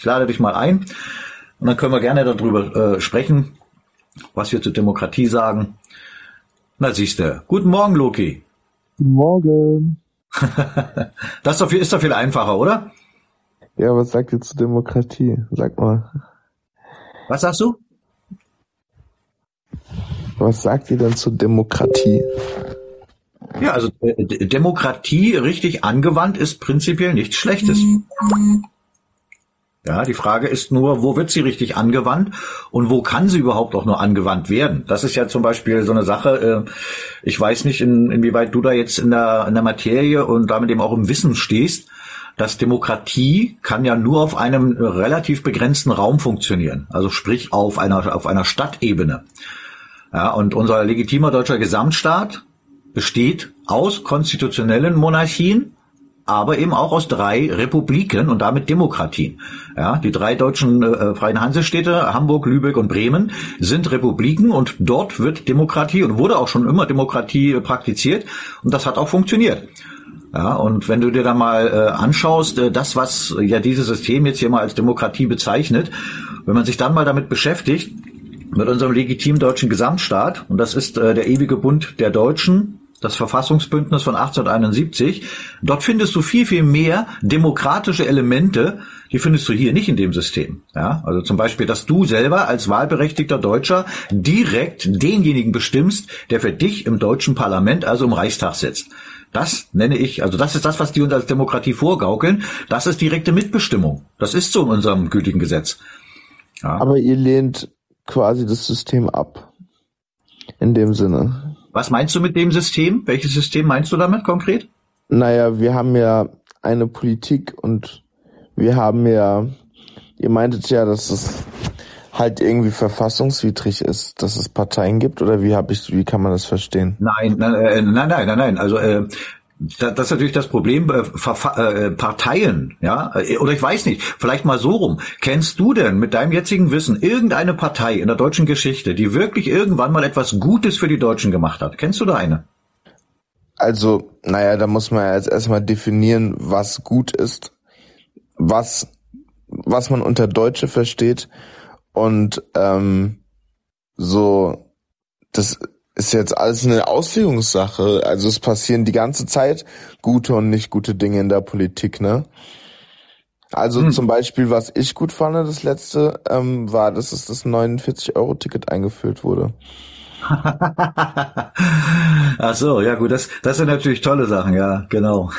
Ich lade dich mal ein und dann können wir gerne darüber äh, sprechen, was wir zur Demokratie sagen. Na siehst du. Guten Morgen, Loki. Guten Morgen. das ist doch, viel, ist doch viel einfacher, oder? Ja, was sagt ihr zur Demokratie? Sag mal. Was sagst du? Was sagt ihr denn zur Demokratie? Ja, also äh, Demokratie richtig angewandt ist prinzipiell nichts Schlechtes. Ja, die Frage ist nur, wo wird sie richtig angewandt und wo kann sie überhaupt auch nur angewandt werden? Das ist ja zum Beispiel so eine Sache. Äh, ich weiß nicht, in, inwieweit du da jetzt in der, in der Materie und damit eben auch im Wissen stehst, dass Demokratie kann ja nur auf einem relativ begrenzten Raum funktionieren. Also sprich auf einer, auf einer Stadtebene. Ja, und unser legitimer deutscher Gesamtstaat besteht aus konstitutionellen Monarchien, aber eben auch aus drei Republiken und damit Demokratien. Ja, die drei deutschen äh, freien Hansestädte, Hamburg, Lübeck und Bremen, sind Republiken und dort wird Demokratie und wurde auch schon immer Demokratie äh, praktiziert und das hat auch funktioniert. Ja, und wenn du dir da mal äh, anschaust, äh, das, was ja dieses System jetzt hier mal als Demokratie bezeichnet, wenn man sich dann mal damit beschäftigt, mit unserem legitimen deutschen Gesamtstaat, und das ist äh, der ewige Bund der Deutschen, das Verfassungsbündnis von 1871. Dort findest du viel, viel mehr demokratische Elemente, die findest du hier nicht in dem System. Ja, also zum Beispiel, dass du selber als wahlberechtigter Deutscher direkt denjenigen bestimmst, der für dich im deutschen Parlament, also im Reichstag sitzt. Das nenne ich, also das ist das, was die uns als Demokratie vorgaukeln. Das ist direkte Mitbestimmung. Das ist so in unserem gültigen Gesetz. Ja. Aber ihr lehnt quasi das System ab. In dem Sinne. Was meinst du mit dem System? Welches System meinst du damit konkret? Naja, wir haben ja eine Politik und wir haben ja, ihr meintet ja, dass es halt irgendwie verfassungswidrig ist, dass es Parteien gibt oder wie habe ich, wie kann man das verstehen? Nein, nein, äh, nein, nein, nein, nein. Also äh, das ist natürlich das Problem äh, äh, Parteien, ja, äh, oder ich weiß nicht, vielleicht mal so rum. Kennst du denn mit deinem jetzigen Wissen irgendeine Partei in der deutschen Geschichte, die wirklich irgendwann mal etwas Gutes für die Deutschen gemacht hat? Kennst du da eine? Also, naja, da muss man ja jetzt erstmal definieren, was gut ist, was, was man unter Deutsche versteht und ähm, so, das ist jetzt alles eine Auslegungssache. Also es passieren die ganze Zeit gute und nicht gute Dinge in der Politik, ne? Also hm. zum Beispiel, was ich gut fand, das letzte, ähm, war, dass es das 49-Euro-Ticket eingeführt wurde. Ach so, ja gut, das, das sind natürlich tolle Sachen, ja, genau.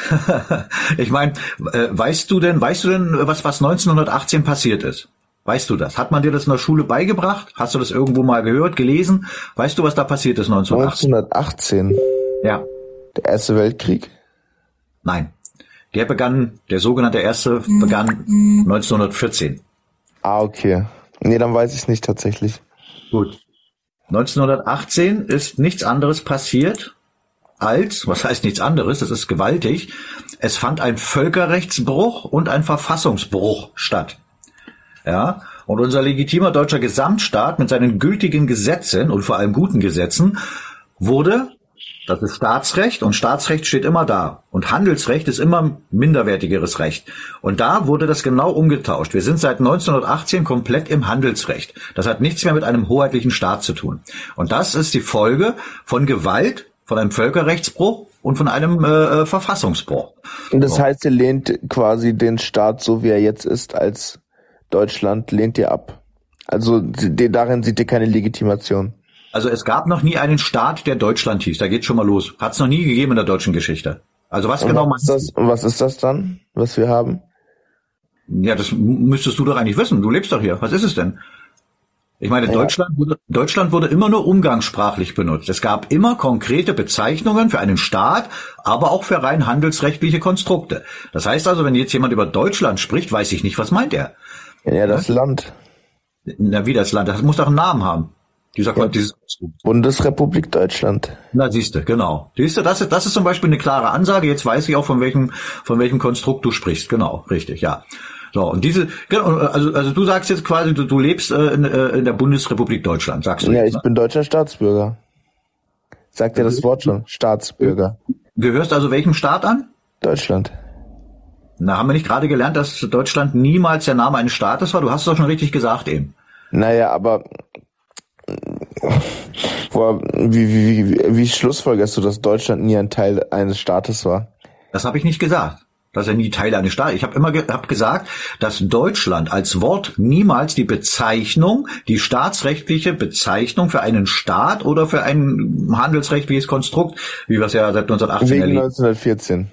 ich meine, äh, weißt du denn, weißt du denn, was, was 1918 passiert ist? Weißt du das? Hat man dir das in der Schule beigebracht? Hast du das irgendwo mal gehört, gelesen? Weißt du, was da passiert ist 1918? 1918? Ja. Der Erste Weltkrieg? Nein. Der begann, der sogenannte Erste begann 1914. Ah, okay. Nee, dann weiß ich es nicht tatsächlich. Gut. 1918 ist nichts anderes passiert als, was heißt nichts anderes, das ist gewaltig, es fand ein Völkerrechtsbruch und ein Verfassungsbruch statt. Ja, und unser legitimer deutscher Gesamtstaat mit seinen gültigen Gesetzen und vor allem guten Gesetzen wurde, das ist Staatsrecht und Staatsrecht steht immer da und Handelsrecht ist immer minderwertigeres Recht. Und da wurde das genau umgetauscht. Wir sind seit 1918 komplett im Handelsrecht. Das hat nichts mehr mit einem hoheitlichen Staat zu tun. Und das ist die Folge von Gewalt, von einem Völkerrechtsbruch und von einem äh, äh Verfassungsbruch. Und das heißt, ihr lehnt quasi den Staat so wie er jetzt ist als Deutschland lehnt ihr ab. Also darin seht ihr keine Legitimation. Also es gab noch nie einen Staat, der Deutschland hieß. Da geht schon mal los. Hat es noch nie gegeben in der deutschen Geschichte. Also was und genau was ist das? Was ist das dann, was wir haben? Ja, das müsstest du doch eigentlich wissen. Du lebst doch hier. Was ist es denn? Ich meine, ja. Deutschland, wurde, Deutschland wurde immer nur umgangssprachlich benutzt. Es gab immer konkrete Bezeichnungen für einen Staat, aber auch für rein handelsrechtliche Konstrukte. Das heißt also, wenn jetzt jemand über Deutschland spricht, weiß ich nicht, was meint er. Ja, das ja? Land. Na, wie das Land? Das muss doch einen Namen haben. Dieser ja. dieses Bundesrepublik Deutschland. Na, siehste, genau. Siehste, das ist, das ist zum Beispiel eine klare Ansage. Jetzt weiß ich auch, von welchem, von welchem Konstrukt du sprichst. Genau, richtig, ja. So, und diese, genau, also, also du sagst jetzt quasi, du, du lebst äh, in, äh, in der Bundesrepublik Deutschland, sagst du. Ja, jetzt, ich ne? bin deutscher Staatsbürger. Sagt ja das Wort schon, Staatsbürger. Gehörst also welchem Staat an? Deutschland. Na, haben wir nicht gerade gelernt, dass Deutschland niemals der Name eines Staates war? Du hast es doch schon richtig gesagt eben. Naja, aber Boah, wie, wie, wie, wie schlussfolgerst du, dass Deutschland nie ein Teil eines Staates war? Das habe ich nicht gesagt dass er nie Teil eines Staates. Ich habe immer ge hab gesagt, dass Deutschland als Wort niemals die Bezeichnung, die staatsrechtliche Bezeichnung für einen Staat oder für ein handelsrechtliches Konstrukt, wie wir es ja seit 1918 Wegen erleben. 1914.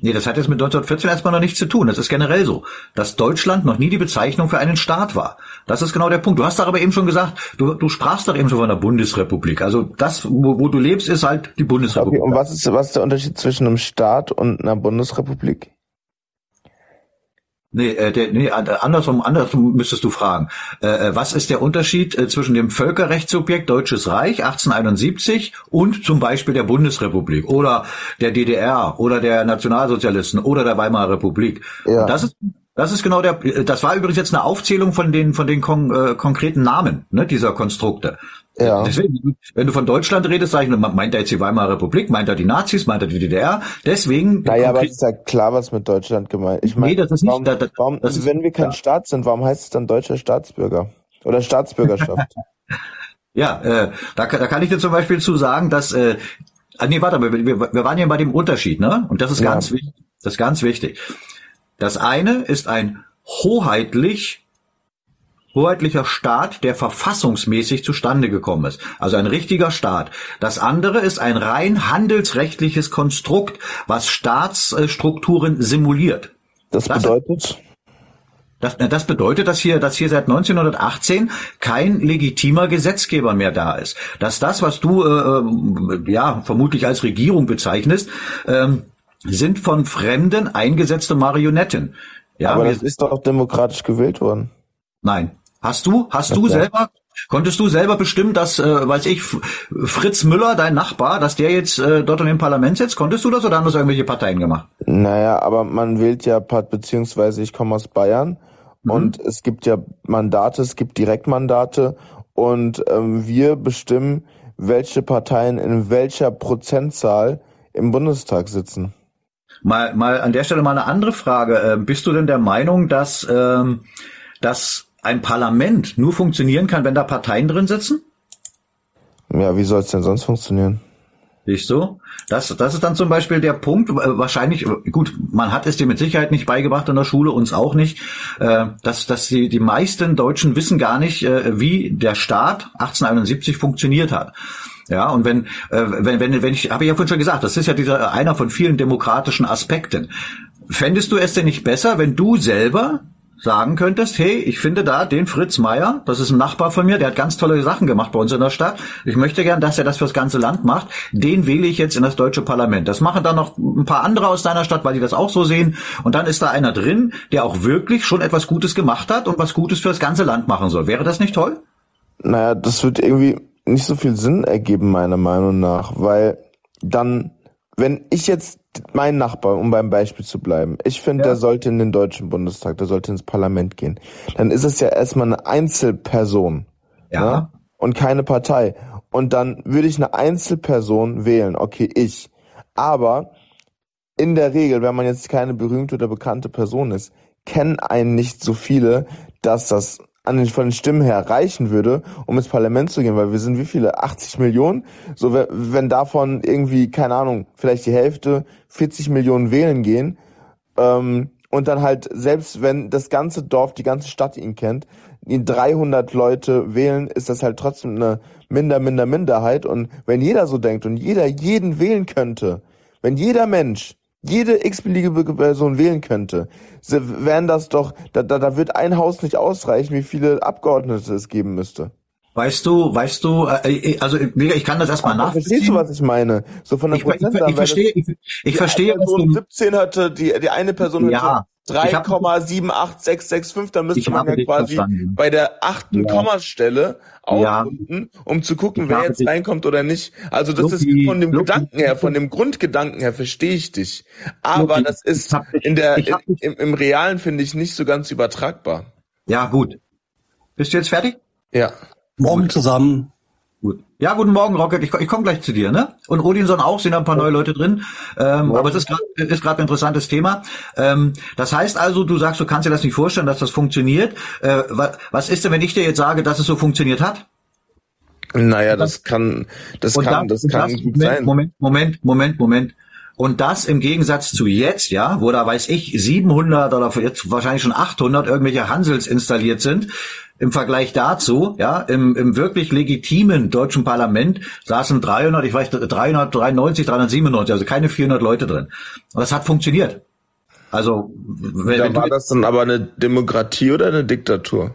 Nee, das hat jetzt mit 1914 erstmal noch nichts zu tun. Das ist generell so, dass Deutschland noch nie die Bezeichnung für einen Staat war. Das ist genau der Punkt. Du hast doch aber eben schon gesagt, du, du sprachst doch eben schon von der Bundesrepublik. Also das, wo, wo du lebst, ist halt die Bundesrepublik. Okay, und was ist, was ist der Unterschied zwischen einem Staat und einer Bundesrepublik? Nee, äh, der, nee, andersrum, andersrum müsstest du fragen. Äh, äh, was ist der Unterschied äh, zwischen dem Völkerrechtssubjekt Deutsches Reich 1871 und zum Beispiel der Bundesrepublik oder der DDR oder der Nationalsozialisten oder der Weimarer Republik? Ja. das ist das ist genau der. Das war übrigens jetzt eine Aufzählung von den von den kon äh, konkreten Namen ne, dieser Konstrukte. Ja. Deswegen, wenn du von Deutschland redest, sag ich, meint er jetzt die Weimarer Republik, meint er die Nazis, meint er die DDR? Deswegen. Naja, aber es ist ja klar, was mit Deutschland gemeint. Ich meine, nee, das ist nicht. Warum, da, da, warum, das wenn ist, wir kein ja. Staat sind, warum heißt es dann deutscher Staatsbürger oder Staatsbürgerschaft? ja, äh, da, da kann ich dir zum Beispiel zu sagen, dass äh, Ah, nee, warte, wir, wir, wir waren ja bei dem Unterschied, ne? Und das ist ja. ganz wichtig. Das ist ganz wichtig. Das eine ist ein hoheitlich hoheitlicher Staat, der verfassungsmäßig zustande gekommen ist. Also ein richtiger Staat. Das andere ist ein rein handelsrechtliches Konstrukt, was Staatsstrukturen simuliert. Das bedeutet? Das, das bedeutet, dass hier, dass hier seit 1918 kein legitimer Gesetzgeber mehr da ist. Dass das, was du äh, äh ja vermutlich als Regierung bezeichnest, ähm, sind von Fremden eingesetzte Marionetten. Ja, aber das ist doch demokratisch gewählt worden. Nein. Hast du, hast du selber, konntest du selber bestimmen, dass, äh, weiß ich, Fritz Müller, dein Nachbar, dass der jetzt äh, dort in dem Parlament sitzt? Konntest du das oder haben das irgendwelche Parteien gemacht? Naja, aber man wählt ja, beziehungsweise ich komme aus Bayern mhm. und es gibt ja Mandate, es gibt Direktmandate und ähm, wir bestimmen, welche Parteien in welcher Prozentzahl im Bundestag sitzen. Mal, mal an der Stelle mal eine andere Frage. Ähm, bist du denn der Meinung, dass, ähm, dass ein Parlament nur funktionieren kann, wenn da Parteien drin sitzen? Ja, wie soll es denn sonst funktionieren? Siehst du? Das, das ist dann zum Beispiel der Punkt, äh, wahrscheinlich, gut, man hat es dir mit Sicherheit nicht beigebracht in der Schule, uns auch nicht, äh, dass, dass die, die meisten Deutschen wissen gar nicht, äh, wie der Staat 1871 funktioniert hat. Ja, und wenn, äh, wenn, wenn, wenn ich, habe ich ja vorhin schon gesagt, das ist ja dieser einer von vielen demokratischen Aspekten. Fändest du es denn nicht besser, wenn du selber sagen könntest, hey, ich finde da den Fritz Meier, das ist ein Nachbar von mir, der hat ganz tolle Sachen gemacht bei uns in der Stadt. Ich möchte gern, dass er das fürs ganze Land macht. Den wähle ich jetzt in das deutsche Parlament. Das machen dann noch ein paar andere aus deiner Stadt, weil die das auch so sehen. Und dann ist da einer drin, der auch wirklich schon etwas Gutes gemacht hat und was Gutes fürs ganze Land machen soll. Wäre das nicht toll? Naja, das wird irgendwie nicht so viel Sinn ergeben, meiner Meinung nach, weil dann, wenn ich jetzt mein Nachbar, um beim Beispiel zu bleiben, ich finde, ja. der sollte in den Deutschen Bundestag, der sollte ins Parlament gehen, dann ist es ja erstmal eine Einzelperson. Ja. Ne? Und keine Partei. Und dann würde ich eine Einzelperson wählen, okay, ich. Aber in der Regel, wenn man jetzt keine berühmte oder bekannte Person ist, kennen einen nicht so viele, dass das an den, von den Stimmen her reichen würde, um ins Parlament zu gehen, weil wir sind wie viele? 80 Millionen? So, wenn davon irgendwie, keine Ahnung, vielleicht die Hälfte, 40 Millionen wählen gehen, ähm, und dann halt, selbst wenn das ganze Dorf, die ganze Stadt ihn kennt, ihn 300 Leute wählen, ist das halt trotzdem eine minder, minder, Minderheit. Und wenn jeder so denkt und jeder jeden wählen könnte, wenn jeder Mensch jede x-beliebige Person wählen könnte, wären das doch, da, da, da wird ein Haus nicht ausreichen, wie viele Abgeordnete es geben müsste. Weißt du, weißt du, äh, äh also ich kann das erstmal nachvollziehen. Verstehst du, was ich meine? So von der ich, ich, ich, ich verstehe, ich, ich verstehe. Person 17 hatte, die, die eine Person ja, hatte 3,78665, dann müsste man ja quasi verstanden. bei der achten ja. Kommastelle aufrunden, ja. um zu gucken, wer jetzt reinkommt oder nicht. Also das Lucky, ist von dem Lucky, Gedanken her, von dem Grundgedanken her verstehe ich dich. Aber Lucky, das ist in der, in, im, im Realen finde ich nicht so ganz übertragbar. Ja, gut. Bist du jetzt fertig? Ja. Morgen zusammen. Gut. Ja, guten Morgen, Rocket. Ich, ich komme gleich zu dir, ne? Und Odinson auch, sind da ein paar neue Leute drin. Ähm, aber es ist gerade ein interessantes Thema. Ähm, das heißt also, du sagst, du kannst dir das nicht vorstellen, dass das funktioniert. Äh, was, was ist denn, wenn ich dir jetzt sage, dass es so funktioniert hat? Naja, das kann, das Und kann, das, das kann das, gut Moment, sein. Moment, Moment, Moment, Moment. Und das im Gegensatz zu jetzt, ja, wo da weiß ich 700 oder jetzt wahrscheinlich schon 800 irgendwelche Hansels installiert sind. Im Vergleich dazu, ja, im, im wirklich legitimen deutschen Parlament saßen 300, ich weiß 393, 397, also keine 400 Leute drin. Und das hat funktioniert. Also wenn, Da war das dann aber eine Demokratie oder eine Diktatur?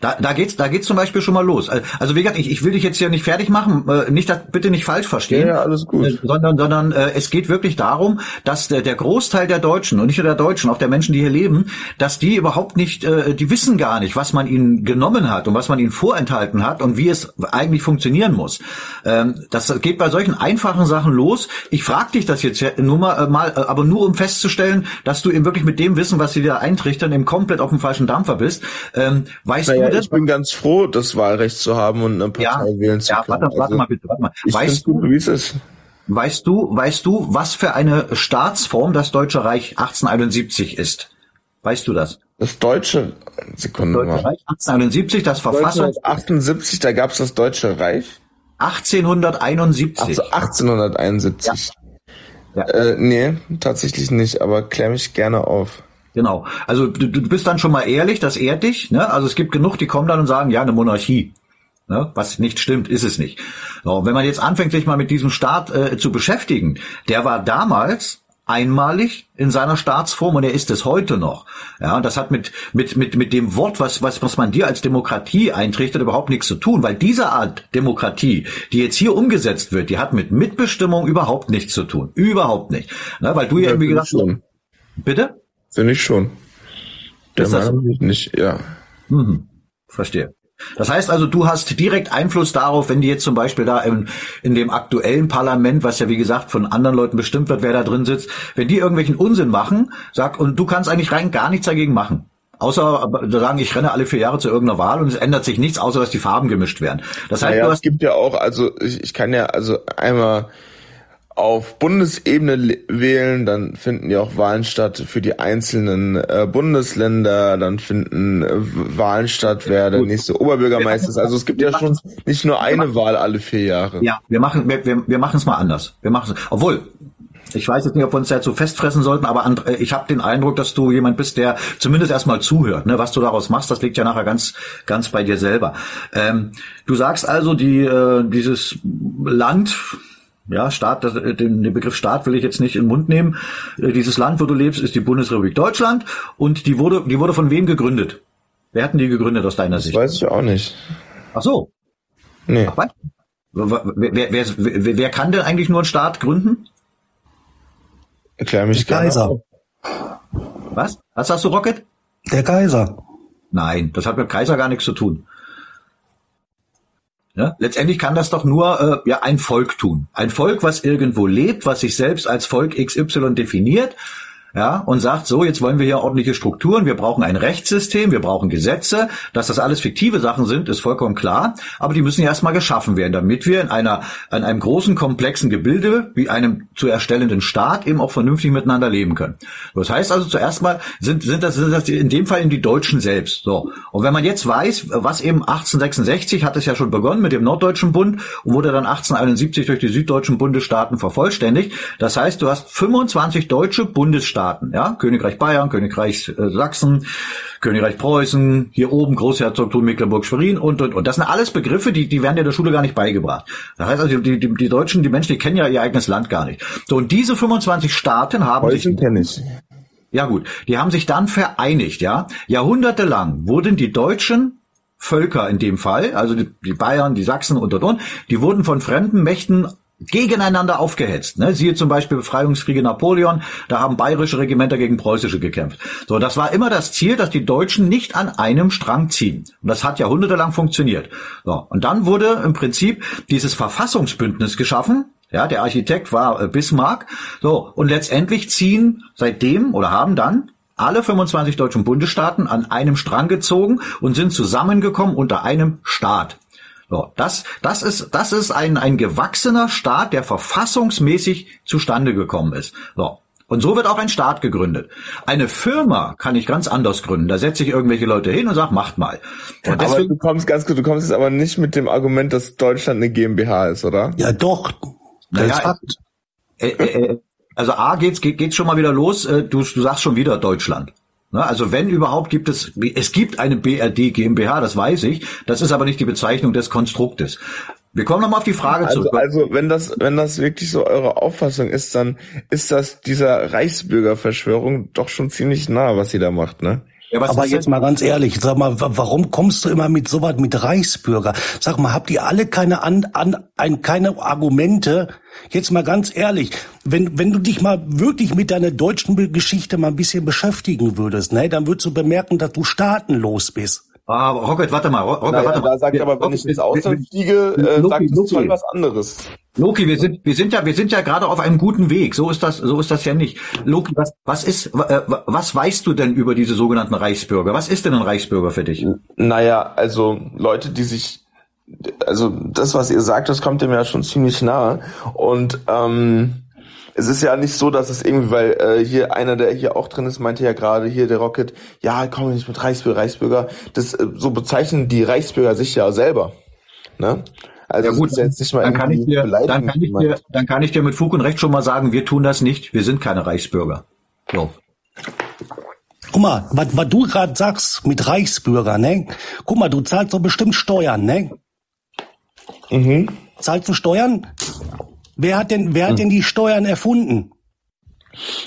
Da, da geht's, da geht's zum Beispiel schon mal los. Also wie gesagt, ich, ich will dich jetzt hier nicht fertig machen, äh, nicht, das, bitte nicht falsch verstehen. Ja, ja, alles gut. Äh, Sondern, sondern äh, es geht wirklich darum, dass der, der Großteil der Deutschen und nicht nur der Deutschen, auch der Menschen, die hier leben, dass die überhaupt nicht, äh, die wissen gar nicht, was man ihnen genommen hat und was man ihnen vorenthalten hat und wie es eigentlich funktionieren muss. Ähm, das geht bei solchen einfachen Sachen los. Ich frage dich das jetzt nur mal, äh, mal, äh, aber nur um festzustellen, dass du eben wirklich mit dem Wissen, was sie dir eintrichtern, eben komplett auf dem falschen Dampfer bist. Ähm, weißt Naja, du das? ich bin ganz froh, das Wahlrecht zu haben und eine Partei Ja, wählen zu ja, können. warte, warte Also, mal bitte, warte mal. Ich Weißt du, wie es ist. weißt du, weißt du, was für eine Staatsform das Deutsche Reich 1871 ist? Weißt du das? Das deutsche, Sekunde Deutsche mal. Reich 1871, das Verfassung 1978, da gab's das Deutsche Reich. 1871. Also 1871. Ja. Äh, nee, tatsächlich nicht, aber klär mich gerne auf. Genau. Also du, du bist dann schon mal ehrlich, das ehrt dich. Ne? Also es gibt genug, die kommen dann und sagen, ja, eine Monarchie. Ne? Was nicht stimmt, ist es nicht. So, wenn man jetzt anfängt, sich mal mit diesem Staat äh, zu beschäftigen, der war damals einmalig in seiner Staatsform und er ist es heute noch. Ja, und das hat mit mit mit mit dem Wort, was was was man dir als Demokratie eintrichtet, überhaupt nichts zu tun, weil diese Art Demokratie, die jetzt hier umgesetzt wird, die hat mit Mitbestimmung überhaupt nichts zu tun, überhaupt nicht. Ne? Weil du ja, irgendwie gesagt schon. bitte. Finde ich schon. Der Ist das Meinung nicht, ja. Mhm. Verstehe. Das heißt also, du hast direkt Einfluss darauf, wenn die jetzt zum Beispiel da in, in dem aktuellen Parlament, was ja wie gesagt von anderen Leuten bestimmt wird, wer da drin sitzt, wenn die irgendwelchen Unsinn machen, sag, und du kannst eigentlich rein gar nichts dagegen machen. Außer aber, sagen, ich renne alle vier Jahre zu irgendeiner Wahl und es ändert sich nichts, außer dass die Farben gemischt werden. Das heißt, Naja, es gibt ja auch, also ich, ich kann ja also einmal auf Bundesebene le- wählen, dann finden ja auch Wahlen statt für die einzelnen äh, Bundesländer, dann finden äh, Wahlen statt, wer der Gut. nächste Oberbürgermeister ist. Also es gibt ja schon nicht nur eine Wahl alle vier Jahre. ja, wir machen, wir, wir, wir machen es mal anders. Wir machen es, obwohl, ich weiß jetzt nicht, ob wir uns dazu festfressen sollten, aber äh, ich habe den Eindruck, dass du jemand bist, der zumindest erstmal zuhört. Ne? Was du daraus machst, das liegt ja nachher ganz, ganz bei dir selber. Ähm, du sagst also, die, äh, dieses Land, ja, Staat, äh, den, den Begriff Staat will ich jetzt nicht in den Mund nehmen. Äh, Dieses Land, wo du lebst, ist die Bundesrepublik Deutschland und die wurde, die wurde von wem gegründet? Wer hatten die gegründet aus deiner Das Sicht? weiß ich auch nicht. Ach so. Nee. Ach? Wer, wer, wer, wer, wer kann denn eigentlich nur einen Staat gründen? Erklär mich gerne. Kaiser. Was? Was sagst du, Rocket? Der Kaiser. Nein, das hat mit Kaiser gar nichts zu tun. Ja? Letztendlich kann das doch nur äh, ja ein Volk tun. Ein Volk, was irgendwo lebt, was sich selbst als Volk XY definiert, ja, und sagt, so, jetzt wollen wir hier ordentliche Strukturen, wir brauchen ein Rechtssystem, wir brauchen Gesetze, dass das alles fiktive Sachen sind, ist vollkommen klar, aber die müssen ja erstmal geschaffen werden, damit wir in einer, in einem großen, komplexen Gebilde, wie einem zu erstellenden Staat, eben auch vernünftig miteinander leben können. Das heißt also zuerst mal, sind, sind das, sind das in dem Fall eben die Deutschen selbst, so. Und wenn man jetzt weiß, was eben 1866 hat es ja schon begonnen mit dem Norddeutschen Bund und wurde dann 1871 durch die süddeutschen Bundesstaaten vervollständigt. Das heißt, du hast 25 deutsche Bundesstaaten, ja, Königreich Bayern, Königreich äh, Sachsen, Königreich Preußen, hier oben Großherzogtum Mecklenburg-Schwerin und, und, und. Das sind alles Begriffe, die, die werden dir in der Schule gar nicht beigebracht. Das heißt also, die, die, die Deutschen, die Menschen, die kennen ja ihr eigenes Land gar nicht. So, und diese 25 Staaten haben sich Preußen kenne ich. ja gut, die haben sich dann vereinigt, ja. Jahrhundertelang wurden die deutschen Völker in dem Fall, also die, die Bayern, die Sachsen und und und, die wurden von fremden Mächten gegeneinander aufgehetzt. Ne? Siehe zum Beispiel Befreiungskriege Napoleon, da haben bayerische Regimenter gegen preußische gekämpft. So, das war immer das Ziel, dass die Deutschen nicht an einem Strang ziehen. Und das hat jahrhundertelang funktioniert. So, und dann wurde im Prinzip dieses Verfassungsbündnis geschaffen, ja, der Architekt war äh, Bismarck. So, und letztendlich ziehen seitdem oder haben dann alle 25 deutschen Bundesstaaten an einem Strang gezogen und sind zusammengekommen unter einem Staat. So, das, das ist, das ist ein, ein gewachsener Staat, der verfassungsmäßig zustande gekommen ist. So. Und so wird auch ein Staat gegründet. Eine Firma kann ich ganz anders gründen. Da setze ich irgendwelche Leute hin und sage, macht mal. Und aber du kommst ganz gut, du kommst jetzt aber nicht mit dem Argument, dass Deutschland eine GmbH ist, oder? Ja, doch. Das naja, äh, äh, äh, also A geht's, geht, geht's schon mal wieder los. Äh, du, du sagst schon wieder Deutschland. Ne, also wenn überhaupt gibt es, es gibt eine BRD GmbH, das weiß ich. Das ist aber nicht die Bezeichnung des Konstruktes. Wir kommen nochmal auf die Frage also, zurück. Also wenn das, wenn das wirklich so eure Auffassung ist, dann ist das dieser Reichsbürgerverschwörung doch schon ziemlich nah, was sie da macht, ne? Ja, aber jetzt mal ganz ehrlich, sag mal, warum kommst du immer mit so was mit Reichsbürger? Sag mal, habt ihr alle keine an, an ein, keine Argumente? Jetzt mal ganz ehrlich, wenn wenn du dich mal wirklich mit deiner deutschen Geschichte mal ein bisschen beschäftigen würdest, ne, dann würdest du bemerken, dass du staatenlos bist. Ah, Rocket, warte mal, Rocket, naja, warte mal. Da sagt er aber, wenn ich ins Ausland fliege, äh, sagt es voll was anderes. Loki, wir sind, wir sind ja, wir sind ja gerade auf einem guten Weg. So ist das, so ist das ja nicht. Loki, was, was ist, äh, was weißt du denn über diese sogenannten Reichsbürger? Was ist denn ein Reichsbürger für dich? Naja, also Leute, die sich, also das, was ihr sagt, das kommt dem ja schon ziemlich nahe. Und ähm, es ist ja nicht so, dass es irgendwie, weil äh, hier einer, der hier auch drin ist, meinte ja gerade hier der Rocket, ja, komm nicht mit Reichsbürger, Reichsbürger. Das äh, so bezeichnen die Reichsbürger sich ja selber. Ne? Also ja gut, jetzt nicht mal dann kann ich dir, dann kann ich dir, dann kann ich dir mit Fug und Recht schon mal sagen, wir tun das nicht. Wir sind keine Reichsbürger. So. Guck mal, was, was du gerade sagst mit Reichsbürger, ne? Guck mal, du zahlst doch bestimmt Steuern, ne? Mhm. Zahlst du Steuern? Wer hat denn, wer hat denn die Steuern erfunden?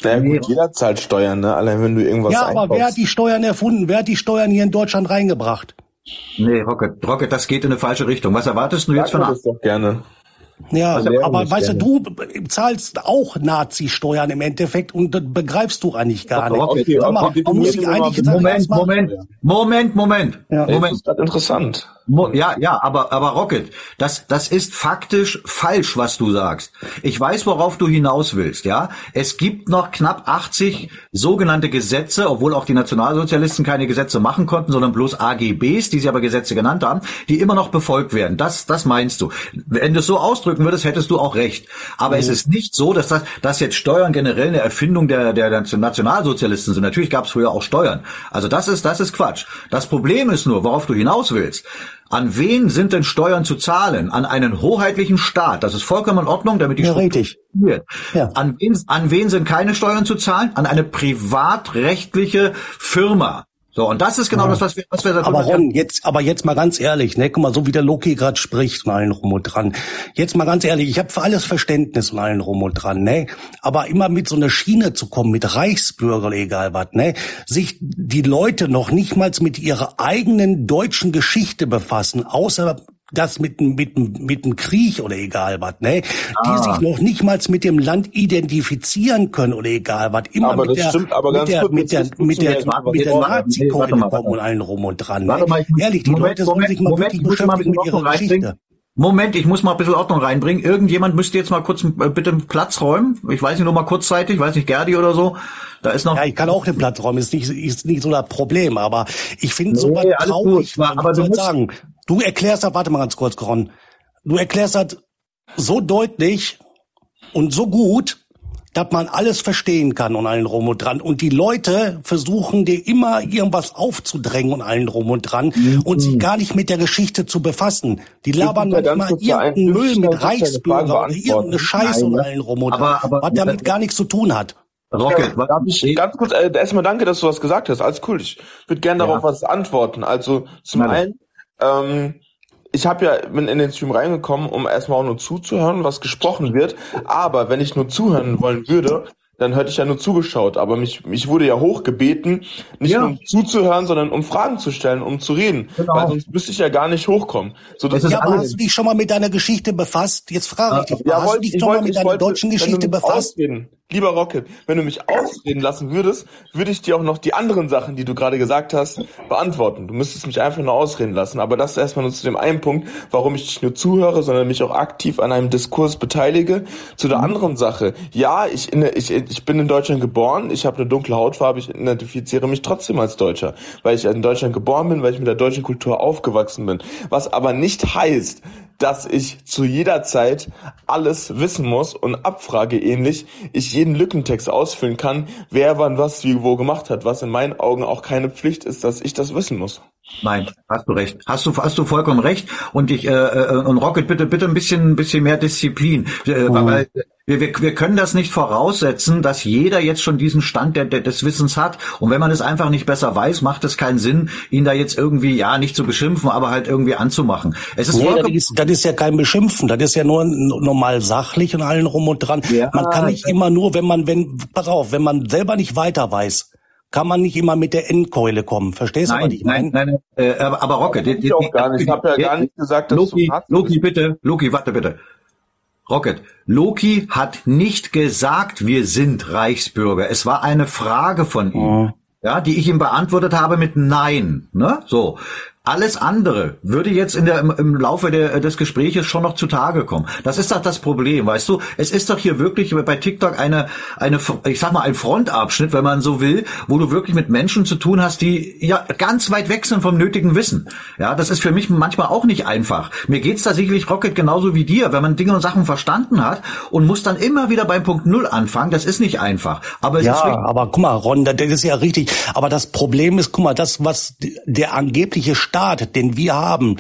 Naja, gut, jeder zahlt Steuern, ne? Allein wenn du irgendwas Ja, aber einkaufst. wer hat die Steuern erfunden? Wer hat die Steuern hier in Deutschland reingebracht? Nee, Rocket, Rocket, das geht in eine falsche Richtung. Was erwartest du jetzt Sag von das doch gerne. Ja, aber weißt gerne. du, du zahlst auch Nazi-Steuern im Endeffekt und das begreifst du eigentlich gar nicht. Okay, okay, mal, man muss sich eigentlich Moment, Moment, Moment, Moment, ja. Moment. Das ist interessant. Ja, ja, aber, aber Rocket, das, das ist faktisch falsch, was du sagst. Ich weiß, worauf du hinaus willst, ja. Es gibt noch knapp 80 sogenannte Gesetze, obwohl auch die Nationalsozialisten keine Gesetze machen konnten, sondern bloß AGBs, die sie aber Gesetze genannt haben, die immer noch befolgt werden. Das, das meinst du. Wenn du es so ausdrücken würdest, hättest du auch recht. Aber mhm. es ist nicht so, dass das, dass jetzt Steuern generell eine Erfindung der, der, Nationalsozialisten sind. Natürlich gab es früher auch Steuern. Also das ist, das ist Quatsch. Das Problem ist nur, worauf du hinaus willst. An wen sind denn Steuern zu zahlen? An einen hoheitlichen Staat. Das ist vollkommen in Ordnung, damit die ja, richtig. Ja. An, wen, an wen sind keine Steuern zu zahlen? An eine privatrechtliche Firma. So, und das ist genau ja. das, was wir, was wir Aber Ron, jetzt, aber jetzt mal ganz ehrlich, ne, guck mal, so wie der Loki gerade spricht und allen rum und dran. Jetzt mal ganz ehrlich, ich habe für alles Verständnis und allen rum und dran, ne? Aber immer mit so einer Schiene zu kommen, mit Reichsbürger, egal was, ne? Sich die Leute noch nicht mal mit ihrer eigenen deutschen Geschichte befassen, außer das mit mit mit dem Krieg oder egal was, ne? Ah. Die sich noch nicht mal mit dem Land identifizieren können oder egal was. Immer aber mit, der, stimmt, aber mit, der, mit der mit der mit der mit der Nazi-Keule kommen und allen rum und dran. Ne? Mal, Ehrlich, die Moment, Leute sollen sich mal Moment, wirklich beschäftigen mit ihrer Geschichte. Moment, ich muss mal ein bisschen Ordnung reinbringen. Irgendjemand müsste jetzt mal kurz äh, bitte einen Platz räumen. Ich weiß nicht, nur mal kurzzeitig, ich weiß nicht, Gerdi oder so. Da ist noch. Ja, ich kann auch den Platz räumen, ist nicht, ist nicht so das Problem, aber ich finde nee, sowas traurig, gut, aber du musst, sagen. Du erklärst das, warte mal ganz kurz, Coron. Du erklärst das so deutlich und so gut, dass man alles verstehen kann und allen drum und dran. Und die Leute versuchen dir immer irgendwas aufzudrängen und allen drum und dran mhm. und sich gar nicht mit der Geschichte zu befassen. Die labern manchmal irgendeinen Müll mit Reichsbürger oder irgendeine Scheiße und allen drum und dran, was damit gar nichts zu tun hat. Rocket, ja, darf ich ganz kurz, äh, erstmal danke, dass du was gesagt hast. Alles cool. Ich würde gerne darauf ja. was antworten. Also zum Nein. einen, ähm, ich habe ja bin in den Stream reingekommen, um erstmal auch nur zuzuhören, was gesprochen wird. Aber wenn ich nur zuhören wollen würde, dann hätte ich ja nur zugeschaut. Aber mich, mich wurde ja hochgebeten, nicht ja. nur um zuzuhören, sondern um Fragen zu stellen, um zu reden. Genau. Weil sonst müsste ich ja gar nicht hochkommen. So, das ja, aber hast du dich schon mal mit deiner Geschichte befasst? Jetzt frage ich dich, ja, hast wollt, du dich schon mal mit deiner wollte, deutschen Geschichte befasst? Ausreden, Lieber Rocket, wenn du mich ausreden lassen würdest, würde ich dir auch noch die anderen Sachen, die du gerade gesagt hast, beantworten. Du müsstest mich einfach nur ausreden lassen. Aber das ist erstmal nur zu dem einen Punkt, warum ich nicht nur zuhöre, sondern mich auch aktiv an einem Diskurs beteilige. Zu der mhm. anderen Sache. Ja, ich, ich, ich bin in Deutschland geboren, ich habe eine dunkle Hautfarbe, ich identifiziere mich trotzdem als Deutscher, weil ich in Deutschland geboren bin, weil ich mit der deutschen Kultur aufgewachsen bin. Was aber nicht heißt, dass ich zu jeder Zeit alles wissen muss und Abfrage ähnlich ich jeden Lückentext ausfüllen kann, wer wann was wie wo gemacht hat, was in meinen Augen auch keine Pflicht ist, dass ich das wissen muss. Nein, hast du recht. Hast du hast du vollkommen recht. Und ich äh, äh, und Rocket bitte bitte ein bisschen ein bisschen mehr Disziplin, äh, mhm. weil wir, wir, wir können das nicht voraussetzen, dass jeder jetzt schon diesen Stand der, der, des Wissens hat. Und wenn man es einfach nicht besser weiß, macht es keinen Sinn, ihn da jetzt irgendwie ja nicht zu beschimpfen, aber halt irgendwie anzumachen. Es ist, nee, das ist das ist ja kein Beschimpfen, das ist ja nur normal sachlich und allen rum und dran. Ja, man kann nicht immer nur, wenn man wenn pass auf, wenn man selber nicht weiter weiß kann man nicht immer mit der Endkeule kommen. Verstehst du, was ich meine? Nein, nein, nein, äh, aber, aber Rocke, die, die, ich nicht. Ich habe ja gar nicht gesagt, dass Loki, du Loki, bitte, Loki, warte bitte. Rocket, Loki hat nicht gesagt, wir sind Reichsbürger. Es war eine Frage von ihm. Oh. Ja, die ich ihm beantwortet habe mit Nein. Ne? So. Alles andere würde jetzt in der, im, im Laufe der, des Gespräches schon noch zutage kommen. Das ist doch das Problem, weißt du? Es ist doch hier wirklich bei TikTok eine, eine, ich sag mal, ein Frontabschnitt, wenn man so will, wo du wirklich mit Menschen zu tun hast, die ja ganz weit weg sind vom nötigen Wissen. Ja, das ist für mich manchmal auch nicht einfach. Mir geht's da sicherlich Rocket genauso wie dir, wenn man Dinge und Sachen verstanden hat und muss dann immer wieder beim Punkt Null anfangen. Das ist nicht einfach. Aber ja, aber guck mal, Ron, das ist ja richtig. Aber das Problem ist, guck mal, das, was der angebliche Staat, den wir haben,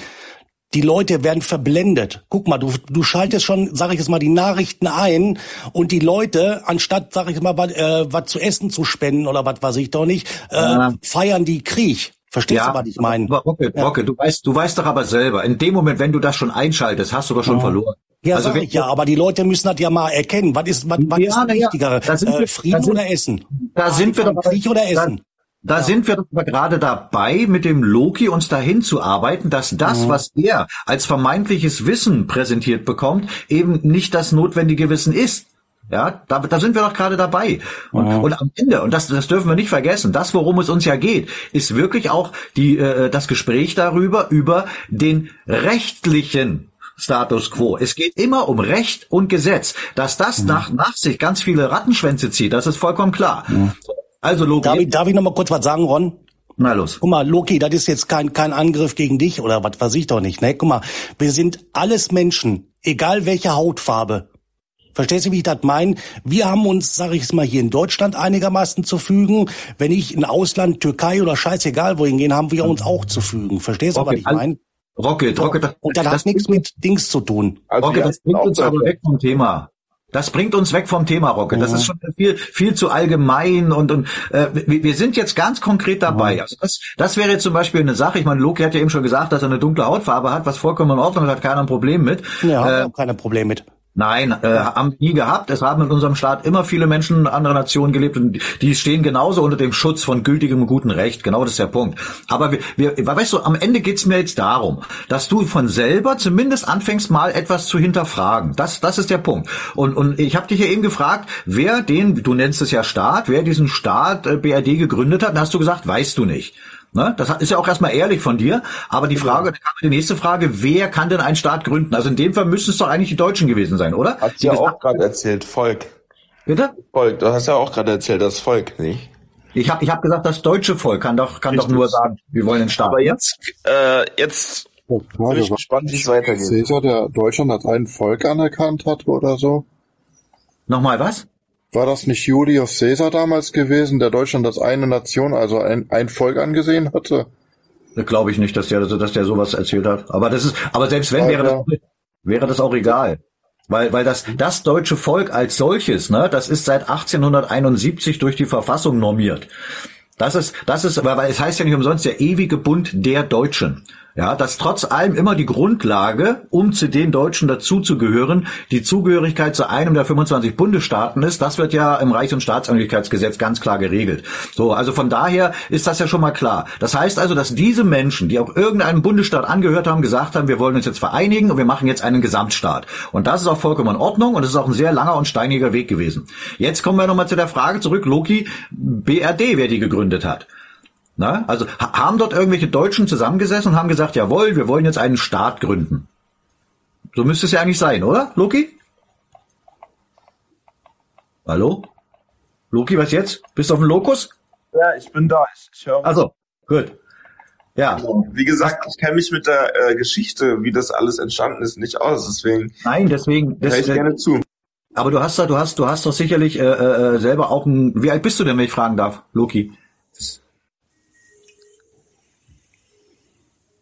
die Leute werden verblendet. Guck mal, du, du schaltest schon, sag ich jetzt mal, die Nachrichten ein und die Leute, anstatt, sag ich mal, was äh, zu essen zu spenden oder was weiß ich doch nicht, äh, ja. feiern die Krieg. Verstehst ja, du, was ich meine? Rocke, ja. Rocke, du weißt, du weißt doch aber selber, in dem Moment, wenn du das schon einschaltest, hast du doch schon ja. verloren. Ja, also sag ich ja, aber die Leute müssen das ja mal erkennen. Was ist, was, was ja, ist wichtiger? Ja, äh, Frieden oder Essen? Da sind wir doch Krieg oder Essen? Da ja. sind wir aber gerade dabei, mit dem Loki uns dahin zu arbeiten, dass das, mhm. was er als vermeintliches Wissen präsentiert bekommt, eben nicht das notwendige Wissen ist. Ja, da, da sind wir doch gerade dabei. Und, mhm. und am Ende, und das, das dürfen wir nicht vergessen, das, worum es uns ja geht, ist wirklich auch die, äh, das Gespräch darüber, über den rechtlichen Status quo. Es geht immer um Recht und Gesetz. Dass das mhm. nach, nach sich ganz viele Rattenschwänze zieht, das ist vollkommen klar. Mhm. Also Loki. Darf ich, darf ich noch mal kurz was sagen, Ron? Na los. Guck mal, Loki, das ist jetzt kein, kein Angriff gegen dich oder was weiß ich doch nicht. Ne? Guck mal, wir sind alles Menschen, egal welche Hautfarbe. Verstehst du, wie ich das meine? Wir haben uns, sage ich es mal, hier in Deutschland einigermaßen zu fügen. Wenn ich in Ausland, Türkei oder scheißegal wohin gehen, haben wir uns auch zu fügen. Verstehst du, okay, was ich meine? Rocket, Rocket. Und das, das hat nichts mit Dings zu tun. Also Rocket, das bringt uns aber weg vom Thema. Das bringt uns weg vom Thema Rocket. Das ist schon viel viel zu allgemein und und äh, wir sind jetzt ganz konkret dabei. Also das das wäre jetzt zum Beispiel eine Sache. Ich meine, Loki hat ja eben schon gesagt, dass er eine dunkle Hautfarbe hat, was vollkommen in Ordnung ist, hat keiner ein Problem mit. Ja, äh, kein Problem mit. Nein, äh, haben nie gehabt. Es haben in unserem Staat immer viele Menschen anderer Nationen gelebt und die stehen genauso unter dem Schutz von gültigem und gutem Recht. Genau das ist der Punkt. Aber wir, wir, weißt du, am Ende geht's mir jetzt darum, dass du von selber zumindest anfängst mal etwas zu hinterfragen. Das, das ist der Punkt. Und, und ich habe dich ja eben gefragt, wer den, du nennst es ja Staat, wer diesen Staat äh, BRD gegründet hat. Dann hast du gesagt, weißt du nicht. Ne? Das ist ja auch erstmal ehrlich von dir. Aber die Frage, die nächste Frage, wer kann denn einen Staat gründen? Also in dem Fall müssten es doch eigentlich die Deutschen gewesen sein, oder? Hast du ja auch gerade erzählt, Volk. Bitte? Volk, du hast ja auch gerade erzählt, das Volk, nicht? Ich habe ich hab gesagt, das deutsche Volk kann doch kann Richtig. doch nur sagen, wir wollen einen Staat. Aber jetzt äh, jetzt oh, bin ich gespannt, wie es weitergeht. Caesar, der Deutschland als ein Volk anerkannt hat oder so? Nochmal was? War das nicht Julius Caesar damals gewesen, der Deutschland als eine Nation, also ein, ein Volk angesehen hatte? Glaube ich nicht, dass der, dass der sowas erzählt hat. Aber das ist, aber selbst wenn, wäre das, wäre das auch egal. Weil, weil das, das deutsche Volk als solches, ne, das ist seit 1871 durch die Verfassung normiert. Das ist, das ist, weil es heißt ja nicht umsonst der ewige Bund der Deutschen. Ja, dass trotz allem immer die Grundlage, um zu den Deutschen dazuzugehören, die Zugehörigkeit zu einem der 25 Bundesstaaten ist. Das wird ja im Reichs- und Staatsangehörigkeitsgesetz ganz klar geregelt. So, also von daher ist das ja schon mal klar. Das heißt also, dass diese Menschen, die auch irgendeinem Bundesstaat angehört haben, gesagt haben, wir wollen uns jetzt vereinigen und wir machen jetzt einen Gesamtstaat. Und das ist auch vollkommen in Ordnung und es ist auch ein sehr langer und steiniger Weg gewesen. Jetzt kommen wir nochmal zu der Frage zurück, Loki, BRD, wer die gegründet hat. Na, also haben dort irgendwelche Deutschen zusammengesessen und haben gesagt, jawohl, wir wollen jetzt einen Staat gründen. So müsste es ja eigentlich sein, oder, Loki? Hallo? Loki, was jetzt? Bist du auf dem Lokus? Ja, ich bin da. Ich, ich höre. Also, gut. Ja. Wie gesagt, ich kenne mich mit der äh, Geschichte, wie das alles entstanden ist, nicht aus. Deswegen. Nein, deswegen. Das, ich gerne zu. Aber du hast da, du hast, du hast doch sicherlich äh, äh, selber auch ein. Wie alt bist du denn, wenn ich fragen darf, Loki?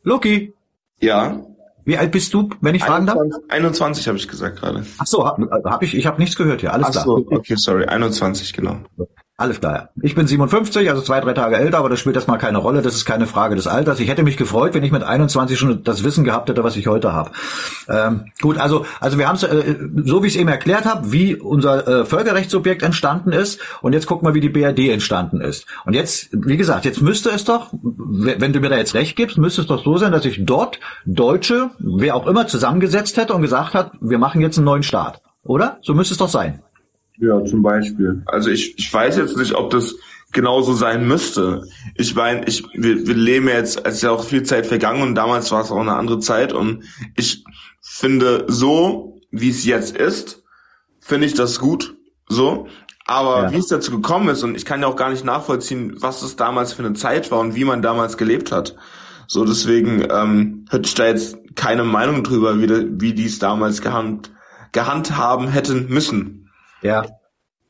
Loki. Ja. Wie alt bist du, wenn ich fragen 21, darf? 21 habe ich gesagt gerade. Ach so, habe hab ich, ich habe nichts gehört hier. Alles Ach klar. So, okay, sorry, 21 genau. Alles klar. Ich bin 57, also zwei, drei Tage älter, aber das spielt erstmal keine Rolle. Das ist keine Frage des Alters. Ich hätte mich gefreut, wenn ich mit 21 schon das Wissen gehabt hätte, was ich heute habe. Ähm, gut, also also wir haben es, äh, so wie ich es eben erklärt habe, wie unser äh, Völkerrechtsobjekt entstanden ist. Und jetzt gucken wir, wie die BRD entstanden ist. Und jetzt, wie gesagt, jetzt müsste es doch, wenn du mir da jetzt recht gibst, müsste es doch so sein, dass sich dort Deutsche, wer auch immer, zusammengesetzt hätte und gesagt hat, wir machen jetzt einen neuen Staat. Oder? So müsste es doch sein. Ja, zum Beispiel. Also ich, ich weiß jetzt nicht, ob das genauso sein müsste. Ich meine, ich, wir, wir leben jetzt, es ist ja auch viel Zeit vergangen und damals war es auch eine andere Zeit und ich finde so, wie es jetzt ist, finde ich das gut, so. Aber ja. wie es dazu gekommen ist und ich kann ja auch gar nicht nachvollziehen, was es damals für eine Zeit war und wie man damals gelebt hat. So, deswegen ähm, hätte ich da jetzt keine Meinung drüber, wie, wie die es damals gehand, gehandhaben hätten müssen. Ja.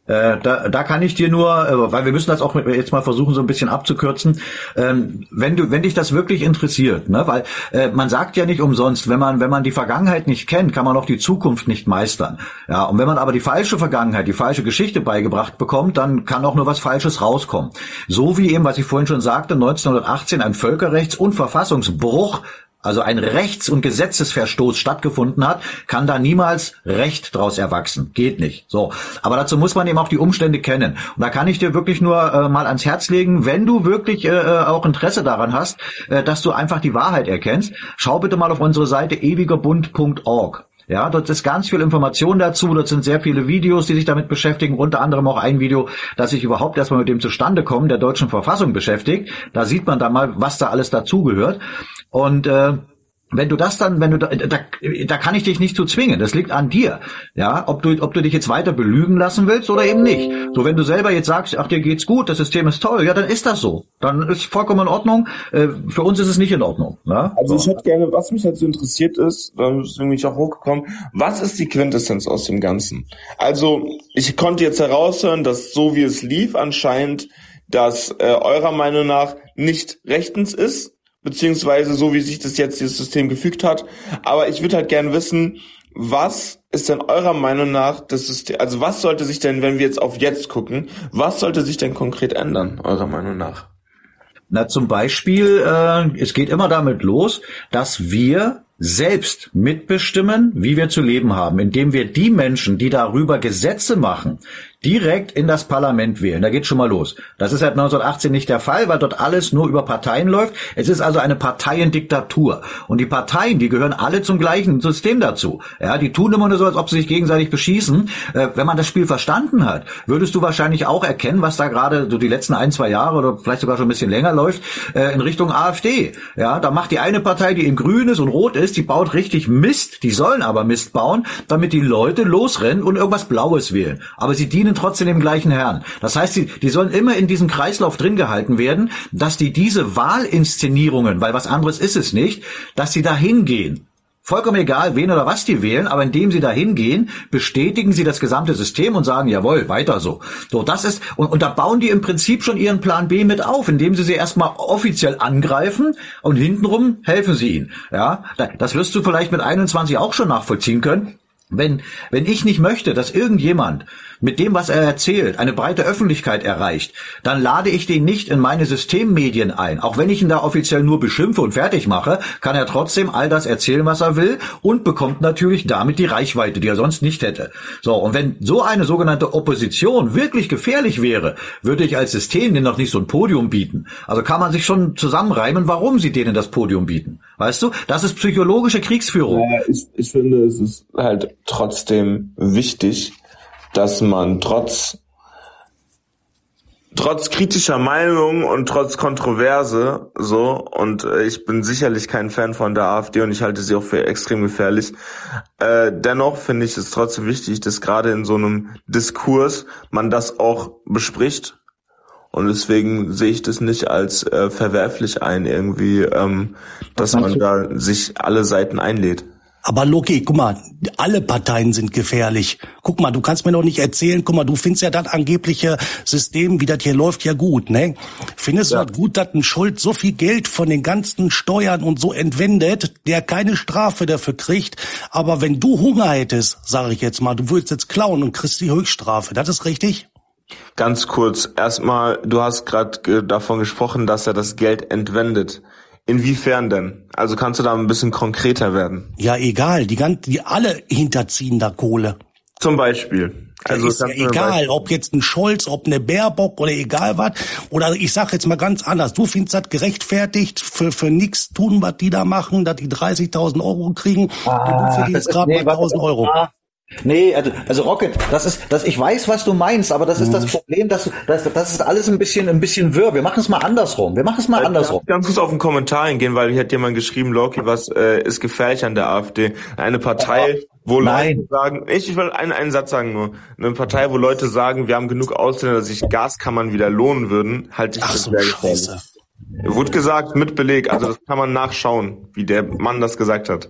Äh, da, da kann ich dir nur, äh, weil wir müssen das auch jetzt mal versuchen, so ein bisschen abzukürzen. Ähm, wenn du, wenn dich das wirklich interessiert, ne, weil äh, man sagt ja nicht umsonst, wenn man, wenn man die Vergangenheit nicht kennt, kann man auch die Zukunft nicht meistern. Ja, und wenn man aber die falsche Vergangenheit, die falsche Geschichte beigebracht bekommt, dann kann auch nur was Falsches rauskommen. So wie eben, was ich vorhin schon sagte, 1918 ein Völkerrechts- und Verfassungsbruch also ein Rechts- und Gesetzesverstoß stattgefunden hat, kann da niemals Recht draus erwachsen. Geht nicht. So. Aber dazu muss man eben auch die Umstände kennen. Und da kann ich dir wirklich nur äh, mal ans Herz legen, wenn du wirklich äh, äh, auch Interesse daran hast, äh, dass du einfach die Wahrheit erkennst, schau bitte mal auf unsere Seite ewigerbund.org. Ja, dort ist ganz viel Information dazu. Dort sind sehr viele Videos, die sich damit beschäftigen. Unter anderem auch ein Video, das sich überhaupt erstmal mit dem Zustandekommen der deutschen Verfassung beschäftigt. Da sieht man dann mal, was da alles dazugehört. Und äh, wenn du das dann, wenn du da, da, da kann ich dich nicht zu zwingen. Das liegt an dir. Ja, ob du, ob du dich jetzt weiter belügen lassen willst oder eben nicht. So, wenn du selber jetzt sagst, ach, dir geht's gut, das System ist toll, ja, dann ist das so. Dann ist vollkommen in Ordnung. Äh, für uns ist es nicht in Ordnung. Ne? Also ich hätte gerne, was mich jetzt interessiert ist, dann ist irgendwie auch hochgekommen, was ist die Quintessenz aus dem Ganzen? Also, ich konnte jetzt heraushören, dass so wie es lief, anscheinend, dass äh, eurer Meinung nach nicht rechtens ist, beziehungsweise so wie sich das jetzt dieses System gefügt hat. Aber ich würde halt gerne wissen, was ist denn eurer Meinung nach das System, also was sollte sich denn, wenn wir jetzt auf jetzt gucken, was sollte sich denn konkret ändern, eurer Meinung nach? Na, zum Beispiel, äh, es geht immer damit los, dass wir selbst mitbestimmen, wie wir zu leben haben, indem wir die Menschen, die darüber Gesetze machen, direkt in das Parlament wählen. Da geht schon mal los. Das ist seit 1918 nicht der Fall, weil dort alles nur über Parteien läuft. Es ist also eine Parteiendiktatur. Und die Parteien, die gehören alle zum gleichen System dazu. Ja, die tun immer nur so, als ob sie sich gegenseitig beschießen. Äh, wenn man das Spiel verstanden hat, würdest du wahrscheinlich auch erkennen, was da gerade so die letzten ein, zwei Jahre oder vielleicht sogar schon ein bisschen länger läuft, äh, in Richtung AfD. Ja, da macht die eine Partei, die in grün ist und rot ist, die baut richtig Mist. Die sollen aber Mist bauen, damit die Leute losrennen und irgendwas Blaues wählen. Aber sie dienen dienen trotzdem dem gleichen Herrn. Das heißt, die, die sollen immer in diesem Kreislauf drin gehalten werden, dass die diese Wahlinszenierungen, weil was anderes ist es nicht, dass sie dahin gehen. Vollkommen egal, wen oder was die wählen, aber indem sie da hingehen, bestätigen sie das gesamte System und sagen, jawohl, weiter so. So, das ist, und, und da bauen die im Prinzip schon ihren Plan B mit auf, indem sie sie erstmal offiziell angreifen und hintenrum helfen sie ihnen. Ja, das wirst du vielleicht mit 21 auch schon nachvollziehen können Wenn, wenn ich nicht möchte, dass irgendjemand mit dem, was er erzählt, eine breite Öffentlichkeit erreicht, dann lade ich den nicht in meine Systemmedien ein. Auch wenn ich ihn da offiziell nur beschimpfe und fertig mache, kann er trotzdem all das erzählen, was er will und bekommt natürlich damit die Reichweite, die er sonst nicht hätte. So, und wenn so eine sogenannte Opposition wirklich gefährlich wäre, würde ich als System denen noch nicht so ein Podium bieten. Also kann man sich schon zusammenreimen, warum sie denen das Podium bieten. Weißt du? Das ist psychologische Kriegsführung. Ja, ich, ich finde, es ist halt trotzdem wichtig, dass man trotz trotz kritischer Meinung und trotz Kontroverse so und äh, ich bin sicherlich kein Fan von der AfD und ich halte sie auch für extrem gefährlich. Äh, dennoch finde ich es trotzdem wichtig, dass gerade in so einem Diskurs man das auch bespricht und deswegen sehe ich das nicht als äh, verwerflich ein irgendwie, ähm, dass man da sich alle Seiten einlädt. Aber Loki, guck mal, alle Parteien sind gefährlich. Guck mal, du kannst mir doch nicht erzählen, guck mal, du findest ja das angebliche System, wie das hier läuft, ja gut, ne? Findest ja. du das gut, dass ein Schuld so viel Geld von den ganzen Steuern und so entwendet, der keine Strafe dafür kriegt, aber wenn du Hunger hättest, sage ich jetzt mal, du würdest jetzt klauen und kriegst die Höchststrafe, das ist richtig? Ganz kurz, erstmal, du hast gerade davon gesprochen, dass er das Geld entwendet. Inwiefern denn? Also kannst du da ein bisschen konkreter werden? Ja, egal. Die, ganzen, die alle hinterziehen da Kohle. Zum Beispiel. Also ist ja egal, ob jetzt ein Scholz, ob eine Baerbock oder egal was. Oder ich sag jetzt mal ganz anders. Du findest das gerechtfertigt, für, für nix tun, was die da machen, dass die 30.000 Euro kriegen. Ah, du verdienst gerade nee, mal 1.000 Euro. Ah, Nee, also, also Rocket, das ist, das, ich weiß, was du meinst, aber das ist das mhm. Problem, dass, dass das ist alles ein bisschen, ein bisschen wirr. Wir machen es mal andersrum. Wir machen es mal ich andersrum. Ganz kurz auf den Kommentar eingehen, weil hier hat jemand geschrieben, Loki, was äh, ist gefährlich an der AfD? Eine Partei, wo Nein. Leute sagen, ich, ich will einen, einen Satz sagen nur, eine Partei, wo Leute sagen, wir haben genug Ausländer, dass sich Gaskammern wieder lohnen würden, halte ich Ach das so sehr gefährlich. Wurde gesagt mit Beleg, also das kann man nachschauen, wie der Mann das gesagt hat.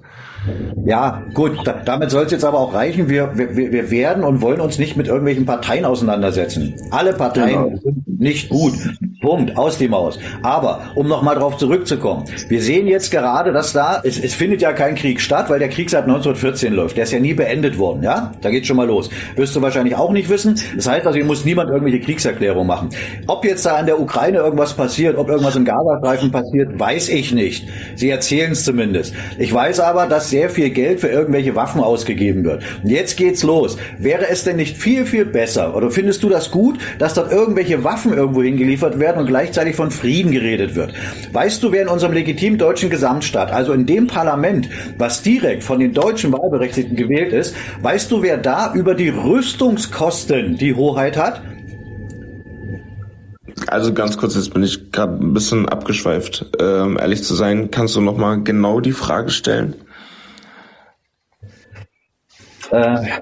Ja, gut, da, damit soll es jetzt aber auch reichen. Wir, wir, wir werden und wollen uns nicht mit irgendwelchen Parteien auseinandersetzen. Alle Parteien genau. sind nicht gut. Punkt, aus dem Aus. Aber um nochmal drauf zurückzukommen, wir sehen jetzt gerade, dass da, es, es findet ja kein Krieg statt, weil der Krieg seit 1914 läuft. Der ist ja nie beendet worden, ja? Da geht's schon mal los. Wirst du wahrscheinlich auch nicht wissen. Das heißt also, hier muss niemand irgendwelche Kriegserklärungen machen. Ob jetzt da in der Ukraine irgendwas passiert, ob irgendwas im Gazastreifen passiert, weiß ich nicht. Sie erzählen es zumindest. Ich weiß aber, dass sehr viel Geld für irgendwelche Waffen ausgegeben wird. Und jetzt geht's los. Wäre es denn nicht viel, viel besser, oder findest du das gut, dass dort irgendwelche Waffen irgendwo hingeliefert werden und gleichzeitig von Frieden geredet wird? Weißt du, wer in unserem legitimen deutschen Gesamtstaat, also in dem Parlament, was direkt von den deutschen Wahlberechtigten gewählt ist, weißt du, wer da über die Rüstungskosten die Hoheit hat? Also ganz kurz, jetzt bin ich gerade ein bisschen abgeschweift. Ähm, ehrlich zu sein, kannst du noch mal genau die Frage stellen? Äh,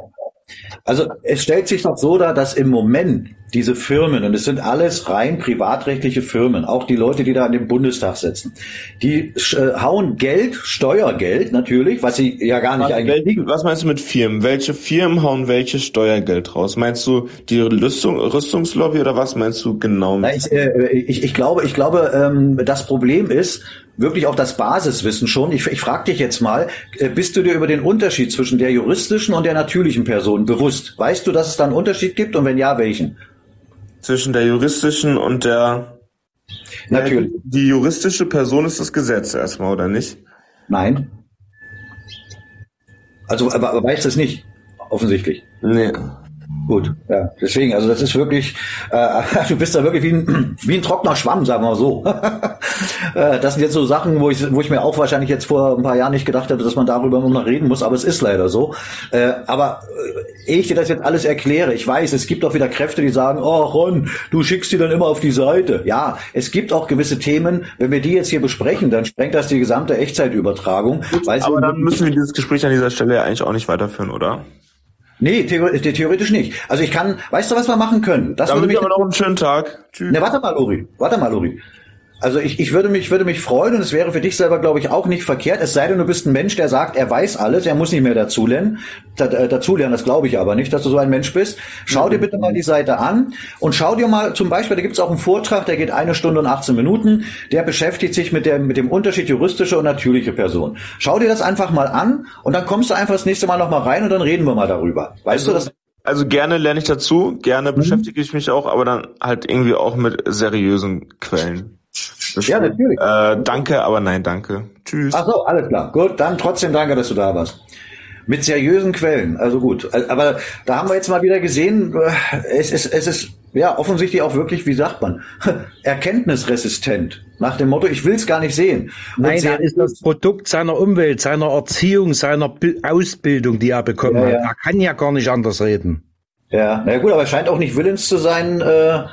also es stellt sich doch so dar, dass im Moment diese Firmen, und es sind alles rein privatrechtliche Firmen, auch die Leute, die da in dem Bundestag sitzen, die äh, hauen Geld, Steuergeld natürlich, was sie ja gar nicht was, eigentlich. Was meinst du mit Firmen? Welche Firmen hauen welches Steuergeld raus? Meinst du die Rüstung, Rüstungslobby oder was meinst du genau? Na, ich, äh, ich, ich glaube, ich glaube, ähm, das Problem ist, wirklich auch das Basiswissen schon. Ich, ich frage dich jetzt mal, äh, bist du dir über den Unterschied zwischen der juristischen und der natürlichen Person bewusst? Weißt du, dass es da einen Unterschied gibt und wenn ja, welchen? Zwischen der juristischen und der Natürlich. Die juristische Person ist das Gesetz erstmal, oder nicht? Nein. Also, aber, aber weißt du es nicht, offensichtlich. Nee. Gut, ja, deswegen, also das ist wirklich, äh, du bist da wirklich wie ein, wie ein trockener Schwamm, sagen wir mal so. Äh, das sind jetzt so Sachen, wo ich, wo ich mir auch wahrscheinlich jetzt vor ein paar Jahren nicht gedacht hätte, dass man darüber noch reden muss, aber es ist leider so. Äh, aber äh, ehe ich dir das jetzt alles erkläre, ich weiß, es gibt auch wieder Kräfte, die sagen, oh Ron, du schickst die dann immer auf die Seite. Ja, es gibt auch gewisse Themen, wenn wir die jetzt hier besprechen, dann sprengt das die gesamte Echtzeitübertragung. aber dann müssen wir dieses Gespräch an dieser Stelle ja eigentlich auch nicht weiterführen, oder? Nee, theoretisch nicht. Also ich kann, weißt du, was wir machen können? Das Dann würde mich aber noch einen schönen Tag. Tschüss. Ne, warte mal, Uri. Warte mal, Uri. Also ich, ich würde mich würde mich freuen und es wäre für dich selber glaube ich auch nicht verkehrt. Es sei denn, du bist ein Mensch, der sagt, er weiß alles, er muss nicht mehr dazulernen. Da, äh, dazulernen, das glaube ich aber nicht, dass du so ein Mensch bist. Schau dir bitte mal die Seite an und schau dir mal zum Beispiel, da gibt es auch einen Vortrag, der geht eine Stunde und 18 Minuten. Der beschäftigt sich mit der mit dem Unterschied juristische und natürliche Person. Schau dir das einfach mal an und dann kommst du einfach das nächste Mal noch mal rein und dann reden wir mal darüber. Weißt also, du das? Also gerne lerne ich dazu, gerne mhm. beschäftige ich mich auch, aber dann halt irgendwie auch mit seriösen Quellen. Ja, natürlich. Äh, danke, aber nein, danke. Tschüss. Ach so, alles klar. Gut, dann trotzdem danke, dass du da warst. Mit seriösen Quellen, also gut. Aber da haben wir jetzt mal wieder gesehen, äh, es ist, es ist ja offensichtlich auch wirklich, wie sagt man, erkenntnisresistent. Nach dem Motto, ich will es gar nicht sehen. Und Nein, er ist das Produkt seiner Umwelt, seiner Erziehung, seiner Ausbildung, die er bekommen ja, ja. hat. Er kann ja gar nicht anders reden. Ja, na gut, aber er scheint auch nicht willens zu sein, äh,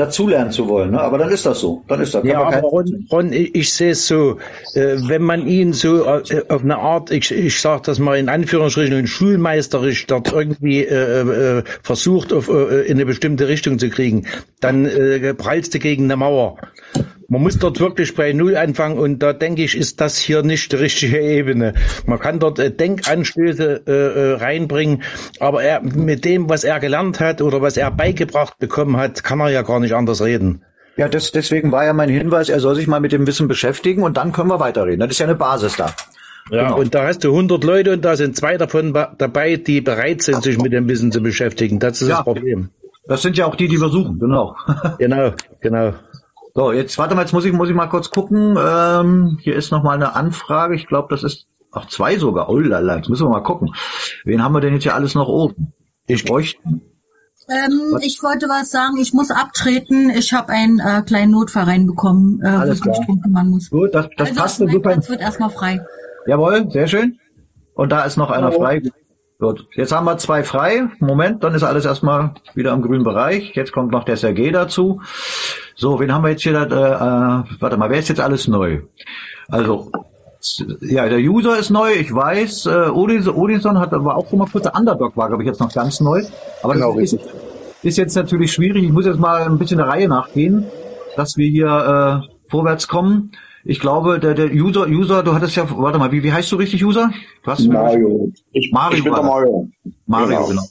dazulernen zu wollen. Ne? Aber dann ist das so. Dann ist das. Ja, aber Ron, Ron, ich, ich sehe es so, äh, wenn man ihn so äh, auf eine Art, ich, ich sage das mal in Anführungsstrichen, schulmeisterisch dort irgendwie äh, äh, versucht, auf, äh, in eine bestimmte Richtung zu kriegen, dann äh, prallst du gegen eine Mauer. Man muss dort wirklich bei Null anfangen und da denke ich, ist das hier nicht die richtige Ebene. Man kann dort äh, Denkanstöße äh, äh, reinbringen, aber er, mit dem, was er gelernt hat oder was er beigebracht bekommen hat, kann er ja gar nicht anders reden. Ja, das, deswegen war ja mein Hinweis, er soll sich mal mit dem Wissen beschäftigen und dann können wir weiterreden. Das ist ja eine Basis da. Ja, genau. und da hast du 100 Leute und da sind zwei davon dabei, die bereit sind, sich mit dem Wissen zu beschäftigen. Das ist ja, das Problem. Das sind ja auch die, die wir suchen, genau. genau, genau. So, jetzt warte mal, jetzt muss ich, muss ich mal kurz gucken. Ähm, hier ist noch mal eine Anfrage. Ich glaube, das ist ach zwei sogar. Oh lala, jetzt müssen wir mal gucken. Wen haben wir denn jetzt hier alles noch oben? Ich bräuchte. Ähm, ich wollte was sagen. Ich muss abtreten. Ich habe einen äh, kleinen Notfall reinbekommen, äh, Alles wo ich mich kümmern muss. Gut, das, das also passt super. Platz wird erstmal frei. Jawohl, sehr schön. Und da ist noch einer frei. Gut, jetzt haben wir zwei frei. Moment, dann ist alles erstmal wieder im grünen Bereich. Jetzt kommt noch der Sergei dazu. So, wen haben wir jetzt hier? Äh, äh, warte mal, wer ist jetzt alles neu? Also, ja, der User ist neu, ich weiß. Äh, Odinson, Odinson hat aber auch schon mal kurz, der Underdog war, glaube ich, jetzt noch ganz neu. Aber genau, das ist, ist, jetzt natürlich schwierig. Ich muss jetzt mal ein bisschen der Reihe nachgehen, dass wir hier äh, vorwärts kommen. Ich glaube, der, der User, User, du hattest ja, warte mal, wie, wie heißt du richtig, User? Was? Mario. Ich, Mario. Ich bin der Mario. Mario, genau. genau.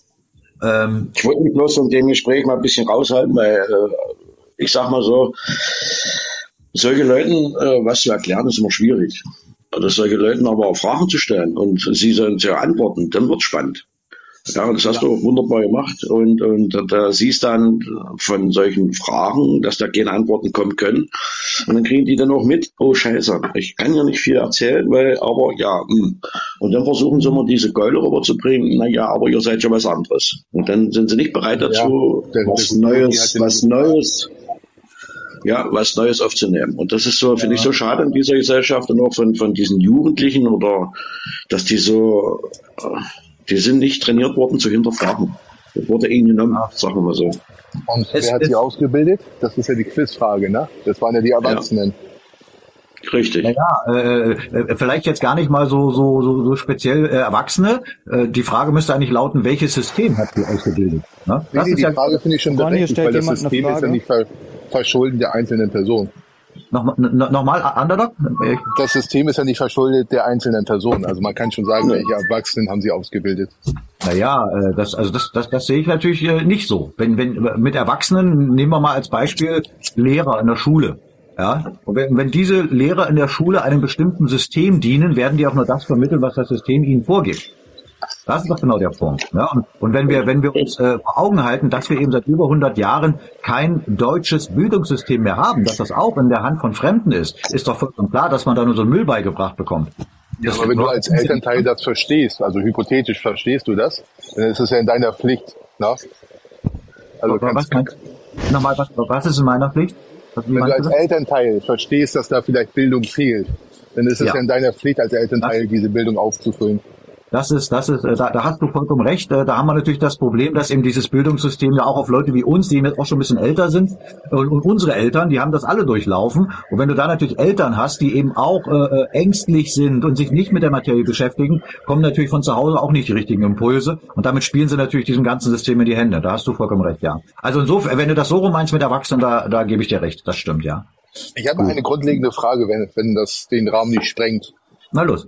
Ähm, ich wollte mich bloß von dem Gespräch mal ein bisschen raushalten, weil äh, ich sag mal so, solche Leuten äh, was zu erklären, ist immer schwierig. Oder solche Leuten aber auch Fragen zu stellen und sie sollen zu antworten, dann wird spannend. Ja, das hast ja. du wunderbar gemacht und, und da siehst dann von solchen Fragen, dass da keine Antworten kommen können. Und dann kriegen die dann auch mit, oh Scheiße, ich kann ja nicht viel erzählen, weil, aber ja, mh. Hm. und dann versuchen sie immer diese Keule rüberzubringen, na ja, aber ihr seid ja was anderes. Und dann sind sie nicht bereit dazu, ja, was Neues, was Neues, ja, was Neues aufzunehmen. Und das ist so, finde ich so schade in dieser Gesellschaft und auch von, von diesen Jugendlichen oder, dass die so, äh, die sind nicht trainiert worden zu hinterfragen. Das wurde ihnen genommen, sagen wir mal so. Und es, wer hat sie ausgebildet? Das ist ja die Quizfrage, ne? Das waren ja die Erwachsenen. Ja. Richtig. Naja, äh, äh, vielleicht jetzt gar nicht mal so so so, so speziell äh, Erwachsene. Äh, die Frage müsste eigentlich lauten, welches System hat sie ausgebildet? Ne? Das nee, ist die ja Frage finde ich schon berechtigt, weil das System ist ja nicht ver Verschulden der einzelnen Person. Nochmal, nochmal, Underdog? Das System ist ja nicht verschuldet der einzelnen Person. Also man kann schon sagen, welche Erwachsenen haben sie ausgebildet. Naja, äh, das, also das, das, das sehe ich natürlich äh, nicht so. Wenn, wenn, mit Erwachsenen, nehmen wir mal als Beispiel Lehrer in der Schule. Ja, und wenn, wenn diese Lehrer in der Schule einem bestimmten System dienen, werden die auch nur das vermitteln, was das System ihnen vorgibt. Das ist doch genau der Punkt. Ja, und, und wenn wir, wenn wir uns äh, vor Augen halten, dass wir eben seit über 100 Jahren kein deutsches Bildungssystem mehr haben, dass das auch in der Hand von Fremden ist, ist doch vollkommen klar, dass man da nur so einen Müll beigebracht bekommt. Ja, aber wenn du als Elternteil das verstehst, also hypothetisch verstehst du das, dann ist es ja in deiner Pflicht. Na? Also was, kannst, kannst, nochmal, was, was ist in meiner Pflicht? wenn du als Elternteil verstehst, dass da vielleicht Bildung fehlt, dann ist es ja, ja in deiner Pflicht als Elternteil, das, diese Bildung aufzufüllen. Das ist, das ist, äh, da, da hast du vollkommen recht. Äh, da haben wir natürlich das Problem, dass eben dieses Bildungssystem ja auch auf Leute wie uns, die jetzt auch schon ein bisschen älter sind, und, und unsere Eltern, die haben das alle durchlaufen. Und wenn du da natürlich Eltern hast, die eben auch äh, äh, ängstlich sind und sich nicht mit der Materie beschäftigen, kommen natürlich von zu Hause auch nicht die richtigen Impulse. Und damit spielen sie natürlich diesem ganzen System in die Hände. Da hast du vollkommen recht, ja. Also insofern, wenn du das so rum meinst mit Erwachsenen, da, da gebe ich dir recht. Das stimmt, ja. Ich habe eine grundlegende Frage, wenn, wenn das den Raum nicht sprengt. Na los.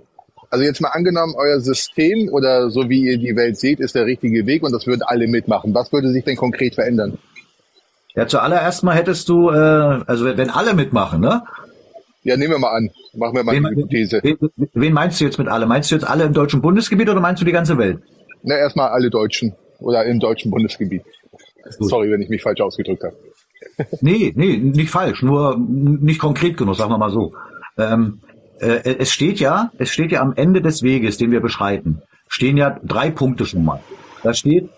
Also jetzt mal angenommen, euer System oder so wie ihr die Welt seht, ist der richtige Weg und das würden alle mitmachen. Was würde sich denn konkret verändern? Ja, zuallererst mal hättest du, äh, also wenn alle mitmachen, ne? Ja, nehmen wir mal an. Machen wir mal wen, eine Hypothese. Wen, wen meinst du jetzt mit alle? Meinst du jetzt alle im deutschen Bundesgebiet oder meinst du die ganze Welt? Na, erstmal alle Deutschen oder im deutschen Bundesgebiet. Sorry, wenn ich mich falsch ausgedrückt habe. nee, nee, nicht falsch, nur nicht konkret genug, sagen wir mal so. Ähm, äh, es steht ja, es steht ja am Ende des Weges, den wir beschreiten, stehen ja drei Punkte schon mal. Da steht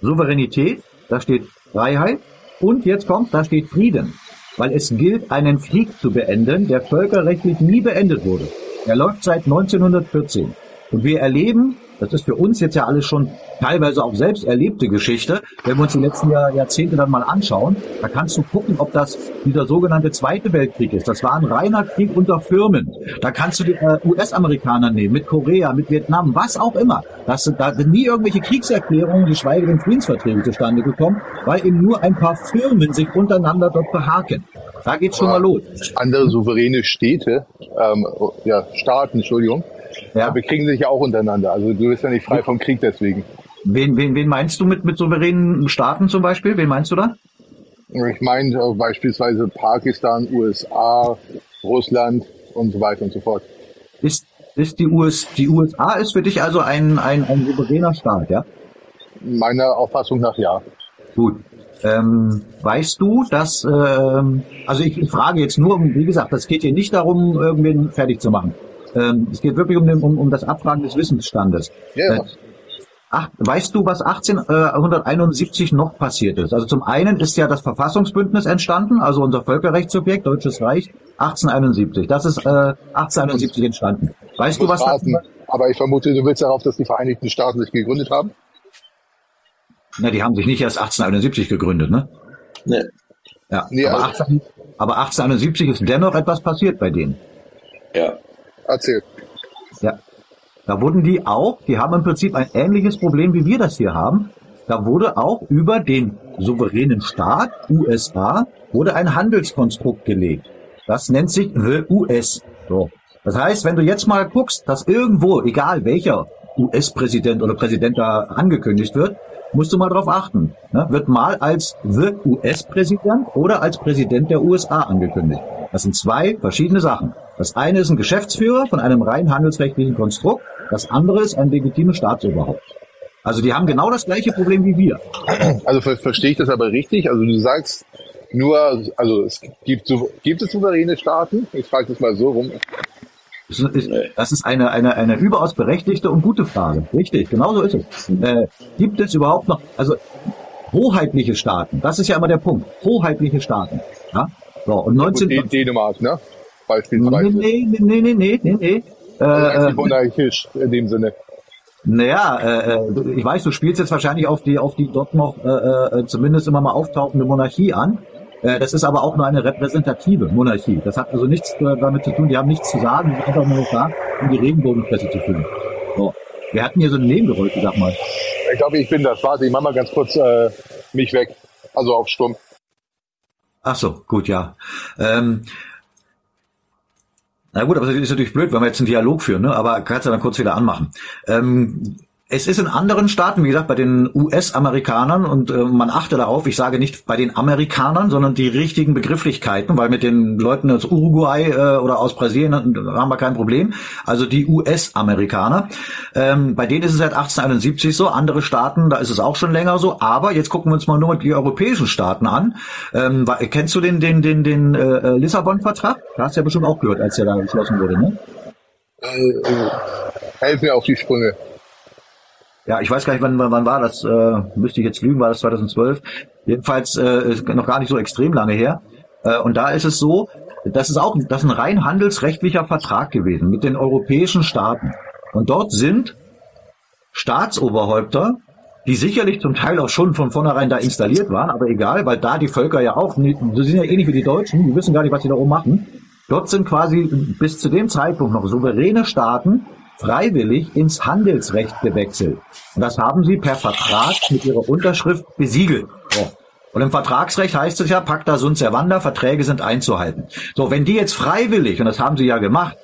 Souveränität, da steht Freiheit und jetzt kommt, da steht Frieden. Weil es gilt, einen Krieg zu beenden, der völkerrechtlich nie beendet wurde. Er läuft seit 1914. Und wir erleben das ist für uns jetzt ja alles schon teilweise auch selbst erlebte Geschichte. Wenn wir uns die letzten Jahr, Jahrzehnte dann mal anschauen, da kannst du gucken, ob das dieser sogenannte Zweite Weltkrieg ist. Das war ein reiner Krieg unter Firmen. Da kannst du die äh, US-Amerikaner nehmen, mit Korea, mit Vietnam, was auch immer. Das, da sind nie irgendwelche Kriegserklärungen, geschweige denn Friedensverträge zustande gekommen, weil eben nur ein paar Firmen sich untereinander dort behaken. Da geht's schon mal los. Andere souveräne Städte, ähm, ja, Staaten, Entschuldigung, ja. bekriegen sich ja auch untereinander. Also du bist ja nicht frei vom Krieg deswegen. Wen, wen, wen meinst du mit, mit souveränen Staaten zum Beispiel? Wen meinst du da? Ich meine äh, beispielsweise Pakistan, USA, Russland und so weiter und so fort. Ist, ist die, US, die USA ist für dich also ein, ein, ein souveräner Staat, ja? Meiner Auffassung nach ja. Gut. Ähm, weißt du, dass, ähm, also ich, ich frage jetzt nur, wie gesagt, das geht hier nicht darum, irgendwen fertig zu machen. Ähm, es geht wirklich um, den, um, um das Abfragen des Wissensstandes. Ja. Äh, ach, weißt du, was 1871 noch passiert ist? Also zum einen ist ja das Verfassungsbündnis entstanden, also unser Völkerrechtssubjekt, Deutsches Reich, 1871. Das ist äh, 1871 entstanden. Weißt du, was raten, Aber ich vermute, du willst darauf, dass die Vereinigten Staaten sich gegründet haben? Na, die haben sich nicht erst 1871 gegründet, ne? Nee. Ja, nee, aber, also 18, aber 1871 ist dennoch etwas passiert bei denen. Ja. Erzähl. Ja. Da wurden die auch, die haben im Prinzip ein ähnliches Problem, wie wir das hier haben. Da wurde auch über den souveränen Staat, USA, wurde ein Handelskonstrukt gelegt. Das nennt sich The US. So. Das heißt, wenn du jetzt mal guckst, dass irgendwo, egal welcher US-Präsident oder Präsident da angekündigt wird, musst du mal drauf achten. Ne? Wird mal als The US-Präsident oder als Präsident der USA angekündigt. Das sind zwei verschiedene Sachen. Das eine ist ein Geschäftsführer von einem rein handelsrechtlichen Konstrukt, das andere ist ein legitimes Staatsoberhaupt. Also die haben genau das gleiche Problem wie wir. Also ver verstehe ich das aber richtig? Also du sagst nur, also es gibt, gibt es souveräne Staaten? Ich frage das mal so rum. Das ist eine, eine, eine überaus berechtigte und gute Frage. Richtig, genau so ist es. Äh, gibt es überhaupt noch, also hoheitliche Staaten, das ist ja immer der Punkt, hoheitliche Staaten. Ja? So, und 19... Dänemark, ne? Beispielsweise. Nee, nee, nee, nee, nee, nee. nee. Äh, äh monarchisch in dem Sinne. Naja, äh, äh, ich weiß, du spielst jetzt wahrscheinlich auf die, auf die dort noch äh, äh, zumindest immer mal auftauchende Monarchie an. Äh, das ist aber auch nur eine repräsentative Monarchie. Das hat also nichts äh, damit zu tun, die haben nichts zu sagen, die sind einfach nur da, um die Regenbogenpresse zu führen. So. Wir hatten hier so ein Nebengeräusch, sag mal. Ich glaube, ich bin das. Warte, ich mach mal ganz kurz äh, mich weg. Also auf Stumm. Ach so, gut, ja. Ähm, na gut, aber das ist natürlich blöd, wenn wir jetzt einen Dialog führen, ne? aber kannst du dann kurz wieder anmachen. Ähm, es ist in anderen Staaten, wie gesagt, bei den US-Amerikanern und äh, man achte darauf, ich sage nicht bei den Amerikanern, sondern die richtigen Begrifflichkeiten, weil mit den Leuten aus Uruguay äh, oder aus Brasilien haben wir kein Problem. Also die US-Amerikaner, ähm, bei denen ist es seit 1871 so, andere Staaten, da ist es auch schon länger so, aber jetzt gucken wir uns mal nur die europäischen Staaten an. Ähm, kennst du den, den, den, den äh, Lissabon-Vertrag? Da hast du ja bestimmt auch gehört, als der da geschlossen wurde, ne? Äh, äh, helf mir auf die Sprünge. Ja, ich weiß gar nicht, wann, wann war das, äh, müsste ich jetzt lügen, war das 2012? Jedenfalls äh, noch gar nicht so extrem lange her. Äh, und da ist es so, das ist auch das ist ein rein handelsrechtlicher Vertrag gewesen mit den europäischen Staaten. Und dort sind Staatsoberhäupter, die sicherlich zum Teil auch schon von vornherein da installiert waren, aber egal, weil da die Völker ja auch, die sind ja ähnlich wie die Deutschen, die wissen gar nicht, was sie da oben machen. Dort sind quasi bis zu dem Zeitpunkt noch souveräne Staaten, freiwillig ins Handelsrecht gewechselt. Und das haben sie per Vertrag mit ihrer Unterschrift besiegelt. So. Und im Vertragsrecht heißt es ja, pacta sunt servanda, Verträge sind einzuhalten. So, wenn die jetzt freiwillig, und das haben sie ja gemacht,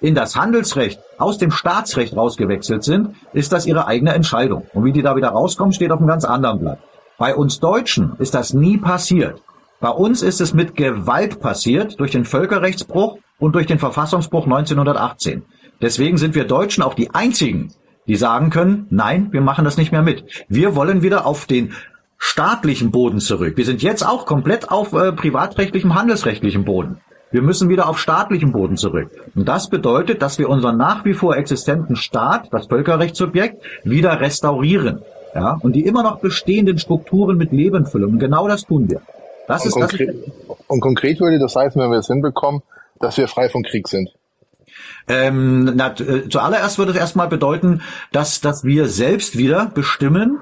in das Handelsrecht aus dem Staatsrecht rausgewechselt sind, ist das ihre eigene Entscheidung. Und wie die da wieder rauskommen, steht auf einem ganz anderen Blatt. Bei uns Deutschen ist das nie passiert. Bei uns ist es mit Gewalt passiert durch den Völkerrechtsbruch und durch den Verfassungsbruch 1918. Deswegen sind wir Deutschen auch die einzigen, die sagen können, nein, wir machen das nicht mehr mit. Wir wollen wieder auf den staatlichen Boden zurück. Wir sind jetzt auch komplett auf äh, privatrechtlichem, handelsrechtlichem Boden. Wir müssen wieder auf staatlichem Boden zurück. Und das bedeutet, dass wir unseren nach wie vor existenten Staat, das Völkerrechtssubjekt, wieder restaurieren. Ja, und die immer noch bestehenden Strukturen mit Leben füllen. Und genau das tun wir. Das und, ist, konkret, das ist, und konkret würde das heißen, wenn wir es hinbekommen, dass wir frei von Krieg sind. Ähm, na, äh, zuallererst würde es erstmal bedeuten, dass, dass wir selbst wieder bestimmen,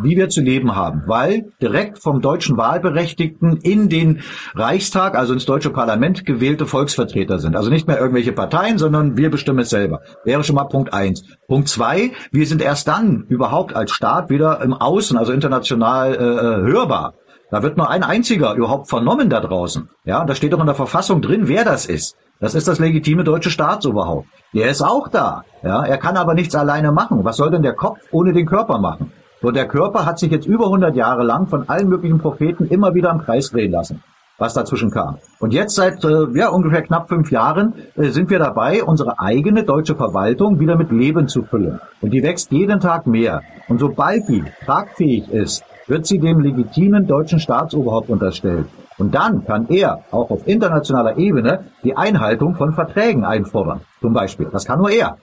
wie wir zu leben haben, weil direkt vom deutschen Wahlberechtigten in den Reichstag, also ins deutsche Parlament gewählte Volksvertreter sind. Also nicht mehr irgendwelche Parteien, sondern wir bestimmen es selber. Wäre schon mal Punkt eins. Punkt zwei, wir sind erst dann überhaupt als Staat wieder im Außen, also international äh, äh hörbar. Da wird nur ein einziger überhaupt vernommen da draußen. Ja, da steht doch in der Verfassung drin, wer das ist. Das ist das legitime deutsche Staatsoberhaupt. Der ist auch da. Ja, er kann aber nichts alleine machen. Was soll denn der Kopf ohne den Körper machen? So, der Körper hat sich jetzt über 100 Jahre lang von allen möglichen Propheten immer wieder im Kreis drehen lassen, was dazwischen kam. Und jetzt seit äh, ja, ungefähr knapp fünf Jahren äh, sind wir dabei, unsere eigene deutsche Verwaltung wieder mit Leben zu füllen. Und die wächst jeden Tag mehr. Und sobald die tragfähig ist, wird sie dem legitimen deutschen Staatsoberhaupt unterstellt. Und dann kann er auch auf internationaler Ebene die Einhaltung von Verträgen einfordern, zum Beispiel. Das kann nur er.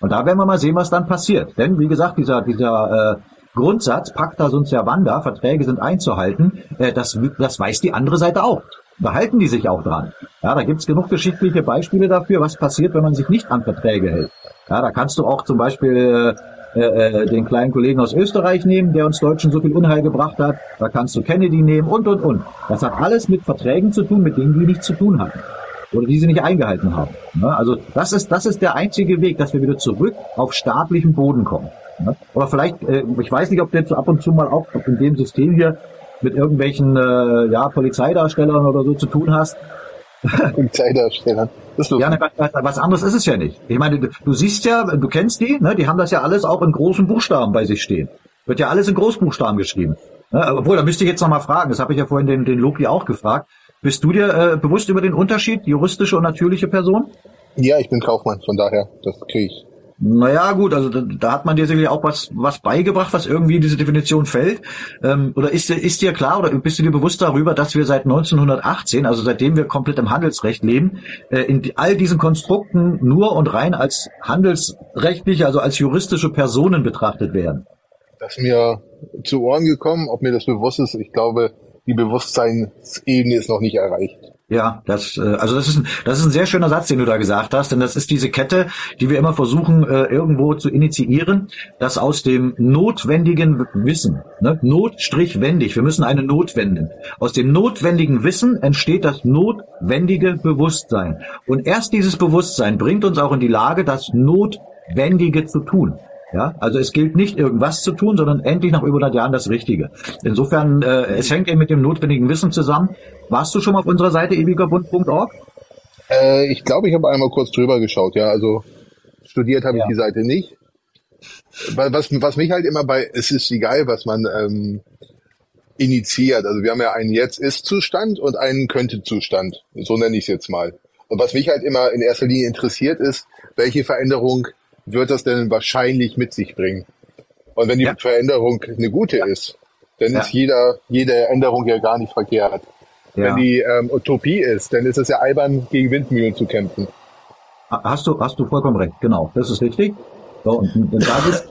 Und da werden wir mal sehen, was dann passiert. Denn, wie gesagt, dieser, dieser äh, Grundsatz, Pacta sunt servanda, Verträge sind einzuhalten, äh, das, das weiß die andere Seite auch. Da halten die sich auch dran. Ja, da gibt's genug geschichtliche Beispiele dafür, was passiert, wenn man sich nicht an Verträge hält. Ja, da kannst du auch zum Beispiel äh, äh, den kleinen Kollegen aus Österreich nehmen, der uns Deutschen so viel Unheil gebracht hat. Da kannst du Kennedy nehmen und, und, und. Das hat alles mit Verträgen zu tun, mit denen die nichts zu tun hatten. Oder die sie nicht eingehalten haben. Ne? Also das ist, das ist der einzige Weg, dass wir wieder zurück auf staatlichen Boden kommen. Ne? Aber vielleicht, äh, ich weiß nicht, ob jetzt ab und zu mal auch in dem System hier mit irgendwelchen äh, ja, Polizeidarstellern oder so zu tun hast. Polizeidarstellern. Ja, ne, was, was anderes ist es ja nicht. Ich meine, du, du siehst ja, du kennst die, ne, die haben das ja alles auch in großen Buchstaben bei sich stehen. Wird ja alles in Großbuchstaben geschrieben. Ne, obwohl, da müsste ich jetzt nochmal fragen, das habe ich ja vorhin den, den Loki auch gefragt. Bist du dir äh, bewusst über den Unterschied, juristische und natürliche Person? Ja, ich bin Kaufmann, von daher, das kriege ich naja, gut, also da, da hat man dir sicherlich auch was, was beigebracht, was irgendwie in diese Definition fällt. Ähm, oder ist, ist dir klar oder bist du dir bewusst darüber, dass wir seit 1918, also seitdem wir komplett im Handelsrecht leben, äh, in all diesen Konstrukten nur und rein als handelsrechtliche, also als juristische Personen betrachtet werden? Das ist mir zu Ohren gekommen, ob mir das bewusst ist. Ich glaube, die Bewusstseinsebene ist noch nicht erreicht. Ja, das, äh, also das ist, ein, das ist ein sehr schöner Satz, den du da gesagt hast, denn das ist diese Kette, die wir immer versuchen äh, irgendwo zu initiieren, dass aus dem notwendigen Wissen, ne, notstrichwendig, wir müssen eine Not wenden. Aus dem notwendigen Wissen entsteht das notwendige Bewusstsein. Und erst dieses Bewusstsein bringt uns auch in die Lage, das Notwendige zu tun. Ja, also es gilt nicht irgendwas zu tun, sondern endlich nach über 100 Jahren das Richtige. Insofern, äh, es hängt eben mit dem notwendigen Wissen zusammen. Warst du schon mal auf unserer Seite ewigerbund.org? Äh, ich glaube, ich habe einmal kurz drüber geschaut. Ja, also studiert habe ja. ich die Seite nicht. Was, was mich halt immer bei, es ist egal, was man ähm, initiiert. Also wir haben ja einen Jetzt-Ist-Zustand und einen Könnte-Zustand. So nenne ich es jetzt mal. Und was mich halt immer in erster Linie interessiert ist, welche Veränderung wird das denn wahrscheinlich mit sich bringen. Und wenn die ja. Veränderung eine gute ist, dann ja. ist jeder, jede Änderung ja gar nicht verkehrt. Ja. Wenn die ähm, Utopie ist, dann ist es ja albern, gegen Windmühlen zu kämpfen. Hast du, hast du vollkommen recht, genau, das ist richtig. So, und, und da ist,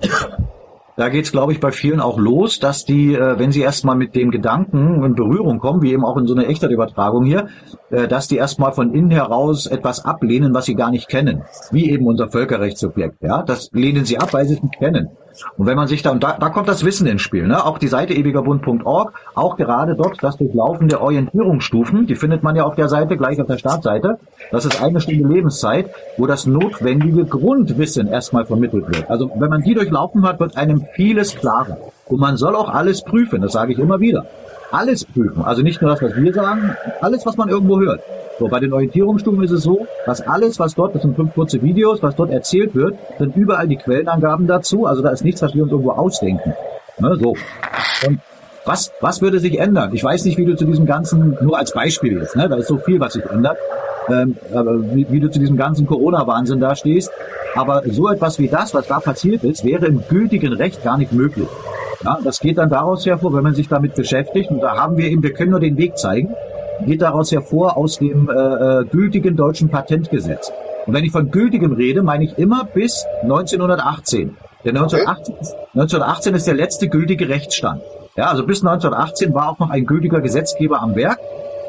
da geht's, glaube ich, bei vielen auch los, dass die, äh, wenn sie erstmal mit dem Gedanken in Berührung kommen, wie eben auch in so einer Echterübertragung hier, äh, dass die erstmal von innen heraus etwas ablehnen, was sie gar nicht kennen. Wie eben unser Völkerrechtssubjekt. Ja, das lehnen sie ab, weil sie es nicht kennen. Und wenn man sich da, und da, da kommt das Wissen ins Spiel, ne? auch die Seite ewigerbund.org, auch gerade dort das Durchlaufen der Orientierungsstufen, die findet man ja auf der Seite, gleich auf der Startseite. Das ist eine Stunde Lebenszeit, wo das notwendige Grundwissen erstmal vermittelt wird. Also wenn man die durchlaufen hat, wird einem vieles klarer. Und man soll auch alles prüfen, das sage ich immer wieder. Alles prüfen. Also nicht nur das, was wir sagen, alles, was man irgendwo hört. So, bei den Orientierungsstufen ist es so, dass alles, was dort, das sind fünf kurze Videos, was dort erzählt wird, sind überall die Quellenangaben dazu. Also da ist nichts, was wir uns irgendwo ausdenken. Ne, so. Und was, was würde sich ändern? Ich weiß nicht, wie du zu diesem ganzen, nur als Beispiel jetzt, ne, da ist so viel, was sich ändert, ähm, wie, wie du zu diesem ganzen Corona-Wahnsinn da stehst. Aber so etwas wie das, was da passiert ist, wäre im gültigen Recht gar nicht möglich. Ja, das geht dann daraus hervor, wenn man sich damit beschäftigt, und da haben wir eben, wir können nur den Weg zeigen, geht daraus hervor aus dem äh, äh, gültigen deutschen Patentgesetz. Und wenn ich von gültigem rede, meine ich immer bis 1918. Der 1918, 1918 ist der letzte gültige Rechtsstand. Ja, also bis 1918 war auch noch ein gültiger Gesetzgeber am Werk,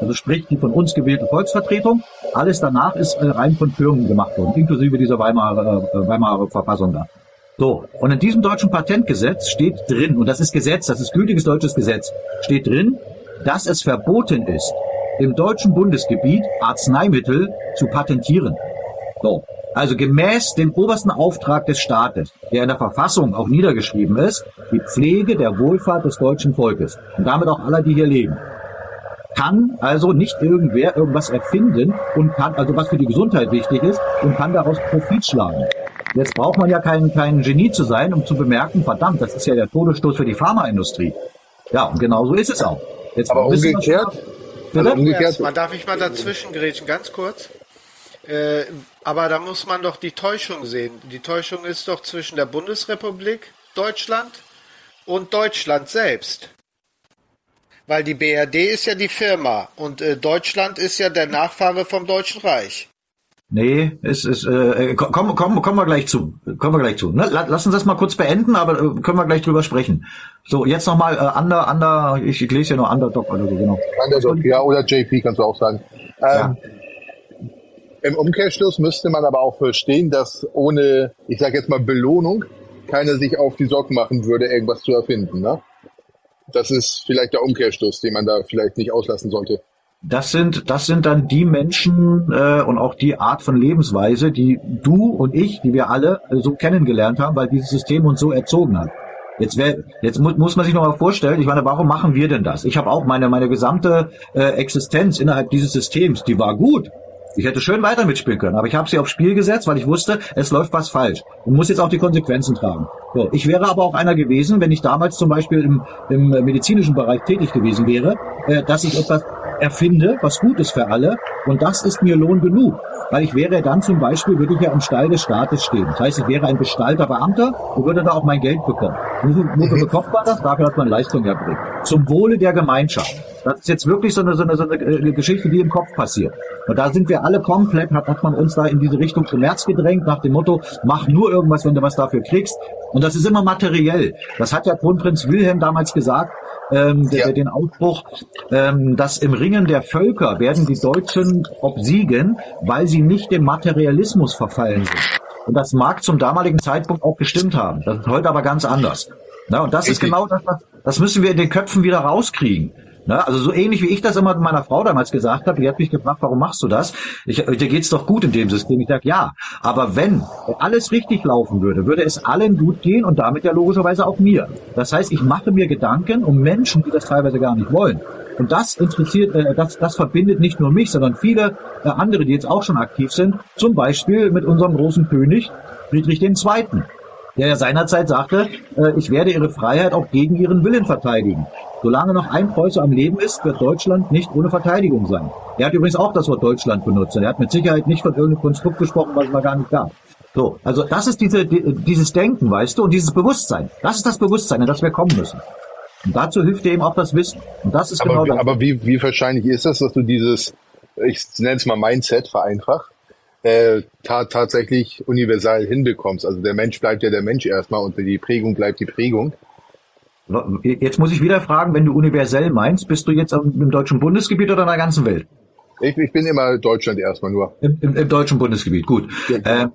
also sprich die von uns gewählte Volksvertretung. Alles danach ist äh, rein von Firmen gemacht worden, inklusive dieser Weimarer, äh, Weimarer Verfassung da. So, und in diesem deutschen Patentgesetz steht drin, und das ist Gesetz, das ist gültiges deutsches Gesetz, steht drin, dass es verboten ist, im deutschen Bundesgebiet Arzneimittel zu patentieren. So. Also gemäß dem obersten Auftrag des Staates, der in der Verfassung auch niedergeschrieben ist, die Pflege der Wohlfahrt des deutschen Volkes und damit auch aller, die hier leben. Kann also nicht irgendwer irgendwas erfinden und kann, also was für die Gesundheit wichtig ist, und kann daraus Profit schlagen. Jetzt braucht man ja kein, kein Genie zu sein, um zu bemerken, verdammt, das ist ja der Todesstoß für die Pharmaindustrie. Ja, und genau so ist es auch. Jetzt Aber umgekehrt, also umgekehrt. Man darf ich mal dazwischen grätschen, ganz kurz. Äh, aber da muss man doch die Täuschung sehen. Die Täuschung ist doch zwischen der Bundesrepublik Deutschland und Deutschland selbst. Weil die BRD ist ja die Firma und äh, Deutschland ist ja der Nachfahre vom Deutschen Reich. Nee, es ist, äh, komm, komm, kommen wir gleich zu. Kommen wir gleich zu. Ne? Lass uns das mal kurz beenden, aber äh, können wir gleich drüber sprechen. So, jetzt nochmal äh, Under, Under, ich, ich lese ja nur Underdog oder so, genau. Underdog, ja, oder JP kannst du auch sagen. Ähm, ja. Im Umkehrschluss müsste man aber auch verstehen, dass ohne, ich sage jetzt mal Belohnung, keiner sich auf die Socken machen würde, irgendwas zu erfinden. Ne? Das ist vielleicht der Umkehrschluss, den man da vielleicht nicht auslassen sollte das sind, das sind dann die Menschen äh, und auch die Art von Lebensweise, die du und ich, die wir alle so kennengelernt haben, weil dieses System uns so erzogen hat. Jetzt, wär, jetzt mu muss man sich noch mal vorstellen, ich meine, warum machen wir denn das? Ich habe auch meine, meine gesamte äh, Existenz innerhalb dieses Systems, die war gut. Ich hätte schön weiter mitspielen können, aber ich habe sie aufs Spiel gesetzt, weil ich wusste, es läuft was falsch und muss jetzt auch die Konsequenzen tragen. So, ich wäre aber auch einer gewesen, wenn ich damals zum Beispiel im, im medizinischen Bereich tätig gewesen wäre, äh, dass ich etwas erfinde, was gut ist für alle. Und das ist mir Lohn genug. Weil ich wäre dann zum Beispiel, würde ich ja im Stall des Staates stehen. Das heißt, ich wäre ein bestallter Beamter und würde da auch mein Geld bekommen. Wofür, wofür mhm. bekommt man das? Dafür, dass man Leistung erbringt. Zum Wohle der Gemeinschaft. Das ist jetzt wirklich so eine, so eine, so eine äh, Geschichte, die im Kopf passiert. Und da sind wir alle komplett, hat, hat man uns da in diese Richtung Kommerz gedrängt, nach dem Motto, mach nur irgendwas, wenn du was dafür kriegst. Und das ist immer materiell. Das hat ja Kronprinz Wilhelm damals gesagt, ähm, ja. den Ausbruch, ähm, dass im Ringen der Völker werden die Deutschen obsiegen, weil sie nicht dem Materialismus verfallen sind. Und das mag zum damaligen Zeitpunkt auch gestimmt haben. Das ist heute aber ganz anders. Na, und das Richtig. ist genau das, das müssen wir in den Köpfen wieder rauskriegen. Ne? Also so ähnlich wie ich das immer meiner Frau damals gesagt habe, die hat mich gefragt, warum machst du das? Ich, dir geht's doch gut in dem System. Ich sage, ja, aber wenn alles richtig laufen würde, würde es allen gut gehen und damit ja logischerweise auch mir. Das heißt, ich mache mir Gedanken um Menschen, die das teilweise gar nicht wollen. Und das interessiert, äh, das, das verbindet nicht nur mich, sondern viele äh, andere, die jetzt auch schon aktiv sind. Zum Beispiel mit unserem großen König Friedrich II., der ja seinerzeit sagte, äh, ich werde ihre Freiheit auch gegen ihren Willen verteidigen. Solange noch ein Preuße am Leben ist, wird Deutschland nicht ohne Verteidigung sein. Er hat übrigens auch das Wort Deutschland benutzt. Er hat mit Sicherheit nicht von irgendeinem Konstrukt gesprochen, was es mal gar nicht gab. So, also das ist diese, dieses Denken, weißt du, und dieses Bewusstsein. Das ist das Bewusstsein, in das wir kommen müssen. Und dazu hilft dir eben auch das Wissen. Und das ist aber, genau das. Aber wie, wie wahrscheinlich ist das, dass du dieses, ich nenne es mal Mindset vereinfacht, äh, ta tatsächlich universal hinbekommst? Also der Mensch bleibt ja der Mensch erstmal und die Prägung bleibt die Prägung. Jetzt muss ich wieder fragen, wenn du universell meinst, bist du jetzt im deutschen Bundesgebiet oder in der ganzen Welt? Ich, ich bin immer Deutschland erstmal nur. Im, im, im deutschen Bundesgebiet, gut. Ja. Äh,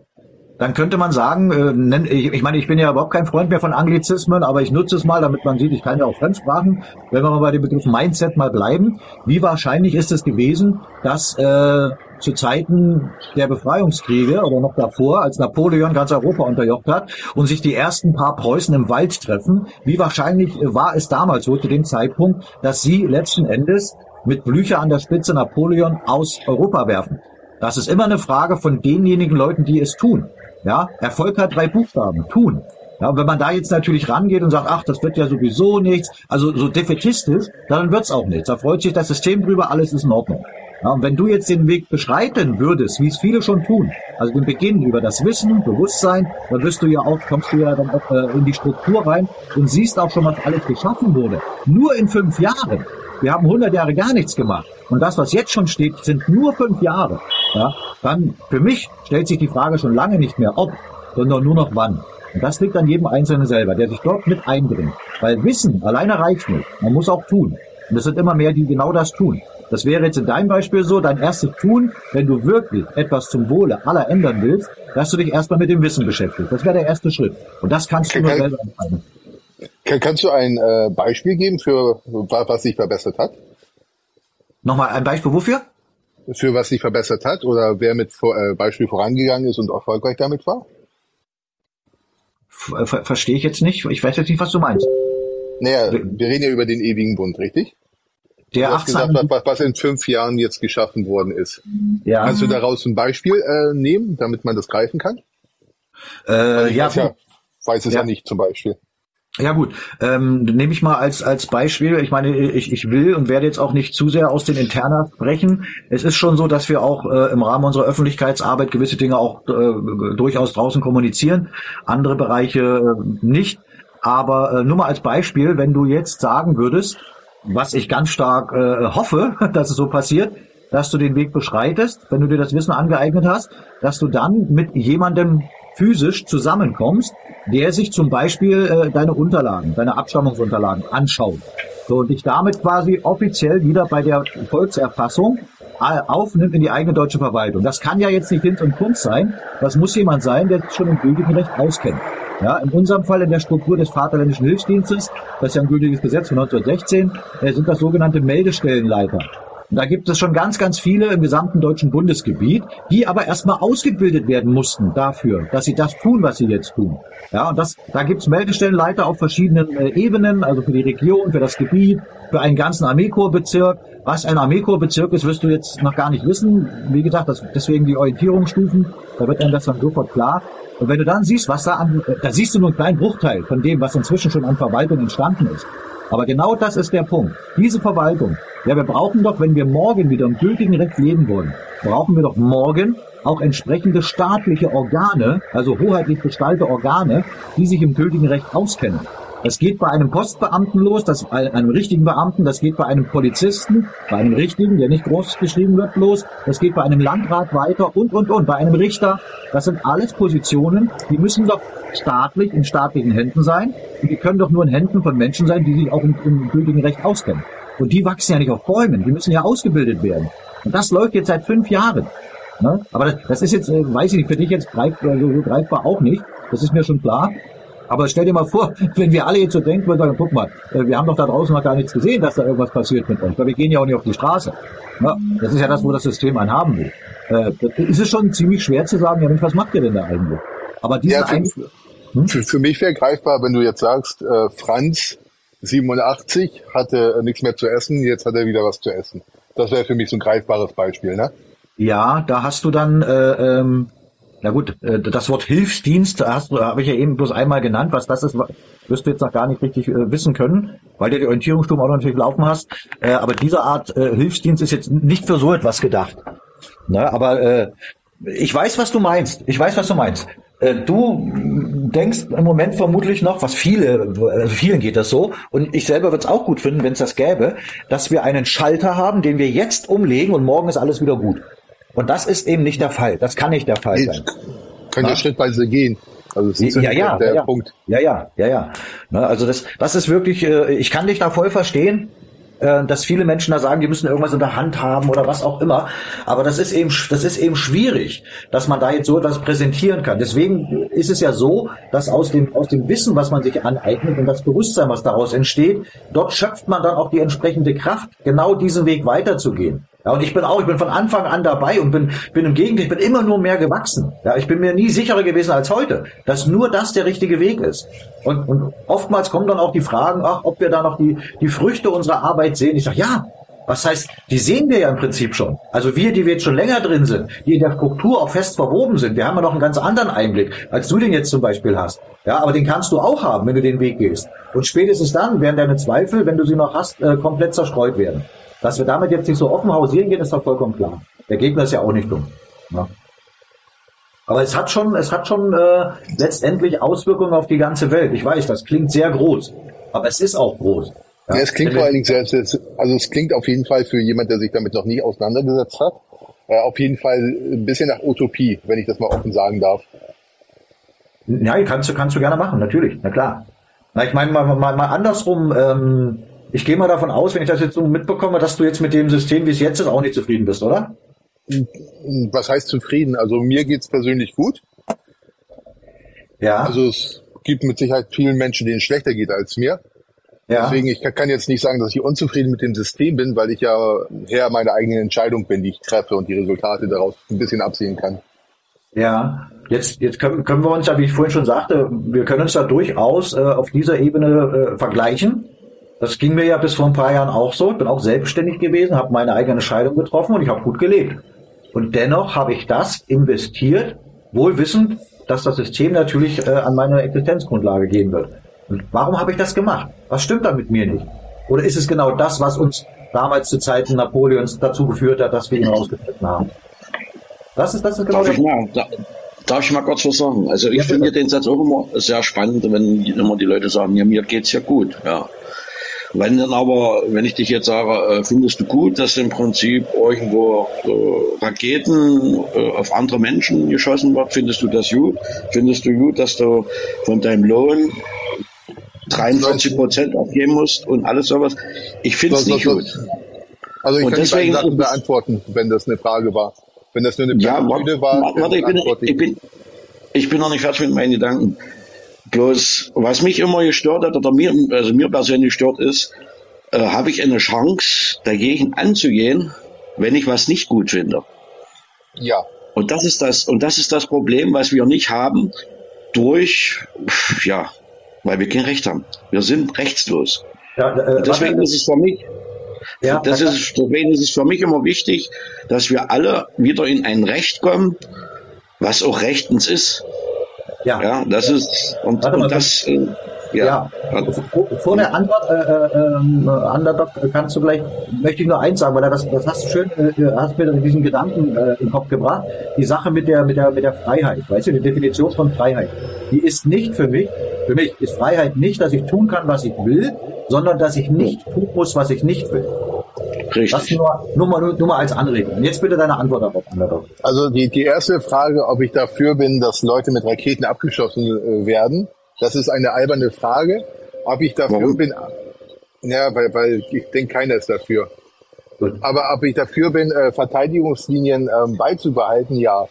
dann könnte man sagen, äh, ich meine, ich bin ja überhaupt kein Freund mehr von Anglizismen, aber ich nutze es mal, damit man sieht, ich kann ja auch Fremdsprachen. Wenn wir mal bei dem Begriff Mindset mal bleiben, wie wahrscheinlich ist es gewesen, dass äh, zu Zeiten der Befreiungskriege oder noch davor, als Napoleon ganz Europa unterjocht hat und sich die ersten paar Preußen im Wald treffen, wie wahrscheinlich war es damals so zu dem Zeitpunkt, dass sie letzten Endes mit Blücher an der Spitze Napoleon aus Europa werfen? Das ist immer eine Frage von denjenigen Leuten, die es tun. Ja, Erfolg hat drei Buchstaben. Tun. Ja, und wenn man da jetzt natürlich rangeht und sagt, ach, das wird ja sowieso nichts, also so defetistisch, dann wird's auch nichts. Da freut sich das System drüber, alles ist in Ordnung. Ja, und wenn du jetzt den Weg beschreiten würdest, wie es viele schon tun, also den Beginn über das Wissen, Bewusstsein, dann wirst du ja auch, kommst du ja dann auch äh, in die Struktur rein und siehst auch schon, was alles geschaffen wurde. Nur in fünf Jahren. Wir haben 100 Jahre gar nichts gemacht. Und das, was jetzt schon steht, sind nur fünf Jahre. Ja, dann für mich stellt sich die Frage schon lange nicht mehr ob, sondern nur noch wann. Und das liegt an jedem Einzelnen selber, der sich dort mit einbringt. Weil Wissen alleine reicht nicht. Man muss auch tun. Und es sind immer mehr, die genau das tun. Das wäre jetzt in deinem Beispiel so, dein erstes Tun, wenn du wirklich etwas zum Wohle aller ändern willst, dass du dich erstmal mit dem Wissen beschäftigst. Das wäre der erste Schritt. Und das kannst du nur selber entscheiden. Kannst du ein äh, Beispiel geben für was sich verbessert hat? Nochmal ein Beispiel wofür? Für was sich verbessert hat oder wer mit äh, Beispiel vorangegangen ist und erfolgreich damit war? Ver Verstehe ich jetzt nicht. Ich weiß jetzt nicht, was du meinst. Naja, wir reden ja über den ewigen Bund, richtig? Der du hast gesagt, was, was in fünf Jahren jetzt geschaffen worden ist. Ja. Kannst du daraus ein Beispiel äh, nehmen, damit man das greifen kann? Äh, ja, weiß ja, weiß es ja. ja nicht zum Beispiel. Ja gut, ähm, nehme ich mal als als Beispiel. Ich meine, ich, ich will und werde jetzt auch nicht zu sehr aus den Interna sprechen. Es ist schon so, dass wir auch äh, im Rahmen unserer Öffentlichkeitsarbeit gewisse Dinge auch äh, durchaus draußen kommunizieren, andere Bereiche äh, nicht. Aber äh, nur mal als Beispiel, wenn du jetzt sagen würdest, was ich ganz stark äh, hoffe, dass es so passiert, dass du den Weg beschreitest, wenn du dir das Wissen angeeignet hast, dass du dann mit jemandem physisch zusammenkommst, der sich zum Beispiel äh, deine Unterlagen, deine Abstammungsunterlagen anschaut. So, und dich damit quasi offiziell wieder bei der Volkserfassung äh, aufnimmt in die eigene deutsche Verwaltung. Das kann ja jetzt nicht Hinz und Kunst sein. Das muss jemand sein, der sich schon im gültigen Recht auskennt. Ja, in unserem Fall in der Struktur des Vaterländischen Hilfsdienstes, das ist ja ein gültiges Gesetz von 1916, äh, sind das sogenannte Meldestellenleiter. Und da gibt es schon ganz, ganz viele im gesamten deutschen Bundesgebiet, die aber erstmal ausgebildet werden mussten dafür, dass sie das tun, was sie jetzt tun. Ja, und das, da gibt es Meldestellenleiter auf verschiedenen äh, Ebenen, also für die Region, für das Gebiet, für einen ganzen Armeekorpsbezirk. Was ein Armeekorpsbezirk ist, wirst du jetzt noch gar nicht wissen. Wie gesagt, das, deswegen die Orientierungsstufen, da wird einem das dann sofort klar. Und wenn du dann siehst, was da an, da siehst du nur einen kleinen Bruchteil von dem, was inzwischen schon an Verwaltung entstanden ist. Aber genau das ist der Punkt. Diese Verwaltung. Ja, wir brauchen doch, wenn wir morgen wieder im gültigen Recht leben wollen, brauchen wir doch morgen auch entsprechende staatliche Organe, also hoheitlich gestaltete Organe, die sich im gültigen Recht auskennen. Das geht bei einem Postbeamten los, das bei einem richtigen Beamten, das geht bei einem Polizisten, bei einem richtigen, der nicht groß geschrieben wird, los, das geht bei einem Landrat weiter und, und, und, bei einem Richter. Das sind alles Positionen, die müssen doch staatlich, in staatlichen Händen sein und die können doch nur in Händen von Menschen sein, die sich auch im, im gültigen Recht auskennen. Und die wachsen ja nicht auf Bäumen, die müssen ja ausgebildet werden. Und das läuft jetzt seit fünf Jahren. Ne? Aber das, das ist jetzt, äh, weiß ich nicht, für dich jetzt greifbar, so, so greifbar auch nicht. Das ist mir schon klar. Aber stell dir mal vor, wenn wir alle jetzt so denken würden, sagen, guck mal, äh, wir haben doch da draußen noch gar nichts gesehen, dass da irgendwas passiert mit uns. Weil wir gehen ja auch nicht auf die Straße. Ja, das ist ja das, wo das System einen haben will. Äh, ist es schon ziemlich schwer zu sagen, ja Mensch, was macht ihr denn da eigentlich? Aber diese ja, für, hm? für, für, mich wäre greifbar, wenn du jetzt sagst, äh, Franz 87 hatte nichts mehr zu essen, jetzt hat er wieder was zu essen. Das wäre für mich so ein greifbares Beispiel, ne? Ja, da hast du dann äh, ähm, na gut, äh, das Wort Hilfsdienst habe ich ja eben bloß einmal genannt. Was das ist, wirst du jetzt noch gar nicht richtig äh, wissen können, weil du die Orientierungssturm auch noch natürlich laufen hast. Äh, aber diese Art Hilfsdienst ist jetzt nicht für so etwas gedacht. Na, aber ich weiß, was du meinst. Ich weiß, was du meinst. Du denkst im Moment vermutlich noch, was viele, äh, vielen geht das so, und ich selber würde es auch gut finden, wenn es das gäbe, dass wir einen Schalter haben, den wir jetzt umlegen und morgen ist alles wieder gut. Und das ist eben nicht der Fall. Das kann nicht der Fall sein. Können ja schrittweise gehen. Also das ist ja, ja, der, der ja, Punkt. Ja, ja, ja, ja. Ne, also das, das ist wirklich, äh, ich kann dich da voll verstehen. äh, dass viele Menschen da sagen, die müssen irgendwas in der Hand haben oder was auch immer. Aber das ist eben, das ist eben schwierig, dass man da jetzt so etwas präsentieren kann. Deswegen ist es ja so, dass aus dem, aus dem Wissen, was man sich aneignet und das Bewusstsein, was daraus entsteht, dort schöpft man dann auch die entsprechende Kraft, genau diesen Weg weiterzugehen. Ja, und ich bin auch, ich bin von Anfang an dabei und bin, bin im Gegenteil, ich bin immer nur mehr gewachsen. Ja, ich bin mir nie sicherer gewesen als heute, dass nur das der richtige Weg ist. Und, und oftmals kommen dann auch die Fragen, ach, ob wir da noch die, die Früchte unserer Arbeit sehen. Ich sage, ja, was heißt, die sehen wir ja im Prinzip schon. Also wir, die wir jetzt schon länger drin sind, die in der Struktur auch fest verwoben sind, wir haben ja noch einen ganz anderen Einblick, als du den jetzt zum Beispiel hast. Ja, aber den kannst du auch haben, wenn du den Weg gehst. Und spätestens dann werden deine Zweifel, wenn du sie noch hast, äh, komplett zerstreut werden. Dass wir damit jetzt nicht so offen hausieren gehen, ist doch vollkommen klar. Der Gegner ist ja auch nicht dumm. Ja. Aber es hat schon, es hat schon äh, letztendlich Auswirkungen auf die ganze Welt. Ich weiß, das klingt sehr groß, aber es ist auch groß. Ja, ja es klingt vor allen Dingen sehr, also es klingt auf jeden Fall für jemand, der sich damit noch nie auseinandergesetzt hat, äh, auf jeden Fall ein bisschen nach Utopie, wenn ich das mal offen sagen darf. Ja, kannst du, kannst du gerne machen, natürlich, na klar. Na, ich meine mal, mal, mal andersrum. Ähm, ich gehe mal davon aus, wenn ich das jetzt so mitbekomme, dass du jetzt mit dem System, wie es jetzt ist, auch nicht zufrieden bist, oder? Was heißt zufrieden? Also mir geht's persönlich gut. Ja. Also es gibt mit Sicherheit vielen Menschen, denen es schlechter geht als mir. Ja. Deswegen, ich kann jetzt nicht sagen, dass ich unzufrieden mit dem System bin, weil ich ja Herr meiner eigenen Entscheidung bin, die ich treffe und die Resultate daraus ein bisschen absehen kann. Ja, jetzt, jetzt können, können wir uns ja, wie ich vorhin schon sagte, wir können uns da durchaus äh, auf dieser Ebene äh, vergleichen. Das ging mir ja bis vor ein paar Jahren auch so. Ich bin auch selbstständig gewesen, habe meine eigene Entscheidung getroffen und ich habe gut gelebt. Und dennoch habe ich das investiert, wohl wissend, dass das System natürlich äh, an meine Existenzgrundlage gehen wird. Und warum habe ich das gemacht? Was stimmt da mit mir nicht? Oder ist es genau das, was uns damals zu Zeiten Napoleons dazu geführt hat, dass wir ihn rausgetreten haben? Das ist, das ist genau darf, ich mal, da, darf ich mal kurz was sagen? Also ich ja, finde den Satz auch immer sehr spannend, wenn immer die Leute sagen, ja, mir geht's ja gut. Ja, wenn dann aber, wenn ich dich jetzt sage, äh, findest du gut, dass im Prinzip irgendwo äh, Raketen äh, auf andere Menschen geschossen wird, findest du das gut? Findest du gut, dass du von deinem Lohn 43 Prozent abgeben musst und alles sowas? Ich finde es nicht gut. Also ich und kann deswegen, die Sachen beantworten, wenn das eine Frage war. Wenn das nur eine ja, warte, war. Warte, ich bin, ich, bin, ich bin noch nicht fertig mit meinen Gedanken. Bloß, was mich immer gestört hat, oder mir, also mir persönlich stört, ist, äh, habe ich eine Chance, dagegen anzugehen, wenn ich was nicht gut finde. Ja. Und das ist das, und das ist das Problem, was wir nicht haben, durch, ja, weil wir kein Recht haben. Wir sind rechtslos. Ja, äh, deswegen ist es für mich, ja, das ist, deswegen ist es für mich immer wichtig, dass wir alle wieder in ein Recht kommen, was auch rechtens ist. Ja, ja das ist und, mal, und das. Äh, ja. ja. Vor, vor der Antwort, äh, äh, ähm, Underdog, kannst du gleich, möchte ich nur eins sagen, weil das, das hast du schön, äh, äh, hast mir diesen Gedanken äh, im Kopf gebracht. Die Sache mit der, mit der, mit der Freiheit, weißt du, die Definition von Freiheit, die ist nicht für mich, für mich ist Freiheit nicht, dass ich tun kann, was ich will, sondern dass ich nicht tun muss, was ich nicht will. Richtig. Das nur, nur, mal, nur mal als Anregung. Und jetzt bitte deine Antwort darauf. Also die, die erste Frage, ob ich dafür bin, dass Leute mit Raketen abgeschossen äh, werden, das ist eine alberne Frage. Ob ich dafür Warum? bin, ja, weil, weil ich denke, keiner ist dafür. Gut. Aber ob ich dafür bin, äh, Verteidigungslinien ähm, beizubehalten, ja.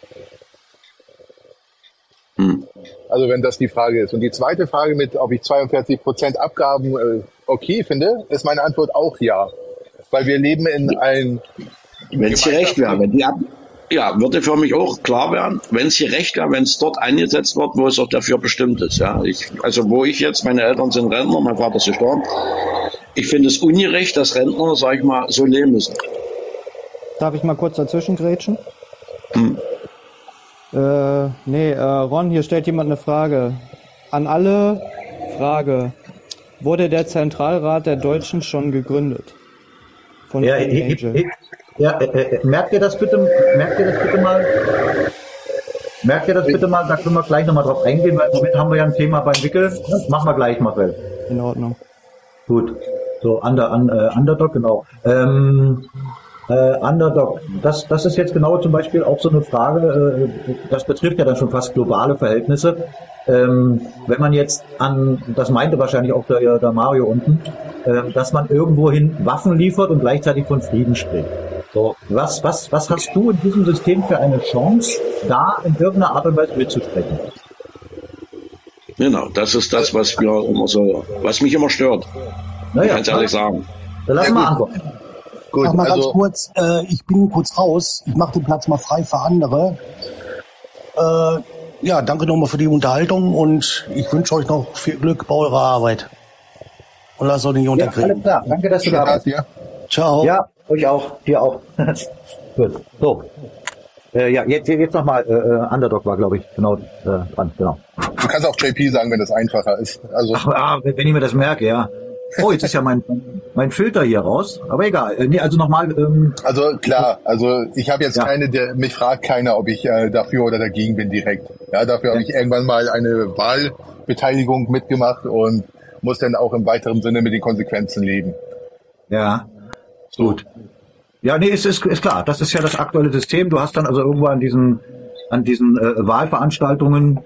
Hm. Also wenn das die Frage ist. Und die zweite Frage mit, ob ich 42 Prozent Abgaben äh, okay finde, ist meine Antwort auch ja weil wir leben in einem. Wenn es hier recht wäre, wenn die ab, ja, würde für mich auch klar werden, wenn es hier recht wäre, wenn es dort eingesetzt wird, wo es auch dafür bestimmt ist. Ja, ich, also wo ich jetzt, meine Eltern sind Rentner, mein Vater ist gestorben. Ich finde es ungerecht, dass Rentner, sag ich mal, so leben müssen. Darf ich mal kurz dazwischen grätschen? Hm. Äh, nee, äh, Ron, hier stellt jemand eine Frage. An alle Frage. Wurde der Zentralrat der Deutschen schon gegründet? Von ja, ich, ich, ja äh, äh, merkt ihr das bitte, merkt ihr das bitte mal? Merkt ihr das bitte mal? Da können wir gleich nochmal drauf eingehen, weil damit haben wir ja ein Thema beim Wickel. Das machen wir gleich, Marcel. In Ordnung. Gut. So, under, un, uh, Underdog, genau. Ähm, äh, Underdog, das, das ist jetzt genau zum Beispiel auch so eine Frage, äh, das betrifft ja dann schon fast globale Verhältnisse. Ähm, wenn man jetzt an, das meinte wahrscheinlich auch der, der Mario unten, äh, dass man irgendwohin Waffen liefert und gleichzeitig von Frieden spricht. So, was, was, was hast du in diesem System für eine Chance, da in irgendeiner Art und Weise mitzusprechen? Genau, das ist das, was mir immer so, was mich immer stört. Naja, ganz ehrlich sagen. Dann lass ja, mal antworten. Gut, mal also, ganz kurz, äh, ich bin kurz raus. Ich mache den Platz mal frei für andere. Äh, ja, danke nochmal für die Unterhaltung und ich wünsche euch noch viel Glück bei eurer Arbeit. Und lasst euch nicht unterkriegen. Ja, alles klar. Danke, dass du da warst. Ja. Ciao. Ja, euch auch. Dir auch. Gut. So. Äh, ja, jetzt, jetzt nochmal, äh, äh, Underdog war, glaube ich, genau äh, dran, genau. Du kannst auch JP sagen, wenn das einfacher ist. Also Ach, ah, wenn ich mir das merke, ja. Oh, jetzt ist ja mein, mein Filter hier raus, aber egal. Äh, nee, also nochmal. Ähm, also klar, also ich habe jetzt ja. keine, der mich fragt keiner, ob ich äh, dafür oder dagegen bin direkt. Ja, dafür ja. habe ich irgendwann mal eine Wahlbeteiligung mitgemacht und muss dann auch im weiteren Sinne mit den Konsequenzen leben. Ja, so. gut. Ja, nee, ist, ist, ist klar. Das ist ja das aktuelle System. Du hast dann also irgendwo an diesen an diesen äh, Wahlveranstaltungen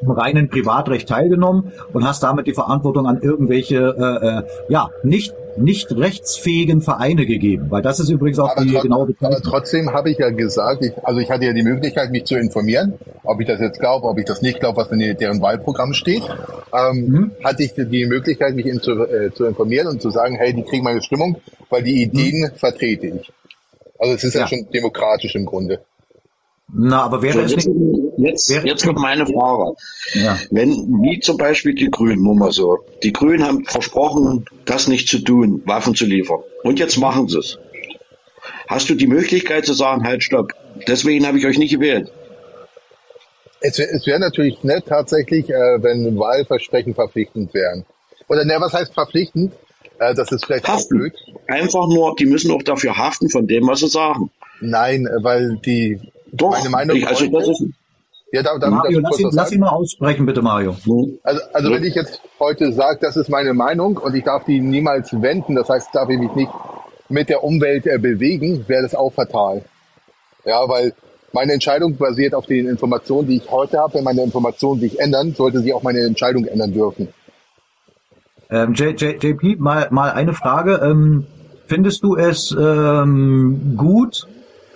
im reinen Privatrecht teilgenommen und hast damit die Verantwortung an irgendwelche äh, äh, ja nicht nicht rechtsfähigen Vereine gegeben, weil das ist übrigens auch aber die genaue Bezeichnung. Aber trotzdem habe ich ja gesagt, ich, also ich hatte ja die Möglichkeit, mich zu informieren, ob ich das jetzt glaube, ob ich das nicht glaube, was in deren Wahlprogramm steht. Ähm, mhm. Hatte ich die Möglichkeit, mich in zu, äh, zu informieren und zu sagen, hey, die kriegen meine Stimmung, weil die Ideen mhm. vertrete ich. Also es ist ja. ja schon demokratisch im Grunde. Na, aber wäre es nicht, jetzt, jetzt kommt meine Frage. Ja. Wenn, wie zum Beispiel die Grünen, nur mal so. Die Grünen haben versprochen, das nicht zu tun, Waffen zu liefern. Und jetzt machen sie es. Hast du die Möglichkeit zu sagen, halt, stopp. Deswegen habe ich euch nicht gewählt. Es, es wäre natürlich nett tatsächlich, äh, wenn Wahlversprechen verpflichtend wären. Oder ne, was heißt verpflichtend? Äh, das ist vielleicht haften. blöd. Einfach nur, die müssen auch dafür haften von dem, was sie sagen. Nein, weil die doch, meine Meinung ich, also das ist, ja, da, da, Mario, lass ihn, lass ihn, mal aussprechen, bitte, Mario. Also, also wenn ich jetzt heute sage, das ist meine Meinung und ich darf die niemals wenden, das heißt, darf ich mich nicht mit der Umwelt äh, bewegen, wäre das auch fatal. Ja, weil meine Entscheidung basiert auf den Informationen, die ich heute habe. Wenn meine Informationen sich ändern, sollte sich auch meine Entscheidung ändern dürfen. Ähm, J, J, JP, mal, mal eine Frage. Ähm, findest du es ähm, gut,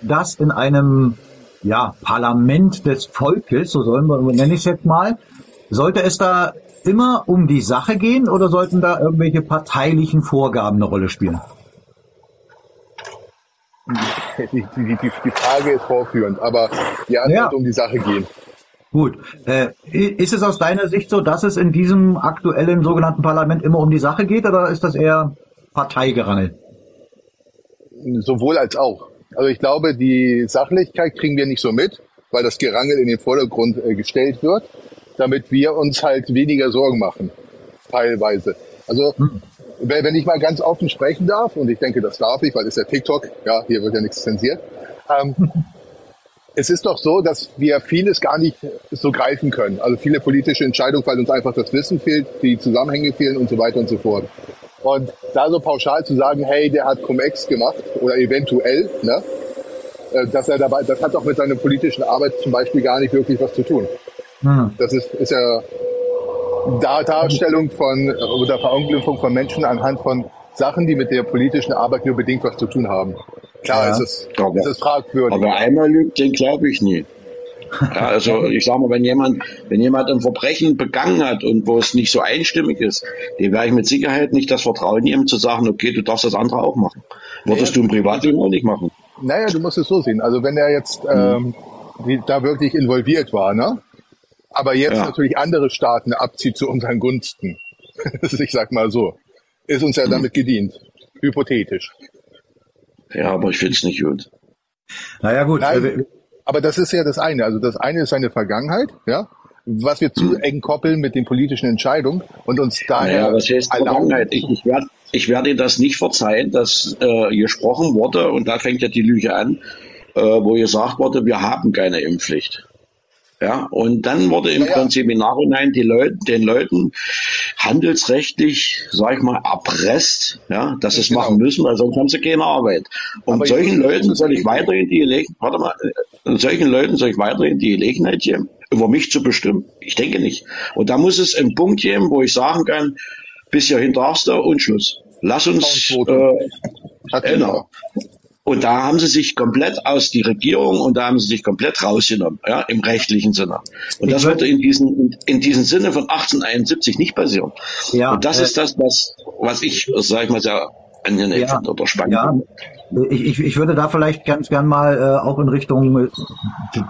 dass in einem ja, Parlament des Volkes, so sollen wir, nenne ich es jetzt mal, sollte es da immer um die Sache gehen oder sollten da irgendwelche parteilichen Vorgaben eine Rolle spielen? Die, die, die Frage ist vorführend, aber die Antwort ja. um die Sache gehen. Gut. Äh, ist es aus deiner Sicht so, dass es in diesem aktuellen sogenannten Parlament immer um die Sache geht oder ist das eher Parteigerangel? Sowohl als auch. Also ich glaube, die Sachlichkeit kriegen wir nicht so mit, weil das Gerangel in den Vordergrund äh, gestellt wird, damit wir uns halt weniger Sorgen machen, teilweise. Also hm. wenn ich mal ganz offen sprechen darf, und ich denke, das darf ich, weil es ist ja TikTok, ja, hier wird ja nichts zensiert. Ähm, es ist doch so, dass wir vieles gar nicht so greifen können. Also viele politische Entscheidungen, weil uns einfach das Wissen fehlt, die Zusammenhänge fehlen und so weiter und so fort. Und da so pauschal zu sagen, hey, der hat Cum-Ex gemacht oder eventuell, ne, äh, dass er dabei, das hat auch mit seiner politischen Arbeit zum Beispiel gar nicht wirklich was zu tun. Hm. Das ist, ist ja Darstellung von oder Verunglimpfung von Menschen anhand von Sachen, die mit der politischen Arbeit nur bedingt was zu tun haben. Klar, ja. es ist, es ist fragwürdig. Aber einmal lügt, den glaube ich nie. Ja, also ich sage mal, wenn jemand, wenn jemand ein Verbrechen begangen hat und wo es nicht so einstimmig ist, dem wäre ich mit Sicherheit nicht das Vertrauen nehmen zu sagen, okay, du darfst das andere auch machen. Würdest naja, du im Privatleben auch nicht machen. Naja, du musst es so sehen. Also wenn er jetzt mhm. ähm, da wirklich involviert war, ne? Aber jetzt ja. natürlich andere Staaten abzieht zu unseren Gunsten. ich sag mal so. Ist uns ja mhm. damit gedient. Hypothetisch. Ja, aber ich finde es nicht gut. Naja gut, Nein, aber das ist ja das eine. Also das eine ist seine Vergangenheit, ja, was wir zu eng koppeln mit den politischen Entscheidungen und uns daher. Ja, was heißt Vergangenheit? Ich, ich werde ich werde das nicht verzeihen, dass äh, gesprochen wurde, und da fängt ja die Lüge an, äh, wo gesagt wurde, wir haben keine Impfpflicht. Ja, und dann wurde im ja, Prinzip im Nachhinein die Leute, den Leuten handelsrechtlich, sag ich mal, erpresst, ja, dass sie es genau. machen müssen, weil sonst haben sie keine Arbeit. Und Aber solchen Leuten soll ich weiterhin die Gelegenheit, warte mal, und solchen Leuten soll ich weiterhin die Gelegenheit geben, über mich zu bestimmen? Ich denke nicht. Und da muss es einen Punkt geben, wo ich sagen kann, bis hierhin darfst du und Schluss. Lass uns, äh, genau. Und da haben sie sich komplett aus die Regierung und da haben sie sich komplett rausgenommen, ja, im rechtlichen Sinne. Und das würde in diesem, in diesem Sinne von 1871 nicht passieren. Ja, und das äh, ist das, was, was ich, sag ich mal, sehr angenehm ja, finde oder spannend ja. Ich, ich, ich würde da vielleicht ganz gern mal äh, auch in Richtung äh,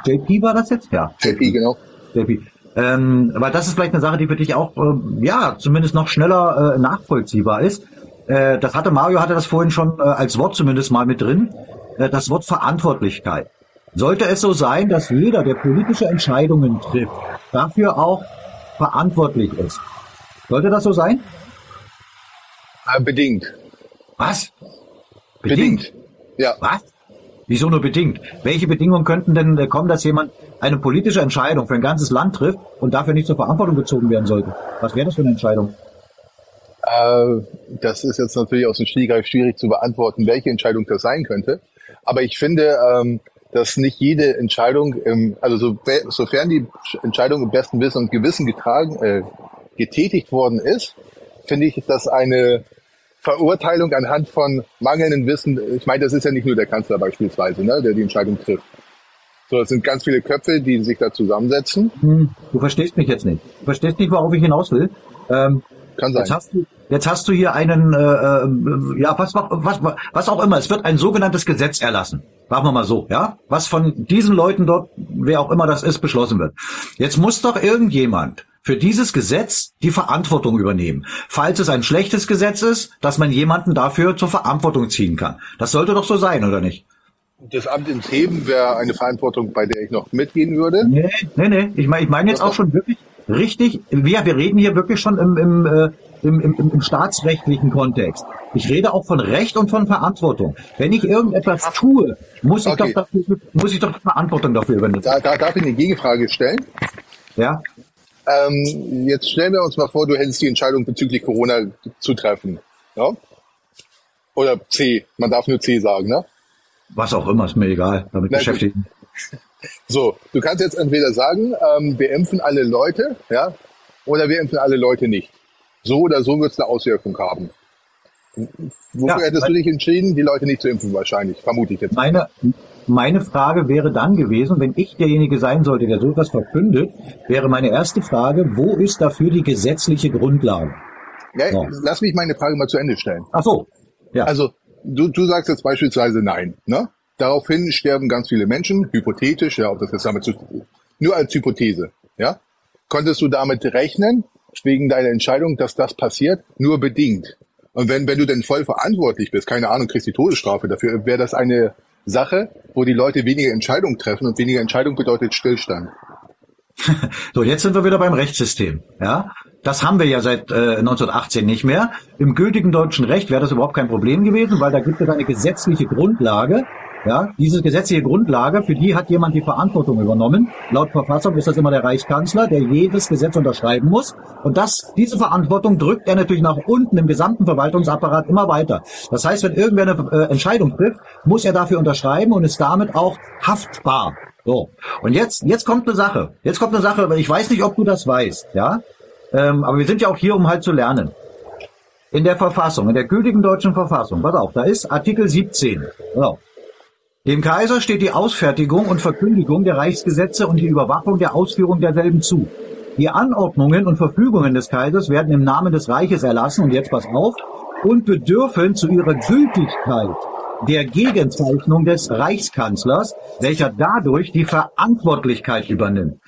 JP war das jetzt? Ja. JP, genau. JP. Ähm, weil das ist vielleicht eine Sache, die für dich auch, äh, ja, zumindest noch schneller äh, nachvollziehbar ist. Äh, das hatte Mario hatte das vorhin schon äh, als Wort zumindest mal mit drin, äh, das Wort Verantwortlichkeit. Sollte es so sein, dass jeder, der politische Entscheidungen trifft, dafür auch verantwortlich ist? Sollte das so sein? Äh, bedingt. Was? Bedingt? bedingt. Ja. Was? Wieso nur bedingt? Welche Bedingungen könnten denn äh, kommen, dass jemand eine politische Entscheidung für ein ganzes Land trifft und dafür nicht zur Verantwortung gezogen werden sollte? Was wäre das für eine Entscheidung? Äh, das ist jetzt natürlich aus dem Stegreif schwierig zu beantworten, welche Entscheidung das sein könnte. Aber ich finde, ähm, dass nicht jede Entscheidung, also so, sofern die Entscheidung im besten Wissen und Gewissen getragen, äh, getätigt worden ist, finde ich, dass eine Verurteilung anhand von mangelndem Wissen, ich meine, das ist ja nicht nur der Kanzler beispielsweise, ne, der die Entscheidung trifft. So, es sind ganz viele Köpfe, die sich da zusammensetzen. Hm, du verstehst mich jetzt nicht. Du verstehst nicht, worauf ich hinaus will. Ähm, Kann sein. Jetzt hast du, Jetzt hast du hier einen, äh, äh, ja, was, was, was auch immer. Es wird ein sogenanntes Gesetz erlassen. Machen wir mal so, ja? Was von diesen Leuten dort, wer auch immer das ist, beschlossen wird. Jetzt muss doch irgendjemand für dieses Gesetz die Verantwortung übernehmen. Falls es ein schlechtes Gesetz ist, dass man jemanden dafür zur Verantwortung ziehen kann. Das sollte doch so sein, oder nicht? Das Amt ins Heben wäre eine Verantwortung, bei der ich noch mitgehen würde. Nee, nee, nee. Ich meine ich mein jetzt auch schon wirklich richtig, wir, wir reden hier wirklich schon im, im, äh, im, im, im staatsrechtlichen Kontext. Ich rede auch von Recht und von Verantwortung. Wenn ich irgendetwas tue, muss ich, okay. doch, dafür, muss ich doch Verantwortung dafür übernehmen. Da, da darf ich eine Gegenfrage stellen? Ja. Ähm, jetzt stellen wir uns mal vor, du hättest die Entscheidung bezüglich Corona zu treffen. Ja? Oder C, man darf nur C sagen, ne? Was auch immer, ist mir egal, damit Na, beschäftigen. So, du kannst jetzt entweder sagen, ähm, wir impfen alle Leute, ja, oder wir impfen alle Leute nicht. So oder so wird es eine Auswirkung haben. Wofür ja, hättest du dich entschieden, die Leute nicht zu impfen wahrscheinlich, vermute ich jetzt. Meine, meine Frage wäre dann gewesen, wenn ich derjenige sein sollte, der so etwas verkündet, wäre meine erste Frage, wo ist dafür die gesetzliche Grundlage? Ja, so. Lass mich meine Frage mal zu Ende stellen. Ach so. Ja. Also, du, du sagst jetzt beispielsweise nein, ne? Daraufhin sterben ganz viele Menschen, hypothetisch, ja, ob das jetzt damit zu, nur als Hypothese, ja? Konntest du damit rechnen, wegen deiner Entscheidung, dass das passiert, nur bedingt? Und wenn, wenn du denn voll verantwortlich bist, keine Ahnung, kriegst die Todesstrafe dafür, wäre das eine Sache, wo die Leute weniger Entscheidungen treffen und weniger Entscheidung bedeutet Stillstand. so, jetzt sind wir wieder beim Rechtssystem. Ja, das haben wir ja seit äh, 1918 nicht mehr. Im gültigen deutschen Recht wäre das überhaupt kein Problem gewesen, weil da gibt es eine gesetzliche Grundlage, ja, diese gesetzliche Grundlage, für die hat jemand die Verantwortung übernommen. Laut Verfassung ist das immer der Reichskanzler, der jedes Gesetz unterschreiben muss. Und das, diese Verantwortung drückt er natürlich nach unten im gesamten Verwaltungsapparat immer weiter. Das heißt, wenn irgendwer eine äh, Entscheidung trifft, muss er dafür unterschreiben und ist damit auch haftbar. So. Und jetzt, jetzt kommt eine Sache. Jetzt kommt eine Sache, ich weiß nicht, ob du das weißt, ja. Ähm, aber wir sind ja auch hier, um halt zu lernen. In der Verfassung, in der gültigen deutschen Verfassung, pass auf, da ist Artikel 17. So. Dem Kaiser steht die Ausfertigung und Verkündigung der Reichsgesetze und die Überwachung der Ausführung derselben zu. Die Anordnungen und Verfügungen des Kaisers werden im Namen des Reiches erlassen, und jetzt pass auf, und bedürfen zu ihrer Gültigkeit der Gegenzeichnung des Reichskanzlers, welcher dadurch die Verantwortlichkeit übernimmt.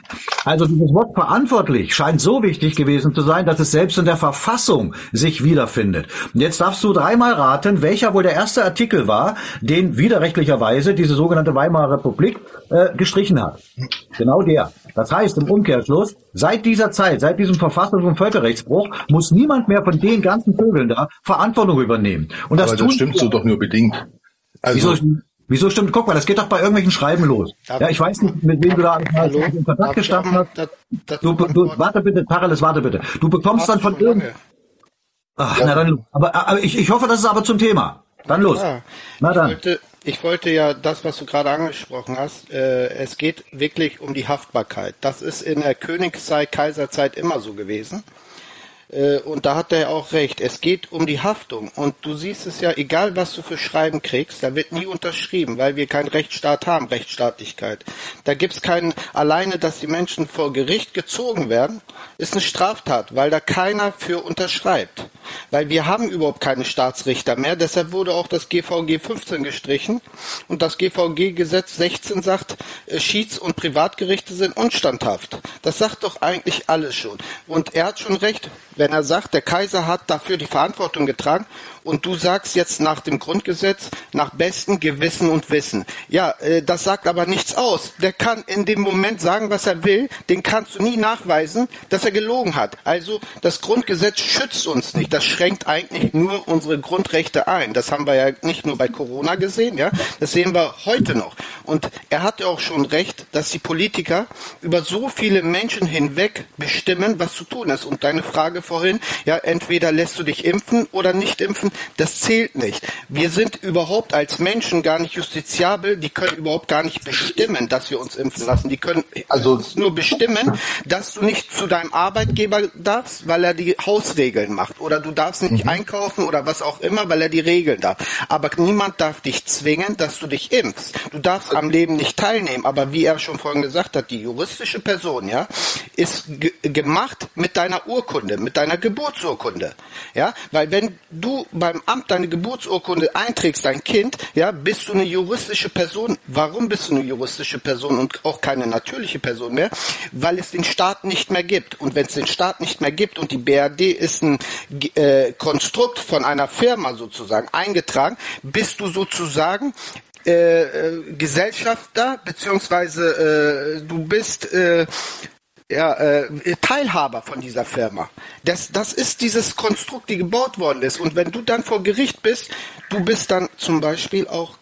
Also dieses Wort verantwortlich scheint so wichtig gewesen zu sein, dass es selbst in der Verfassung sich wiederfindet. Und jetzt darfst du dreimal raten, welcher wohl der erste Artikel war, den widerrechtlicherweise diese sogenannte Weimarer Republik äh, gestrichen hat. Genau der. Das heißt im Umkehrschluss, seit dieser Zeit, seit diesem Verfassungs- und Völkerrechtsbruch, muss niemand mehr von den ganzen Vögeln da Verantwortung übernehmen. Und das, Aber das stimmt so doch nur bedingt. Also, Wieso stimmt? Guck mal, das geht doch bei irgendwelchen Schreiben los. Ja, ich weiß nicht, mit wem du da Hallo? in Kontakt gestanden hast. Du, du, warte bitte, Paralis, warte bitte. Du bekommst dann von irgend... Ach, ja. na dann, aber, aber ich, ich hoffe, das ist aber zum Thema. Dann los. Ja, na dann. Ich wollte, ich wollte ja das, was du gerade angesprochen hast, äh, es geht wirklich um die Haftbarkeit. Das ist in der Königszeit, Kaiserzeit immer so gewesen. Äh, und da hat er auch recht. Es geht um die Haftung. Und du siehst es ja, egal was du für Schreiben kriegst, da wird nie unterschrieben, weil wir keinen Rechtsstaat haben, Rechtsstaatlichkeit. Da gibt's keinen, alleine, dass die Menschen vor Gericht gezogen werden, ist eine Straftat, weil da keiner für unterschreibt. Weil wir haben überhaupt keine Staatsrichter mehr. Deshalb wurde auch das GVG 15 gestrichen. Und das GVG-Gesetz 16 sagt, äh, Schieds- und Privatgerichte sind unstandhaft. Das sagt doch eigentlich alles schon. Und er hat schon recht, wenn er sagt, der Kaiser hat dafür die Verantwortung getragen und du sagst jetzt nach dem Grundgesetz, nach bestem Gewissen und Wissen. Ja, äh, das sagt aber nichts aus. Der kann in dem Moment sagen, was er will, den kannst du nie nachweisen, dass er gelogen hat. Also das Grundgesetz schützt uns nicht. Das schränkt eigentlich nur unsere Grundrechte ein. Das haben wir ja nicht nur bei Corona gesehen, ja, das sehen wir heute noch. Und er hatte auch schon recht, dass die Politiker über so viele Menschen hinweg bestimmen, was zu tun ist. Und deine Frage vorhin, ja, entweder lässt du dich impfen oder nicht impfen, das zählt nicht. Wir sind überhaupt als Menschen gar nicht justiziabel, die können überhaupt gar nicht bestimmen, dass wir uns impfen lassen. Die können also nur bestimmen, dass du nicht zu deinem Arbeitgeber darfst, weil er die Hausregeln macht. Oder du darfst nicht mhm. einkaufen oder was auch immer, weil er die Regeln darf. Aber niemand darf dich zwingen, dass du dich impfst. Du darfst am Leben nicht teilnehmen. Aber wie er schon vorhin gesagt hat, die juristische Person, ja, ist gemacht mit deiner Urkunde, mit deiner Geburtsurkunde. Ja, weil wenn du bei beim Amt deine Geburtsurkunde einträgst, dein Kind, ja, bist du eine juristische Person. Warum bist du eine juristische Person und auch keine natürliche Person mehr? Weil es den Staat nicht mehr gibt. Und wenn es den Staat nicht mehr gibt und die BRD ist ein äh, Konstrukt von einer Firma sozusagen eingetragen, bist du sozusagen äh, äh, Gesellschafter beziehungsweise äh, du bist äh, ja, äh, Teilhaber von dieser Firma. Das, das ist dieses Konstrukt, die gebaut worden ist. Und wenn du dann vor Gericht bist, du bist dann zum Beispiel auch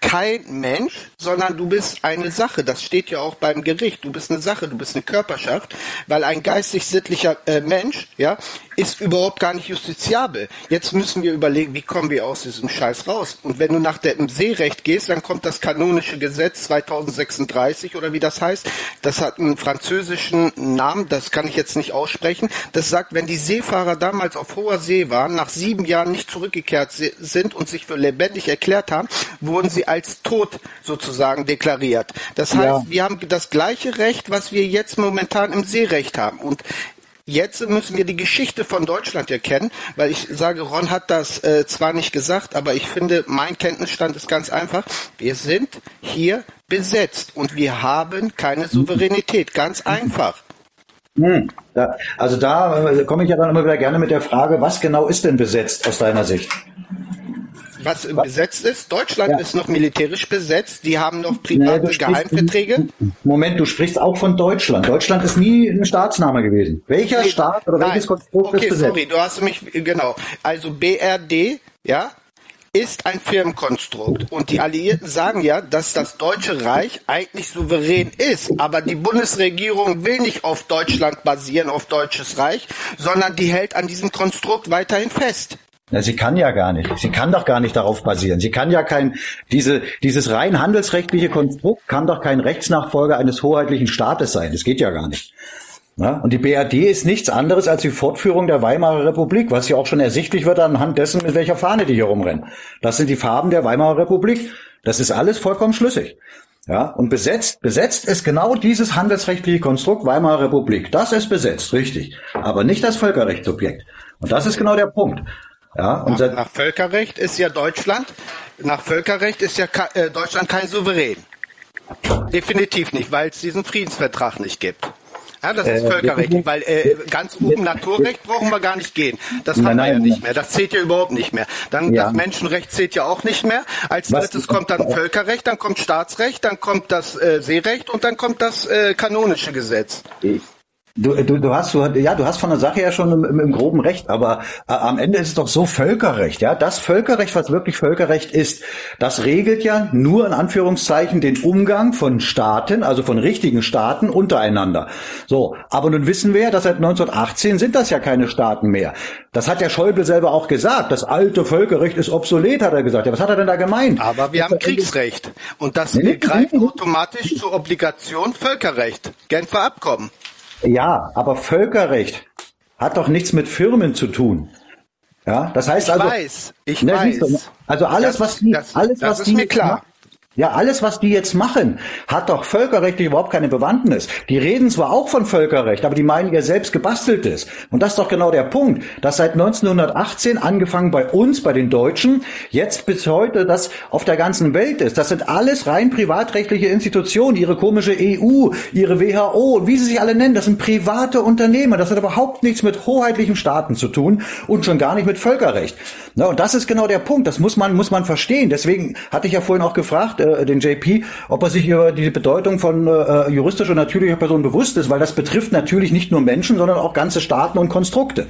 kein Mensch, sondern du bist eine Sache. Das steht ja auch beim Gericht. Du bist eine Sache, du bist eine Körperschaft, weil ein geistig-sittlicher äh, Mensch, ja, ist überhaupt gar nicht justiziabel. Jetzt müssen wir überlegen, wie kommen wir aus diesem Scheiß raus? Und wenn du nach dem Seerecht gehst, dann kommt das kanonische Gesetz 2036 oder wie das heißt. Das hat einen französischen Namen, das kann ich jetzt nicht aussprechen. Das sagt, wenn die Seefahrer damals auf hoher See waren, nach sieben Jahren nicht zurückgekehrt sind und sich für lebendig erklärt haben, wurden sie als tot sozusagen deklariert. Das heißt, ja. wir haben das gleiche Recht, was wir jetzt momentan im Seerecht haben. Und Jetzt müssen wir die Geschichte von Deutschland erkennen, weil ich sage, Ron hat das äh, zwar nicht gesagt, aber ich finde, mein Kenntnisstand ist ganz einfach. Wir sind hier besetzt und wir haben keine Souveränität. Ganz einfach. Hm, da, also da äh, komme ich ja dann immer wieder gerne mit der Frage, was genau ist denn besetzt aus deiner Sicht? Was, was? besetzt ist. Deutschland ja. ist noch militärisch besetzt. Die haben noch private nee, Geheimverträge. Moment, du sprichst auch von Deutschland. Deutschland ist nie ein Staatsname gewesen. Welcher nee, Staat oder welches Konstrukt okay, ist besetzt? Sorry, du hast mich, genau. Also BRD, ja, ist ein Firmenkonstrukt. Und die Alliierten sagen ja, dass das Deutsche Reich eigentlich souverän ist. Aber die Bundesregierung will nicht auf Deutschland basieren, auf Deutsches Reich, sondern die hält an diesem Konstrukt weiterhin fest. Na, sie kann ja gar nicht. Sie kann doch gar nicht darauf basieren. Sie kann ja kein, diese, dieses rein handelsrechtliche Konstrukt kann doch kein Rechtsnachfolger eines hoheitlichen Staates sein. Das geht ja gar nicht. Ja, und die BRD ist nichts anderes als die Fortführung der Weimarer Republik, was ja auch schon ersichtlich wird anhand dessen, mit welcher Fahne die hier rumrennen. Das sind die Farben der Weimarer Republik. Das ist alles vollkommen schlüssig. Ja, und besetzt, besetzt ist genau dieses handelsrechtliche Konstrukt Weimarer Republik. Das ist besetzt, richtig. Aber nicht das Völkerrechtsobjekt. Und das ist genau der Punkt. Ja, und nach, nach Völkerrecht ist ja Deutschland, nach Völkerrecht ist ja äh, Deutschland kein Souverän. Definitiv nicht, weil es diesen Friedensvertrag nicht gibt. Ja, das ist äh, Völkerrecht, weil äh, ganz oben Naturrecht brauchen wir gar nicht gehen. Das nein, haben wir ja nicht mehr. Das zählt ja überhaupt nicht mehr. Dann ja. das Menschenrecht zählt ja auch nicht mehr. Als drittes kommt dann Völkerrecht, dann kommt Staatsrecht, dann kommt das äh, Seerecht und dann kommt das äh, kanonische Gesetz. Du, du, du hast, du, ja, du hast von der Sache ja schon im, im groben Recht, aber äh, am Ende ist es doch so Völkerrecht, ja. Das Völkerrecht, was wirklich Völkerrecht ist, das regelt ja nur in Anführungszeichen den Umgang von Staaten, also von richtigen Staaten untereinander. So, aber nun wissen wir ja, dass seit 1918 sind das ja keine Staaten mehr. Das hat der Schäuble selber auch gesagt. Das alte Völkerrecht ist obsolet, hat er gesagt. Ja, was hat er denn da gemeint? Aber wir haben Kriegsrecht und das nee, greift automatisch zur Obligation Völkerrecht. Genfer Abkommen. Ja, aber Völkerrecht hat doch nichts mit Firmen zu tun. Ja, das heißt ich also. Ich weiß, ich ne, weiß. Also alles, das, was die, das, alles, das was ist die mir klar. Ja, alles, was die jetzt machen, hat doch völkerrechtlich überhaupt keine Bewandtnis. Die reden zwar auch von Völkerrecht, aber die meinen ihr selbst gebasteltes. Und das ist doch genau der Punkt, dass seit 1918 angefangen bei uns, bei den Deutschen, jetzt bis heute das auf der ganzen Welt ist. Das sind alles rein privatrechtliche Institutionen, ihre komische EU, ihre WHO, wie sie sich alle nennen. Das sind private Unternehmen. Das hat überhaupt nichts mit hoheitlichen Staaten zu tun und schon gar nicht mit Völkerrecht. Und das ist genau der Punkt. Das muss man, muss man verstehen. Deswegen hatte ich ja vorhin auch gefragt, äh, den JP, ob er sich über die Bedeutung von äh, juristischer und natürlicher Person bewusst ist, weil das betrifft natürlich nicht nur Menschen, sondern auch ganze Staaten und Konstrukte.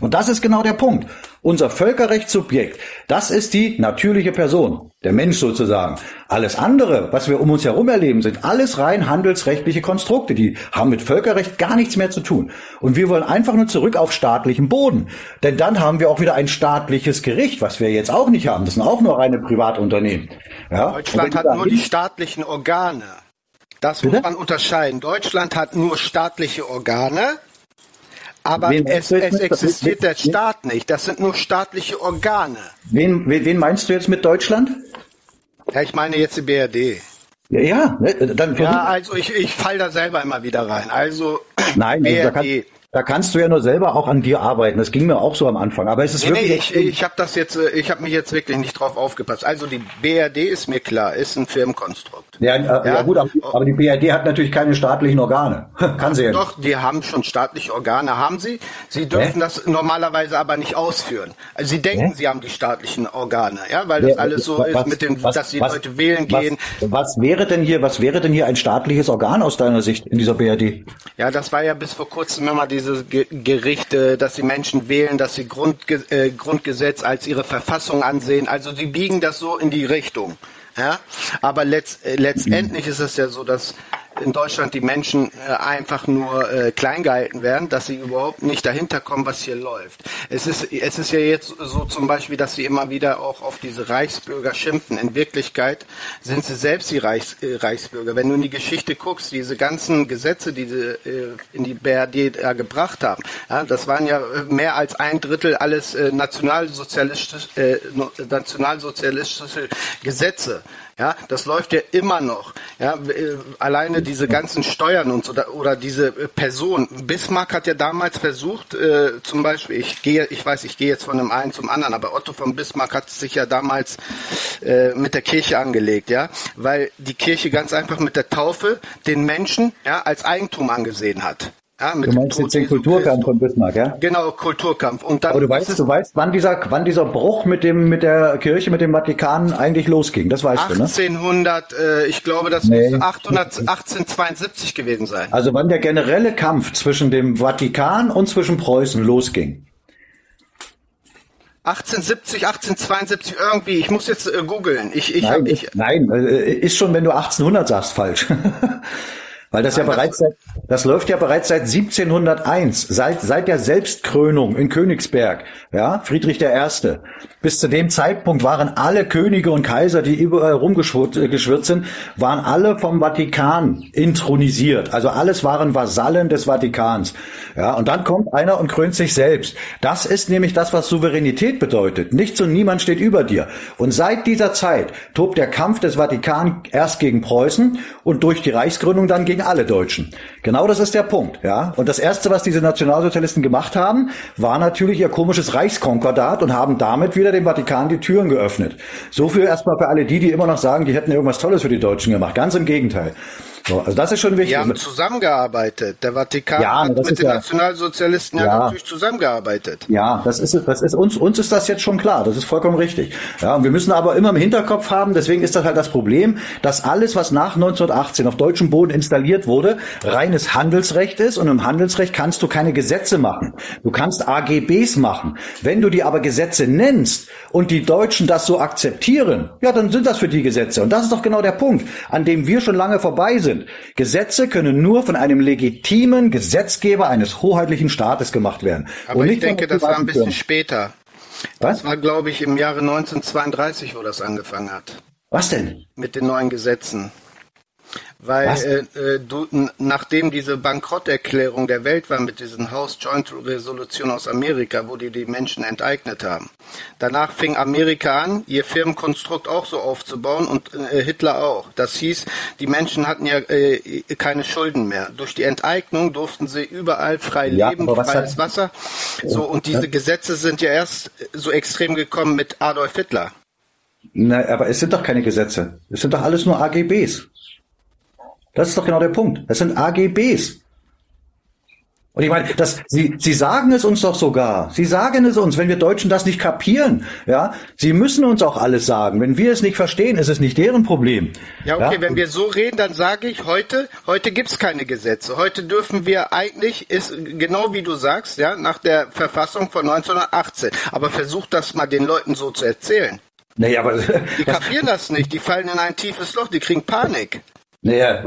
Und das ist genau der Punkt. Unser Völkerrechtssubjekt, das ist die natürliche Person, der Mensch sozusagen. Alles andere, was wir um uns herum erleben, sind alles rein handelsrechtliche Konstrukte, die haben mit Völkerrecht gar nichts mehr zu tun. Und wir wollen einfach nur zurück auf staatlichen Boden. Denn dann haben wir auch wieder ein staatliches Gericht, was wir jetzt auch nicht haben. Das sind auch nur reine Privatunternehmen. Ja? Deutschland hat nur die staatlichen Organe. Das Bitte? muss man unterscheiden. Deutschland hat nur staatliche Organe aber wen es, es existiert der Staat nicht. Das sind nur staatliche Organe. Wen, wen meinst du jetzt mit Deutschland? Ja, ich meine jetzt die BRD. Ja, ja, ne, dann ja also ich, ich fall da selber immer wieder rein. Also Nein, BRD. Also da, kann, da kannst du ja nur selber auch an dir arbeiten. Das ging mir auch so am Anfang. Aber es ist nee, wirklich. Nee, ich, ich habe das jetzt, äh, ich habe mich jetzt wirklich nicht drauf aufgepasst. Also die BRD ist mir klar, ist ein Firmenkonstrukt. Ja, äh, ja? ja gut, aber, aber, die BRD hat natürlich keine staatlichen Organe. Kann sie ja. Doch, die haben schon staatliche Organe, haben sie. Sie dürfen Hä? das normalerweise aber nicht ausführen. Also sie denken, Hä? sie haben die staatlichen Organe, ja, weil das ja, alles so was, ist mit dem, was, dass die was, Leute wählen gehen. Was wäre denn hier, was wäre denn hier ein staatliches Organ aus deiner Sicht in dieser BRD? Ja, das war ja bis vor kurzem immer diese diese Gerichte, dass die Menschen wählen, dass sie Grundge äh, Grundgesetz als ihre Verfassung ansehen. Also sie biegen das so in die Richtung. Ja? Aber letzt, äh, letztendlich ist es ja so, dass in Deutschland die Menschen äh, einfach nur äh, klein gehalten werden, dass sie überhaupt nicht dahinter kommen, was hier läuft. Es ist, es ist ja jetzt so zum Beispiel, dass sie immer wieder auch auf diese Reichsbürger schimpfen. In Wirklichkeit sind sie selbst die Reichs, äh, Reichsbürger. Wenn du in die Geschichte guckst, diese ganzen Gesetze, die sie in die BRD äh, gebracht haben, ja, das waren ja mehr als ein Drittel alles nationalsozialistische, äh, nationalsozialistische Gesetze. Ja, das läuft ja immer noch. Ja, äh, alleine diese ganzen Steuern und so oder diese äh, Person. Bismarck hat ja damals versucht, äh, zum Beispiel, ich gehe, ich weiß, ich gehe jetzt von dem einen zum anderen, aber Otto von Bismarck hat sich ja damals äh, mit der Kirche angelegt, ja, weil die Kirche ganz einfach mit der Taufe den Menschen ja als Eigentum angesehen hat. Ja, mit du meinst jetzt den Kulturkampf von Bismarck, ja? Genau, Kulturkampf. Und dann Aber du weißt, du weißt, wann dieser, wann dieser Bruch mit dem, mit der Kirche, mit dem Vatikan eigentlich losging. Das weißt 1800, du, ne? äh, ich glaube, das nee. muss 800, 1872 gewesen sein. Also wann der generelle Kampf zwischen dem Vatikan und zwischen Preußen losging. 1870, 1872 irgendwie. Ich muss jetzt äh, googeln. Ich, ich, nein, hab, ich, nein, äh, ist schon, wenn du 1800 sagst, falsch. Weil das ja bereits seit, das läuft ja bereits seit 1701, seit, seit der Selbstkrönung in Königsberg, ja, Friedrich I. Bis zu dem Zeitpunkt waren alle Könige und Kaiser, die überall rumgeschwirrt äh, sind, waren alle vom Vatikan intronisiert. Also alles waren Vasallen des Vatikans. Ja, und dann kommt einer und krönt sich selbst. Das ist nämlich das, was Souveränität bedeutet. Nichts und niemand steht über dir. Und seit dieser Zeit tobt der Kampf des Vatikan erst gegen Preußen und durch die Reichsgründung dann gegen alle Deutschen. Genau das ist der Punkt, ja. Und das erste, was diese Nationalsozialisten gemacht haben, war natürlich ihr komisches Reichskonkordat und haben damit wieder dem Vatikan die Türen geöffnet. So viel erstmal für alle die, die immer noch sagen, die hätten irgendwas Tolles für die Deutschen gemacht. Ganz im Gegenteil. So, also das ist schon wichtig. Wir haben zusammengearbeitet. Der Vatikan ja, hat mit den ja, Nationalsozialisten ja, ja, natürlich zusammengearbeitet. Ja, das ist, das ist uns, uns ist das jetzt schon klar. Das ist vollkommen richtig. Ja, und wir müssen aber immer im Hinterkopf haben, deswegen ist das halt das Problem, dass alles, was nach 1918 auf deutschem Boden installiert wurde, reines Handelsrecht ist und im Handelsrecht kannst du keine Gesetze machen. Du kannst AGBs machen. Wenn du die aber Gesetze nennst und die Deutschen das so akzeptieren, ja, dann sind das für die Gesetze. Und das ist doch genau der Punkt, an dem wir schon lange vorbei sind sind. Gesetze können nur von einem legitimen Gesetzgeber eines hoheitlichen Staates gemacht werden. Aber ich denke, das war ein bisschen später. Was? Das war, glaube ich, im Jahre 1932, wo das angefangen hat. Was denn? Mit den neuen Gesetzen. Weil äh, äh, du, nachdem diese Bankrotterklärung der Welt war mit diesen House Joint Resolution aus Amerika, wo die die Menschen enteignet haben, danach fing Amerika an, ihr Firmenkonstrukt auch so aufzubauen und äh, Hitler auch. Das hieß, die Menschen hatten ja äh, keine Schulden mehr. Durch die Enteignung durften sie überall frei ja, leben, freies Wasser. So und diese. Gesetze sind ja erst so extrem gekommen mit Adolf Hitler. Na, aber es sind doch keine Gesetze. Es sind doch alles nur AGBs. Das ist doch genau der Punkt. Das sind AGBs. Und ich meine, das, Sie, Sie sagen es uns doch sogar. Sie sagen es uns, wenn wir Deutschen das nicht kapieren. Ja, Sie müssen uns auch alles sagen. Wenn wir es nicht verstehen, ist es nicht deren Problem. Ja, okay, ja? wenn wir so reden, dann sage ich heute, heute gibt's keine Gesetze. Heute dürfen wir eigentlich, ist genau wie du sagst, ja, nach der Verfassung von 1918. Aber versuch das mal den Leuten so zu erzählen. Naja, aber die kapieren das nicht. Die fallen in ein tiefes Loch. Die kriegen Panik. Naja,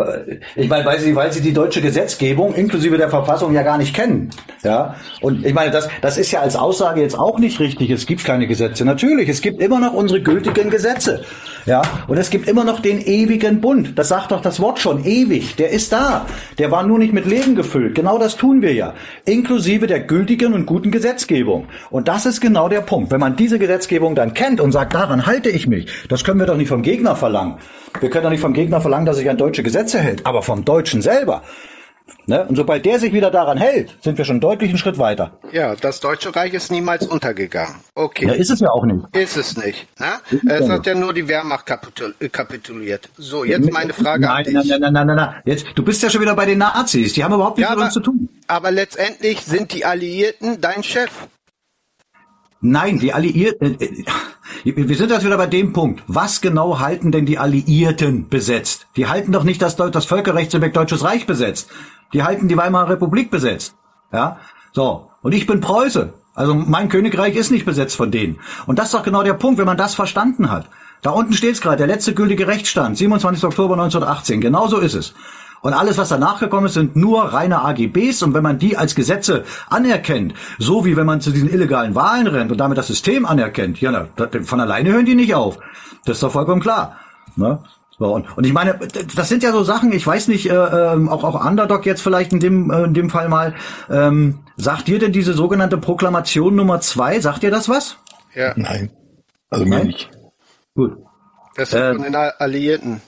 ich meine, weil sie, weil sie die deutsche Gesetzgebung inklusive der Verfassung ja gar nicht kennen. Ja, und ich meine, das, das ist ja als Aussage jetzt auch nicht richtig. Es gibt keine Gesetze. Natürlich, es gibt immer noch unsere gültigen Gesetze. Ja, und es gibt immer noch den ewigen Bund. Das sagt doch das Wort schon. Ewig. Der ist da. Der war nur nicht mit Leben gefüllt. Genau das tun wir ja. Inklusive der gültigen und guten Gesetzgebung. Und das ist genau der Punkt. Wenn man diese Gesetzgebung dann kennt und sagt, daran halte ich mich, das können wir doch nicht vom Gegner verlangen. Wir können doch nicht vom Gegner verlangen, dass sich an deutsche Gesetze hält, aber vom Deutschen selber. Ne? Und sobald der sich wieder daran hält, sind wir schon deutlich einen Schritt weiter. Ja, das Deutsche Reich ist niemals untergegangen. Okay. Ja, ist es ja auch nicht. Ist es nicht. Ne? Es hat ja nur die Wehrmacht kapitul äh, kapituliert. So, jetzt meine Frage nein, an dich. Nein, nein, nein, nein, nein. Jetzt, du bist ja schon wieder bei den Nazis. Die haben überhaupt nichts ja, mit uns zu tun. Aber letztendlich sind die Alliierten dein Chef. Nein, die Alliierten. Äh, äh wir sind jetzt wieder bei dem Punkt. Was genau halten denn die Alliierten besetzt? Die halten doch nicht das, das Völkerrechtssubjekt Deutsches Reich besetzt. Die halten die Weimarer Republik besetzt. Ja? So. Und ich bin Preuße. Also mein Königreich ist nicht besetzt von denen. Und das ist doch genau der Punkt, wenn man das verstanden hat. Da unten steht's gerade, der letzte gültige Rechtsstand, 27. Oktober 1918. Genau so ist es. Und alles, was danach gekommen ist, sind nur reine AGBs. Und wenn man die als Gesetze anerkennt, so wie wenn man zu diesen illegalen Wahlen rennt und damit das System anerkennt, ja, na, von alleine hören die nicht auf. Das ist doch vollkommen klar. Ne? So, und, und ich meine, das sind ja so Sachen, ich weiß nicht, äh, äh, auch, auch Underdog jetzt vielleicht in dem, äh, in dem Fall mal, ähm, sagt dir denn diese sogenannte Proklamation Nummer zwei, sagt dir das was? Ja. Nein. Also mir nicht. Gut. Das ist äh, von den Alliierten.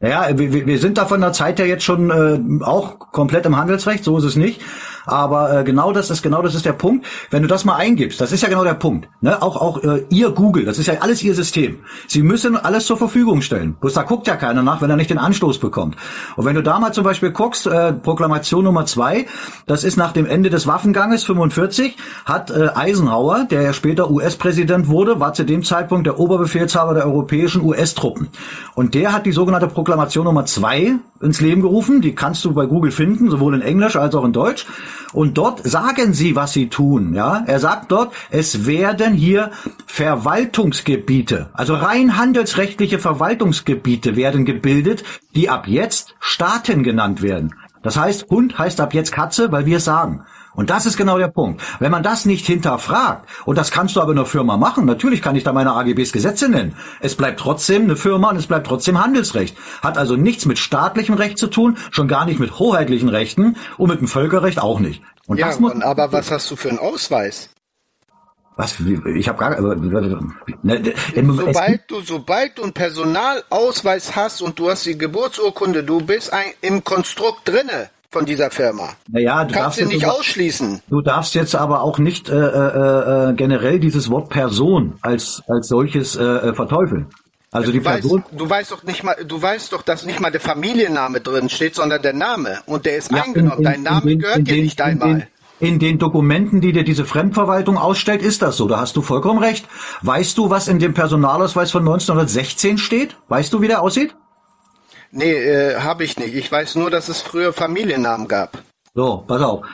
Ja, wir, wir sind da von der Zeit ja jetzt schon äh, auch komplett im Handelsrecht, so ist es nicht. Aber äh, genau das ist genau das ist der Punkt. Wenn du das mal eingibst, das ist ja genau der Punkt. Ne? Auch auch äh, ihr Google, das ist ja alles ihr System. Sie müssen alles zur Verfügung stellen. Bloß da guckt ja keiner nach, wenn er nicht den Anstoß bekommt. Und wenn du da mal zum Beispiel guckst, äh, Proklamation Nummer zwei, das ist nach dem Ende des Waffenganges 45, hat äh, Eisenhower, der ja später US-Präsident wurde, war zu dem Zeitpunkt der Oberbefehlshaber der europäischen US-Truppen. Und der hat die sogenannte Proklamation Nummer zwei ins Leben gerufen. Die kannst du bei Google finden, sowohl in Englisch als auch in Deutsch. Und dort sagen sie, was sie tun. Ja, er sagt dort, es werden hier Verwaltungsgebiete, also rein handelsrechtliche Verwaltungsgebiete werden gebildet, die ab jetzt Staaten genannt werden. Das heißt, Hund heißt ab jetzt Katze, weil wir es sagen. Und das ist genau der Punkt. Wenn man das nicht hinterfragt, und das kannst du aber in einer Firma machen, natürlich kann ich da meine AGBs Gesetze nennen. Es bleibt trotzdem eine Firma und es bleibt trotzdem Handelsrecht. Hat also nichts mit staatlichem Recht zu tun, schon gar nicht mit hoheitlichen Rechten und mit dem Völkerrecht auch nicht. Und ja, das muss, aber was hast du für einen Ausweis? Was? Ich habe gar aber, ne, sobald du sobald du einen Personalausweis hast und du hast die Geburtsurkunde, du bist ein, im Konstrukt drinne von dieser Firma. Naja, du Kannst darfst nicht sogar, ausschließen. Du darfst jetzt aber auch nicht äh, äh, äh, generell dieses Wort Person als als solches äh, äh verteufeln. Also die Person. Weißt, du weißt doch nicht mal, du weißt doch, dass nicht mal der Familienname drin steht, sondern der Name. Und der ist ja, eingenommen. In, in, Dein Name in, gehört dir nicht einmal. In den Dokumenten, die dir diese Fremdverwaltung ausstellt, ist das so. Da hast du vollkommen recht. Weißt du, was in dem Personalausweis von 1916 steht? Weißt du, wie der aussieht? Nee, äh, habe ich nicht. Ich weiß nur, dass es früher Familiennamen gab. So, pass auf.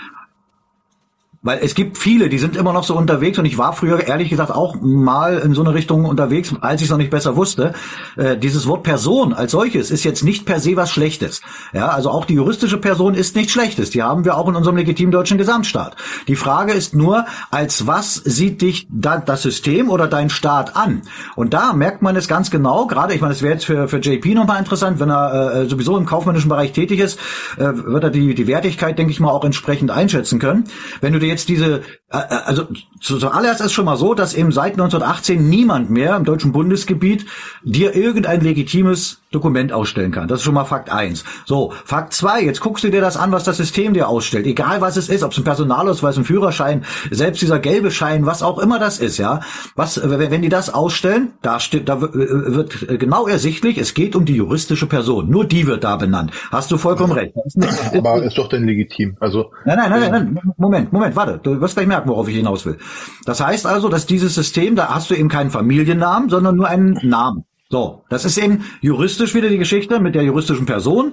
Weil es gibt viele, die sind immer noch so unterwegs und ich war früher ehrlich gesagt auch mal in so eine Richtung unterwegs, als ich es noch nicht besser wusste. Äh, dieses Wort Person als solches ist jetzt nicht per se was Schlechtes. Ja, also auch die juristische Person ist nichts Schlechtes. Die haben wir auch in unserem legitimen deutschen Gesamtstaat. Die Frage ist nur, als was sieht dich da, das System oder dein Staat an? Und da merkt man es ganz genau, gerade, ich meine, es wäre jetzt für, für JP nochmal interessant, wenn er äh, sowieso im kaufmännischen Bereich tätig ist, äh, wird er die, die Wertigkeit, denke ich mal, auch entsprechend einschätzen können. Wenn du dir jetzt diese, äh, äh, also zuallererst ist schon mal so, dass eben seit 1918 niemand mehr im deutschen Bundesgebiet dir irgendein legitimes Dokument ausstellen kann. Das ist schon mal Fakt eins. So, Fakt zwei. jetzt guckst du dir das an, was das System dir ausstellt. Egal was es ist, ob es ein Personalausweis, ein Führerschein, selbst dieser gelbe Schein, was auch immer das ist, ja. Was, wenn die das ausstellen, da steht, da wird genau ersichtlich, es geht um die juristische Person. Nur die wird da benannt. Hast du vollkommen recht. Aber ist doch denn legitim. Also. Nein, nein, nein, nein, nein. Moment, Moment, warte. Du wirst gleich merken, worauf ich hinaus will. Das heißt also, dass dieses System, da hast du eben keinen Familiennamen, sondern nur einen Namen. So, das ist eben juristisch wieder die Geschichte mit der juristischen Person.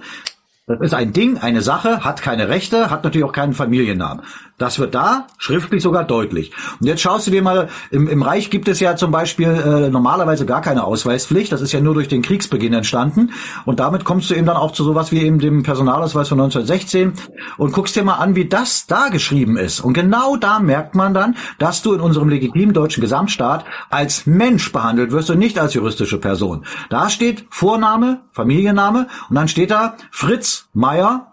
Das ist ein Ding, eine Sache, hat keine Rechte, hat natürlich auch keinen Familiennamen. Das wird da schriftlich sogar deutlich. Und jetzt schaust du dir mal, im, im Reich gibt es ja zum Beispiel äh, normalerweise gar keine Ausweispflicht. Das ist ja nur durch den Kriegsbeginn entstanden. Und damit kommst du eben dann auch zu sowas wie eben dem Personalausweis von 1916 und guckst dir mal an, wie das da geschrieben ist. Und genau da merkt man dann, dass du in unserem legitimen deutschen Gesamtstaat als Mensch behandelt wirst und nicht als juristische Person. Da steht Vorname, Familienname und dann steht da Fritz Meier,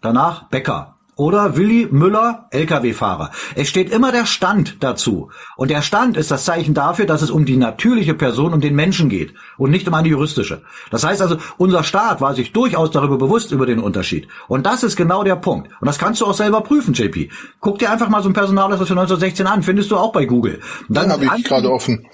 danach Becker oder Willi Müller, Lkw-Fahrer. Es steht immer der Stand dazu. Und der Stand ist das Zeichen dafür, dass es um die natürliche Person, um den Menschen geht und nicht um eine juristische. Das heißt also, unser Staat war sich durchaus darüber bewusst über den Unterschied. Und das ist genau der Punkt. Und das kannst du auch selber prüfen, JP. Guck dir einfach mal so ein Personalausweis für 1916 an, findest du auch bei Google. dann habe ich gerade offen.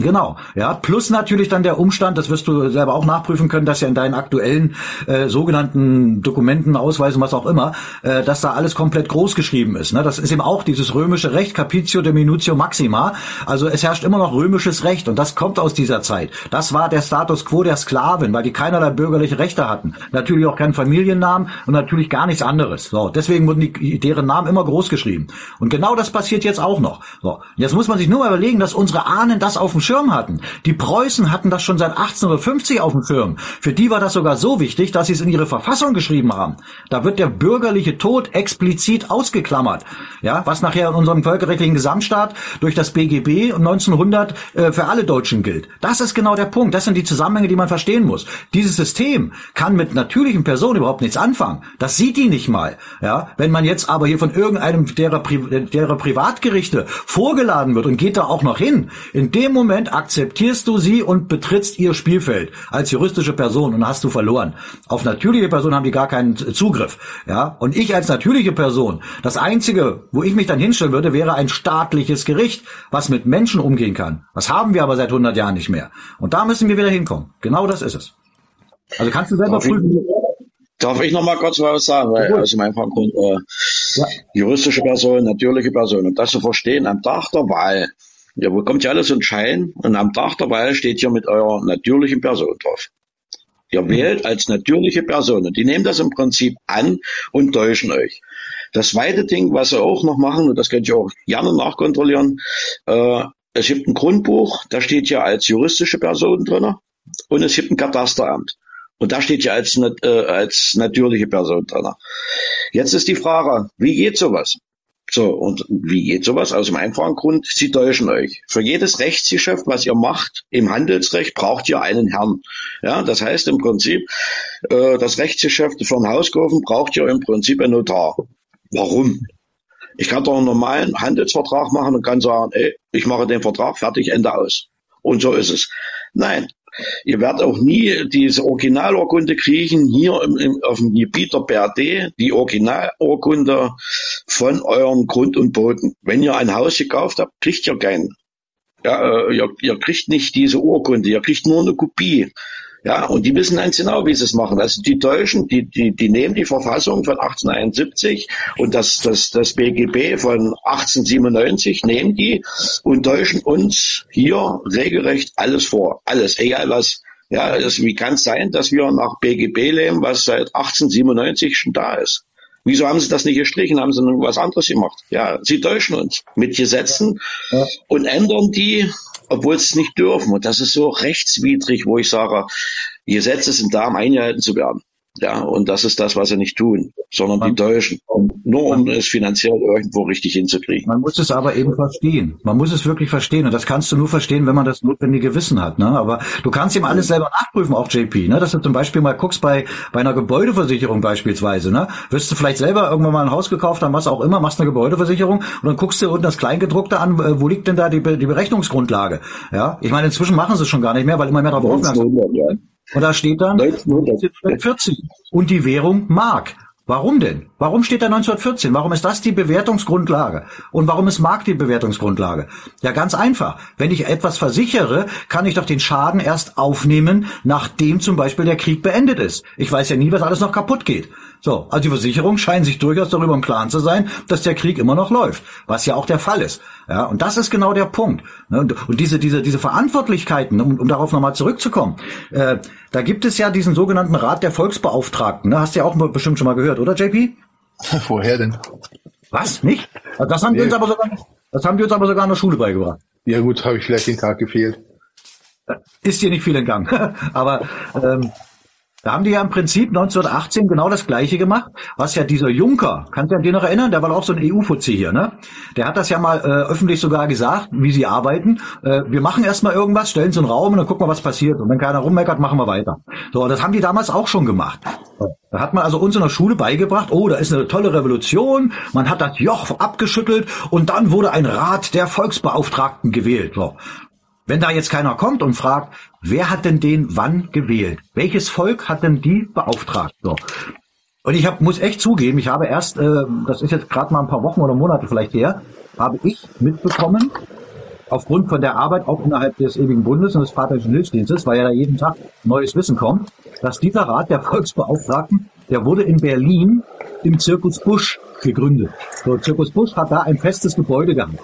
Genau, ja, plus natürlich dann der Umstand, das wirst du selber auch nachprüfen können, dass ja in deinen aktuellen äh, sogenannten Dokumenten, Ausweisen, was auch immer, äh, dass da alles komplett groß geschrieben ist. Ne? Das ist eben auch dieses römische Recht, Capitio de Minutio Maxima. Also es herrscht immer noch römisches Recht und das kommt aus dieser Zeit. Das war der Status quo der Sklaven, weil die keinerlei bürgerliche Rechte hatten. Natürlich auch keinen Familiennamen und natürlich gar nichts anderes. So, deswegen wurden die, deren Namen immer groß geschrieben. Und genau das passiert jetzt auch noch. So, jetzt muss man sich nur mal überlegen, dass unsere Ahnen das auf dem Schirm hatten. Die Preußen hatten das schon seit 1850 auf dem Schirm. Für die war das sogar so wichtig, dass sie es in ihre Verfassung geschrieben haben. Da wird der bürgerliche Tod explizit ausgeklammert. Ja, was nachher in unserem völkerrechtlichen Gesamtstaat durch das BGB 1900 äh, für alle Deutschen gilt. Das ist genau der Punkt. Das sind die Zusammenhänge, die man verstehen muss. Dieses System kann mit natürlichen Personen überhaupt nichts anfangen. Das sieht die nicht mal. Ja, wenn man jetzt aber hier von irgendeinem derer, derer Privatgerichte vorgeladen wird und geht da auch noch hin, in dem Moment Moment akzeptierst du sie und betrittst ihr Spielfeld als juristische Person und hast du verloren. Auf natürliche Personen haben die gar keinen Zugriff. Ja, und ich als natürliche Person, das einzige, wo ich mich dann hinstellen würde, wäre ein staatliches Gericht, was mit Menschen umgehen kann. Das haben wir aber seit 100 Jahren nicht mehr. Und da müssen wir wieder hinkommen. Genau das ist es. Also kannst du selber prüfen. Darf ich noch mal kurz was sagen? Weil, aus meinem Hintergrund, äh, ja. juristische Person, natürliche Person. Und das zu verstehen am Tag der Wahl, Ihr bekommt ja alles einen Schein und am Tag der Wahl steht hier mit eurer natürlichen Person drauf. Ihr mhm. wählt als natürliche Person und die nehmen das im Prinzip an und täuschen euch. Das zweite Ding, was sie auch noch machen, und das könnt ihr auch gerne nachkontrollieren, äh, es gibt ein Grundbuch, da steht ja als juristische Person drin und es gibt ein Katasteramt. Und da steht ja als, äh, als natürliche Person drin. Jetzt ist die Frage, wie geht sowas? So, und wie geht sowas? Aus dem einfachen Grund, sie täuschen euch. Für jedes Rechtsgeschäft, was ihr macht im Handelsrecht, braucht ihr einen Herrn. Ja, das heißt im Prinzip, äh, das Rechtsgeschäft einen Hauskaufen braucht ihr im Prinzip einen Notar. Warum? Ich kann doch einen normalen Handelsvertrag machen und kann sagen, ey, ich mache den Vertrag fertig, Ende aus. Und so ist es. Nein, Ihr werdet auch nie diese Originalurkunde kriegen hier im, im, auf dem Gebiet der BRD, die Originalurkunde von eurem Grund und Boden. Wenn ihr ein Haus gekauft habt, kriegt ihr keinen Ja, äh, ihr, ihr kriegt nicht diese Urkunde, ihr kriegt nur eine Kopie. Ja, und die wissen ganz genau, wie sie es machen. Also die Deutschen, die, die, die nehmen die Verfassung von 1871 und das, das, das BGB von 1897 nehmen die und täuschen uns hier regelrecht alles vor. Alles, egal was. Ja, das, wie kann es sein, dass wir nach BGB leben, was seit 1897 schon da ist? Wieso haben sie das nicht gestrichen? Haben sie noch was anderes gemacht? Ja, sie täuschen uns mit Gesetzen ja. und ändern die obwohl sie es nicht dürfen. Und das ist so rechtswidrig, wo ich sage, Gesetze sind da, um eingehalten zu werden. Ja, und das ist das, was sie nicht tun, sondern man, die Deutschen, nur um man, es finanziell irgendwo richtig hinzukriegen. Man muss es aber eben verstehen. Man muss es wirklich verstehen. Und das kannst du nur verstehen, wenn man das notwendige Wissen hat. Ne? Aber du kannst ihm alles selber nachprüfen, auch JP. Ne? Dass du zum Beispiel mal guckst bei, bei einer Gebäudeversicherung beispielsweise. Ne? Wirst du vielleicht selber irgendwann mal ein Haus gekauft haben, was auch immer, machst eine Gebäudeversicherung und dann guckst du unten das Kleingedruckte an, äh, wo liegt denn da die, die Berechnungsgrundlage? Ja, ich meine, inzwischen machen sie es schon gar nicht mehr, weil immer mehr darauf aufmerksam sind. Und da steht dann 1914. Und die Währung Mark. Warum denn? Warum steht da 1914? Warum ist das die Bewertungsgrundlage? Und warum ist Mark die Bewertungsgrundlage? Ja, ganz einfach. Wenn ich etwas versichere, kann ich doch den Schaden erst aufnehmen, nachdem zum Beispiel der Krieg beendet ist. Ich weiß ja nie, was alles noch kaputt geht. So, also die Versicherungen scheinen sich durchaus darüber im Klaren zu sein, dass der Krieg immer noch läuft, was ja auch der Fall ist. Ja, und das ist genau der Punkt. Ne, und, diese, diese, diese Verantwortlichkeiten, um, um darauf nochmal zurückzukommen, äh, da gibt es ja diesen sogenannten Rat der Volksbeauftragten. Ne? Hast du ja auch bestimmt schon mal gehört, oder JP? Woher denn? Was? Nicht? Also das haben nee. wir uns aber sogar, das haben wir uns aber sogar in der Schule beigebracht. Ja gut, habe ich vielleicht den Tag gefehlt. Ist dir nicht viel entgangen. aber ähm, da haben die ja im Prinzip 1918 genau das Gleiche gemacht, was ja dieser Juncker, kannst du an den noch erinnern? Der war auch so ein EU-Fuzzi hier, ne? Der hat das ja mal äh, öffentlich sogar gesagt, wie sie arbeiten. Äh, wir machen erstmal irgendwas, stellen so einen Raum und dann gucken wir, was passiert. Und wenn keiner rummeckert, machen wir weiter. So, das haben die damals auch schon gemacht. Da hat man also uns in der Schule beigebracht, oh, da ist eine tolle Revolution, man hat das Joch abgeschüttelt und dann wurde ein Rat der Volksbeauftragten gewählt. So. Wenn da jetzt keiner kommt und fragt, wer hat denn den wann gewählt? Welches Volk hat denn die beauftragt? So. Und ich hab, muss echt zugeben, ich habe erst, äh, das ist jetzt gerade mal ein paar Wochen oder Monate vielleicht her, habe ich mitbekommen, aufgrund von der Arbeit auch innerhalb des ewigen Bundes und des Vaterischen Hilfsdienstes, weil ja da jeden Tag neues Wissen kommt, dass dieser Rat der Volksbeauftragten, der wurde in Berlin im Zirkus Busch gegründet. So, Zirkus Busch hat da ein festes Gebäude gehabt.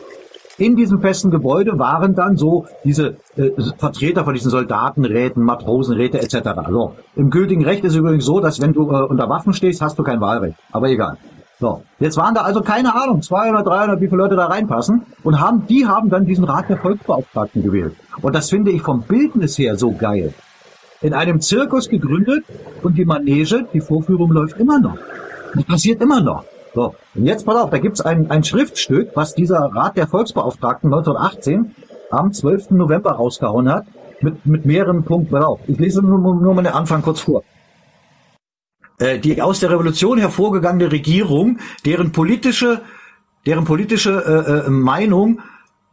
In diesem festen Gebäude waren dann so diese äh, Vertreter von diesen Soldatenräten, Matrosenräte etc. So. Im gültigen Recht ist es übrigens so, dass wenn du äh, unter Waffen stehst, hast du kein Wahlrecht. Aber egal. So. Jetzt waren da also keine Ahnung, 200, 300, wie viele Leute da reinpassen und haben, die haben dann diesen Rat der Volksbeauftragten gewählt. Und das finde ich vom Bildnis her so geil. In einem Zirkus gegründet und die Manege, die Vorführung läuft immer noch. Das passiert immer noch. So, und jetzt pass auf, da gibt's ein, ein Schriftstück, was dieser Rat der Volksbeauftragten 1918 am 12. November rausgehauen hat, mit, mit mehreren Punkten. Pass auf, ich lese nur, nur mal den Anfang kurz vor. Äh, die aus der Revolution hervorgegangene Regierung, deren politische, deren politische äh, äh, Meinung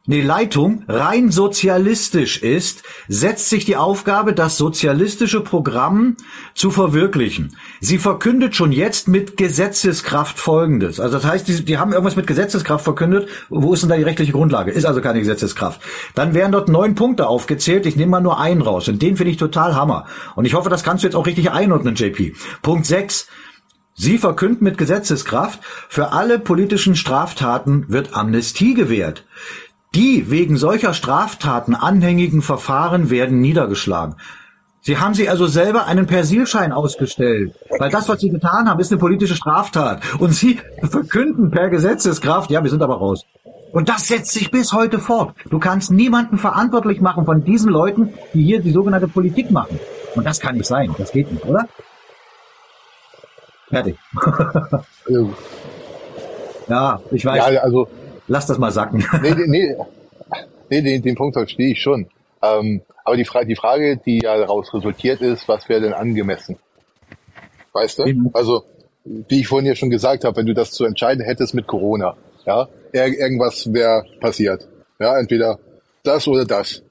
eine Leitung rein sozialistisch ist, setzt sich die Aufgabe, das sozialistische Programm zu verwirklichen. Sie verkündet schon jetzt mit Gesetzeskraft Folgendes. Also das heißt, die, die haben irgendwas mit Gesetzeskraft verkündet. Wo ist denn da die rechtliche Grundlage? Ist also keine Gesetzeskraft. Dann werden dort neun Punkte aufgezählt. Ich nehme mal nur einen raus. Und den finde ich total Hammer. Und ich hoffe, das kannst du jetzt auch richtig einordnen, JP. Punkt sechs. Sie verkünden mit Gesetzeskraft, für alle politischen Straftaten wird Amnestie gewährt. Die wegen solcher Straftaten anhängigen Verfahren werden niedergeschlagen. Sie haben sie also selber einen Persilschein ausgestellt, weil das, was sie getan haben, ist eine politische Straftat. Und sie verkünden per Gesetzeskraft, ja, wir sind aber raus. Und das setzt sich bis heute fort. Du kannst niemanden verantwortlich machen von diesen Leuten, die hier die sogenannte Politik machen. Und das kann nicht sein. Das geht nicht, oder? Fertig. ja, ich weiß. Ja, also Lass das mal sacken. Nee, nee, nee den, den Punkt verstehe ich schon. Ähm, aber die, Fra die Frage, die ja daraus resultiert ist, was wäre denn angemessen? Weißt du? Mhm. Also, wie ich vorhin ja schon gesagt habe, wenn du das zu entscheiden hättest mit Corona, ja, ir irgendwas wäre passiert. Ja, entweder das oder das.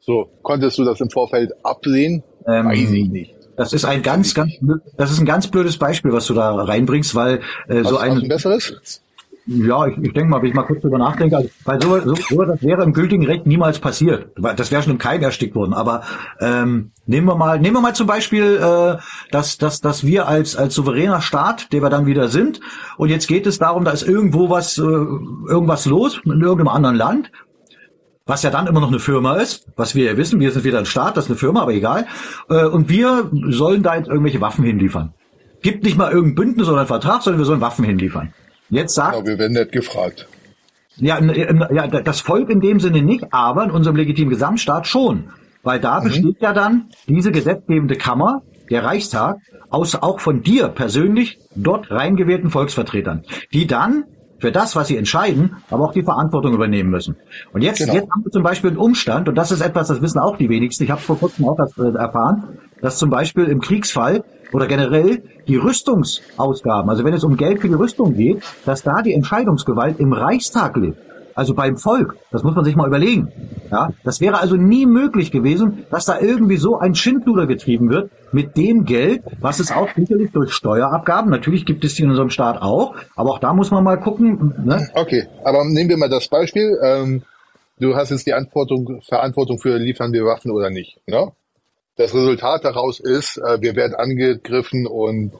So, konntest du das im Vorfeld absehen? Ähm, Weiß ich nicht. Das ist ein ganz, ganz, das ist ein ganz blödes Beispiel, was du da reinbringst, weil äh, so ein, ein besseres? Ja, ich, ich denke mal, wenn ich mal kurz drüber nachdenke, also, weil so, so, so das wäre im gültigen Recht niemals passiert. Das wäre schon im Keim erstickt worden. Aber ähm, nehmen wir mal, nehmen wir mal zum Beispiel, äh, dass, dass, dass wir als als souveräner Staat, der wir dann wieder sind, und jetzt geht es darum, da ist irgendwo was, äh, irgendwas los in irgendeinem anderen Land was ja dann immer noch eine Firma ist, was wir ja wissen, wir sind wieder ein Staat, das ist eine Firma, aber egal. Äh, und wir sollen da jetzt irgendwelche Waffen hinliefern. Gibt nicht mal irgendein Bündnis oder einen Vertrag, sondern wir sollen Waffen hinliefern. Jetzt sagt. Genau, wir werden nicht gefragt. Ja, ja, das Volk in dem Sinne nicht, aber in unserem legitimen Gesamtstaat schon. Weil da mhm. besteht ja dann diese gesetzgebende Kammer, der Reichstag, aus auch von dir persönlich dort reingewählten Volksvertretern, die dann für das, was sie entscheiden, aber auch die Verantwortung übernehmen müssen. Und jetzt, genau. jetzt haben wir zum Beispiel einen Umstand, und das ist etwas, das wissen auch die wenigsten, ich habe vor kurzem auch das äh, erfahren, dass zum Beispiel im Kriegsfall oder generell die Rüstungsausgaben, also wenn es um Geld für die Rüstung geht, dass da die Entscheidungsgewalt im Reichstag liegt. Also beim Volk, das muss man sich mal überlegen. Ja, das wäre also nie möglich gewesen, dass da irgendwie so ein Schindluder getrieben wird mit dem Geld, was es auch sicherlich durch Steuerabgaben, natürlich gibt es die in unserem Staat auch, aber auch da muss man mal gucken. Ne? Okay, aber nehmen wir mal das Beispiel. Ähm, du hast jetzt die Verantwortung, Verantwortung für liefern wir Waffen oder nicht. Ne? Das Resultat daraus ist, äh, wir werden angegriffen und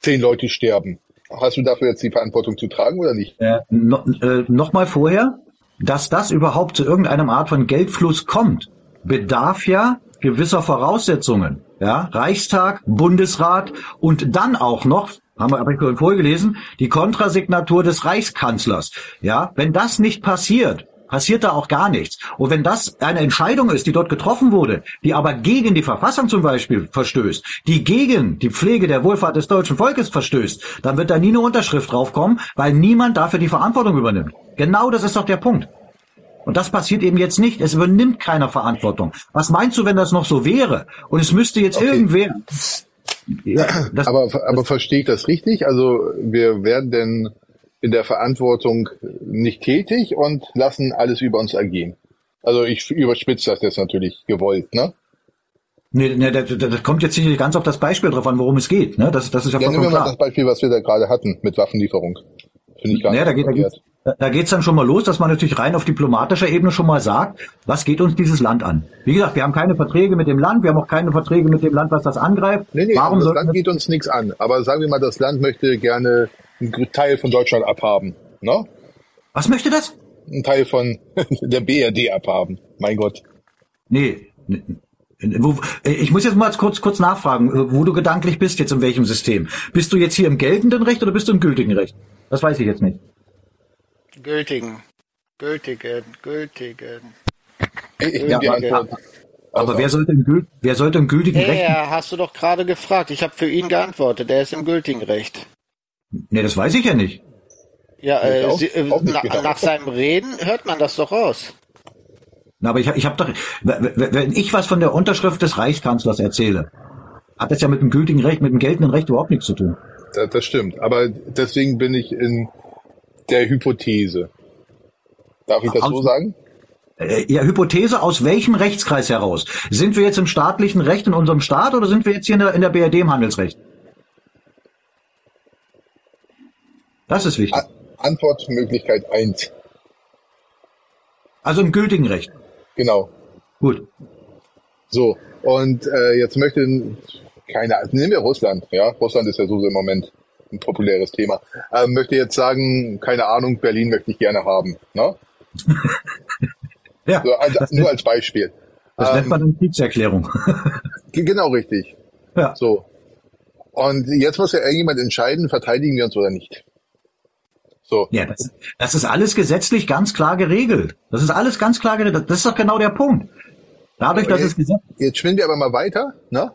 zehn Leute sterben. Hast du dafür jetzt die Verantwortung zu tragen oder nicht? Äh, no, äh, Nochmal vorher, dass das überhaupt zu irgendeiner Art von Geldfluss kommt, bedarf ja gewisser Voraussetzungen. Ja, Reichstag, Bundesrat und dann auch noch, haben wir aber vorgelesen, die Kontrasignatur des Reichskanzlers. Ja, wenn das nicht passiert, passiert da auch gar nichts. Und wenn das eine Entscheidung ist, die dort getroffen wurde, die aber gegen die Verfassung zum Beispiel verstößt, die gegen die Pflege der Wohlfahrt des deutschen Volkes verstößt, dann wird da nie eine Unterschrift draufkommen, weil niemand dafür die Verantwortung übernimmt. Genau das ist doch der Punkt. Und das passiert eben jetzt nicht. Es übernimmt keiner Verantwortung. Was meinst du, wenn das noch so wäre? Und es müsste jetzt okay. irgendwer. Ja, das, aber aber verstehe ich das richtig? Also wir werden denn in der Verantwortung nicht tätig und lassen alles über uns ergehen. Also ich überspitze das jetzt natürlich gewollt, ne? Nee, nee das, das kommt jetzt sicherlich ganz auf das Beispiel drauf an, worum es geht. Ne? Das, das ist ja, ja vollkommen klar. Mal das Beispiel, was wir da gerade hatten mit Waffenlieferung. Finde ich gar naja, nicht da, geht, da, geht's, da geht's dann schon mal los, dass man natürlich rein auf diplomatischer Ebene schon mal sagt, was geht uns dieses Land an? Wie gesagt, wir haben keine Verträge mit dem Land, wir haben auch keine Verträge mit dem Land, was das angreift. Nee, nee, Warum das Land geht uns nichts an. Aber sagen wir mal, das Land möchte gerne einen Teil von Deutschland abhaben. Ne? Was möchte das? Ein Teil von der BRD abhaben. Mein Gott. Nee. Ich muss jetzt mal kurz, kurz nachfragen, wo du gedanklich bist jetzt in welchem System. Bist du jetzt hier im geltenden Recht oder bist du im gültigen Recht? Das weiß ich jetzt nicht. Gültigen. Gültigen. Gültigen. Ja, aber, aber wer sollte im, wer sollte im gültigen hey, Recht? Ja, hast du doch gerade gefragt. Ich habe für ihn geantwortet. Er ist im gültigen Recht. Nee, das weiß ich ja nicht. Ja, äh, auch, Sie, äh, auch na, nach seinem Reden hört man das doch raus. Na, aber ich, ich habe doch, wenn ich was von der Unterschrift des Reichskanzlers erzähle, hat das ja mit dem gültigen Recht, mit dem geltenden Recht überhaupt nichts zu tun. Das, das stimmt. Aber deswegen bin ich in der Hypothese. Darf ich das aus, so sagen? Äh, ja, Hypothese aus welchem Rechtskreis heraus? Sind wir jetzt im staatlichen Recht in unserem Staat oder sind wir jetzt hier in der, in der BRD im Handelsrecht? Das ist wichtig. Antwortmöglichkeit 1. Also im gültigen Recht. Genau. Gut. So, und äh, jetzt möchte keine, nehmen wir Russland, ja, Russland ist ja so im Moment ein populäres Thema. Äh, möchte jetzt sagen, keine Ahnung, Berlin möchte ich gerne haben, ne? ja. So, also, nur als Beispiel. Das ähm, nennt man eine Kriegserklärung. genau richtig. Ja. So. Und jetzt muss ja irgendjemand entscheiden, verteidigen wir uns oder nicht. So. Ja, das, das ist alles gesetzlich ganz klar geregelt. Das ist alles ganz klar geregelt. Das ist doch genau der Punkt. Dadurch, dass jetzt, es gesetzt. Jetzt schwinden wir aber mal weiter, ne?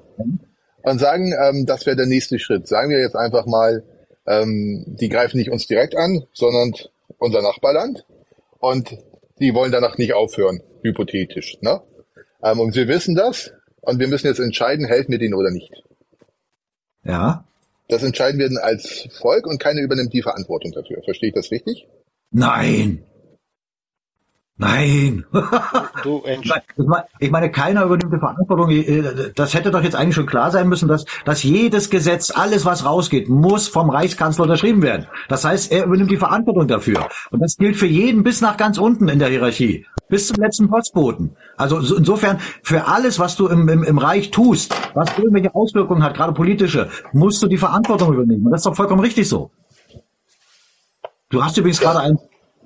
Und sagen, ähm, das wäre der nächste Schritt. Sagen wir jetzt einfach mal, ähm, die greifen nicht uns direkt an, sondern unser Nachbarland. Und die wollen danach nicht aufhören, hypothetisch, ne? Ähm, und wir wissen das. Und wir müssen jetzt entscheiden, helfen wir denen oder nicht. Ja. Das entscheiden wir als Volk und keiner übernimmt die Verantwortung dafür. Verstehe ich das richtig? Nein. Nein. Du, ich meine, keiner übernimmt die Verantwortung. Äh, das hätte doch jetzt eigentlich schon klar sein müssen, dass, dass jedes Gesetz, alles was rausgeht, muss vom Reichskanzler unterschrieben werden. Das heißt, er übernimmt die Verantwortung dafür. Und das gilt für jeden bis nach ganz unten in der Hierarchie. Bis zum letzten Postboten. Also insofern, für alles, was du im, im, im Reich tust, was irgendwelche Auswirkungen hat, gerade politische, musst du die Verantwortung übernehmen. Und das ist doch vollkommen richtig so. Du hast übrigens gerade ein,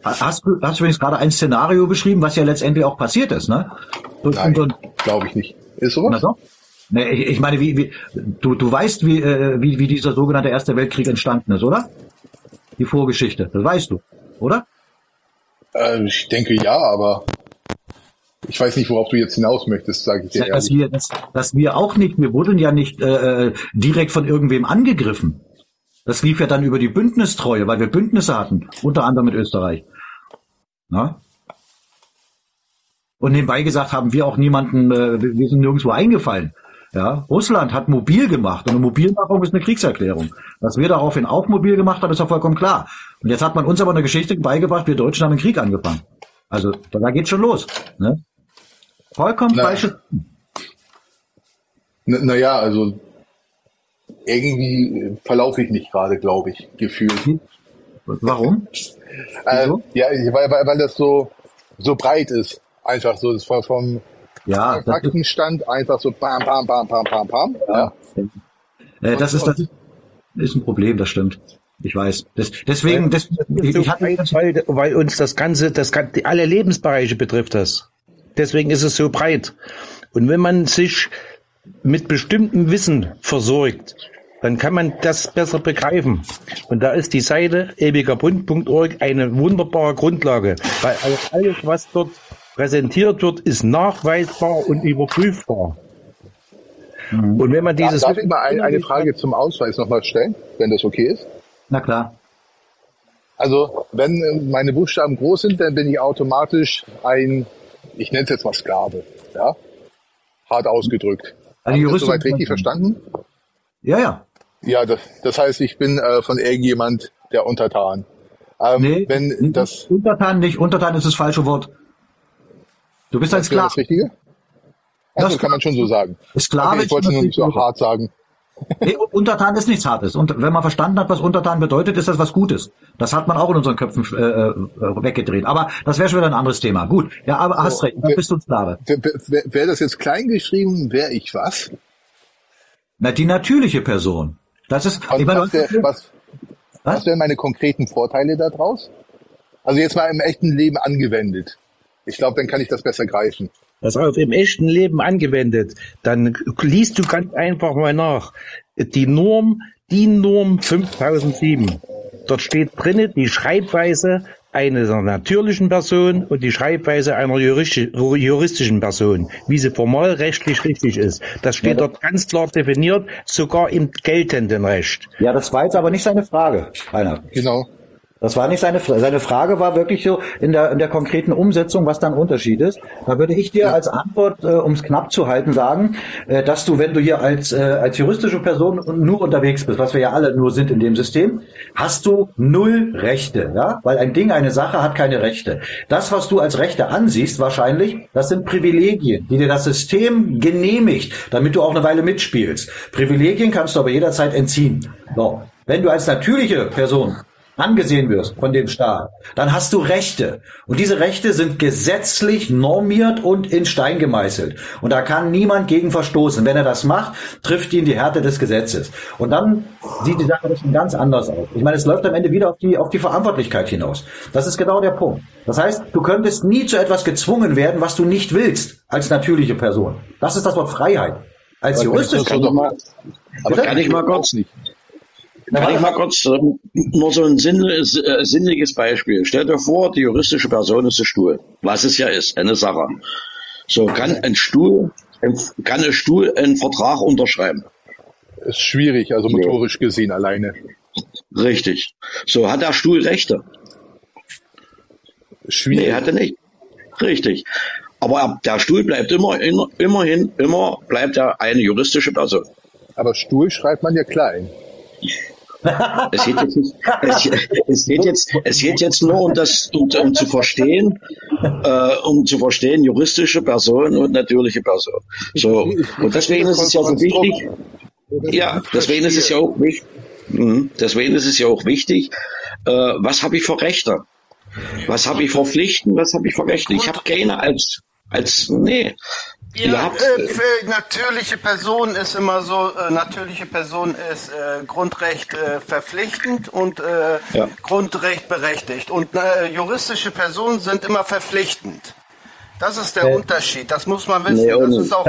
Hast du, hast du übrigens gerade ein Szenario beschrieben, was ja letztendlich auch passiert ist, ne? Nein, glaube ich nicht. Ist sowas? Na Nee, ich, ich meine, wie, wie, du, du weißt, wie, äh, wie, wie dieser sogenannte Erste Weltkrieg entstanden ist, oder? Die Vorgeschichte, das weißt du, oder? Äh, ich denke ja, aber ich weiß nicht, worauf du jetzt hinaus möchtest, sage ich dir ja. Dass wir, dass, dass wir auch nicht, wir wurden ja nicht äh, äh direkt von irgendwem angegriffen. Das lief ja dann über die Bündnistreue, weil wir Bündnisse hatten, unter anderem mit Österreich. Na? Und nebenbei gesagt haben wir auch niemanden, äh, wir sind nirgendwo eingefallen. Ja, Russland hat mobil gemacht und eine Mobilmachung ist eine Kriegserklärung. Dass wir daraufhin auch mobil gemacht haben, ist ja vollkommen klar. Und jetzt hat man uns aber eine Geschichte beigebracht, wir Deutschen haben den Krieg angefangen. Also da geht's schon los. Ne? Vollkommen falsche. Naja, also irgendwie verlaufe ich mich gerade, glaube ich, gefühlt. Warum? Äh, ja, weil, weil, weil das so, so breit ist. Einfach so, das vom, vom ja, Faktenstand einfach so bam, bam, bam, bam, bam, bam. Ja. ja. Äh, das ist das ist ein Problem, das stimmt. Ich weiß. Das, deswegen, das, ich, ich hatte, weil, weil uns das ganze, das alle Lebensbereiche betrifft das. Deswegen ist es so breit. Und wenn man sich mit bestimmtem Wissen versorgt, dann kann man das besser begreifen. Und da ist die Seite ewigerbund.org eine wunderbare Grundlage, weil alles, was dort präsentiert wird, ist nachweisbar und überprüfbar. Mhm. Und wenn man dieses... Darf ich mal ein, eine Frage zum Ausweis nochmal stellen, wenn das okay ist? Na klar. Also, wenn meine Buchstaben groß sind, dann bin ich automatisch ein, ich nenne es jetzt mal Sklave, ja? Hart ausgedrückt. Also Haben Sie das soweit richtig verstanden? Ja, ja. Ja, das, das heißt, ich bin äh, von irgendjemand der Untertan. Ähm, nee, wenn das Untertan nicht. Untertan ist das falsche Wort. Du bist ein Sklave. Das Richtige? Also das kann man schon so sagen. Sklave okay, ich wollte nur nicht so hart sagen. Nee, Untertan ist nichts Hartes. Und wenn man verstanden hat, was Untertan bedeutet, ist das was Gutes. Das hat man auch in unseren Köpfen äh, äh weggedreht. Aber das wäre schon wieder ein anderes Thema. Gut, ja, aber hast recht, dann bist du Sklave. Wäre wär das jetzt klein geschrieben, wäre ich was? Na, die natürliche Person. Das ist. Also ich meine, was, wär, was, was wären meine konkreten Vorteile daraus? Also jetzt mal im echten Leben angewendet. Ich glaube, dann kann ich das besser greifen. Das auf im echten Leben angewendet, dann liest du ganz einfach mal nach. Die Norm, die Norm 5007. Dort steht drinnen die Schreibweise einer natürlichen Person und die Schreibweise einer juristischen Person, wie sie formal rechtlich richtig ist. Das steht ja, dort ganz klar definiert, sogar im geltenden Recht. Ja, das war jetzt aber nicht seine Frage, Rainer. Genau. Das war nicht seine Frage. Seine Frage war wirklich so in der, in der konkreten Umsetzung, was dann Unterschied ist. Da würde ich dir als Antwort, äh, um es knapp zu halten, sagen, äh, dass du, wenn du hier als, äh, als juristische Person nur unterwegs bist, was wir ja alle nur sind in dem System, hast du null Rechte, ja? Weil ein Ding, eine Sache hat keine Rechte. Das, was du als Rechte ansiehst, wahrscheinlich, das sind Privilegien, die dir das System genehmigt, damit du auch eine Weile mitspielst. Privilegien kannst du aber jederzeit entziehen. So. Wenn du als natürliche Person angesehen wirst von dem Staat, dann hast du Rechte. Und diese Rechte sind gesetzlich normiert und in Stein gemeißelt. Und da kann niemand gegen verstoßen. Wenn er das macht, trifft ihn die Härte des Gesetzes. Und dann sieht die Sache schon ganz anders aus. Ich meine, es läuft am Ende wieder auf die, auf die Verantwortlichkeit hinaus. Das ist genau der Punkt. Das heißt, du könntest nie zu etwas gezwungen werden, was du nicht willst, als natürliche Person. Das ist das Wort Freiheit. Als juristisch. Aber kann ich mal kurz nicht. Kann ich mal kurz ähm, nur so ein sinnliches, äh, sinnliches Beispiel. Stell dir vor, die juristische Person ist ein Stuhl, was es ja ist, eine Sache. So kann ein Stuhl, kann ein Stuhl einen Vertrag unterschreiben. Ist schwierig, also motorisch ja. gesehen alleine. Richtig. So hat der Stuhl Rechte. Schwierig. Nee, hat er nicht. Richtig. Aber der Stuhl bleibt immer, immerhin, immer bleibt er eine juristische Person. Aber Stuhl schreibt man ja klein. Es geht jetzt, nicht, es, es, geht jetzt, es geht jetzt nur um das, um, um zu verstehen, äh, um zu verstehen, juristische Person und natürliche Person. So. Und deswegen ist es ja so wichtig, ja, deswegen ist es ja auch wichtig, mhm. deswegen ist es ja auch wichtig, äh, was habe ich für Rechte? Was habe ich für Pflichten? Was habe ich für Rechte? Ich habe keine als, als, nee. Ja, äh, für natürliche Person ist immer so, äh, natürliche Person ist äh, Grundrecht äh, verpflichtend und äh, ja. Grundrecht berechtigt. Und äh, juristische Personen sind immer verpflichtend. Das ist der Unterschied, das muss man wissen. Nee, das ist auch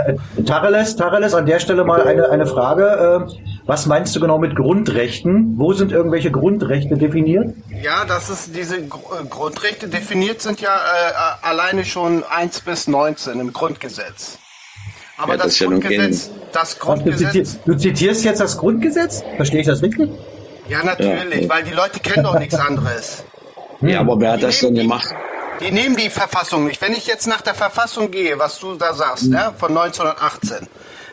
Tareles, Tareles, an der Stelle mal eine, eine Frage. Was meinst du genau mit Grundrechten? Wo sind irgendwelche Grundrechte definiert? Ja, das ist diese Grundrechte definiert sind ja äh, alleine schon 1 bis 19 im Grundgesetz. Aber ja, das, das, Grundgesetz, das Grundgesetz. Du zitierst jetzt das Grundgesetz? Verstehe ich das richtig? Ja, natürlich, ja. weil die Leute kennen doch nichts anderes. Ja, aber wer hat das denn gemacht? Die nehmen die Verfassung nicht. Wenn ich jetzt nach der Verfassung gehe, was du da sagst, mhm. ja, von 1918,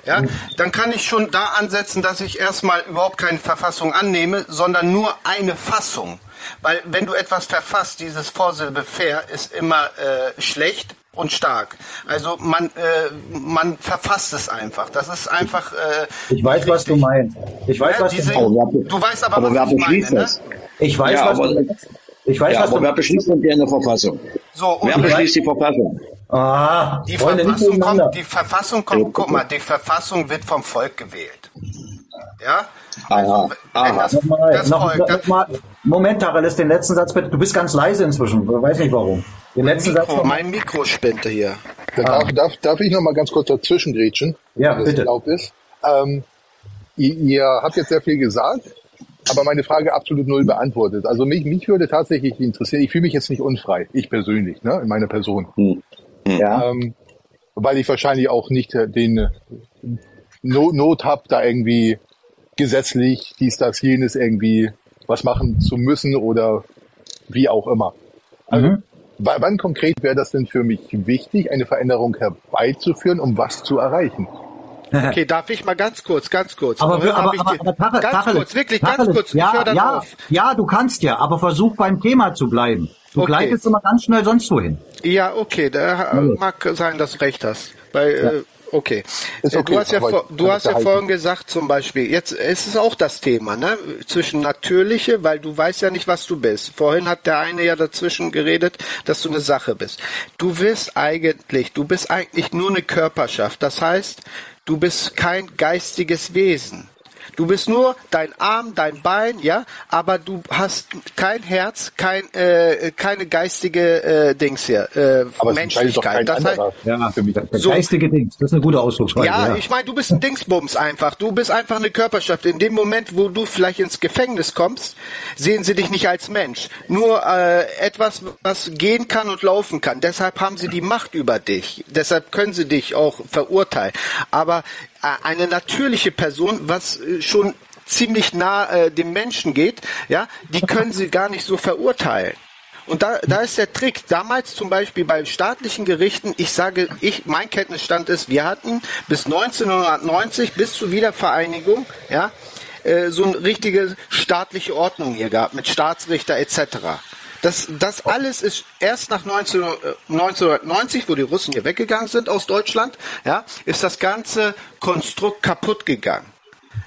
ja, mhm. dann kann ich schon da ansetzen, dass ich erstmal überhaupt keine Verfassung annehme, sondern nur eine Fassung. Weil wenn du etwas verfasst, dieses Vorsilbe fair ist immer äh, schlecht und stark. Also man äh, man verfasst es einfach. Das ist einfach. Äh, ich weiß, was du meinst. Ich weiß, ja, was diese, du meinst. Du weißt aber, aber was ich meine. Ne? Ich weiß, ja, was aber, du Ich weiß, ja, was aber du wer beschließt denn die Verfassung? So, wer beschließt die Verfassung? Ah, die Verfassung, kommt, die Verfassung kommt, guck mal, die Verfassung wird vom Volk gewählt. Ja? Also, aha, Das, das noch, Volk, noch mal, Moment, Tarelis, den letzten Satz bitte. Du bist ganz leise inzwischen. Ich weiß nicht warum. Den letzten Mikro, Satz. Mein Mikro spinnt hier. Darf, darf, darf ich noch mal ganz kurz dazwischen grätschen? Ja, wenn bitte. erlaubt ist. Ähm, ihr, ihr habt jetzt sehr viel gesagt, aber meine Frage absolut null beantwortet. Also mich, mich würde tatsächlich interessieren, ich fühle mich jetzt nicht unfrei, ich persönlich, ne, in meiner Person. Hm. Hm. Ja. Ähm, weil ich wahrscheinlich auch nicht den Not, Not habe, da irgendwie gesetzlich dies, das, jenes irgendwie was machen zu müssen oder wie auch immer. Also, mhm. wann konkret wäre das denn für mich wichtig, eine Veränderung herbeizuführen, um was zu erreichen? Okay, darf ich mal ganz kurz, ganz kurz. Aber, aber, aber, aber, aber Tacheles, ganz kurz, wirklich Tacheles, ganz kurz. Ja, ja, auf. ja, du kannst ja, aber versuch beim Thema zu bleiben. Du okay. gleitest immer ganz schnell sonst wohin. Ja, okay, da mag sein, dass du recht hast. Weil ja. äh, Okay. Ist okay. Du hast ja, vor, du hast ja vorhin gesagt, zum Beispiel, jetzt ist es auch das Thema, ne? Zwischen natürliche, weil du weißt ja nicht, was du bist. Vorhin hat der eine ja dazwischen geredet, dass du eine Sache bist. Du wirst eigentlich, du bist eigentlich nur eine Körperschaft. Das heißt, du bist kein geistiges Wesen. Du bist nur dein Arm, dein Bein, ja, aber du hast kein Herz, kein, äh, keine geistige äh, Dings hier, äh, aber Menschlichkeit. Das heißt, ja, für mich, so, geistige Dings, das ist eine gute Ausdrucksweise. Ja, ja. ich meine, du bist ein Dingsbums einfach. Du bist einfach eine Körperschaft. In dem Moment, wo du vielleicht ins Gefängnis kommst, sehen sie dich nicht als Mensch. Nur äh, etwas, was gehen kann und laufen kann. Deshalb haben sie die Macht über dich. Deshalb können sie dich auch verurteilen. Aber eine natürliche Person, was äh, schon ziemlich nah äh, dem Menschen geht, ja, die können sie gar nicht so verurteilen. Und da, da ist der Trick. Damals zum Beispiel bei staatlichen Gerichten, ich sage, ich, mein Kenntnisstand ist, wir hatten bis 1990, bis zur Wiedervereinigung, ja, äh, so eine richtige staatliche Ordnung hier gehabt, mit Staatsrichter etc. Das, das alles ist erst nach 19, 1990, äh, wo die Russen hier weggegangen sind aus Deutschland, ja, ist das ganze Konstrukt kaputt gegangen.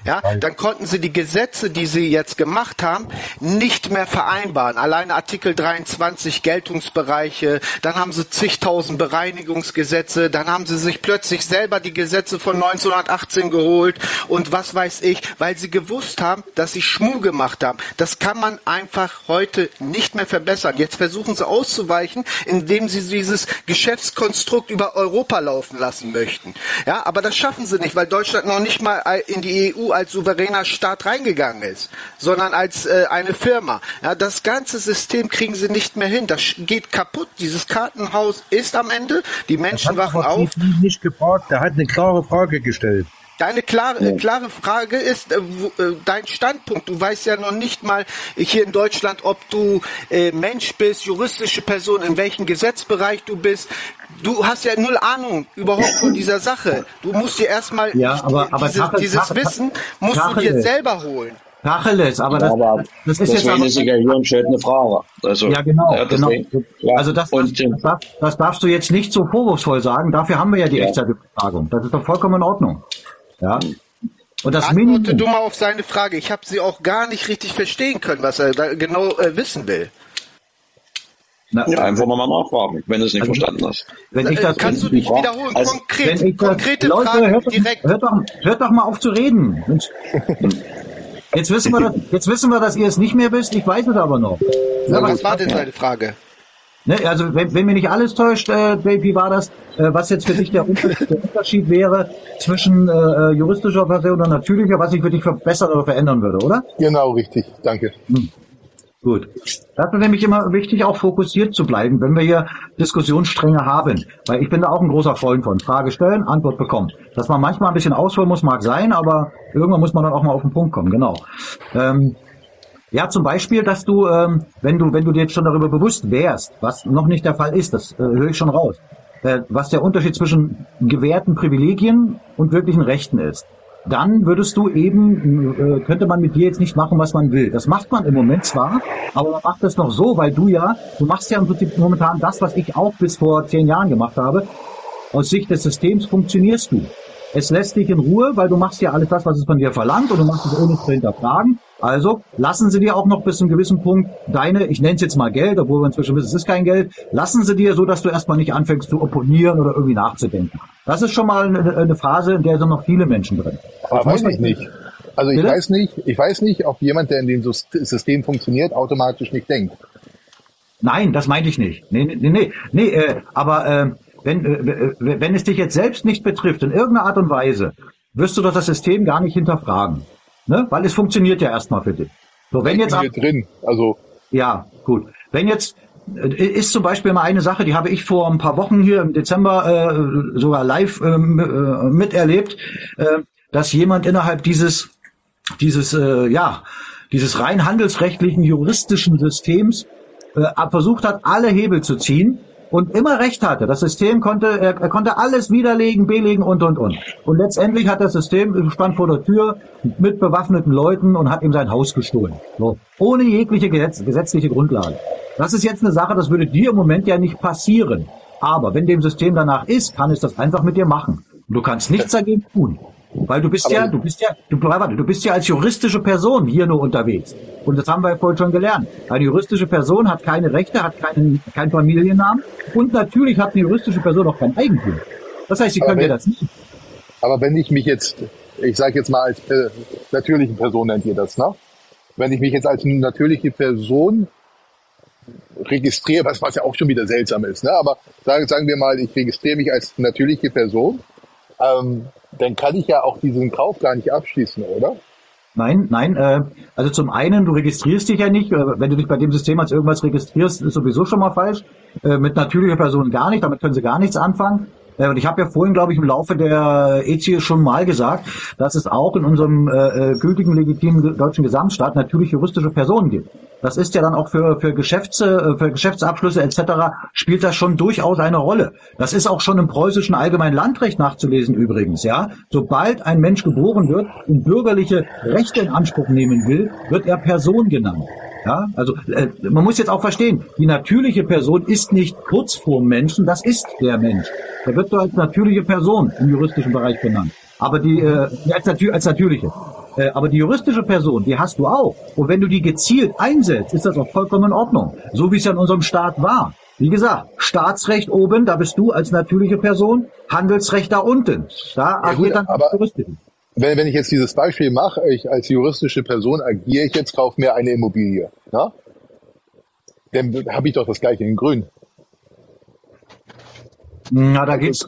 Ja, dann konnten sie die Gesetze, die sie jetzt gemacht haben, nicht mehr vereinbaren. Alleine Artikel 23 Geltungsbereiche, dann haben sie zigtausend Bereinigungsgesetze, dann haben sie sich plötzlich selber die Gesetze von 1918 geholt und was weiß ich, weil sie gewusst haben, dass sie Schmuh gemacht haben. Das kann man einfach heute nicht mehr verbessern. Jetzt versuchen sie auszuweichen, indem sie dieses Geschäftskonstrukt über Europa laufen lassen möchten. Ja, aber das schaffen sie nicht, weil Deutschland noch nicht mal in die EU als souveräner Staat reingegangen ist, sondern als äh, eine Firma. Ja, das ganze System kriegen sie nicht mehr hin. Das geht kaputt. Dieses Kartenhaus ist am Ende. Die Menschen wachen auf. Nicht gefragt. Der hat eine klare Frage gestellt. Deine klare, ja. klare Frage ist äh, wo, äh, dein Standpunkt. Du weißt ja noch nicht mal hier in Deutschland, ob du äh, Mensch bist, juristische Person, in welchem Gesetzbereich du bist. Du hast ja null Ahnung überhaupt von dieser Sache. Du musst dir erstmal ja, aber, aber diese, Tache, dieses Wissen musst Tache, du dir selber holen. Tacheles, aber das, aber das ist jetzt aber, ist ja hier eine Frage. Also, ja, genau, ja, genau. Ja. Also das, und, das, darf, das, darfst du jetzt nicht so vorwurfsvoll sagen. Dafür haben wir ja die ja. Echtzeitübertragung. Das ist doch vollkommen in Ordnung. Ja. Und das Antworte Minimum, du mal auf seine Frage. Ich habe sie auch gar nicht richtig verstehen können, was er da genau äh, wissen will. Na, ja, einfach nochmal nachfragen, wenn du es nicht also, verstanden hast. Wenn ich das, Kannst du nicht wiederholen? Also, Konkret, ich, konkrete Leute, Fragen hört, direkt. Hört doch, hört doch mal auf zu reden. Jetzt wissen, wir, jetzt wissen wir, dass ihr es nicht mehr wisst. Ich weiß es aber noch. Ja, was war denn deine Frage? Ne, also wenn, wenn mir nicht alles täuscht, äh, wie war das, äh, was jetzt für dich der, der Unterschied wäre zwischen äh, juristischer Person und natürlicher, was sich für dich verbessern oder verändern würde, oder? Genau, richtig. Danke. Hm. Gut. Das ist nämlich immer wichtig, auch fokussiert zu bleiben, wenn wir hier Diskussionsstränge haben. Weil ich bin da auch ein großer Freund von. Frage stellen, Antwort bekommen. Dass man manchmal ein bisschen ausholen muss, mag sein, aber irgendwann muss man dann auch mal auf den Punkt kommen, genau. Ähm, ja, zum Beispiel, dass du, ähm, wenn du, wenn du dir jetzt schon darüber bewusst wärst, was noch nicht der Fall ist, das äh, höre ich schon raus, äh, was der Unterschied zwischen gewährten Privilegien und wirklichen Rechten ist dann würdest du eben, äh, könnte man mit dir jetzt nicht machen, was man will. Das macht man im Moment zwar, aber man macht das noch so, weil du ja, du machst ja im Prinzip momentan das, was ich auch bis vor zehn Jahren gemacht habe. Aus Sicht des Systems funktionierst du. Es lässt dich in Ruhe, weil du machst ja alles das, was es von dir verlangt und du machst es ohne zu hinterfragen. Also lassen sie dir auch noch bis zu einem gewissen Punkt deine, ich nenne es jetzt mal Geld, obwohl wir inzwischen wissen, es ist kein Geld, lassen sie dir so, dass du erstmal nicht anfängst zu opponieren oder irgendwie nachzudenken. Das ist schon mal eine, eine Phase, in der sind noch viele Menschen drin. Aber weiß ich nicht. Also ich Bitte? weiß nicht, ich weiß nicht, ob jemand, der in dem System funktioniert, automatisch nicht denkt. Nein, das meinte ich nicht. Nee, nee, nee, nee äh, aber äh, wenn, äh, wenn es dich jetzt selbst nicht betrifft, in irgendeiner Art und Weise, wirst du doch das System gar nicht hinterfragen. Ne? Weil es funktioniert ja erstmal für dich. So, wenn jetzt ab, drin, also ja, gut. Wenn jetzt äh, ist zum Beispiel mal eine Sache, die habe ich vor ein paar Wochen hier im Dezember äh, sogar live ähm, äh, miterlebt, äh, dass jemand innerhalb dieses dieses äh, ja dieses rein handelsrechtlichen juristischen Systems äh, versucht hat, alle Hebel zu ziehen und immer recht hatte. Das System konnte, er, er, konnte alles widerlegen, belegen und und und. Und letztendlich hat das System stand vor der Tür mit bewaffneten Leuten und hat ihm sein Haus gestohlen. So. Ohne jegliche Gesetz, gesetzliche Grundlage. Das ist jetzt eine Sache, das würde dir im Moment ja nicht passieren. Aber wenn dem System danach ist, kann es das einfach mit dir machen. Und du kannst nichts dagegen tun. Weil du bist Aber ja, du bist ja, du, warte, du bist ja als juristische Person hier nur unterwegs. Und das haben wir ja vorhin schon gelernt. Eine juristische Person hat keine Rechte, hat keinen, keinen Familiennamen und natürlich hat eine juristische Person auch kein Eigentum. Das heißt, sie können dir das nicht. Aber wenn ich mich jetzt, ich sage jetzt mal als äh, natürliche Person nennt ihr das, ne? Wenn ich mich jetzt als natürliche Person registriere, was, was ja auch schon wieder seltsam ist, ne? aber sagen, sagen wir mal, ich registriere mich als natürliche Person, ähm, dann kann ich ja auch diesen Kauf gar nicht abschließen, oder? Nein, nein. Äh, also zum einen, du registrierst dich ja nicht. Äh, wenn du dich bei dem System als irgendwas registrierst, ist sowieso schon mal falsch. Äh, mit natürlicher Person gar nicht. Damit können sie gar nichts anfangen. Äh, und ich habe ja vorhin, glaube ich, im Laufe der EZI schon mal gesagt, dass es auch in unserem äh, äh, gültigen, legitimen deutschen Gesamtstaat natürlich juristische Personen gibt. Das ist ja dann auch für, für, Geschäfte, äh, für Geschäftsabschlüsse etc. spielt das schon durchaus eine Rolle. Das ist auch schon im preußischen Allgemeinen Landrecht nachzulesen übrigens. Ja, Sobald ein Mensch geboren wird und bürgerliche Rechte in Anspruch nehmen will, wird er Person genannt. Ja, also äh, man muss jetzt auch verstehen, die natürliche Person ist nicht kurz vor Menschen, das ist der Mensch. Der wird so als natürliche Person im juristischen Bereich genannt. Aber die äh, als, als natürliche. Äh, aber die juristische Person, die hast du auch. Und wenn du die gezielt einsetzt, ist das auch vollkommen in Ordnung. So wie es ja in unserem Staat war. Wie gesagt, Staatsrecht oben, da bist du als natürliche Person, Handelsrecht da unten. Da ja, agiert dann aber, juristische wenn, wenn ich jetzt dieses Beispiel mache, ich als juristische Person agiere ich jetzt, kaufe mir eine Immobilie. Na? Dann habe ich doch das gleiche in Grün. Na, da geht's.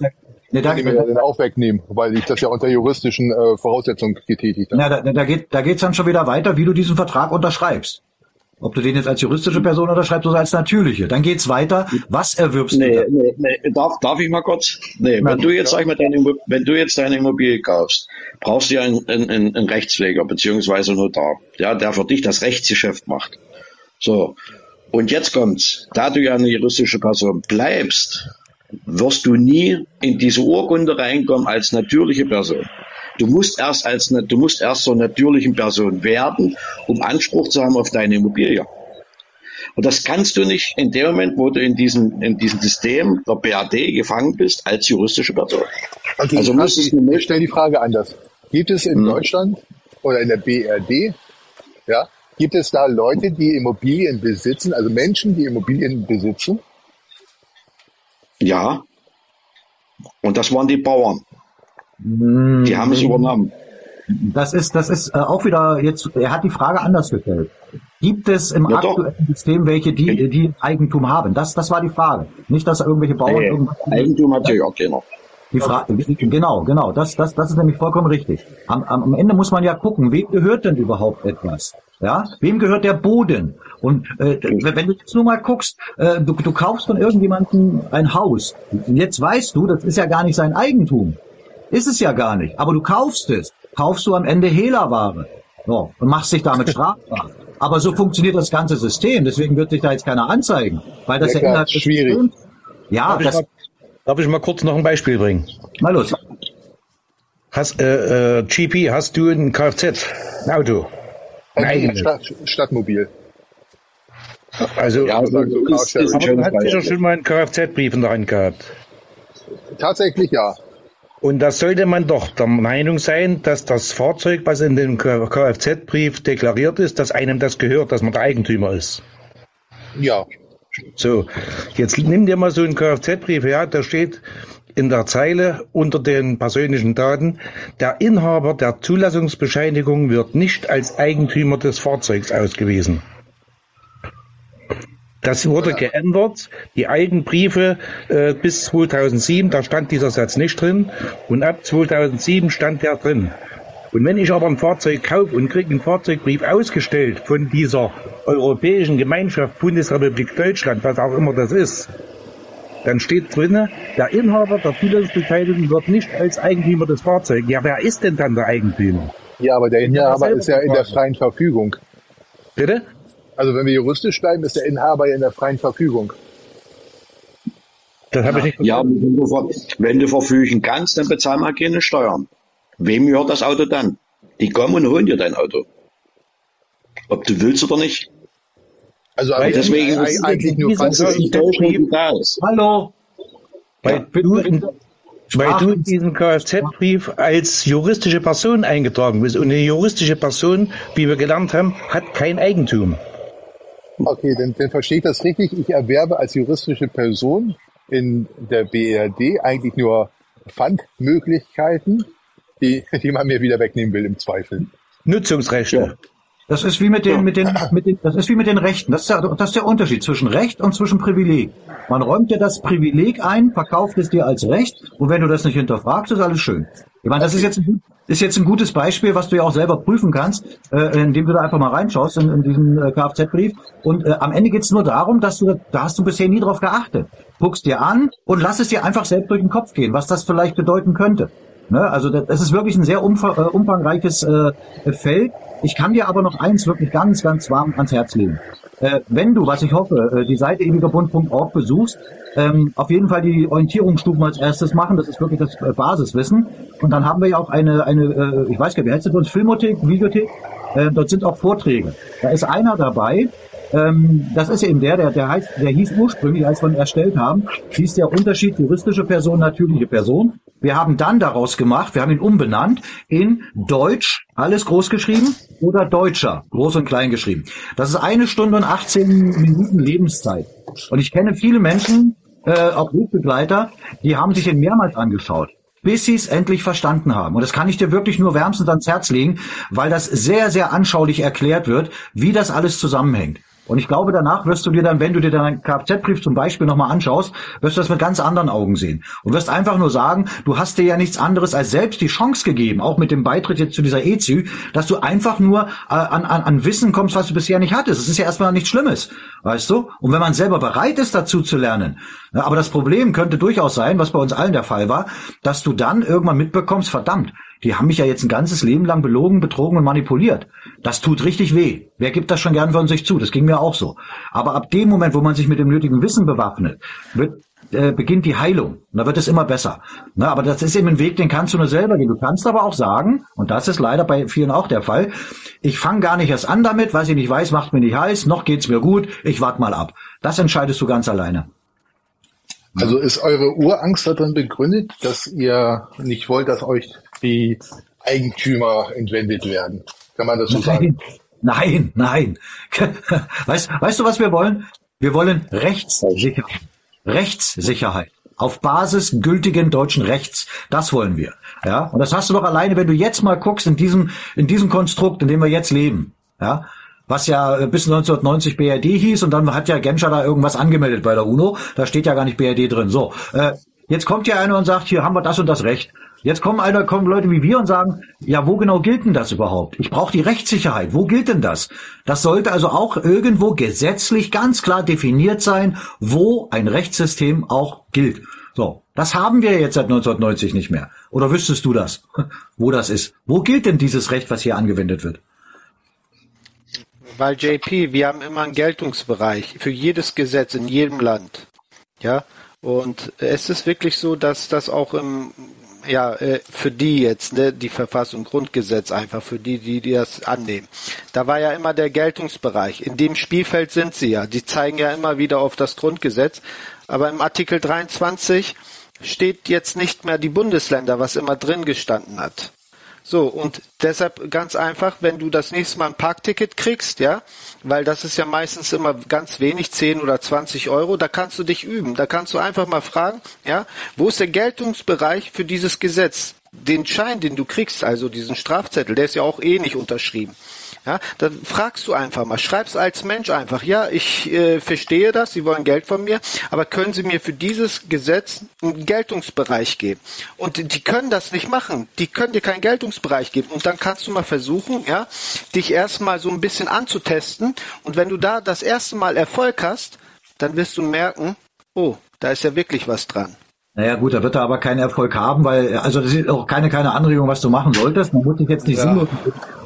Ne, da, kann ich mir ja den auch wegnehmen, weil ich das ja unter juristischen äh, Voraussetzungen getätigt habe. Na, da, da geht da geht's dann schon wieder weiter, wie du diesen Vertrag unterschreibst. Ob du den jetzt als juristische Person unterschreibst oder als natürliche. Dann geht's weiter. Was erwirbst nee, du? Nee, nee, darf, darf ich mal kurz? Nee, wenn du jetzt, sag ich mal, deine, wenn du jetzt deine Immobilie kaufst, brauchst du ja einen, einen, einen Rechtspfleger beziehungsweise Notar, ja, der für dich das Rechtsgeschäft macht. So. Und jetzt kommt's. Da du ja eine juristische Person bleibst, wirst du nie in diese Urkunde reinkommen als natürliche Person. Du musst erst als du musst erst zur natürlichen Person werden, um Anspruch zu haben auf deine Immobilie. Und das kannst du nicht in dem Moment, wo du in diesem, in diesem System der BRD gefangen bist, als juristische Person. Okay, also muss ich, ich stelle die Frage anders. Gibt es in hm. Deutschland oder in der BRD, ja, gibt es da Leute, die Immobilien besitzen, also Menschen, die Immobilien besitzen? Ja. Und das waren die Bauern. Hm. Die haben es übernommen. Das ist, das ist äh, auch wieder jetzt, er hat die Frage anders gestellt. Gibt es im ja, aktuellen doch. System welche, die, die Eigentum haben? Das, das war die Frage. Nicht, dass irgendwelche Bauern nee, irgendwas. Eigentum hat ja auch keiner. Die Frage, genau, genau, das, das, das ist nämlich vollkommen richtig. Am, am Ende muss man ja gucken, wem gehört denn überhaupt etwas? Ja, wem gehört der Boden? Und äh, wenn du jetzt nur mal guckst, äh, du, du kaufst von irgendjemandem ein Haus. Und jetzt weißt du, das ist ja gar nicht sein Eigentum. Ist es ja gar nicht. Aber du kaufst es. Kaufst du am Ende Hehlerware. So, und machst dich damit strafbar. Aber so funktioniert das ganze System. Deswegen wird sich da jetzt keiner anzeigen. Weil das ja, ja innerhalb schwierig. Ja, darf, das, ich mal, darf ich mal kurz noch ein Beispiel bringen? Mal los. Hast, äh, äh, GP, hast du ein Kfz, ein Auto? Ein Stadt, Stadtmobil. Also, ja, also so ist, ist aber du hast sicher schon mal einen Kfz-Brief in der Hand gehabt. Tatsächlich ja. Und da sollte man doch der Meinung sein, dass das Fahrzeug, was in dem Kfz-Brief deklariert ist, dass einem das gehört, dass man der Eigentümer ist. Ja. So, jetzt nimm dir mal so einen Kfz-Brief her, da steht in der Zeile unter den persönlichen Daten, der Inhaber der Zulassungsbescheinigung wird nicht als Eigentümer des Fahrzeugs ausgewiesen. Das wurde geändert. Die alten Briefe äh, bis 2007, da stand dieser Satz nicht drin. Und ab 2007 stand der drin. Und wenn ich aber ein Fahrzeug kaufe und kriege einen Fahrzeugbrief ausgestellt von dieser Europäischen Gemeinschaft Bundesrepublik Deutschland, was auch immer das ist, dann steht drinne, der Inhaber der Zulassungsbeteiligung wird nicht als Eigentümer des Fahrzeugs. Ja, wer ist denn dann der Eigentümer? Ja, aber der Inhaber ist ja in der freien Verfügung. Bitte? Also wenn wir juristisch bleiben, ist der Inhaber ja in der freien Verfügung. Das habe ich nicht Ja, wenn du, wenn du verfügen kannst, dann bezahl mal keine Steuern. Wem gehört das Auto dann? Die kommen und holen dir dein Auto. Ob du willst oder nicht. Also Weil deswegen ist eigentlich nur falsch, Hallo. Weil du, in, weil du in diesen Kfz-Brief als juristische Person eingetragen bist. Und eine juristische Person, wie wir gelernt haben, hat kein Eigentum. Okay, dann, dann verstehe ich das richtig. Ich erwerbe als juristische Person in der BRD eigentlich nur Pfandmöglichkeiten, die, die man mir wieder wegnehmen will im Zweifel. Nutzungsrechte. Ja. Das ist wie mit den, mit den, mit den, das ist wie mit den Rechten. Das ist, der, das ist der Unterschied zwischen Recht und zwischen Privileg. Man räumt dir das Privileg ein, verkauft es dir als Recht und wenn du das nicht hinterfragst, ist alles schön. Ich meine, das ist jetzt ein, ist jetzt ein gutes Beispiel, was du ja auch selber prüfen kannst, äh, indem du da einfach mal reinschaust in, in diesen äh, Kfz-Brief. Und äh, am Ende geht es nur darum, dass du, da hast du bisher nie drauf geachtet. Guckst dir an und lass es dir einfach selbst durch den Kopf gehen, was das vielleicht bedeuten könnte. Ne? Also das ist wirklich ein sehr äh, umfangreiches äh, Feld. Ich kann dir aber noch eins wirklich ganz, ganz warm ans Herz legen. Äh, wenn du, was ich hoffe, äh, die Seite ewigerbund.org besuchst, ähm, auf jeden Fall die Orientierungsstufen als erstes machen. Das ist wirklich das äh, Basiswissen. Und dann haben wir ja auch eine, eine äh, ich weiß gar nicht, wie heißt das uns, Filmothek, Videothek? Dort sind auch Vorträge. Da ist einer dabei, ähm, das ist eben der, der, der heißt, der hieß ursprünglich, als wir ihn erstellt haben, hieß der Unterschied juristische Person, natürliche Person. Wir haben dann daraus gemacht, wir haben ihn umbenannt in Deutsch, alles groß geschrieben, oder Deutscher, groß und klein geschrieben. Das ist eine Stunde und 18 Minuten Lebenszeit. Und ich kenne viele Menschen, äh, auch Wegbegleiter, die haben sich ihn mehrmals angeschaut bis sie es endlich verstanden haben. Und das kann ich dir wirklich nur wärmstens ans Herz legen, weil das sehr, sehr anschaulich erklärt wird, wie das alles zusammenhängt. Und ich glaube, danach wirst du dir dann, wenn du dir deinen Kfz-Brief zum Beispiel nochmal anschaust, wirst du das mit ganz anderen Augen sehen. Und wirst einfach nur sagen, du hast dir ja nichts anderes als selbst die Chance gegeben, auch mit dem Beitritt jetzt zu dieser EZÜ, dass du einfach nur äh, an, an, an Wissen kommst, was du bisher nicht hattest. Es ist ja erstmal nichts Schlimmes, weißt du? Und wenn man selber bereit ist, dazu zu lernen, ja, aber das Problem könnte durchaus sein, was bei uns allen der Fall war, dass du dann irgendwann mitbekommst, verdammt, die haben mich ja jetzt ein ganzes Leben lang belogen, betrogen und manipuliert. Das tut richtig weh. Wer gibt das schon gern von sich zu? Das ging mir auch so. Aber ab dem Moment, wo man sich mit dem nötigen Wissen bewaffnet, wird äh, beginnt die Heilung. Und da wird es immer besser. Na, aber das ist eben ein Weg, den kannst du nur selber gehen. Du kannst aber auch sagen, und das ist leider bei vielen auch der Fall, ich fange gar nicht erst an damit, was ich nicht weiß, macht mir nicht heiß, noch geht's mir gut, ich warte mal ab. Das entscheidest du ganz alleine. Also ist eure Urangst darin begründet, dass ihr nicht wollt, dass euch die Eigentümer entwendet werden? Kann man das so nein, sagen? Nein, nein. Weißt, weißt du, was wir wollen? Wir wollen Rechtssicherheit. Rechtssicherheit. Auf Basis gültigen deutschen Rechts. Das wollen wir. Ja. Und das hast du doch alleine, wenn du jetzt mal guckst in diesem, in diesem Konstrukt, in dem wir jetzt leben. Ja. Was ja bis 1990 BRD hieß und dann hat ja Genscher da irgendwas angemeldet bei der UNO. Da steht ja gar nicht BRD drin. So. Äh, jetzt kommt ja einer und sagt, hier haben wir das und das Recht. Jetzt kommen einer, kommen Leute wie wir und sagen, ja, wo genau gilt denn das überhaupt? Ich brauche die Rechtssicherheit. Wo gilt denn das? Das sollte also auch irgendwo gesetzlich ganz klar definiert sein, wo ein Rechtssystem auch gilt. So, das haben wir jetzt seit 1990 nicht mehr. Oder wüsstest du das, wo das ist? Wo gilt denn dieses Recht, was hier angewendet wird? Weil JP, wir haben immer einen Geltungsbereich für jedes Gesetz in jedem Land. Ja, und es ist wirklich so, dass das auch im ja, äh, für die jetzt, ne, die Verfassung, Grundgesetz einfach, für die, die, die das annehmen. Da war ja immer der Geltungsbereich. In dem Spielfeld sind sie ja. Die zeigen ja immer wieder auf das Grundgesetz. Aber im Artikel 23 steht jetzt nicht mehr die Bundesländer, was immer drin gestanden hat. So, und deshalb ganz einfach, wenn du das nächste Mal ein Parkticket kriegst, ja, weil das ist ja meistens immer ganz wenig, 10 oder 20 Euro, da kannst du dich üben. Da kannst du einfach mal fragen, ja, wo ist der Geltungsbereich für dieses Gesetz? Den Schein, den du kriegst, also diesen Strafzettel, der ist ja auch eh nicht unterschrieben. Ja, dann fragst du einfach mal, schreibst als Mensch einfach, ja, ich äh, verstehe das, Sie wollen Geld von mir, aber können Sie mir für dieses Gesetz einen Geltungsbereich geben? Und die können das nicht machen. Die können dir keinen Geltungsbereich geben. Und dann kannst du mal versuchen, ja, dich erstmal so ein bisschen anzutesten. Und wenn du da das erste Mal Erfolg hast, dann wirst du merken, oh, da ist ja wirklich was dran. Naja gut, da wird er aber keinen Erfolg haben, weil also das ist auch keine keine Anregung, was du machen solltest. Man muss dich jetzt nicht ja. sinnlos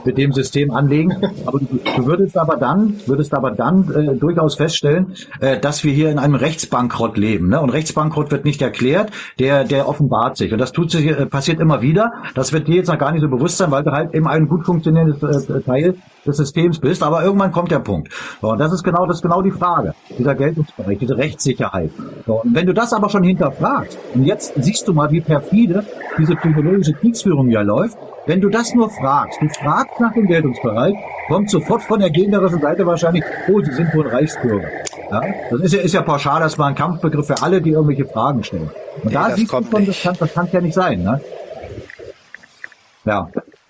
mit dem System anlegen. Aber du, würdest aber dann, würdest aber dann äh, durchaus feststellen, äh, dass wir hier in einem Rechtsbankrott leben. Ne? Und Rechtsbankrott wird nicht erklärt, der, der offenbart sich. Und das tut sich, äh, passiert immer wieder. Das wird dir jetzt noch gar nicht so bewusst sein, weil du halt eben ein gut funktionierendes äh, Teil des Systems bist, aber irgendwann kommt der Punkt. So, und das ist genau, das ist genau die Frage. Dieser Geltungsbereich, diese Rechtssicherheit. So, und wenn du das aber schon hinterfragst, und jetzt siehst du mal, wie perfide diese psychologische Kriegsführung ja läuft, wenn du das nur fragst, du fragst nach dem Geltungsbereich, kommt sofort von der gegnerischen Seite wahrscheinlich, oh, sie sind wohl Reichsbürger. Ja, das ist ja, ist ja pauschal, das war ein Kampfbegriff für alle, die irgendwelche Fragen stellen. Und nee, da siehst du schon, das kann, das kann ja nicht sein, ne? Ja.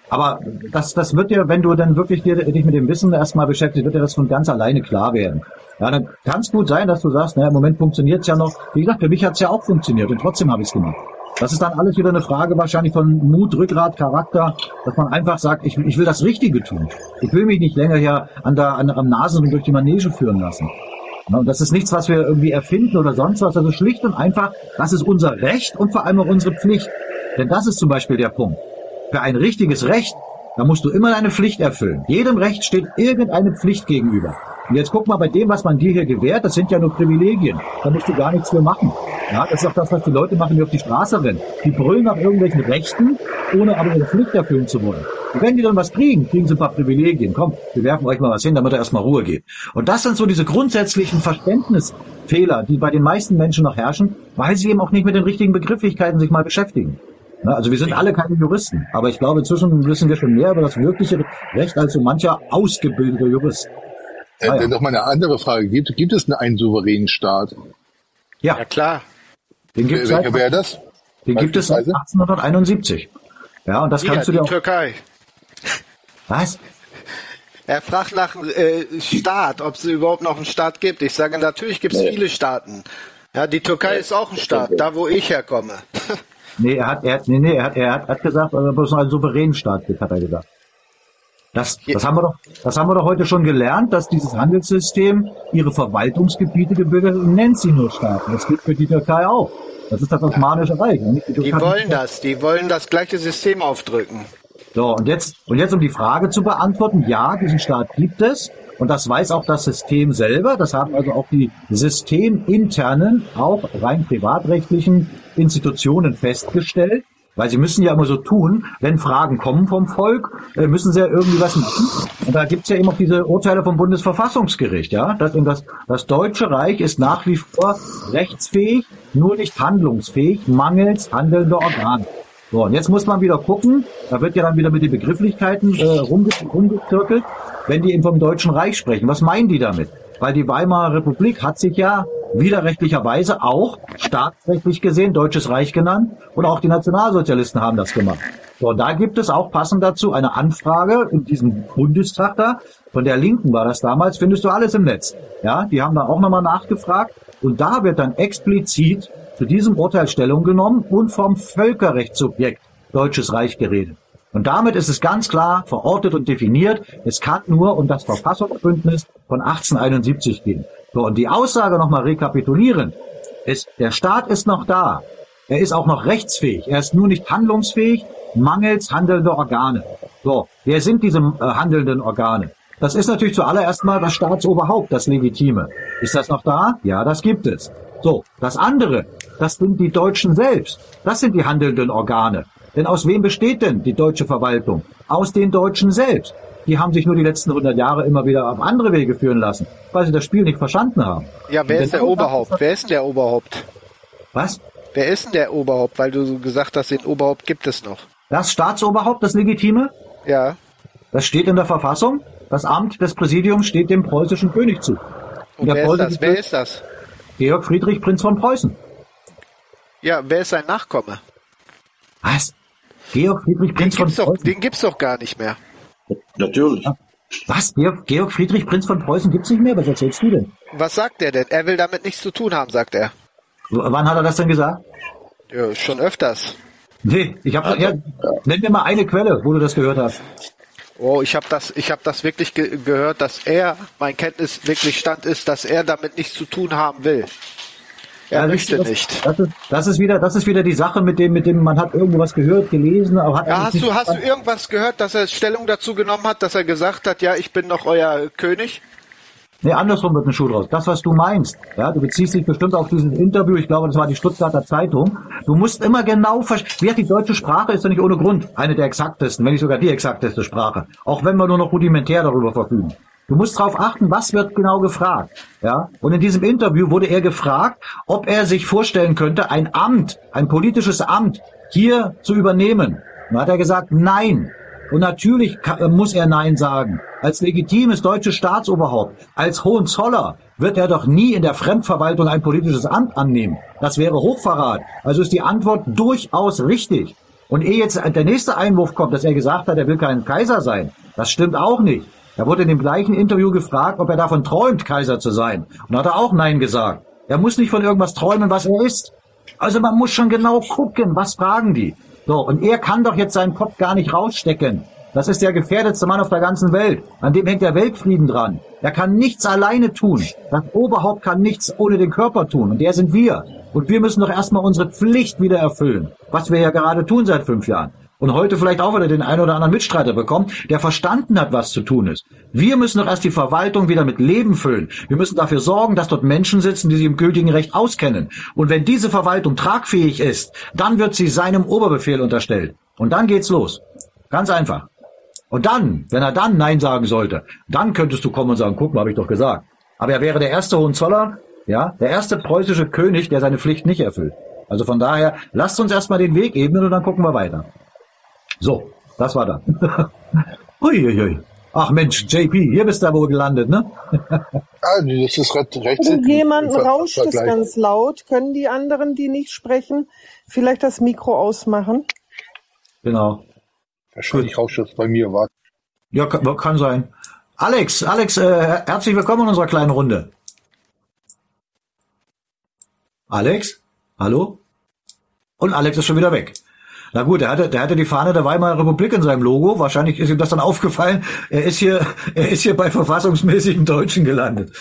Aber das, das wird dir, wenn du dann wirklich dir, dich mit dem Wissen erstmal beschäftigst, wird dir das von ganz alleine klar werden. Ja, dann kann es gut sein, dass du sagst, naja, im Moment funktioniert es ja noch. Wie gesagt, für mich hat es ja auch funktioniert und trotzdem habe ich es gemacht. Das ist dann alles wieder eine Frage wahrscheinlich von Mut, Rückgrat, Charakter, dass man einfach sagt, ich, ich will das Richtige tun. Ich will mich nicht länger hier an der, an, am Nasen durch die Manege führen lassen. Und das ist nichts, was wir irgendwie erfinden oder sonst was. Also schlicht und einfach, das ist unser Recht und vor allem auch unsere Pflicht. Denn das ist zum Beispiel der Punkt. Für ein richtiges Recht, da musst du immer deine Pflicht erfüllen. Jedem Recht steht irgendeine Pflicht gegenüber. Und jetzt guck mal bei dem, was man dir hier gewährt, das sind ja nur Privilegien. Da musst du gar nichts für machen. Ja, das ist auch das, was die Leute machen, die auf die Straße rennen. Die brüllen nach irgendwelchen Rechten, ohne aber ihre Pflicht erfüllen zu wollen. Und wenn die dann was kriegen, kriegen sie ein paar Privilegien. Komm, wir werfen euch mal was hin, damit er erstmal Ruhe geht. Und das sind so diese grundsätzlichen Verständnisfehler, die bei den meisten Menschen noch herrschen, weil sie eben auch nicht mit den richtigen Begrifflichkeiten sich mal beschäftigen. Also wir sind alle keine Juristen, aber ich glaube, inzwischen wissen wir schon mehr über das wirkliche Recht als so mancher ausgebildeter Jurist. Äh, ah, ja. Noch mal eine andere Frage. Gibt, gibt es einen souveränen Staat? Ja, ja klar. Den gibt Welcher wäre das? Den gibt es seit 1871. Ja, und das Hier, kannst du dir die auch... Türkei. Was? Er fragt nach äh, Staat, ob es überhaupt noch einen Staat gibt. Ich sage, natürlich gibt es nee. viele Staaten. Ja, die Türkei nee. ist auch ein Staat, da wo ich herkomme. nee, er hat, er hat, nee, nee, er hat, er hat, hat gesagt, dass es einen souveränen Staat hat er gesagt. Das, das, haben wir doch, das haben wir doch heute schon gelernt, dass dieses Handelssystem ihre Verwaltungsgebiete gebildet und nennt sie nur Staaten. Das gilt für die Türkei auch. Das ist das Osmanische Reich. Die, die wollen das, die wollen das gleiche System aufdrücken. So, und jetzt, und jetzt um die Frage zu beantworten, ja, diesen Staat gibt es. Und das weiß auch das System selber. Das haben also auch die systeminternen, auch rein privatrechtlichen Institutionen festgestellt. Weil sie müssen ja immer so tun, wenn Fragen kommen vom Volk, äh, müssen sie ja irgendwie was machen. Und da gibt's ja eben auch diese Urteile vom Bundesverfassungsgericht, ja. Das, das, das Deutsche Reich ist nach wie vor rechtsfähig, nur nicht handlungsfähig, mangels handelnder Organe. So, und jetzt muss man wieder gucken, da wird ja dann wieder mit den Begrifflichkeiten äh, rumge rumgezirkelt, wenn die eben vom Deutschen Reich sprechen. Was meinen die damit? Weil die Weimarer Republik hat sich ja widerrechtlicherweise auch staatsrechtlich gesehen Deutsches Reich genannt und auch die Nationalsozialisten haben das gemacht. So, und da gibt es auch passend dazu eine Anfrage in diesem Bundestag da, von der Linken war das damals, findest du alles im Netz. Ja, die haben da auch nochmal nachgefragt und da wird dann explizit zu diesem Urteil Stellung genommen und vom Völkerrechtssubjekt Deutsches Reich geredet. Und damit ist es ganz klar verortet und definiert, es kann nur um das Verfassungsbündnis von 1871 gehen. So, und die Aussage nochmal rekapitulieren, ist, der Staat ist noch da. Er ist auch noch rechtsfähig. Er ist nur nicht handlungsfähig, mangels handelnder Organe. So, wer sind diese äh, handelnden Organe? Das ist natürlich zuallererst mal das Staatsoberhaupt, das Legitime. Ist das noch da? Ja, das gibt es. So, das andere, das sind die Deutschen selbst. Das sind die handelnden Organe. Denn aus wem besteht denn die deutsche Verwaltung? Aus den Deutschen selbst. Die haben sich nur die letzten 100 Jahre immer wieder auf andere Wege führen lassen, weil sie das Spiel nicht verstanden haben. Ja, wer ist der Oberhaupt? Wer ist der Oberhaupt? Was? Wer ist denn der Oberhaupt? Weil du gesagt hast, den Oberhaupt gibt es noch. Das Staatsoberhaupt, das Legitime? Ja. Das steht in der Verfassung. Das Amt des Präsidiums steht dem preußischen König zu. Und wer ist? Wer ist das? Georg Friedrich, Prinz von Preußen. Ja, wer ist sein Nachkomme? Was? Georg Friedrich, Prinz den von Preußen? Doch, den gibt's doch gar nicht mehr. Natürlich. Was? Georg, Georg Friedrich, Prinz von Preußen gibt's nicht mehr? Was erzählst du denn? Was sagt er denn? Er will damit nichts zu tun haben, sagt er. Wann hat er das denn gesagt? Ja, schon öfters. Nee, ich habe ja, nenn mir mal eine Quelle, wo du das gehört hast. Oh, ich habe das, ich habe das wirklich ge gehört, dass er, mein Kenntnis wirklich stand ist, dass er damit nichts zu tun haben will. Er ja, möchte das, nicht. Das ist, das ist wieder, das ist wieder die Sache mit dem, mit dem man hat irgendwas gehört, gelesen, aber hat. Ja, hast du, hast du irgendwas gehört, dass er Stellung dazu genommen hat, dass er gesagt hat, ja, ich bin noch euer König? Nee, andersrum wird ein Schuh draus. Das, was du meinst, ja, du beziehst dich bestimmt auf dieses Interview, ich glaube, das war die Stuttgarter Zeitung. Du musst immer genau verstehen, wie die deutsche Sprache ist ja nicht ohne Grund eine der exaktesten, wenn nicht sogar die exakteste Sprache. Auch wenn wir nur noch rudimentär darüber verfügen. Du musst darauf achten, was wird genau gefragt. Ja? Und in diesem Interview wurde er gefragt, ob er sich vorstellen könnte, ein Amt, ein politisches Amt hier zu übernehmen. Und hat er gesagt, nein. Und natürlich äh, muss er Nein sagen. Als legitimes deutsches Staatsoberhaupt, als Hohenzoller wird er doch nie in der Fremdverwaltung ein politisches Amt annehmen. Das wäre Hochverrat. Also ist die Antwort durchaus richtig. Und ehe jetzt der nächste Einwurf kommt, dass er gesagt hat, er will kein Kaiser sein, das stimmt auch nicht. Er wurde in dem gleichen Interview gefragt, ob er davon träumt, Kaiser zu sein. Und hat er auch Nein gesagt. Er muss nicht von irgendwas träumen, was er ist. Also man muss schon genau gucken, was fragen die. So, und er kann doch jetzt seinen Kopf gar nicht rausstecken. Das ist der gefährdetste Mann auf der ganzen Welt. An dem hängt der Weltfrieden dran. Er kann nichts alleine tun. Das Oberhaupt kann nichts ohne den Körper tun. Und der sind wir. Und wir müssen doch erstmal unsere Pflicht wieder erfüllen. Was wir ja gerade tun seit fünf Jahren. Und heute vielleicht auch wieder den einen oder anderen Mitstreiter bekommen, der verstanden hat, was zu tun ist. Wir müssen doch erst die Verwaltung wieder mit Leben füllen. Wir müssen dafür sorgen, dass dort Menschen sitzen, die sich im gültigen Recht auskennen. Und wenn diese Verwaltung tragfähig ist, dann wird sie seinem Oberbefehl unterstellt. Und dann geht's los. Ganz einfach. Und dann, wenn er dann Nein sagen sollte, dann könntest du kommen und sagen, guck mal, habe ich doch gesagt. Aber er wäre der erste Hohenzoller, ja, der erste preußische König, der seine Pflicht nicht erfüllt. Also von daher, lasst uns erstmal den Weg ebnen und dann gucken wir weiter. So, das war dann. Uiuiui. Ach Mensch, JP, hier bist du wohl gelandet, ne? ah, das ist recht, recht Jemand rauscht es ganz laut. Können die anderen, die nicht sprechen, vielleicht das Mikro ausmachen? Genau. Wahrscheinlich Rauschschutz bei mir war. Ja, kann, kann sein. Alex, Alex, äh, herzlich willkommen in unserer kleinen Runde. Alex? Hallo? Und Alex ist schon wieder weg. Na gut, der hatte, der hatte die Fahne der Weimarer Republik in seinem Logo. Wahrscheinlich ist ihm das dann aufgefallen. Er ist hier, er ist hier bei verfassungsmäßigen Deutschen gelandet.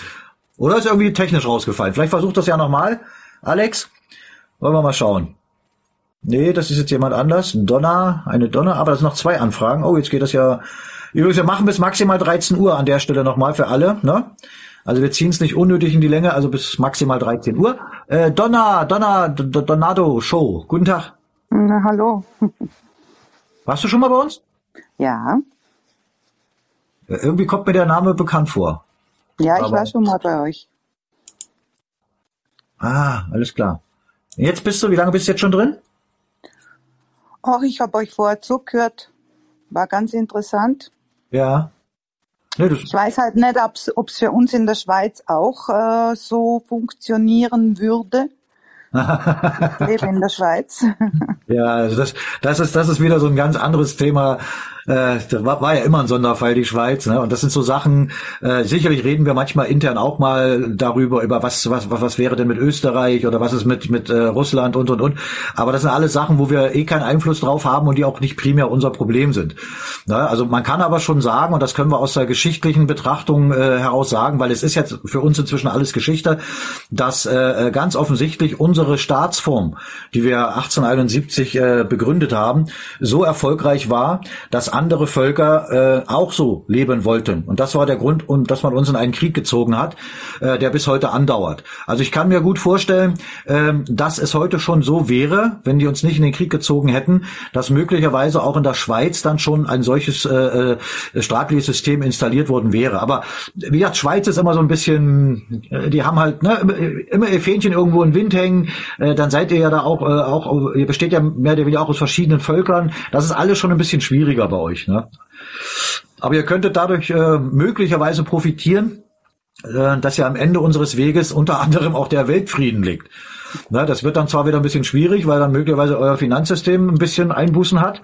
Oder ist irgendwie technisch rausgefallen? Vielleicht versucht das ja nochmal. Alex? Wollen wir mal schauen. Nee, das ist jetzt jemand anders. Donner, eine Donner, aber das sind noch zwei Anfragen. Oh, jetzt geht das ja, Übrigens, wir machen bis maximal 13 Uhr an der Stelle nochmal für alle. Ne? Also wir ziehen es nicht unnötig in die Länge, also bis maximal 13 Uhr. Äh, Donna, Donna, Donado Show. Guten Tag. Na, hallo. Warst du schon mal bei uns? Ja. Irgendwie kommt mir der Name bekannt vor. Ja, Aber ich war schon mal bei euch. Ah, alles klar. Jetzt bist du, wie lange bist du jetzt schon drin? Ach, ich habe euch vorher zugehört. War ganz interessant. Ja. Nee, ich weiß halt nicht, ob es für uns in der Schweiz auch äh, so funktionieren würde. Lebe in der Schweiz. ja, also das, das ist das ist wieder so ein ganz anderes Thema äh, das war, war ja immer ein Sonderfall, die Schweiz. Ne? Und das sind so Sachen, äh, sicherlich reden wir manchmal intern auch mal darüber, über was, was, was, was wäre denn mit Österreich oder was ist mit, mit äh, Russland und, und, und. Aber das sind alles Sachen, wo wir eh keinen Einfluss drauf haben und die auch nicht primär unser Problem sind. Ne? Also man kann aber schon sagen, und das können wir aus der geschichtlichen Betrachtung äh, heraus sagen, weil es ist jetzt für uns inzwischen alles Geschichte, dass äh, ganz offensichtlich unsere Staatsform, die wir 1871 äh, begründet haben, so erfolgreich war, dass andere Völker äh, auch so leben wollten. Und das war der Grund, und dass man uns in einen Krieg gezogen hat, äh, der bis heute andauert. Also ich kann mir gut vorstellen, äh, dass es heute schon so wäre, wenn die uns nicht in den Krieg gezogen hätten, dass möglicherweise auch in der Schweiz dann schon ein solches äh, äh, staatliches System installiert worden wäre. Aber wie gesagt, Schweiz ist immer so ein bisschen, äh, die haben halt ne, immer ihr Fähnchen irgendwo im Wind hängen. Äh, dann seid ihr ja da auch, äh, auch, ihr besteht ja mehr oder weniger auch aus verschiedenen Völkern. Das ist alles schon ein bisschen schwieriger bei euch. Ne? Aber ihr könntet dadurch äh, möglicherweise profitieren, äh, dass ja am Ende unseres Weges unter anderem auch der Weltfrieden liegt. Na, das wird dann zwar wieder ein bisschen schwierig, weil dann möglicherweise euer Finanzsystem ein bisschen Einbußen hat.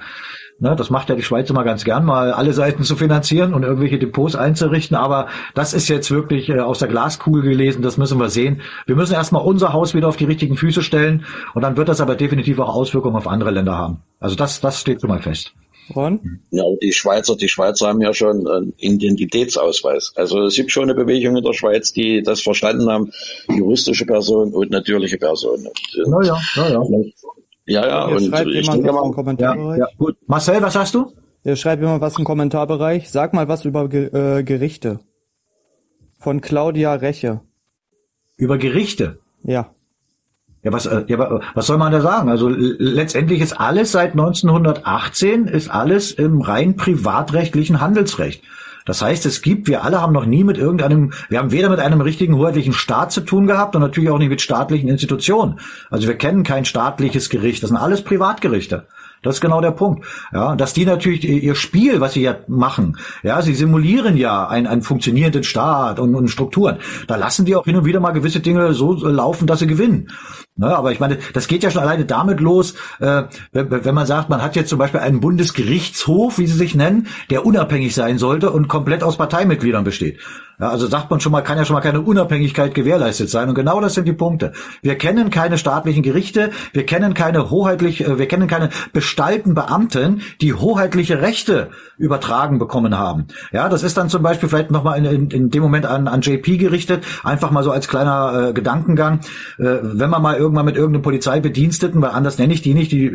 Na, das macht ja die Schweiz immer ganz gern, mal alle Seiten zu finanzieren und irgendwelche Depots einzurichten. Aber das ist jetzt wirklich äh, aus der Glaskugel gelesen, das müssen wir sehen. Wir müssen erstmal unser Haus wieder auf die richtigen Füße stellen und dann wird das aber definitiv auch Auswirkungen auf andere Länder haben. Also das, das steht schon mal fest. Ron? Ja, die Schweizer, die Schweizer haben ja schon einen Identitätsausweis. Also es gibt schon eine Bewegung in der Schweiz, die das verstanden haben, juristische Personen und natürliche Personen. Ja, ja, ja, ja. Ja, ja, Hier und schreibt ich jemand denke was mal, im Kommentarbereich. Ja, gut. Marcel, was hast du? Hier schreibt jemand was im Kommentarbereich. Sag mal was über Ge äh, Gerichte. Von Claudia Reche. Über Gerichte? Ja. Ja, was, äh, ja, wa- was soll man da sagen? Also letztendlich ist alles seit 1918 ist alles im rein privatrechtlichen Handelsrecht. Das heißt, es gibt, wir alle haben noch nie mit irgendeinem, wir haben weder mit einem richtigen hoheitlichen Staat zu tun gehabt und natürlich auch nicht mit staatlichen Institutionen. Also wir kennen kein staatliches Gericht, das sind alles Privatgerichte. Das ist genau der Punkt. Ja, dass die natürlich ihr Spiel, was sie ja machen, ja, sie simulieren ja einen, einen funktionierenden Staat und, und Strukturen. Da lassen die auch hin und wieder mal gewisse Dinge so laufen, dass sie gewinnen. Ne, aber ich meine, das geht ja schon alleine damit los, äh, wenn, wenn man sagt, man hat jetzt zum Beispiel einen Bundesgerichtshof, wie sie sich nennen, der unabhängig sein sollte und komplett aus Parteimitgliedern besteht. Ja, also sagt man schon mal, kann ja schon mal keine Unabhängigkeit gewährleistet sein. Und genau das sind die Punkte. Wir kennen keine staatlichen Gerichte, wir kennen keine hoheitlich, äh, wir kennen keine bestallten Beamten, die hoheitliche Rechte übertragen bekommen haben. Ja, das ist dann zum Beispiel vielleicht nochmal in, in, in dem Moment an, an JP gerichtet, einfach mal so als kleiner äh, Gedankengang. Äh, wenn man mal irgendwann mit irgendeinem Polizeibediensteten, weil anders nenne ich die nicht, die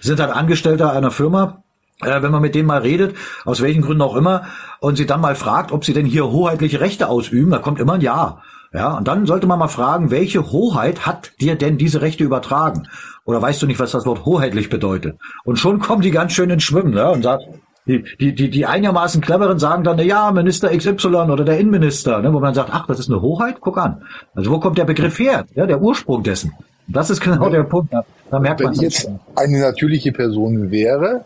sind halt Angestellter einer Firma, äh, wenn man mit denen mal redet, aus welchen Gründen auch immer, und sie dann mal fragt, ob sie denn hier hoheitliche Rechte ausüben, da kommt immer ein Ja. Ja, und dann sollte man mal fragen, welche Hoheit hat dir denn diese Rechte übertragen? Oder weißt du nicht, was das Wort hoheitlich bedeutet? Und schon kommen die ganz schön ins Schwimmen, ne? Und sagt, die, die, die, die einigermaßen cleveren sagen dann, na ja, Minister XY oder der Innenminister, ne? wo man sagt, ach, das ist eine Hoheit? Guck an. Also wo kommt der Begriff her? Ja, der Ursprung dessen. Das ist genau der Punkt. Da, da merkt Wenn man ich jetzt eine natürliche Person wäre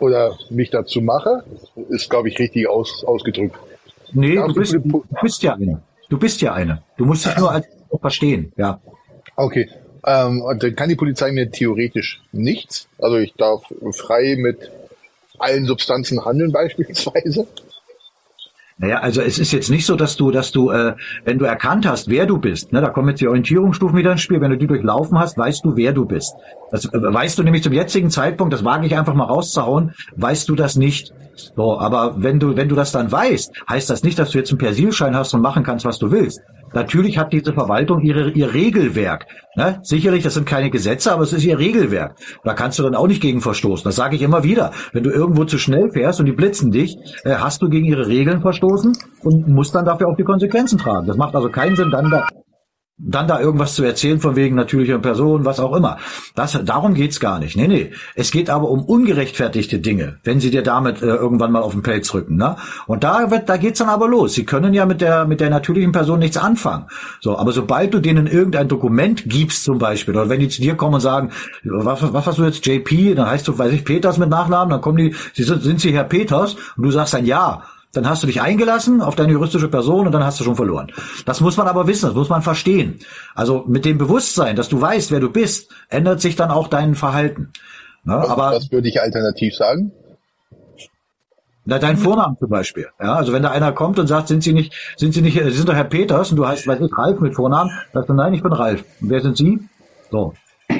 oder mich dazu mache, ist, glaube ich, richtig aus, ausgedrückt. Nee, du bist, du bist ja eine. Du bist ja eine. Du musst dich nur als verstehen, ja. Okay. Ähm, und dann kann die Polizei mir theoretisch nichts. Also ich darf frei mit allen Substanzen handeln beispielsweise. Naja, also es ist jetzt nicht so, dass du, dass du, äh, wenn du erkannt hast, wer du bist, ne, da kommen jetzt die Orientierungsstufen wieder ins Spiel, wenn du die durchlaufen hast, weißt du, wer du bist. Das äh, weißt du nämlich zum jetzigen Zeitpunkt, das wage ich einfach mal rauszuhauen, weißt du das nicht. So, aber wenn du, wenn du das dann weißt, heißt das nicht, dass du jetzt einen Persilschein hast und machen kannst, was du willst. Natürlich hat diese Verwaltung ihre, ihr Regelwerk. Ne? Sicherlich, das sind keine Gesetze, aber es ist ihr Regelwerk. Da kannst du dann auch nicht gegen verstoßen. Das sage ich immer wieder. Wenn du irgendwo zu schnell fährst und die blitzen dich, äh, hast du gegen ihre Regeln verstoßen und musst dann dafür auch die Konsequenzen tragen. Das macht also keinen Sinn, dann da dann da irgendwas zu erzählen von wegen natürlicher Person, was auch immer. Das, darum geht's gar nicht. Nee, nee. Es geht aber um ungerechtfertigte Dinge, wenn sie dir damit äh, irgendwann mal auf den Pelz rücken. Ne? Und da, wird, da geht's dann aber los. Sie können ja mit der, mit der natürlichen Person nichts anfangen. So, aber sobald du denen irgendein Dokument gibst zum Beispiel, oder wenn die zu dir kommen und sagen, was, was hast du jetzt, JP, dann heißt du, weiß ich, Peters mit Nachnamen, dann kommen die, sie sind, sind sie Herr Peters? Und du sagst dann ja dann hast du dich eingelassen auf deine juristische Person und dann hast du schon verloren. Das muss man aber wissen, das muss man verstehen. Also mit dem Bewusstsein, dass du weißt, wer du bist, ändert sich dann auch dein Verhalten. Ja, was, aber was würde ich alternativ sagen? Na, dein Vornamen zum Beispiel. Ja, also wenn da einer kommt und sagt, sind Sie nicht, sind Sie nicht, Sie sind doch Herr Peters und du heißt, weiß ich, Ralf mit Vornamen, sagst du, nein, ich bin Ralf. Und wer sind Sie? So.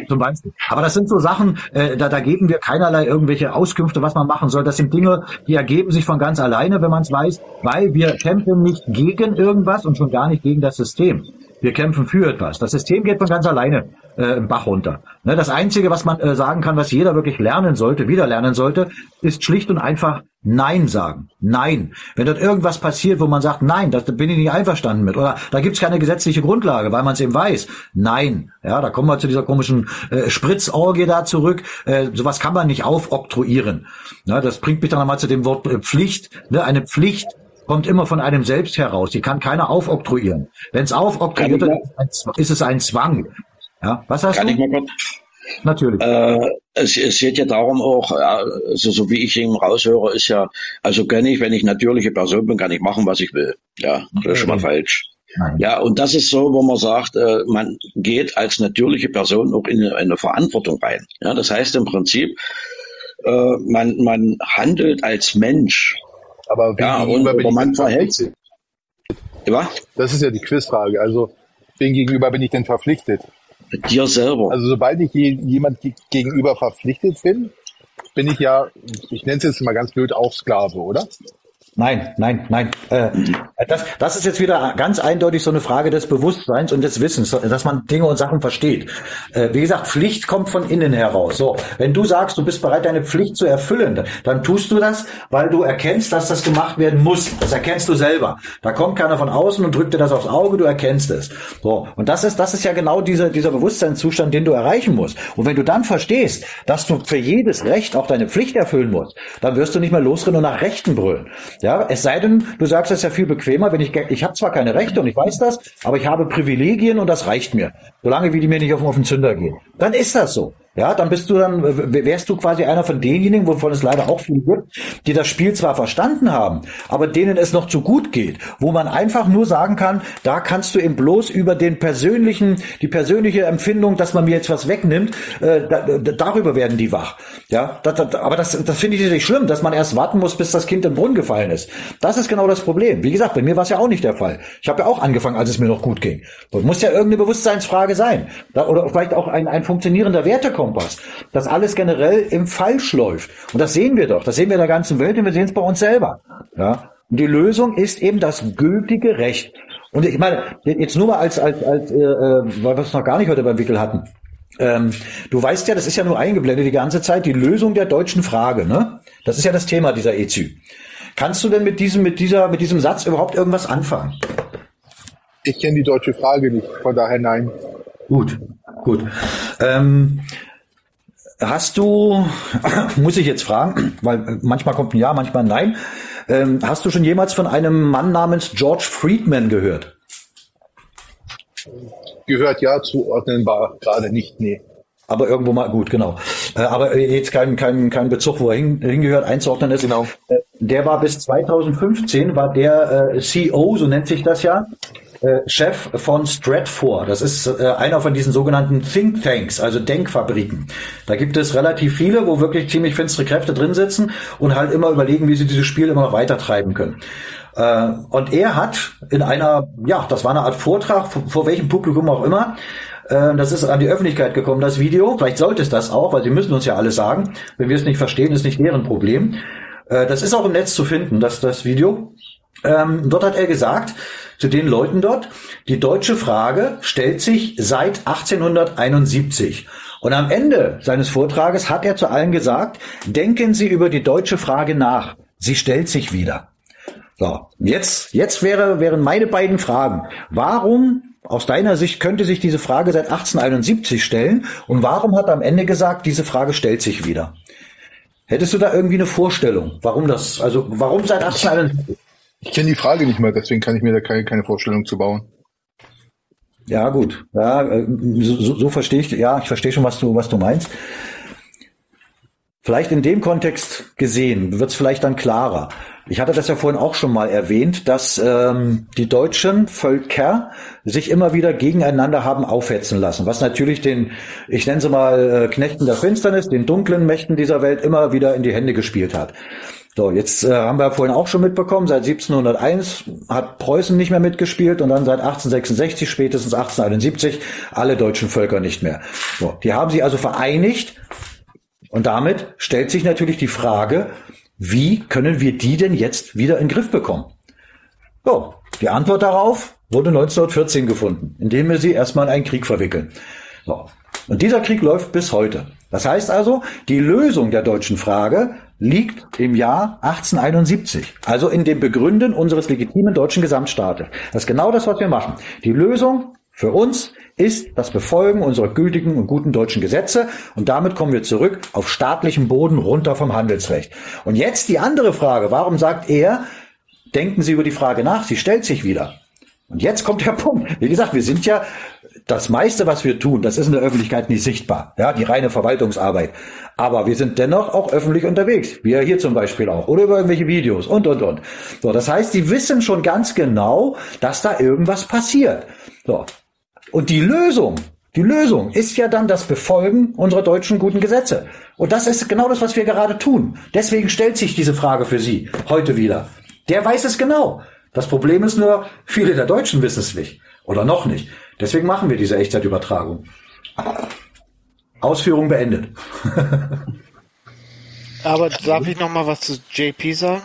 Zum Beispiel. Aber das sind so Sachen, äh, da, da geben wir keinerlei irgendwelche Auskünfte, was man machen soll. Das sind Dinge, die ergeben sich von ganz alleine, wenn man es weiß, weil wir kämpfen nicht gegen irgendwas und schon gar nicht gegen das System. Wir kämpfen für etwas. Das System geht von ganz alleine äh, im Bach runter. Ne, das Einzige, was man äh, sagen kann, was jeder wirklich lernen sollte, wieder lernen sollte, ist schlicht und einfach Nein sagen. Nein. Wenn dort irgendwas passiert, wo man sagt, nein, da bin ich nicht einverstanden mit, oder da gibt's keine gesetzliche Grundlage, weil man es eben weiß. Nein. Ja, da kommen wir zu dieser komischen äh, Spritzorgie da zurück. Äh, sowas kann man nicht aufoktroyieren. Ja, das bringt mich dann nochmal zu dem Wort äh, Pflicht. Ne, eine Pflicht kommt immer von einem selbst heraus. Die kann keiner aufoktroyieren. Wenn es aufoktroyiert wird, ist es ein Zwang. Ja, was hast kann du? Ich mal kurz? Natürlich. Äh, es, es geht ja darum auch, also so wie ich ihn raushöre, ist ja, also kann ich, wenn ich natürliche Person bin, kann ich machen, was ich will. Ja, das ist schon mal falsch. Nein. Ja, und das ist so, wo man sagt, äh, man geht als natürliche Person auch in eine Verantwortung rein. Ja, das heißt im Prinzip, äh, man, man handelt als Mensch aber wen ja, gegenüber bin man verhält sich. Was? Das ist ja die Quizfrage. Also, wen gegenüber bin ich denn verpflichtet? Dir selber. Also, sobald ich jemand gegenüber verpflichtet bin, bin ich ja, ich nenne es jetzt mal ganz blöd, auch Sklave, oder? Nein, nein, nein. Äh, das, das ist jetzt wieder ganz eindeutig so eine Frage des Bewusstseins und des Wissens, dass man Dinge und Sachen versteht. Äh, wie gesagt, Pflicht kommt von innen heraus. So, wenn du sagst, du bist bereit, deine Pflicht zu erfüllen, dann tust du das, weil du erkennst, dass das gemacht werden muss. Das erkennst du selber. Da kommt keiner von außen und drückt dir das aufs Auge, du erkennst es. So, und das ist, das ist ja genau dieser, dieser Bewusstseinszustand, den du erreichen musst. Und wenn du dann verstehst, dass du für jedes Recht auch deine Pflicht erfüllen musst, dann wirst du nicht mehr losrennen und nach Rechten brüllen. Ja, es sei denn, du sagst, es ist ja viel bequemer, wenn ich, ich habe zwar keine Rechte und ich weiß das, aber ich habe Privilegien und das reicht mir. Solange wie die mir nicht auf, auf den Zünder gehen. Dann ist das so. Ja, dann bist du dann, wärst du quasi einer von denjenigen, wovon es leider auch viele gibt, die das Spiel zwar verstanden haben, aber denen es noch zu gut geht, wo man einfach nur sagen kann, da kannst du eben bloß über den persönlichen, die persönliche Empfindung, dass man mir jetzt was wegnimmt, äh, da, darüber werden die wach. Ja, das, das, aber das, das finde ich nicht schlimm, dass man erst warten muss, bis das Kind im Brunnen gefallen ist. Das ist genau das Problem. Wie gesagt, bei mir war es ja auch nicht der Fall. Ich habe ja auch angefangen, als es mir noch gut ging. Das muss ja irgendeine Bewusstseinsfrage sein. Da, oder vielleicht auch ein, ein funktionierender Wertekompass. Dass alles generell im Falsch läuft. Und das sehen wir doch. Das sehen wir in der ganzen Welt und wir sehen es bei uns selber. Ja. Und die Lösung ist eben das gültige Recht. Und ich meine, jetzt nur mal als, als, als äh, äh weil wir es noch gar nicht heute beim Wickel hatten. Ähm, du weißt ja, das ist ja nur eingeblendet die ganze Zeit, die Lösung der deutschen Frage, ne? Das ist ja das Thema dieser EZÜ. Kannst du denn mit diesem, mit dieser, mit diesem Satz überhaupt irgendwas anfangen? Ich kenne die deutsche Frage nicht, von daher nein. Gut, gut. Ähm, hast du, muss ich jetzt fragen, weil manchmal kommt ein Ja, manchmal ein Nein. Ähm, hast du schon jemals von einem Mann namens George Friedman gehört? Gehört ja, zuordnen war gerade nicht, nee. Aber irgendwo mal, gut, genau. Äh, aber jetzt kein, kein, kein Bezug, wo er hin, hingehört, einzuordnen ist. Genau. Äh, der war bis 2015, war der äh, CEO, so nennt sich das ja, äh, Chef von Stratfor. Das ist äh, einer von diesen sogenannten Think Tanks, also Denkfabriken. Da gibt es relativ viele, wo wirklich ziemlich finstere Kräfte drin sitzen und halt immer überlegen, wie sie dieses Spiel immer noch weiter treiben können. Äh, und er hat in einer, ja, das war eine Art Vortrag, vor, vor welchem Publikum auch immer, äh, das ist an die Öffentlichkeit gekommen, das Video. Vielleicht sollte es das auch, weil sie müssen uns ja alles sagen. Wenn wir es nicht verstehen, ist nicht deren Problem. Äh, das ist auch im Netz zu finden, das, das Video. Ähm, dort hat er gesagt, zu den Leuten dort, die deutsche Frage stellt sich seit 1871. Und am Ende seines Vortrages hat er zu allen gesagt, denken Sie über die deutsche Frage nach. Sie stellt sich wieder. So, jetzt, jetzt wäre, wären meine beiden Fragen. Warum aus deiner Sicht könnte sich diese Frage seit 1871 stellen und warum hat er am Ende gesagt, diese Frage stellt sich wieder? Hättest du da irgendwie eine Vorstellung, warum das, also warum seit 1871? Ich kenne die Frage nicht mehr, deswegen kann ich mir da keine, keine Vorstellung zu bauen. Ja, gut. Ja, äh, so, so verstehe ich, ja, ich verstehe schon, was du, was du meinst. Vielleicht in dem Kontext gesehen wird es vielleicht dann klarer. Ich hatte das ja vorhin auch schon mal erwähnt, dass ähm, die deutschen Völker sich immer wieder gegeneinander haben aufhetzen lassen, was natürlich den, ich nenne sie mal äh, Knechten der Finsternis, den dunklen Mächten dieser Welt immer wieder in die Hände gespielt hat. So, jetzt äh, haben wir vorhin auch schon mitbekommen, seit 1701 hat Preußen nicht mehr mitgespielt und dann seit 1866, spätestens 1871, alle deutschen Völker nicht mehr. So, die haben sich also vereinigt und damit stellt sich natürlich die Frage, wie können wir die denn jetzt wieder in den Griff bekommen? So, die Antwort darauf wurde 1914 gefunden, indem wir sie erstmal in einen Krieg verwickeln. So. Und dieser Krieg läuft bis heute. Das heißt also, die Lösung der deutschen Frage liegt im Jahr 1871, also in dem Begründen unseres legitimen deutschen Gesamtstaates. Das ist genau das, was wir machen. Die Lösung für uns ist das Befolgen unserer gültigen und guten deutschen Gesetze und damit kommen wir zurück auf staatlichem Boden runter vom Handelsrecht. Und jetzt die andere Frage, warum sagt er, denken Sie über die Frage nach, sie stellt sich wieder. Und jetzt kommt der Punkt. Wie gesagt, wir sind ja das meiste, was wir tun, das ist in der Öffentlichkeit nicht sichtbar. Ja, die reine Verwaltungsarbeit. Aber wir sind dennoch auch öffentlich unterwegs. Wir hier zum Beispiel auch. Oder über irgendwelche Videos und, und, und. So, das heißt, die wissen schon ganz genau, dass da irgendwas passiert. So. Und die Lösung, die Lösung ist ja dann das Befolgen unserer deutschen guten Gesetze. Und das ist genau das, was wir gerade tun. Deswegen stellt sich diese Frage für Sie heute wieder. Der weiß es genau. Das Problem ist nur, viele der Deutschen wissen es nicht. Oder noch nicht. Deswegen machen wir diese Echtzeitübertragung. Ausführung beendet. Aber darf ich noch mal was zu JP sagen?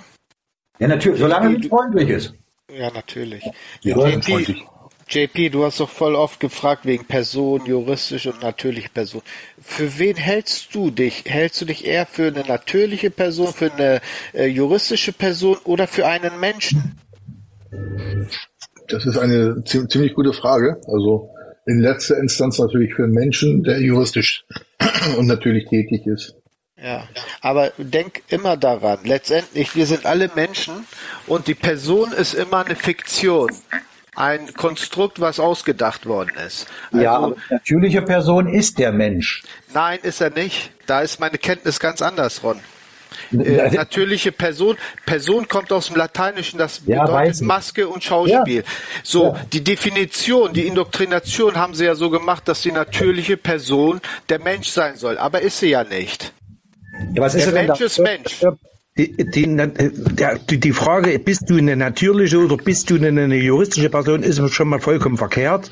Ja, natürlich, solange es freundlich ist. Ja, natürlich. Ja, JP, JP, du hast doch voll oft gefragt wegen Person, juristisch und natürliche Person. Für wen hältst du dich? Hältst du dich eher für eine natürliche Person, für eine äh, juristische Person oder für einen Menschen? Das ist eine ziemlich gute Frage. Also in letzter Instanz natürlich für einen Menschen, der juristisch und natürlich tätig ist. Ja, aber denk immer daran, letztendlich, wir sind alle Menschen und die Person ist immer eine Fiktion. Ein Konstrukt, was ausgedacht worden ist. Also, ja, aber natürliche Person ist der Mensch. Nein, ist er nicht. Da ist meine Kenntnis ganz anders, Ron. Äh, natürliche Person. Person kommt aus dem Lateinischen, das ja, bedeutet Maske und Schauspiel. Ja. So, ja. die Definition, die Indoktrination haben sie ja so gemacht, dass die natürliche Person der Mensch sein soll. Aber ist sie ja nicht. Ja, was ist der Mensch ist Mensch. Die, die, die Frage, bist du eine natürliche oder bist du eine juristische Person, ist schon mal vollkommen verkehrt,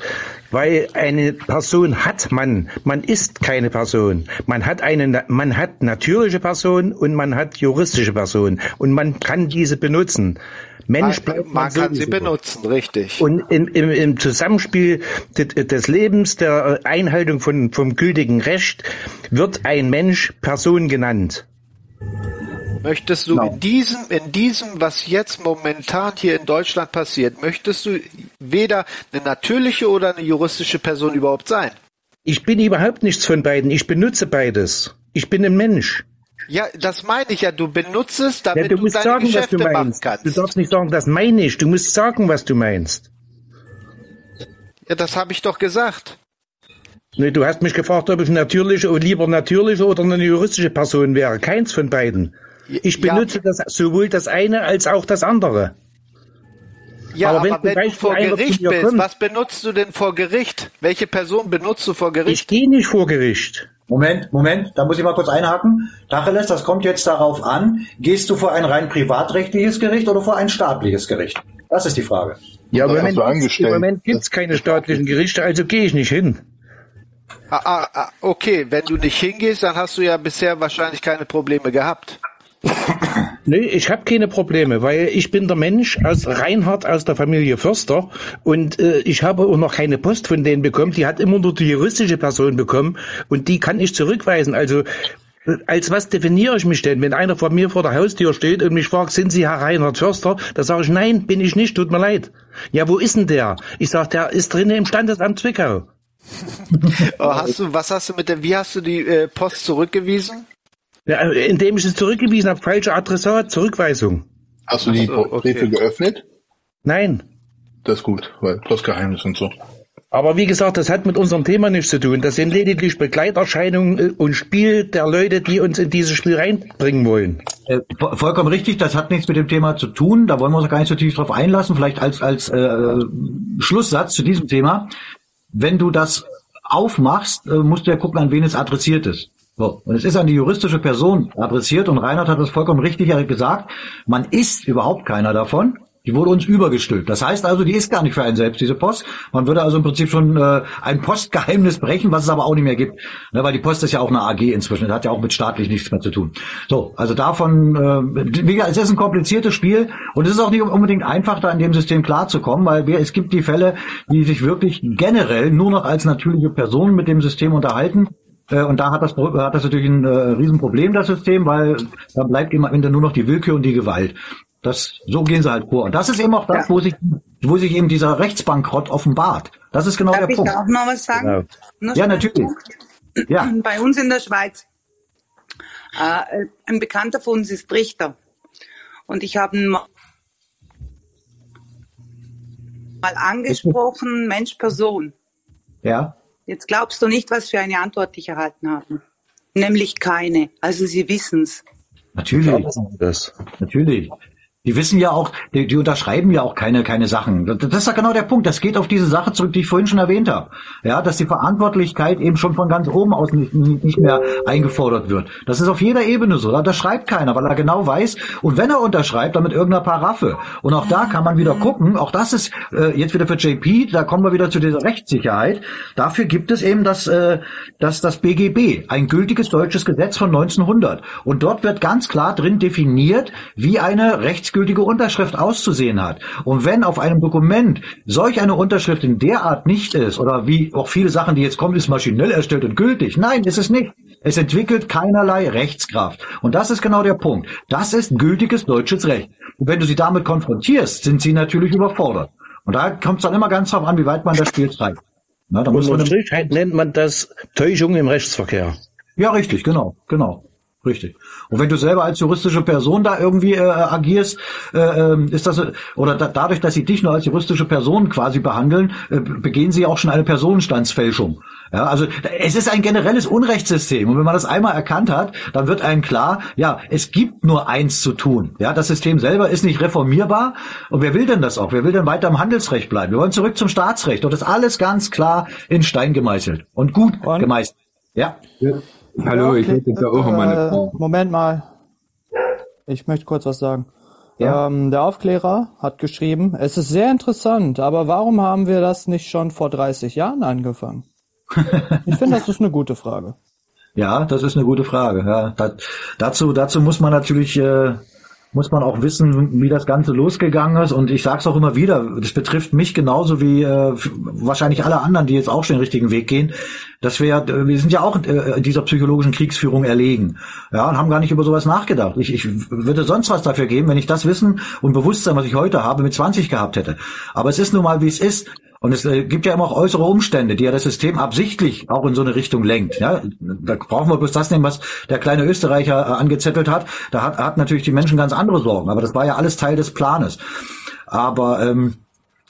weil eine Person hat man, man ist keine Person. Man hat eine, man hat natürliche Person und man hat juristische Person und man kann diese benutzen. Mensch bleibt man, man kann sie benutzen, richtig. Und im, im, im Zusammenspiel des Lebens, der Einhaltung von, vom gültigen Recht, wird ein Mensch Person genannt. Möchtest du genau. in diesem, in diesem, was jetzt momentan hier in Deutschland passiert, möchtest du weder eine natürliche oder eine juristische Person überhaupt sein? Ich bin überhaupt nichts von beiden. Ich benutze beides. Ich bin ein Mensch. Ja, das meine ich ja. Du benutzt es, damit ja, du, musst du deine sagen, Geschäfte was du meinst. kannst. Du darfst nicht sagen, das meine ich. Du musst sagen, was du meinst. Ja, das habe ich doch gesagt. Nee, du hast mich gefragt, ob ich natürliche oder lieber natürliche oder eine juristische Person wäre. Keins von beiden. Ich benutze ja. das sowohl das eine als auch das andere. Ja, aber wenn, aber wenn du vor Gericht bist, kommt, was benutzt du denn vor Gericht? Welche Person benutzt du vor Gericht? Ich gehe nicht vor Gericht. Moment, Moment, da muss ich mal kurz einhaken. Tacheles, das kommt jetzt darauf an, gehst du vor ein rein privatrechtliches Gericht oder vor ein staatliches Gericht? Das ist die Frage. Ja, aber im Moment, im Moment gibt es keine staatlichen Gerichte, also gehe ich nicht hin. Ah, ah, ah, okay, wenn du nicht hingehst, dann hast du ja bisher wahrscheinlich keine Probleme gehabt. Nee, ich habe keine Probleme, weil ich bin der Mensch aus Reinhard aus der Familie Förster und äh, ich habe auch noch keine Post von denen bekommen. Die hat immer nur die juristische Person bekommen und die kann ich zurückweisen. Also äh, als was definiere ich mich denn? Wenn einer von mir vor der Haustür steht und mich fragt, sind Sie Herr Reinhard Förster? Da sage ich, nein, bin ich nicht, tut mir leid. Ja, wo ist denn der? Ich sage, der ist drinnen im Standesamt Zwickau. oh, hast du, was hast du mit dem, wie hast du die äh, Post zurückgewiesen? Ja, indem ich es zurückgewiesen habe, falsche Adressat, Zurückweisung. Hast du die so, okay. Briefe geöffnet? Nein. Das ist gut, weil Postgeheimnis und so. Aber wie gesagt, das hat mit unserem Thema nichts zu tun. Das sind lediglich Begleiterscheinungen äh, und Spiel der Leute, die uns in dieses Spiel reinbringen wollen. Äh, vollkommen richtig, das hat nichts mit dem Thema zu tun. Da wollen wir uns gar nicht so tief drauf einlassen. Vielleicht als, als äh, Schlusssatz zu diesem Thema. Wenn du das aufmachst, äh, musst du ja gucken, an wen es adressiert ist. So. Und es ist an die juristische Person adressiert und Reinhard hat das vollkommen richtig gesagt. Man ist überhaupt keiner davon. Die wurde uns übergestülpt. Das heißt also, die ist gar nicht für einen selbst, diese Post. Man würde also im Prinzip schon äh, ein Postgeheimnis brechen, was es aber auch nicht mehr gibt. Ne, weil die Post ist ja auch eine AG inzwischen. Das hat ja auch mit staatlich nichts mehr zu tun. So, also davon, äh, es ist ein kompliziertes Spiel und es ist auch nicht unbedingt einfach, da in dem System klarzukommen, weil wir, es gibt die Fälle, die sich wirklich generell nur noch als natürliche Personen mit dem System unterhalten und da hat das, hat das natürlich ein äh, Riesenproblem, das System, weil da bleibt immer am Ende nur noch die Willkür und die Gewalt. Das, so gehen sie halt vor. Und das ist eben auch das, ja. wo sich, wo sich eben dieser Rechtsbankrott offenbart. Das ist genau Darf der Punkt. Darf ich auch noch was sagen? Genau. Ja, natürlich. Ja. Bei uns in der Schweiz, äh, ein Bekannter von uns ist Richter. Und ich habe ihn mal angesprochen, Mensch, Person. Ja. Jetzt glaubst du nicht, was für eine Antwort ich erhalten habe. Nämlich keine. Also sie wissen's. Natürlich. Das. Natürlich. Die wissen ja auch, die, die, unterschreiben ja auch keine, keine Sachen. Das ist ja genau der Punkt. Das geht auf diese Sache zurück, die ich vorhin schon erwähnt habe. Ja, dass die Verantwortlichkeit eben schon von ganz oben aus nicht, nicht mehr eingefordert wird. Das ist auf jeder Ebene so. Da schreibt keiner, weil er genau weiß. Und wenn er unterschreibt, dann mit irgendeiner Paraffe. Und auch da kann man wieder gucken. Auch das ist äh, jetzt wieder für JP. Da kommen wir wieder zu dieser Rechtssicherheit. Dafür gibt es eben das, äh, das, das BGB, ein gültiges deutsches Gesetz von 1900. Und dort wird ganz klar drin definiert, wie eine Rechts rechtsgültige Unterschrift auszusehen hat. Und wenn auf einem Dokument solch eine Unterschrift in der Art nicht ist, oder wie auch viele Sachen, die jetzt kommen, ist maschinell erstellt und gültig. Nein, ist es nicht. Es entwickelt keinerlei Rechtskraft. Und das ist genau der Punkt. Das ist gültiges deutsches Recht. Und wenn du sie damit konfrontierst, sind sie natürlich überfordert. Und da kommt es dann immer ganz darauf an, wie weit man das Spiel treibt. Na, da muss man nennt man das Täuschung im Rechtsverkehr. Ja, richtig, genau, genau. Richtig. Und wenn du selber als juristische Person da irgendwie äh, agierst, äh, ähm, ist das oder da, dadurch, dass sie dich nur als juristische Person quasi behandeln, äh, begehen sie auch schon eine Personenstandsfälschung. Ja, also es ist ein generelles Unrechtssystem und wenn man das einmal erkannt hat, dann wird einem klar, ja, es gibt nur eins zu tun. Ja, das System selber ist nicht reformierbar und wer will denn das auch? Wer will denn weiter im Handelsrecht bleiben? Wir wollen zurück zum Staatsrecht. Dort ist alles ganz klar in Stein gemeißelt und gut und? gemeißelt. Ja. ja. Hallo, ich hätte da auch mal eine äh, Frage. Moment mal. Ich möchte kurz was sagen. Ja. Ähm, der Aufklärer hat geschrieben, es ist sehr interessant, aber warum haben wir das nicht schon vor 30 Jahren angefangen? ich finde, das ist eine gute Frage. Ja, das ist eine gute Frage. Ja, das, dazu, dazu muss man natürlich äh, muss man auch wissen, wie das Ganze losgegangen ist. Und ich sage es auch immer wieder, das betrifft mich genauso wie äh, wahrscheinlich alle anderen, die jetzt auch schon den richtigen Weg gehen, dass wir, wir sind ja auch äh, dieser psychologischen Kriegsführung erlegen. Ja, und haben gar nicht über sowas nachgedacht. Ich, ich würde sonst was dafür geben, wenn ich das Wissen und Bewusstsein, was ich heute habe, mit 20 gehabt hätte. Aber es ist nun mal, wie es ist. Und es äh, gibt ja immer auch äußere Umstände, die ja das System absichtlich auch in so eine Richtung lenkt. Ja, da brauchen wir bloß das nehmen, was der kleine Österreicher äh, angezettelt hat. Da hat, hat natürlich die Menschen ganz andere Sorgen, aber das war ja alles Teil des Planes. Aber ähm,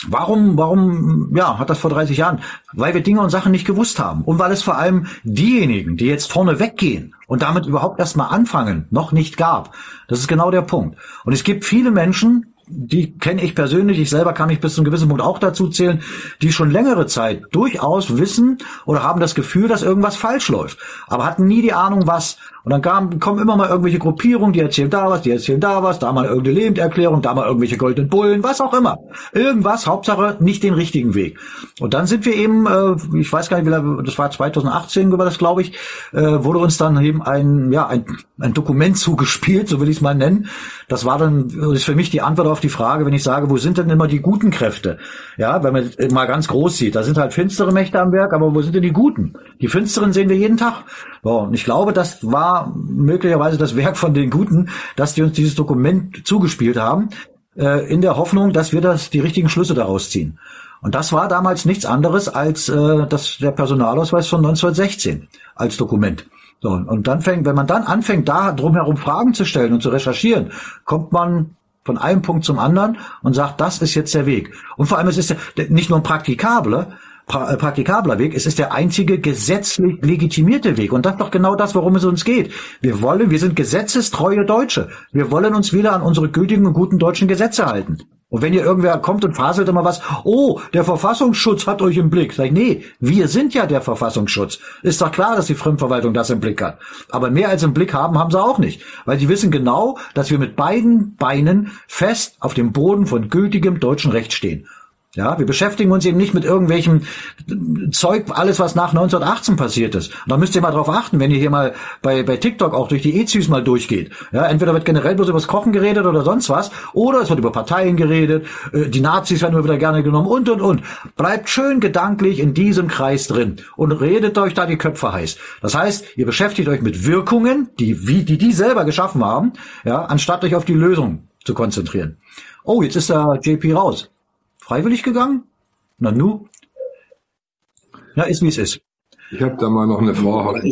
Warum, warum, ja, hat das vor 30 Jahren? Weil wir Dinge und Sachen nicht gewusst haben. Und weil es vor allem diejenigen, die jetzt vorne weggehen und damit überhaupt erstmal anfangen, noch nicht gab. Das ist genau der Punkt. Und es gibt viele Menschen, die kenne ich persönlich, ich selber kann mich bis zu einem gewissen Punkt auch dazu zählen, die schon längere Zeit durchaus wissen oder haben das Gefühl, dass irgendwas falsch läuft, aber hatten nie die Ahnung, was. Und dann kam, kommen immer mal irgendwelche Gruppierungen, die erzählen da was, die erzählen da was, da mal irgendeine Lebenserklärung, da mal irgendwelche goldenen Bullen, was auch immer. Irgendwas, Hauptsache nicht den richtigen Weg. Und dann sind wir eben, äh, ich weiß gar nicht, wie das war 2018, war das glaube ich, äh, wurde uns dann eben ein, ja, ein, ein Dokument zugespielt, so will ich es mal nennen. Das war dann, ist für mich die Antwort auf die Frage, wenn ich sage, wo sind denn immer die guten Kräfte? Ja, wenn man mal ganz groß sieht, da sind halt finstere Mächte am Werk, aber wo sind denn die guten? Die finsteren sehen wir jeden Tag. So, und ich glaube, das war möglicherweise das Werk von den Guten, dass die uns dieses Dokument zugespielt haben, äh, in der Hoffnung, dass wir das die richtigen Schlüsse daraus ziehen. Und das war damals nichts anderes als äh, das, der Personalausweis von 1916 als Dokument. So, und dann fängt, wenn man dann anfängt, da drumherum Fragen zu stellen und zu recherchieren, kommt man von einem Punkt zum anderen und sagt, das ist jetzt der Weg. Und vor allem, es ist nicht nur ein praktikabler, pra äh, praktikabler Weg, es ist der einzige gesetzlich legitimierte Weg. Und das ist doch genau das, worum es uns geht. Wir wollen, wir sind gesetzestreue Deutsche. Wir wollen uns wieder an unsere gültigen und guten deutschen Gesetze halten. Und wenn ihr irgendwer kommt und faselt immer was, oh, der Verfassungsschutz hat euch im Blick. Sag ich, nee, wir sind ja der Verfassungsschutz. Ist doch klar, dass die Fremdverwaltung das im Blick hat. Aber mehr als im Blick haben, haben sie auch nicht. Weil sie wissen genau, dass wir mit beiden Beinen fest auf dem Boden von gültigem deutschen Recht stehen. Ja, wir beschäftigen uns eben nicht mit irgendwelchem Zeug, alles was nach 1918 passiert ist. Und da müsst ihr mal drauf achten, wenn ihr hier mal bei, bei TikTok auch durch die EZÜs mal durchgeht. Ja, entweder wird generell bloß über das Kochen geredet oder sonst was, oder es wird über Parteien geredet, äh, die Nazis werden immer wieder gerne genommen und und und. Bleibt schön gedanklich in diesem Kreis drin und redet euch da die Köpfe heiß. Das heißt, ihr beschäftigt euch mit Wirkungen, die, wie, die die selber geschaffen haben, ja, anstatt euch auf die Lösung zu konzentrieren. Oh, jetzt ist der JP raus. Freiwillig gegangen? Na nu? Ja, ist wie es ist. Ich habe da mal noch eine Frage.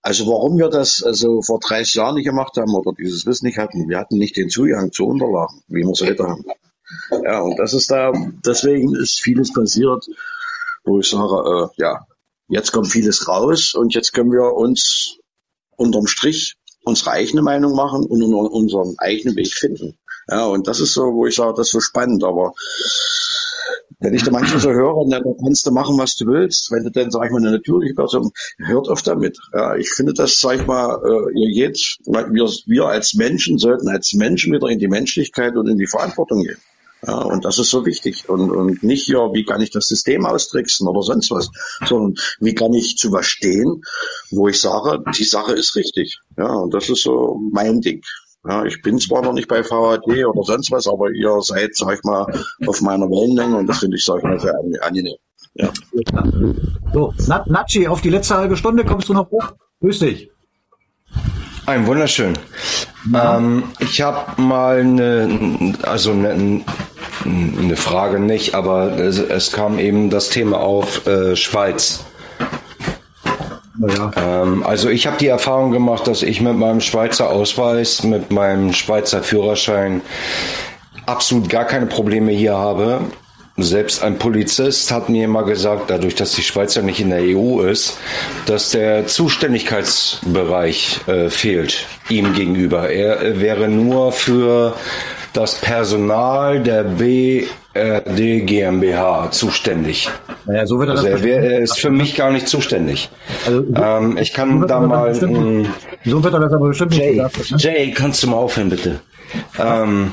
Also warum wir das also vor 30 Jahren nicht gemacht haben oder dieses Wissen nicht hatten, wir hatten nicht den Zugang zu Unterlagen, wie wir es heute haben. Ja, und das ist da, deswegen ist vieles passiert, wo ich sage, äh, ja, jetzt kommt vieles raus und jetzt können wir uns unterm Strich unsere eigene Meinung machen und unseren eigenen Weg finden. Ja, und das ist so, wo ich sage, das ist so spannend, aber wenn ich da manchmal so höre, dann kannst du machen, was du willst. Wenn du dann, sag ich mal, eine natürliche Person, hört auf damit. Ja, ich finde das, sag ich mal, äh, ihr geht, wir, wir als Menschen sollten als Menschen wieder in die Menschlichkeit und in die Verantwortung gehen. Ja, und das ist so wichtig. Und, und nicht ja, wie kann ich das System austricksen oder sonst was, sondern wie kann ich zu was stehen, wo ich sage, die Sache ist richtig. Ja, und das ist so mein Ding. Ja, ich bin zwar noch nicht bei VHD oder sonst was, aber ihr seid, sag ich mal, auf meiner Wellenlänge und das finde ich, sag ich mal, sehr angenehm. Ja. So, Natschi, auf die letzte halbe Stunde kommst du noch hoch. Grüß dich. Ein wunderschön. Ja. Ähm, ich habe mal eine, also eine, eine Frage nicht, aber es, es, kam eben das Thema auf äh, Schweiz. Ja. Ähm, also ich habe die Erfahrung gemacht, dass ich mit meinem Schweizer Ausweis, mit meinem Schweizer Führerschein absolut gar keine Probleme hier habe. Selbst ein Polizist hat mir immer gesagt, dadurch, dass die Schweiz ja nicht in der EU ist, dass der Zuständigkeitsbereich äh, fehlt ihm gegenüber. Er wäre nur für das Personal der BRD GmbH zuständig. Naja, so wird er, also er, wär, er ist für mich gar nicht zuständig. Also, ähm, ich kann so da mal. Mh, so wird er das aber bestimmt Jay, nicht gesagt. Ne? Jay, kannst du mal aufhören, bitte? Ähm,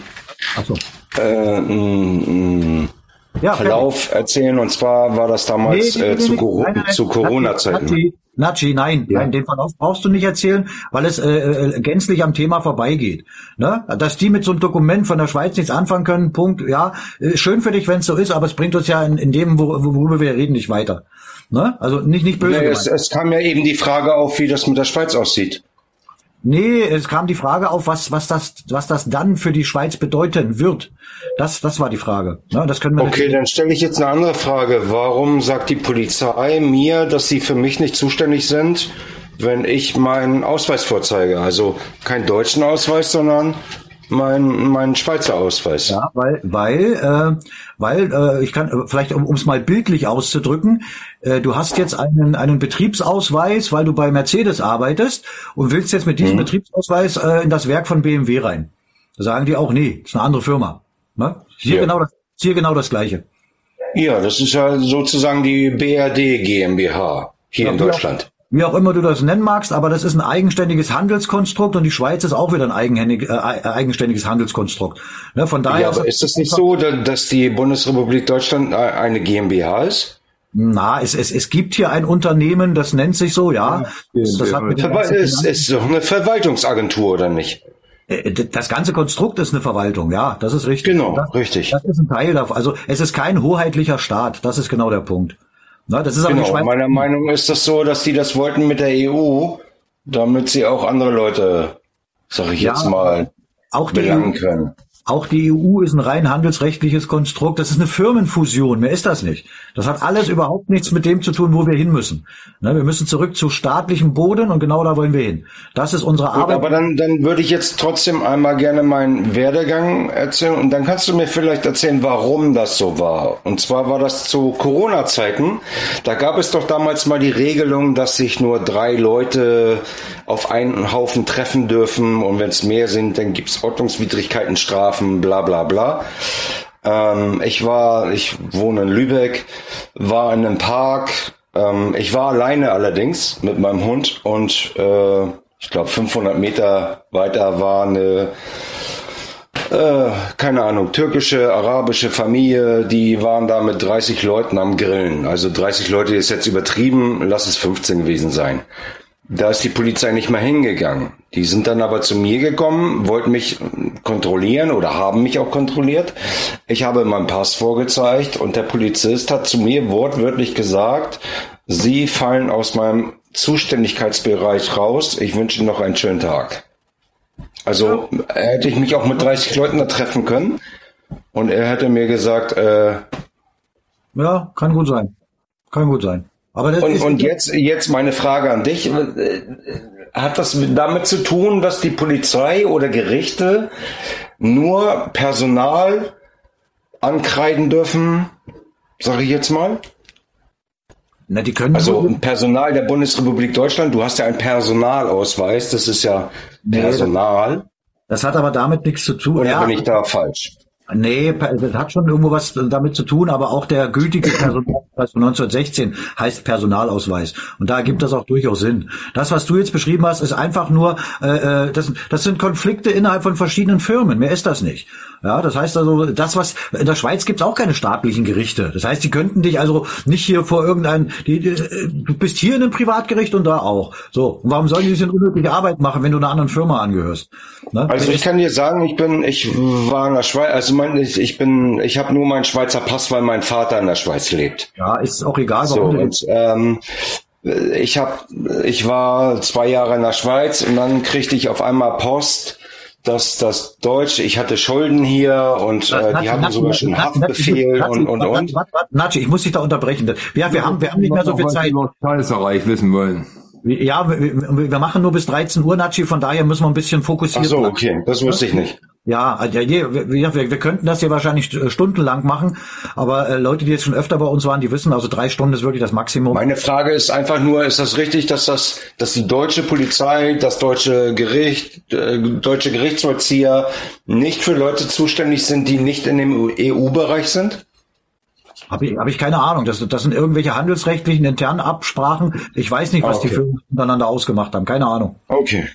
Ach so. Äh, ja, Verlauf erzählen. Und zwar war das damals nee, nee, nee, äh, zu, Corona-Zeiten. Nachi, nein, ja. nein, den Verlauf brauchst du nicht erzählen, weil es äh, äh, gänzlich am Thema vorbeigeht. Ne? Dass die mit so einem Dokument von der Schweiz nichts anfangen können, Punkt. Ja, äh, schön für dich, wenn es so ist, aber es bringt uns ja in, in dem, worüber wir reden, nicht weiter. Ne? Also nicht nicht böse. Nee, es, es kam ja eben die Frage auf, wie das mit der Schweiz aussieht. Nee, es kam die Frage auf, was, was, das, was das dann für die Schweiz bedeuten wird. Das, das war die Frage. Ja, das können wir okay, dann stelle ich jetzt eine andere Frage. Warum sagt die Polizei mir, dass sie für mich nicht zuständig sind, wenn ich meinen Ausweis vorzeige? Also keinen deutschen Ausweis, sondern mein, mein Schweizer Ausweis. Ja, weil, weil, äh, weil äh, ich kann vielleicht, um es mal bildlich auszudrücken, äh, du hast jetzt einen einen Betriebsausweis, weil du bei Mercedes arbeitest und willst jetzt mit diesem mhm. Betriebsausweis äh, in das Werk von BMW rein. Da sagen die auch, nee, ist eine andere Firma. Ne? Hier, ja. genau das, hier genau das Gleiche. Ja, das ist ja sozusagen die BRD GmbH hier ja, in Deutschland. Wie auch immer du das nennen magst, aber das ist ein eigenständiges Handelskonstrukt und die Schweiz ist auch wieder ein eigenhändig, äh, eigenständiges Handelskonstrukt. Ne, von daher. Ja, aber ist das nicht so, dass die Bundesrepublik Deutschland eine GmbH ist? Na, es, es, es gibt hier ein Unternehmen, das nennt sich so, ja. Das, das hat mit es ist doch eine Verwaltungsagentur, oder nicht? Äh, das ganze Konstrukt ist eine Verwaltung, ja, das ist richtig. Genau, das, richtig. Das ist ein Teil davon. Also es ist kein hoheitlicher Staat, das ist genau der Punkt. Na, das ist aber genau, meiner Meinung ist das so, dass die das wollten mit der EU, damit sie auch andere Leute, sag ich ja, jetzt mal, auch belangen können. Auch die EU ist ein rein handelsrechtliches Konstrukt. Das ist eine Firmenfusion. Mehr ist das nicht. Das hat alles überhaupt nichts mit dem zu tun, wo wir hin müssen. Ne, wir müssen zurück zu staatlichem Boden und genau da wollen wir hin. Das ist unsere Gut, Arbeit. Aber dann, dann würde ich jetzt trotzdem einmal gerne meinen Werdegang erzählen und dann kannst du mir vielleicht erzählen, warum das so war. Und zwar war das zu Corona-Zeiten. Da gab es doch damals mal die Regelung, dass sich nur drei Leute auf einen Haufen treffen dürfen und wenn es mehr sind, dann gibt es Ordnungswidrigkeiten, Strafen, bla bla bla. Ähm, ich war, ich wohne in Lübeck, war in einem Park. Ähm, ich war alleine allerdings mit meinem Hund und äh, ich glaube 500 Meter weiter war eine äh, keine Ahnung, türkische, arabische Familie, die waren da mit 30 Leuten am Grillen. Also 30 Leute ist jetzt übertrieben, lass es 15 gewesen sein. Da ist die Polizei nicht mehr hingegangen. Die sind dann aber zu mir gekommen, wollten mich kontrollieren oder haben mich auch kontrolliert. Ich habe meinen Pass vorgezeigt und der Polizist hat zu mir wortwörtlich gesagt, Sie fallen aus meinem Zuständigkeitsbereich raus. Ich wünsche Ihnen noch einen schönen Tag. Also hätte ich mich auch mit 30 Leuten da treffen können und er hätte mir gesagt, äh, ja, kann gut sein. Kann gut sein. Aber das und, ist und jetzt, jetzt meine Frage an dich. Hat das damit zu tun, dass die Polizei oder Gerichte nur Personal ankreiden dürfen, sage ich jetzt mal? Na, die können also Personal der Bundesrepublik Deutschland, du hast ja einen Personalausweis, das ist ja Personal. Das hat aber damit nichts zu tun. Oder ja, bin ich da falsch? Nee, das hat schon irgendwo was damit zu tun, aber auch der gültige Personalausweis von 1916 heißt Personalausweis. Und da gibt das auch durchaus Sinn. Das, was du jetzt beschrieben hast, ist einfach nur, äh, äh das, das sind Konflikte innerhalb von verschiedenen Firmen. Mehr ist das nicht. Ja, das heißt also, das was in der Schweiz gibt's auch keine staatlichen Gerichte. Das heißt, die könnten dich also nicht hier vor irgendeinem, die, die, du bist hier in einem Privatgericht und da auch. So, und warum sollen die denn unnötige Arbeit machen, wenn du einer anderen Firma angehörst? Ne? Also ich kann dir sagen, ich bin, ich war in der Schweiz, also mein, ich, ich bin, ich habe nur meinen Schweizer Pass, weil mein Vater in der Schweiz lebt. Ja, ist auch egal, warum. So, und, ähm, ich habe, ich war zwei Jahre in der Schweiz und dann kriegte ich auf einmal Post dass das Deutsche, ich hatte Schulden hier und äh, die hatten sogar schon Haftbefehl und und und. Natschi, ich muss dich da unterbrechen. Wir, wir haben wir haben nicht mehr so viel Zeit. Scheißerreich wissen wollen. Ja, wir, wir machen nur bis 13 Uhr, Natschi, von daher müssen wir ein bisschen fokussieren. Ach so, okay, das wusste ich nicht. Ja, ja, wir, wir, wir könnten das hier wahrscheinlich stundenlang machen, aber äh, Leute, die jetzt schon öfter bei uns waren, die wissen, also drei Stunden ist wirklich das Maximum. Meine Frage ist einfach nur, ist das richtig, dass das, dass die deutsche Polizei, das deutsche Gericht, äh, deutsche Gerichtsvollzieher nicht für Leute zuständig sind, die nicht in dem EU-Bereich sind? Habe ich, hab ich keine Ahnung. Das, das sind irgendwelche handelsrechtlichen internen Absprachen. Ich weiß nicht, was ah, okay. die Firmen untereinander ausgemacht haben. Keine Ahnung. Okay.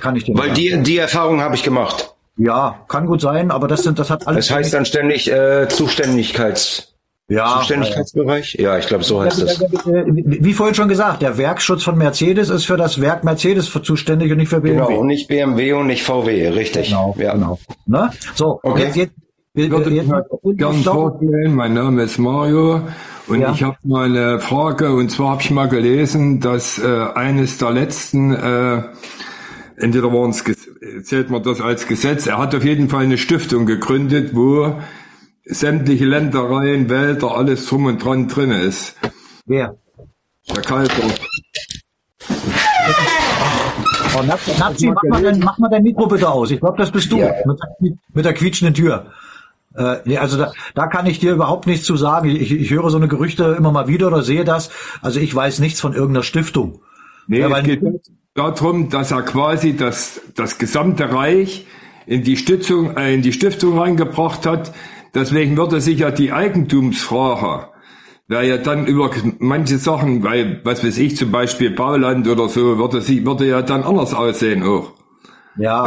Kann ich dir Weil die, die Erfahrung habe ich gemacht. Ja, kann gut sein, aber das sind, das hat alles. Das heißt dann ständig äh, Zuständigkeits. Ja, Zuständigkeitsbereich? Ja, ich glaube, so heißt das. Wie vorhin schon gesagt, der Werkschutz von Mercedes ist für das Werk Mercedes zuständig und nicht für BMW. Genau, und nicht BMW und nicht VW, richtig. Genau, ja. genau. Ne? So, okay. jetzt, jetzt, ich würde jetzt, gerne vorstellen, mein Name ist Mario und ja. ich habe mal eine Frage und zwar habe ich mal gelesen, dass äh, eines der letzten äh, entweder waren es, zählt man das als Gesetz, er hat auf jeden Fall eine Stiftung gegründet, wo sämtliche Ländereien, Wälder, alles drum und dran drin ist. Wer? Der Kalter. Oh, Nazi, mach mal, dein, mach mal dein Mikro bitte aus. Ich glaube, das bist du. Ja. Mit, mit, der quietschenden Tür. Äh, nee, also da, da kann ich dir überhaupt nichts zu sagen. Ich, ich höre so eine Gerüchte immer mal wieder oder sehe das. Also ich weiß nichts von irgendeiner Stiftung. Nee, ja, es geht darum, dass er quasi das, das gesamte Reich in die Stützung, äh, in die Stiftung reingebracht hat. Deswegen würde sich ja die Eigentumsfrage, wäre ja dann über manche Sachen, weil, was weiß ich, zum Beispiel Bauland oder so, würde sie, würde ja dann anders aussehen auch. Ja,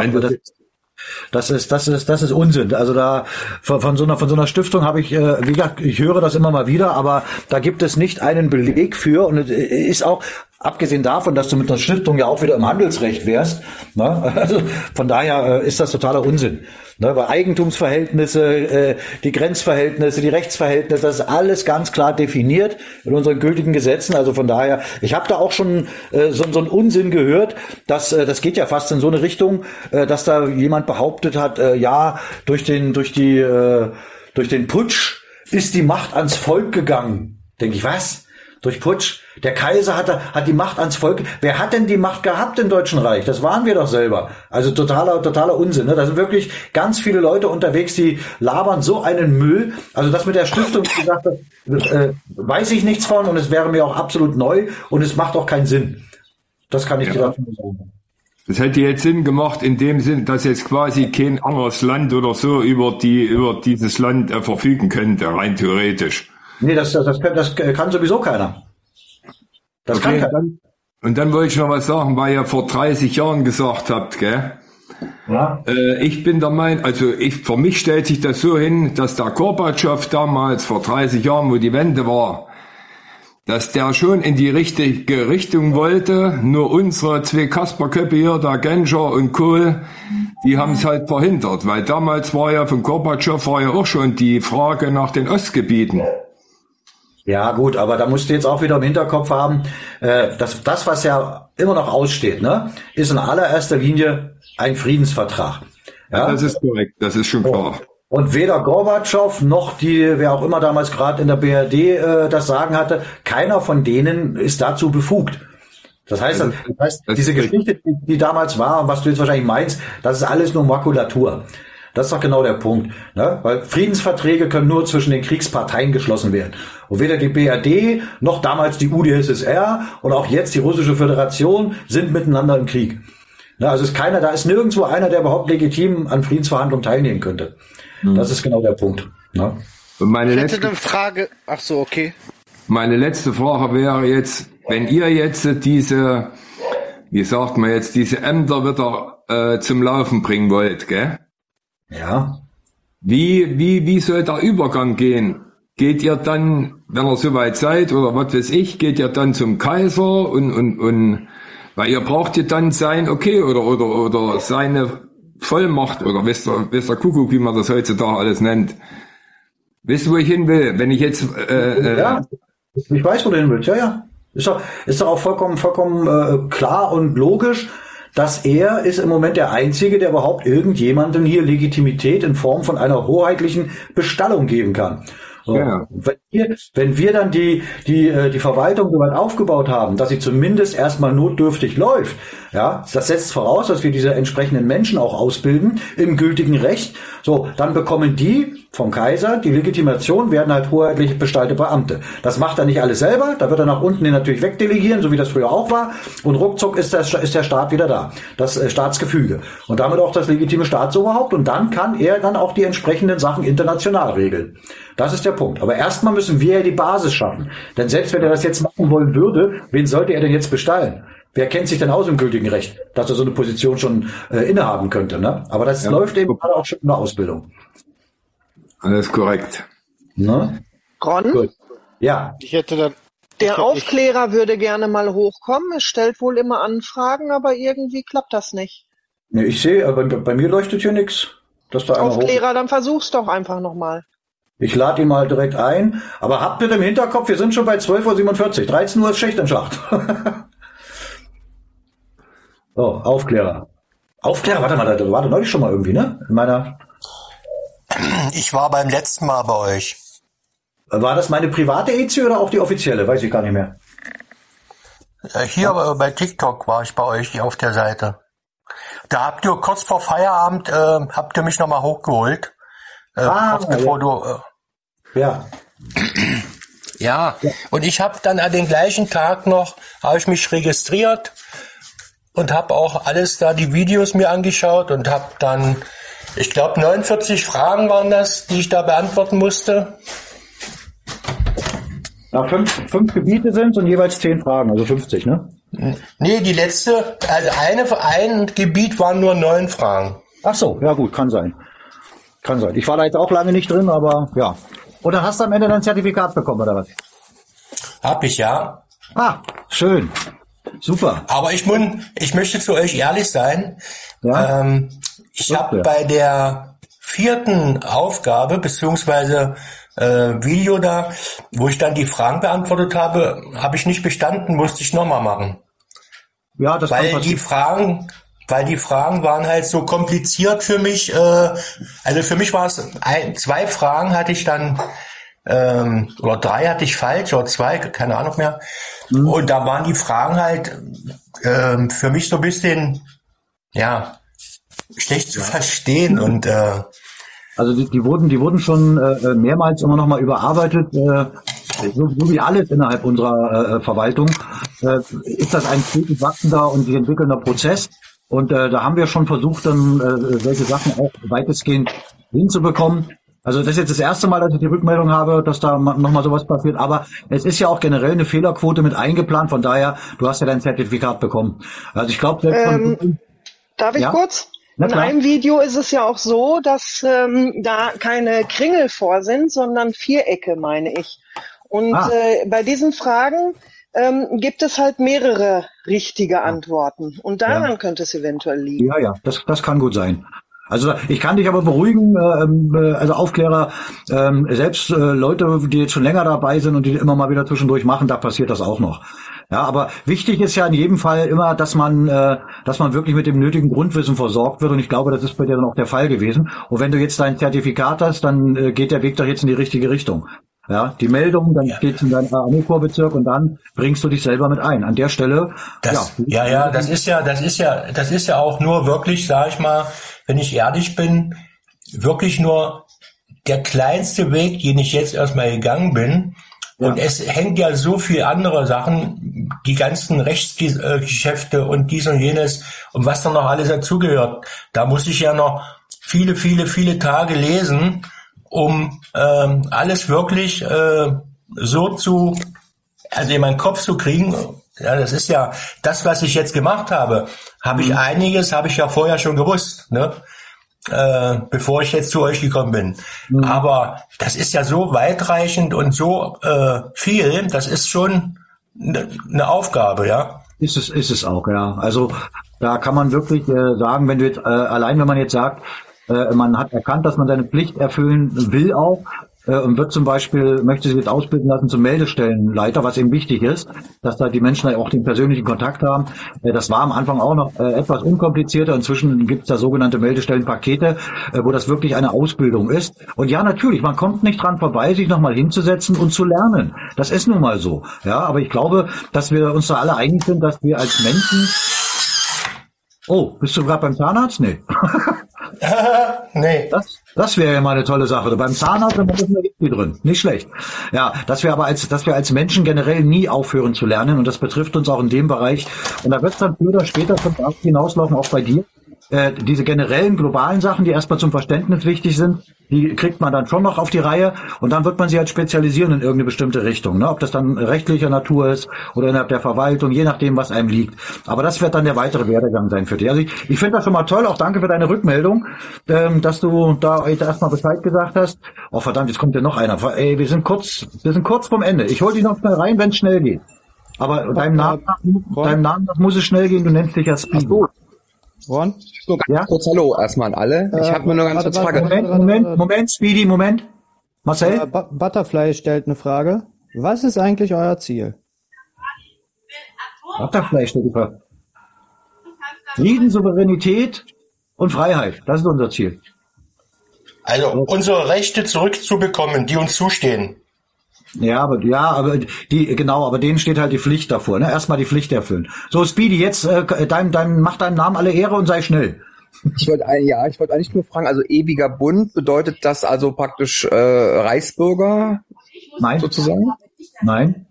das ist, das ist, das ist Unsinn. Also da von, von so einer von so einer Stiftung habe ich, äh, wie gesagt, ich höre das immer mal wieder, aber da gibt es nicht einen Beleg für und es ist auch Abgesehen davon, dass du mit einer Stiftung ja auch wieder im Handelsrecht wärst. Ne? Also von daher äh, ist das totaler Unsinn. Ne? Weil Eigentumsverhältnisse, äh, die Grenzverhältnisse, die Rechtsverhältnisse, das ist alles ganz klar definiert in unseren gültigen Gesetzen. Also von daher, ich habe da auch schon äh, so, so einen Unsinn gehört, dass äh, das geht ja fast in so eine Richtung, äh, dass da jemand behauptet hat, äh, ja, durch den, durch die, äh, durch den Putsch ist die Macht ans Volk gegangen. Denke ich, was? Durch Putsch? Der Kaiser hat, hat die Macht ans Volk. Wer hat denn die Macht gehabt im Deutschen Reich? Das waren wir doch selber. Also totaler, totaler Unsinn. Ne? Da sind wirklich ganz viele Leute unterwegs, die labern so einen Müll. Also das mit der Stiftung, gesagt, das, äh, weiß ich nichts von und es wäre mir auch absolut neu und es macht auch keinen Sinn. Das kann ich ja. dir dazu sagen. Das hätte jetzt Sinn gemacht in dem Sinn, dass jetzt quasi kein anderes Land oder so über die über dieses Land äh, verfügen könnte, rein theoretisch. Nee, das, das, das, kann, das kann sowieso keiner. Das okay, kann dann, und dann wollte ich noch was sagen, weil ihr vor 30 Jahren gesagt habt, gell? Ja. Äh, ich bin der Meinung, also ich, für mich stellt sich das so hin, dass der Gorbatschow damals vor 30 Jahren, wo die Wende war, dass der schon in die richtige Richtung wollte, nur unsere zwei Kasperköpfe hier, der Genscher und Kohl, die haben es halt verhindert, weil damals war ja von Gorbatschow war ja auch schon die Frage nach den Ostgebieten. Ja, gut, aber da musst du jetzt auch wieder im Hinterkopf haben, äh, dass das, was ja immer noch aussteht, ne, ist in allererster Linie ein Friedensvertrag. Ja, das ist korrekt, das ist schon klar. Und weder Gorbatschow noch die, wer auch immer damals gerade in der BRD äh, das Sagen hatte, keiner von denen ist dazu befugt. Das heißt, das heißt diese Geschichte, die, die damals war und was du jetzt wahrscheinlich meinst, das ist alles nur Makulatur. Das ist doch genau der Punkt. Ne? Weil Friedensverträge können nur zwischen den Kriegsparteien geschlossen werden. Und weder die BRD noch damals die UdSSR und auch jetzt die Russische Föderation sind miteinander im Krieg. Ne? Also ist keiner, da ist nirgendwo einer, der überhaupt legitim an Friedensverhandlungen teilnehmen könnte. Hm. Das ist genau der Punkt. Ne? Und meine ich letzte eine Frage. Ach so, okay. Meine letzte Frage wäre jetzt, wenn ihr jetzt diese, wie sagt man jetzt, diese Ämter wieder äh, zum Laufen bringen wollt, gell? Ja. Wie, wie, wie soll der Übergang gehen? Geht ihr dann, wenn ihr soweit seid oder was weiß ich, geht ihr dann zum Kaiser und, und, und, weil ihr braucht ja dann sein Okay oder, oder, oder seine Vollmacht oder wisst ihr, wisst ihr Kuckuck, wie man das heutzutage alles nennt. Wisst ihr, wo ich hin will? Wenn ich jetzt, äh, äh ja, ich weiß, wo du hin willst, ja, ja. Ist doch, ist doch auch vollkommen, vollkommen äh, klar und logisch, dass er ist im Moment der Einzige, der überhaupt irgendjemandem hier Legitimität in Form von einer hoheitlichen Bestallung geben kann. So. Ja. Wenn, wir, wenn wir dann die, die, äh, die Verwaltung soweit aufgebaut haben, dass sie zumindest erstmal notdürftig läuft, ja, das setzt voraus, dass wir diese entsprechenden Menschen auch ausbilden im gültigen Recht. So, dann bekommen die vom Kaiser die Legitimation, werden halt hoheitlich bestallte Beamte. Das macht er nicht alles selber, da wird er nach unten hin natürlich wegdelegieren, so wie das früher auch war. Und ruckzuck ist der, ist der Staat wieder da, das äh, Staatsgefüge. Und damit auch das legitime Staatsoberhaupt. Und dann kann er dann auch die entsprechenden Sachen international regeln. Das ist der Punkt. Aber erstmal müssen wir ja die Basis schaffen. Denn selbst wenn er das jetzt machen wollen würde, wen sollte er denn jetzt bestallen? Wer kennt sich denn aus im gültigen Recht, dass er so eine Position schon äh, innehaben könnte? Ne? Aber das ja. läuft eben gerade auch schon in der Ausbildung. Alles korrekt. Ne? Ron? Gut. Ja. Ich hätte dann. Der Aufklärer würde gerne mal hochkommen. Es stellt wohl immer Anfragen, aber irgendwie klappt das nicht. Ne, ich sehe, aber bei mir leuchtet hier nichts. Dass da Aufklärer, dann versuch's doch einfach nochmal. Ich lade ihn mal direkt ein. Aber habt bitte im Hinterkopf, wir sind schon bei 12.47 Uhr. 13 Uhr ist Schicht im Schacht. so, Aufklärer. Aufklärer, warte mal, da war da neulich schon mal irgendwie, ne? In meiner. Ich war beim letzten Mal bei euch. War das meine private EZ oder auch die offizielle? Weiß ich gar nicht mehr. Hier ja. bei TikTok war ich bei euch auf der Seite. Da habt ihr kurz vor Feierabend, äh, habt ihr mich nochmal hochgeholt. Äh, ah, kurz bevor ja. du. Äh, ja. ja. Ja, und ich habe dann an den gleichen Tag noch, habe ich mich registriert und habe auch alles da die Videos mir angeschaut und habe dann ich glaube 49 Fragen waren das, die ich da beantworten musste. Ja, fünf, fünf Gebiete sind und jeweils zehn Fragen, also 50, ne? Nee, die letzte, also eine, ein Gebiet waren nur neun Fragen. Ach so, ja gut, kann sein. Kann sein. Ich war da jetzt auch lange nicht drin, aber ja. Und dann hast du am Ende dein Zertifikat bekommen, oder was? Hab ich, ja. Ah, schön. Super. Aber ich, mun, ich möchte zu euch ehrlich sein. Ja? Ähm, ich habe bei der vierten Aufgabe, beziehungsweise äh, Video da, wo ich dann die Fragen beantwortet habe, habe ich nicht bestanden, musste ich nochmal machen. Ja, das Weil die Fragen, weil die Fragen waren halt so kompliziert für mich. Äh, also für mich war es ein, zwei Fragen hatte ich dann ähm, oder drei hatte ich falsch oder zwei, keine Ahnung mehr. Mhm. Und da waren die Fragen halt ähm, für mich so ein bisschen ja schlecht zu verstehen und äh, also die, die wurden, die wurden schon äh, mehrmals immer noch mal überarbeitet. Äh, so, so wie alles innerhalb unserer äh, Verwaltung äh, ist das ein stetig wachsender und sich entwickelnder Prozess. Und äh, da haben wir schon versucht, dann äh, solche Sachen auch weitestgehend hinzubekommen. Also das ist jetzt das erste Mal, dass ich die Rückmeldung habe, dass da nochmal sowas passiert. Aber es ist ja auch generell eine Fehlerquote mit eingeplant. Von daher, du hast ja dein Zertifikat bekommen. Also ich glaube, ähm, darf ich ja? kurz? In einem Video ist es ja auch so, dass ähm, da keine Kringel vor sind, sondern Vierecke, meine ich. Und ah. äh, bei diesen Fragen ähm, gibt es halt mehrere richtige Antworten. Und daran ja. könnte es eventuell liegen. Ja, ja, das, das kann gut sein. Also ich kann dich aber beruhigen, ähm, äh, also Aufklärer, ähm, selbst äh, Leute, die jetzt schon länger dabei sind und die immer mal wieder zwischendurch machen, da passiert das auch noch. Ja, aber wichtig ist ja in jedem Fall immer, dass man, äh, dass man wirklich mit dem nötigen Grundwissen versorgt wird. Und ich glaube, das ist bei dir dann auch der Fall gewesen. Und wenn du jetzt dein Zertifikat hast, dann äh, geht der Weg doch jetzt in die richtige Richtung. Ja, die Meldung, dann ja. geht's in deinen Armeekorpsbezirk und dann bringst du dich selber mit ein. An der Stelle, das, ja. Ja, ja, das ist ja, das ist ja, das ist ja auch nur wirklich, sag ich mal, wenn ich ehrlich bin, wirklich nur der kleinste Weg, den ich jetzt erstmal gegangen bin, und es hängt ja so viel andere Sachen, die ganzen Rechtsgeschäfte und dies und jenes und was dann noch alles dazugehört. Da muss ich ja noch viele, viele, viele Tage lesen, um ähm, alles wirklich äh, so zu, also in meinen Kopf zu kriegen. Ja, das ist ja das, was ich jetzt gemacht habe. Habe ich mhm. einiges, habe ich ja vorher schon gewusst. Ne? Äh, bevor ich jetzt zu euch gekommen bin. Mhm. Aber das ist ja so weitreichend und so äh, viel, das ist schon eine ne Aufgabe, ja. Ist es, ist es auch, ja. Also da kann man wirklich äh, sagen, wenn du jetzt, äh, allein wenn man jetzt sagt, äh, man hat erkannt, dass man seine Pflicht erfüllen will auch, und wird zum Beispiel, möchte sich jetzt ausbilden lassen zum Meldestellenleiter, was eben wichtig ist, dass da die Menschen auch den persönlichen Kontakt haben. Äh, das war am Anfang auch noch äh, etwas unkomplizierter. Inzwischen gibt es da sogenannte Meldestellenpakete, wo das wirklich eine Ausbildung ist. Und ja, natürlich, man kommt nicht dran vorbei, sich nochmal hinzusetzen und zu lernen. Das ist nun mal so. Ja, aber ich glaube, dass wir uns da alle einig sind, dass wir als Menschen Oh, bist du gerade beim Zahnarzt? Nee. nee. Das, das wäre ja mal eine tolle Sache. Beim Zahnarzt haben wir viel drin. Nicht schlecht. Ja, dass wir aber als, dass wir als Menschen generell nie aufhören zu lernen und das betrifft uns auch in dem Bereich. Und da wird es dann früher oder später hinauslaufen, auch bei dir äh, diese generellen globalen Sachen, die erstmal zum Verständnis wichtig sind, die kriegt man dann schon noch auf die Reihe und dann wird man sie halt spezialisieren in irgendeine bestimmte Richtung. Ne? Ob das dann rechtlicher Natur ist oder innerhalb der Verwaltung, je nachdem, was einem liegt. Aber das wird dann der weitere Werdegang sein für dich. Also ich, ich finde das schon mal toll, auch danke für deine Rückmeldung, ähm, dass du da heute erstmal Bescheid gesagt hast. Oh verdammt, jetzt kommt ja noch einer. Ey, wir sind kurz, wir sind kurz vom Ende. Ich hol dich noch schnell rein, wenn es schnell geht. Aber deinem Namen, deinem Namen muss es schnell gehen, du nennst dich ja Speedo. Ron? So, ganz ja? kurz Hallo erstmal an alle. Ich äh, habe mir nur ganz kurz Frage. Moment, Moment, Moment, Speedy, Moment. Marcel? Äh, Butterfly stellt eine Frage. Was ist eigentlich euer Ziel? Butterfly stellt die Frage. Frieden, Souveränität und Freiheit. Das ist unser Ziel. Also unsere Rechte zurückzubekommen, die uns zustehen. Ja, aber ja, aber die genau, aber denen steht halt die Pflicht davor. Ne? Erstmal die Pflicht erfüllen. So Speedy, jetzt äh, dein, dein, mach deinem Namen alle Ehre und sei schnell. Ich wollte ja, ich wollte eigentlich nur fragen. Also ewiger Bund bedeutet das also praktisch äh, Reichsbürger? Nein, sozusagen. Nein.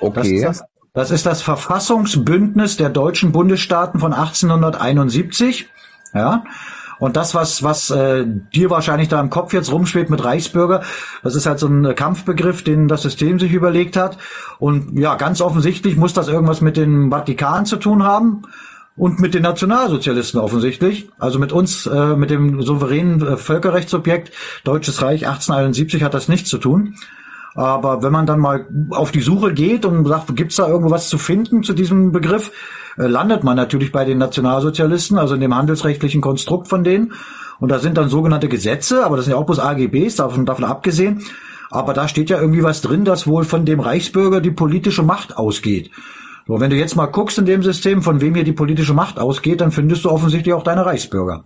Okay. Das ist das, das ist das Verfassungsbündnis der deutschen Bundesstaaten von 1871. Ja. Und das, was, was äh, dir wahrscheinlich da im Kopf jetzt rumschwebt mit Reichsbürger, das ist halt so ein Kampfbegriff, den das System sich überlegt hat. Und ja, ganz offensichtlich muss das irgendwas mit dem Vatikan zu tun haben und mit den Nationalsozialisten offensichtlich. Also mit uns, äh, mit dem souveränen äh, Völkerrechtsobjekt Deutsches Reich 1871 hat das nichts zu tun. Aber wenn man dann mal auf die Suche geht und sagt, gibt's da irgendwas zu finden zu diesem Begriff, äh, landet man natürlich bei den Nationalsozialisten, also in dem handelsrechtlichen Konstrukt von denen. Und da sind dann sogenannte Gesetze, aber das sind ja auch bloß AGBs, davon, davon abgesehen. Aber da steht ja irgendwie was drin, dass wohl von dem Reichsbürger die politische Macht ausgeht. So, wenn du jetzt mal guckst in dem System, von wem hier die politische Macht ausgeht, dann findest du offensichtlich auch deine Reichsbürger.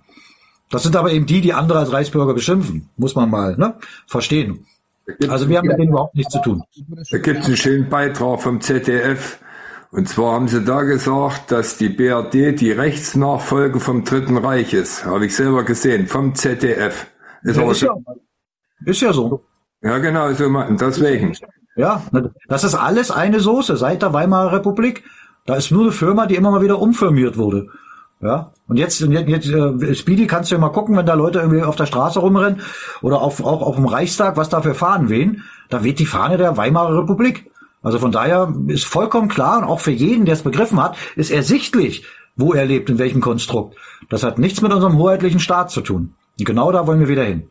Das sind aber eben die, die andere als Reichsbürger beschimpfen. Muss man mal ne, verstehen. Also wir haben mit denen überhaupt nichts zu tun. Da gibt es einen schönen Beitrag vom ZDF. Und zwar haben sie da gesagt, dass die BRD die Rechtsnachfolge vom Dritten Reich ist. Habe ich selber gesehen, vom ZDF. Ist, ja, ist, ja, ist ja so. Ja, genau, so deswegen. Ja, das ist alles eine Soße seit der Weimarer Republik. Da ist nur eine Firma, die immer mal wieder umfirmiert wurde. Ja, und jetzt, jetzt, jetzt äh, Speedy kannst du ja mal gucken, wenn da Leute irgendwie auf der Straße rumrennen oder auf, auch auf dem Reichstag, was da für Fahnen wehen. Da weht die Fahne der Weimarer Republik. Also von daher ist vollkommen klar und auch für jeden, der es begriffen hat, ist ersichtlich, wo er lebt, in welchem Konstrukt. Das hat nichts mit unserem hoheitlichen Staat zu tun. Und genau da wollen wir wieder hin.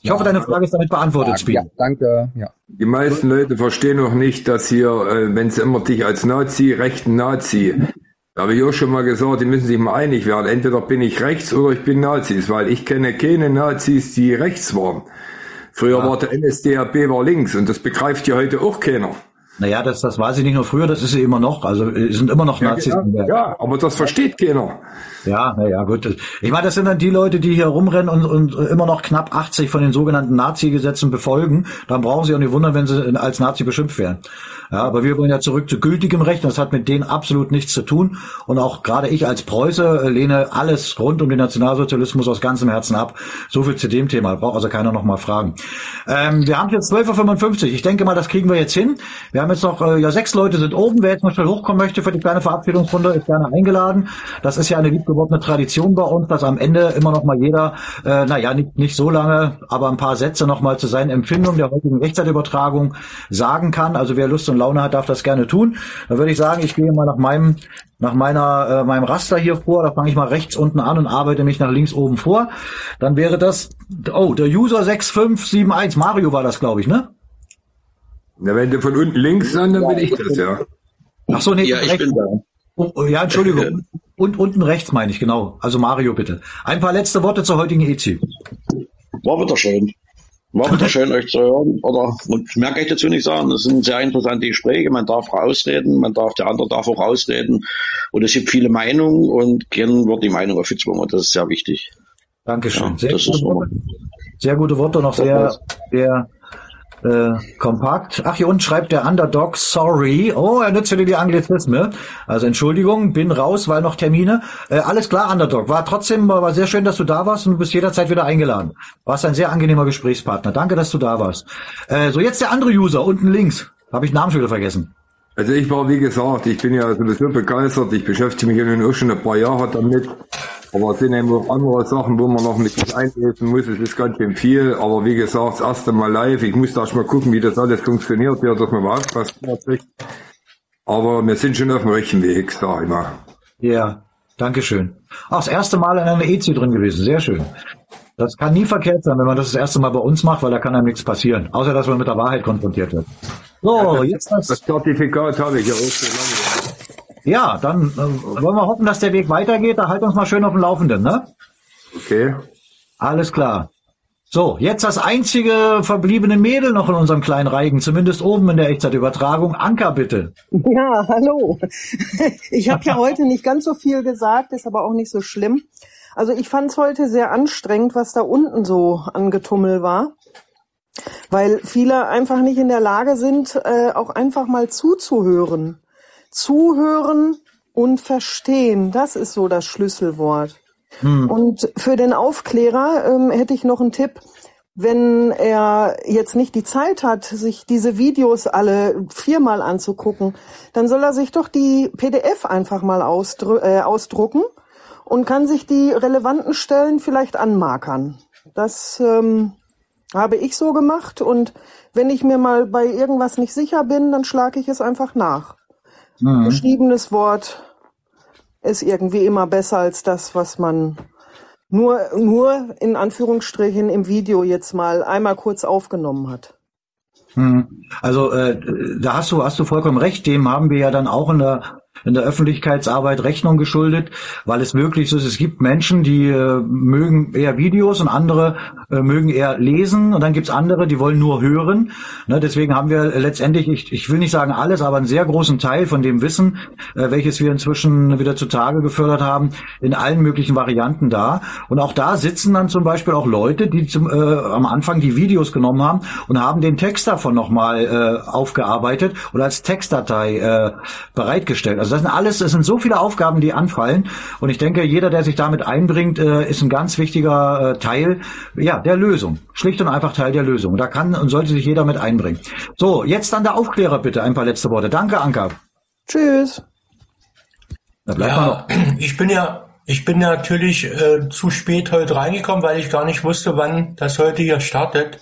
Ich ja, hoffe, deine Frage ist damit beantwortet, Speedy. Ja, danke. Ja. Die meisten Leute verstehen noch nicht, dass hier, äh, wenn sie immer dich als Nazi, rechten Nazi da habe ich auch schon mal gesagt, die müssen sich mal einig werden. Entweder bin ich rechts oder ich bin Nazis, weil ich kenne keine Nazis, die rechts waren. Früher ja. war der NSDAP war links und das begreift ja heute auch keiner. Naja, das, das weiß ich nicht nur früher, das ist sie immer noch. Also sind immer noch Nazis. Ja, genau. ja aber das versteht keiner. Ja, naja, gut. Ich meine, das sind dann die Leute, die hier rumrennen und, und immer noch knapp 80 von den sogenannten Nazi-Gesetzen befolgen. Dann brauchen sie auch nicht wundern, wenn sie als Nazi beschimpft werden. Ja, aber wir wollen ja zurück zu gültigem Recht. Das hat mit denen absolut nichts zu tun. Und auch gerade ich als Preuße äh, lehne alles rund um den Nationalsozialismus aus ganzem Herzen ab. So viel zu dem Thema. Braucht also keiner noch mal fragen. Ähm, wir haben jetzt 12.55 Uhr. Ich denke mal, das kriegen wir jetzt hin. Wir haben jetzt noch, äh, ja, sechs Leute sind oben. Wer jetzt mal schnell hochkommen möchte für die kleine Verabschiedungsrunde, ist gerne eingeladen. Das ist ja eine liebgewordene Tradition bei uns, dass am Ende immer noch mal jeder, äh, naja, nicht, nicht so lange, aber ein paar Sätze noch mal zu seinen Empfindungen der heutigen Rechtszeitübertragung sagen kann. Also wer Lust und Laune hat, darf das gerne tun. Dann würde ich sagen, ich gehe mal nach meinem nach meiner äh, meinem Raster hier vor. Da fange ich mal rechts unten an und arbeite mich nach links oben vor. Dann wäre das oh der User 6571 Mario war das, glaube ich, ne? Na, wenn du von unten links an, dann ja, bin ich das, ja. Ach so, nee, ja, ich bin da. Oh, oh, ja, Entschuldigung. Und unten rechts meine ich, genau. Also Mario, bitte. Ein paar letzte Worte zur heutigen EZ. War wieder schön. War wieder schön, euch zu hören. Oder mehr kann ich dazu nicht sagen. Das sind sehr interessante Gespräche. Man darf rausreden, man darf, der andere darf auch rausreden. Und es gibt viele Meinungen und gern wird die Meinung aufgezwungen. Das ist sehr wichtig. Dankeschön. Ja, sehr, gute Worte. sehr gute Worte, noch sehr, sehr äh, kompakt. Ach, hier unten schreibt der Underdog, sorry. Oh, er nützt wieder die Anglizisme. Also Entschuldigung, bin raus, weil noch Termine. Äh, alles klar, Underdog. War trotzdem, war sehr schön, dass du da warst und du bist jederzeit wieder eingeladen. Warst ein sehr angenehmer Gesprächspartner. Danke, dass du da warst. Äh, so, jetzt der andere User, unten links. Habe ich Namen schon wieder vergessen. Also ich war, wie gesagt, ich bin ja sowieso begeistert. Ich beschäftige mich ja nun auch schon ein paar Jahre damit. Aber es sind eben auch andere Sachen, wo man noch mit einlesen muss. Es ist ganz schön viel. Aber wie gesagt, das erste Mal live. Ich muss da erst mal gucken, wie das alles funktioniert, ja, dass man überhaupt was kriegt. Aber wir sind schon auf dem richtigen Weg, sag ich mal. Ja, Dankeschön. Ach, das erste Mal in einer EZ drin gewesen. Sehr schön. Das kann nie verkehrt sein, wenn man das das erste Mal bei uns macht, weil da kann einem nichts passieren. Außer, dass man mit der Wahrheit konfrontiert wird. So, das, jetzt das. Das Zertifikat habe ich ja auch so lange. Ja, dann äh, wollen wir hoffen, dass der Weg weitergeht. Da halt uns mal schön auf dem Laufenden, ne? Okay. Alles klar. So, jetzt das einzige verbliebene Mädel noch in unserem kleinen Reigen, zumindest oben in der Echtzeitübertragung. Anka, bitte. Ja, hallo. Ich habe ja heute nicht ganz so viel gesagt, ist aber auch nicht so schlimm. Also ich fand es heute sehr anstrengend, was da unten so angetummel war, weil viele einfach nicht in der Lage sind, äh, auch einfach mal zuzuhören. Zuhören und verstehen, das ist so das Schlüsselwort. Hm. Und für den Aufklärer ähm, hätte ich noch einen Tipp. Wenn er jetzt nicht die Zeit hat, sich diese Videos alle viermal anzugucken, dann soll er sich doch die PDF einfach mal ausdru äh, ausdrucken und kann sich die relevanten Stellen vielleicht anmarkern. Das ähm, habe ich so gemacht und wenn ich mir mal bei irgendwas nicht sicher bin, dann schlage ich es einfach nach. Mhm. Geschriebenes Wort ist irgendwie immer besser als das, was man nur, nur in Anführungsstrichen im Video jetzt mal einmal kurz aufgenommen hat. Hm. Also äh, da hast du hast du vollkommen recht. Dem haben wir ja dann auch in der in der Öffentlichkeitsarbeit Rechnung geschuldet, weil es möglich ist, es gibt Menschen, die äh, mögen eher Videos und andere äh, mögen eher lesen und dann gibt's andere, die wollen nur hören. Ne, deswegen haben wir letztendlich, ich, ich will nicht sagen alles, aber einen sehr großen Teil von dem Wissen, äh, welches wir inzwischen wieder zutage gefördert haben, in allen möglichen Varianten da. Und auch da sitzen dann zum Beispiel auch Leute, die zum, äh, am Anfang die Videos genommen haben und haben den Text davon nochmal äh, aufgearbeitet oder als Textdatei äh, bereitgestellt. Also das sind alles, es sind so viele Aufgaben, die anfallen. Und ich denke, jeder, der sich damit einbringt, äh, ist ein ganz wichtiger äh, Teil, ja, der Lösung. Schlicht und einfach Teil der Lösung. Da kann und sollte sich jeder mit einbringen. So, jetzt dann der Aufklärer bitte. Ein paar letzte Worte. Danke, Anka. Tschüss. Ja, ich bin ja ich bin natürlich äh, zu spät heute reingekommen, weil ich gar nicht wusste, wann das heute hier startet.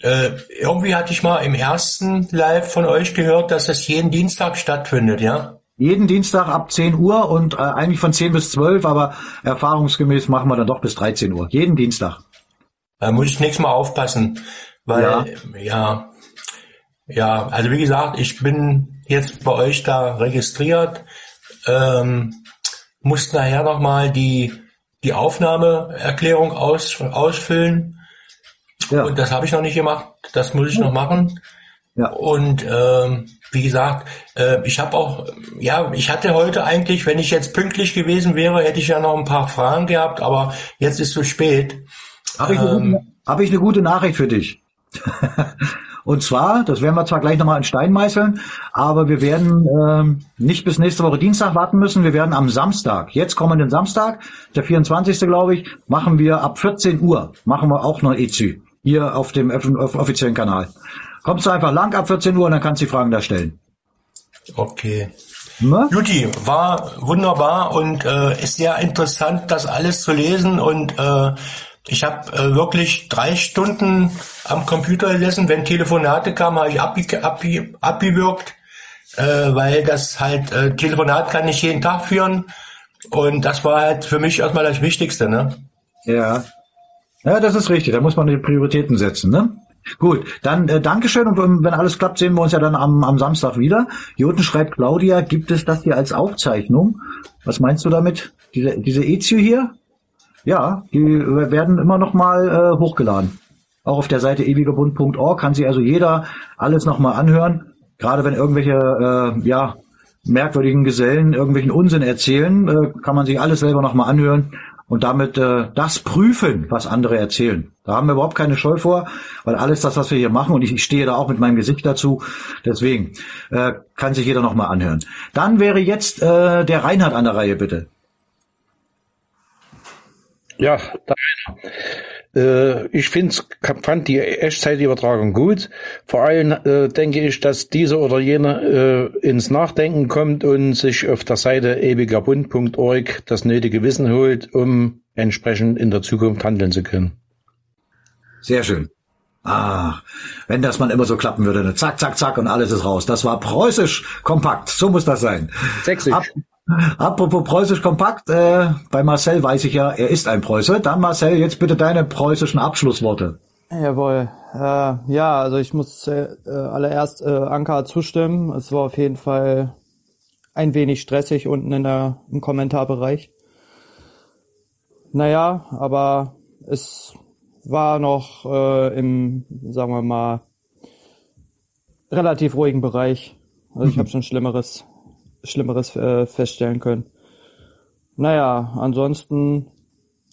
Äh, irgendwie hatte ich mal im ersten Live von euch gehört, dass das jeden Dienstag stattfindet, ja? Jeden Dienstag ab 10 Uhr und äh, eigentlich von 10 bis 12, aber erfahrungsgemäß machen wir dann doch bis 13 Uhr. Jeden Dienstag. Da muss ich nächstes Mal aufpassen, weil ja, ja, ja also wie gesagt, ich bin jetzt bei euch da registriert, ähm, muss nachher nochmal die, die Aufnahmeerklärung aus, ausfüllen. Ja. Und das habe ich noch nicht gemacht, das muss ich noch machen. Ja. Und ähm, wie gesagt, äh, ich habe auch, ja, ich hatte heute eigentlich, wenn ich jetzt pünktlich gewesen wäre, hätte ich ja noch ein paar Fragen gehabt, aber jetzt ist zu spät. Habe ich, ähm, hab ich eine gute Nachricht für dich. Und zwar, das werden wir zwar gleich nochmal in Stein meißeln, aber wir werden ähm, nicht bis nächste Woche Dienstag warten müssen. Wir werden am Samstag, jetzt kommenden Samstag, der 24. glaube ich, machen wir ab 14 Uhr, machen wir auch noch EZÜ. Hier auf dem offiziellen Kanal. Kommst du einfach lang ab 14 Uhr und dann kannst du die Fragen da stellen. Okay. Ne? Juti, war wunderbar und äh, ist sehr interessant, das alles zu lesen und äh, ich habe äh, wirklich drei Stunden am Computer gesessen. Wenn Telefonate kamen, habe ich abge abge abgewirkt, äh, weil das halt äh, Telefonat kann nicht jeden Tag führen und das war halt für mich erstmal das Wichtigste, ne? Ja. Ja, das ist richtig. Da muss man die Prioritäten setzen, ne? Gut, dann äh, Dankeschön und wenn alles klappt, sehen wir uns ja dann am, am Samstag wieder. Unten schreibt Claudia, gibt es das hier als Aufzeichnung? Was meinst du damit? Diese, diese Ezio hier? Ja, die werden immer noch mal äh, hochgeladen. Auch auf der Seite ewigerbund.org kann sich also jeder alles noch mal anhören. Gerade wenn irgendwelche äh, ja, merkwürdigen Gesellen irgendwelchen Unsinn erzählen, äh, kann man sich alles selber noch mal anhören und damit äh, das prüfen, was andere erzählen. Da haben wir überhaupt keine Scheu vor, weil alles das, was wir hier machen, und ich, ich stehe da auch mit meinem Gesicht dazu, deswegen äh, kann sich jeder nochmal anhören. Dann wäre jetzt äh, der Reinhard an der Reihe, bitte. Ja, da äh, ich find's, fand die Echtzeitübertragung gut. Vor allem äh, denke ich, dass dieser oder jener äh, ins Nachdenken kommt und sich auf der Seite ewigerbund.org das nötige Wissen holt, um entsprechend in der Zukunft handeln zu können. Sehr schön. Ach, wenn das mal immer so klappen würde, ne? zack, zack, zack und alles ist raus. Das war preußisch kompakt. So muss das sein. Sächsisch. Ab, Apropos preußisch kompakt, äh, bei Marcel weiß ich ja, er ist ein Preuße. Dann Marcel, jetzt bitte deine preußischen Abschlussworte. Jawohl. Äh, ja, also ich muss äh, allererst äh, Anka zustimmen. Es war auf jeden Fall ein wenig stressig unten in der, im Kommentarbereich. Naja, aber es war noch äh, im, sagen wir mal, relativ ruhigen Bereich. Also ich habe schon Schlimmeres Schlimmeres äh, feststellen können. Naja, ansonsten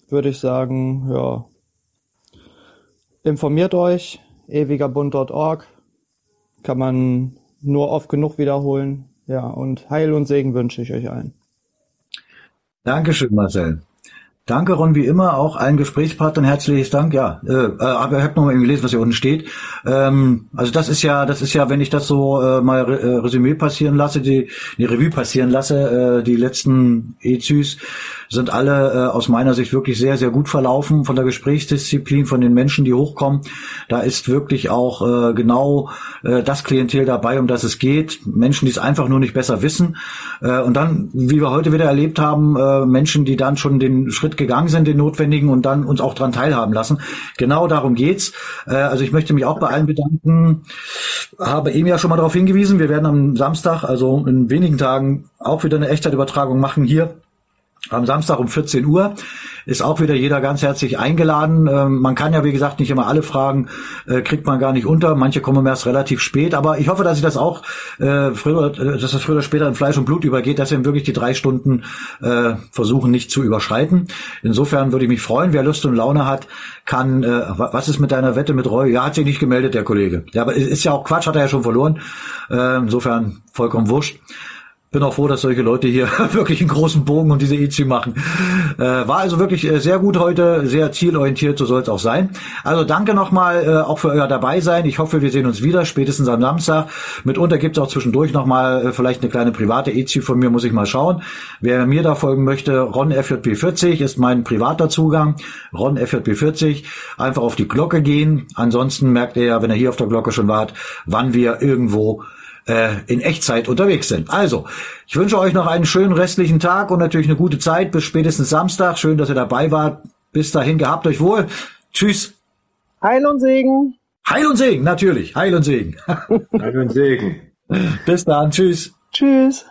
würde ich sagen, ja, informiert euch, ewigerbund.org, kann man nur oft genug wiederholen. Ja, und Heil und Segen wünsche ich euch allen. Dankeschön, Marcel. Danke, Ron, wie immer, auch allen Gesprächspartnern herzliches Dank. Ja, äh, äh aber ich habe nochmal gelesen, was hier unten steht. Ähm, also das ist ja, das ist ja, wenn ich das so äh, mal äh, Resümee passieren lasse, die, die Revue passieren lasse, äh, die letzten EZÜs, sind alle äh, aus meiner Sicht wirklich sehr, sehr gut verlaufen von der Gesprächsdisziplin, von den Menschen, die hochkommen. Da ist wirklich auch äh, genau äh, das Klientel dabei, um das es geht. Menschen, die es einfach nur nicht besser wissen. Äh, und dann, wie wir heute wieder erlebt haben, äh, Menschen, die dann schon den Schritt gegangen sind, den notwendigen und dann uns auch dran teilhaben lassen. Genau darum geht's. Äh, also ich möchte mich auch bei allen bedanken. Habe eben ja schon mal darauf hingewiesen, wir werden am Samstag, also in wenigen Tagen, auch wieder eine Echtzeitübertragung machen hier am Samstag um 14 Uhr ist auch wieder jeder ganz herzlich eingeladen. Ähm, man kann ja, wie gesagt, nicht immer alle Fragen, äh, kriegt man gar nicht unter. Manche kommen erst relativ spät. Aber ich hoffe, dass ich das auch äh, früher, äh, dass das früher oder später in Fleisch und Blut übergeht, dass wir wirklich die drei Stunden äh, versuchen, nicht zu überschreiten. Insofern würde ich mich freuen. Wer Lust und Laune hat, kann, äh, was ist mit deiner Wette mit Roy? Ja, hat sich nicht gemeldet, der Kollege. Ja, aber ist ja auch Quatsch, hat er ja schon verloren. Äh, insofern vollkommen wurscht bin auch froh, dass solche Leute hier wirklich einen großen Bogen und diese EC machen. Äh, war also wirklich äh, sehr gut heute, sehr zielorientiert, so soll es auch sein. Also danke nochmal äh, auch für euer Dabeisein. Ich hoffe, wir sehen uns wieder, spätestens am Samstag. Mitunter gibt es auch zwischendurch nochmal äh, vielleicht eine kleine private EC von mir, muss ich mal schauen. Wer mir da folgen möchte, Ron FJP40 ist mein privater Zugang. Ron FJP40. Einfach auf die Glocke gehen. Ansonsten merkt ihr ja, wenn ihr hier auf der Glocke schon wart, wann wir irgendwo äh, in Echtzeit unterwegs sind. Also, ich wünsche euch noch einen schönen restlichen Tag und natürlich eine gute Zeit bis spätestens Samstag. Schön, dass ihr dabei wart. Bis dahin, gehabt euch wohl. Tschüss. Heil und Segen. Heil und Segen, natürlich. Heil und Segen. Heil und Segen. Bis dann. Tschüss. Tschüss.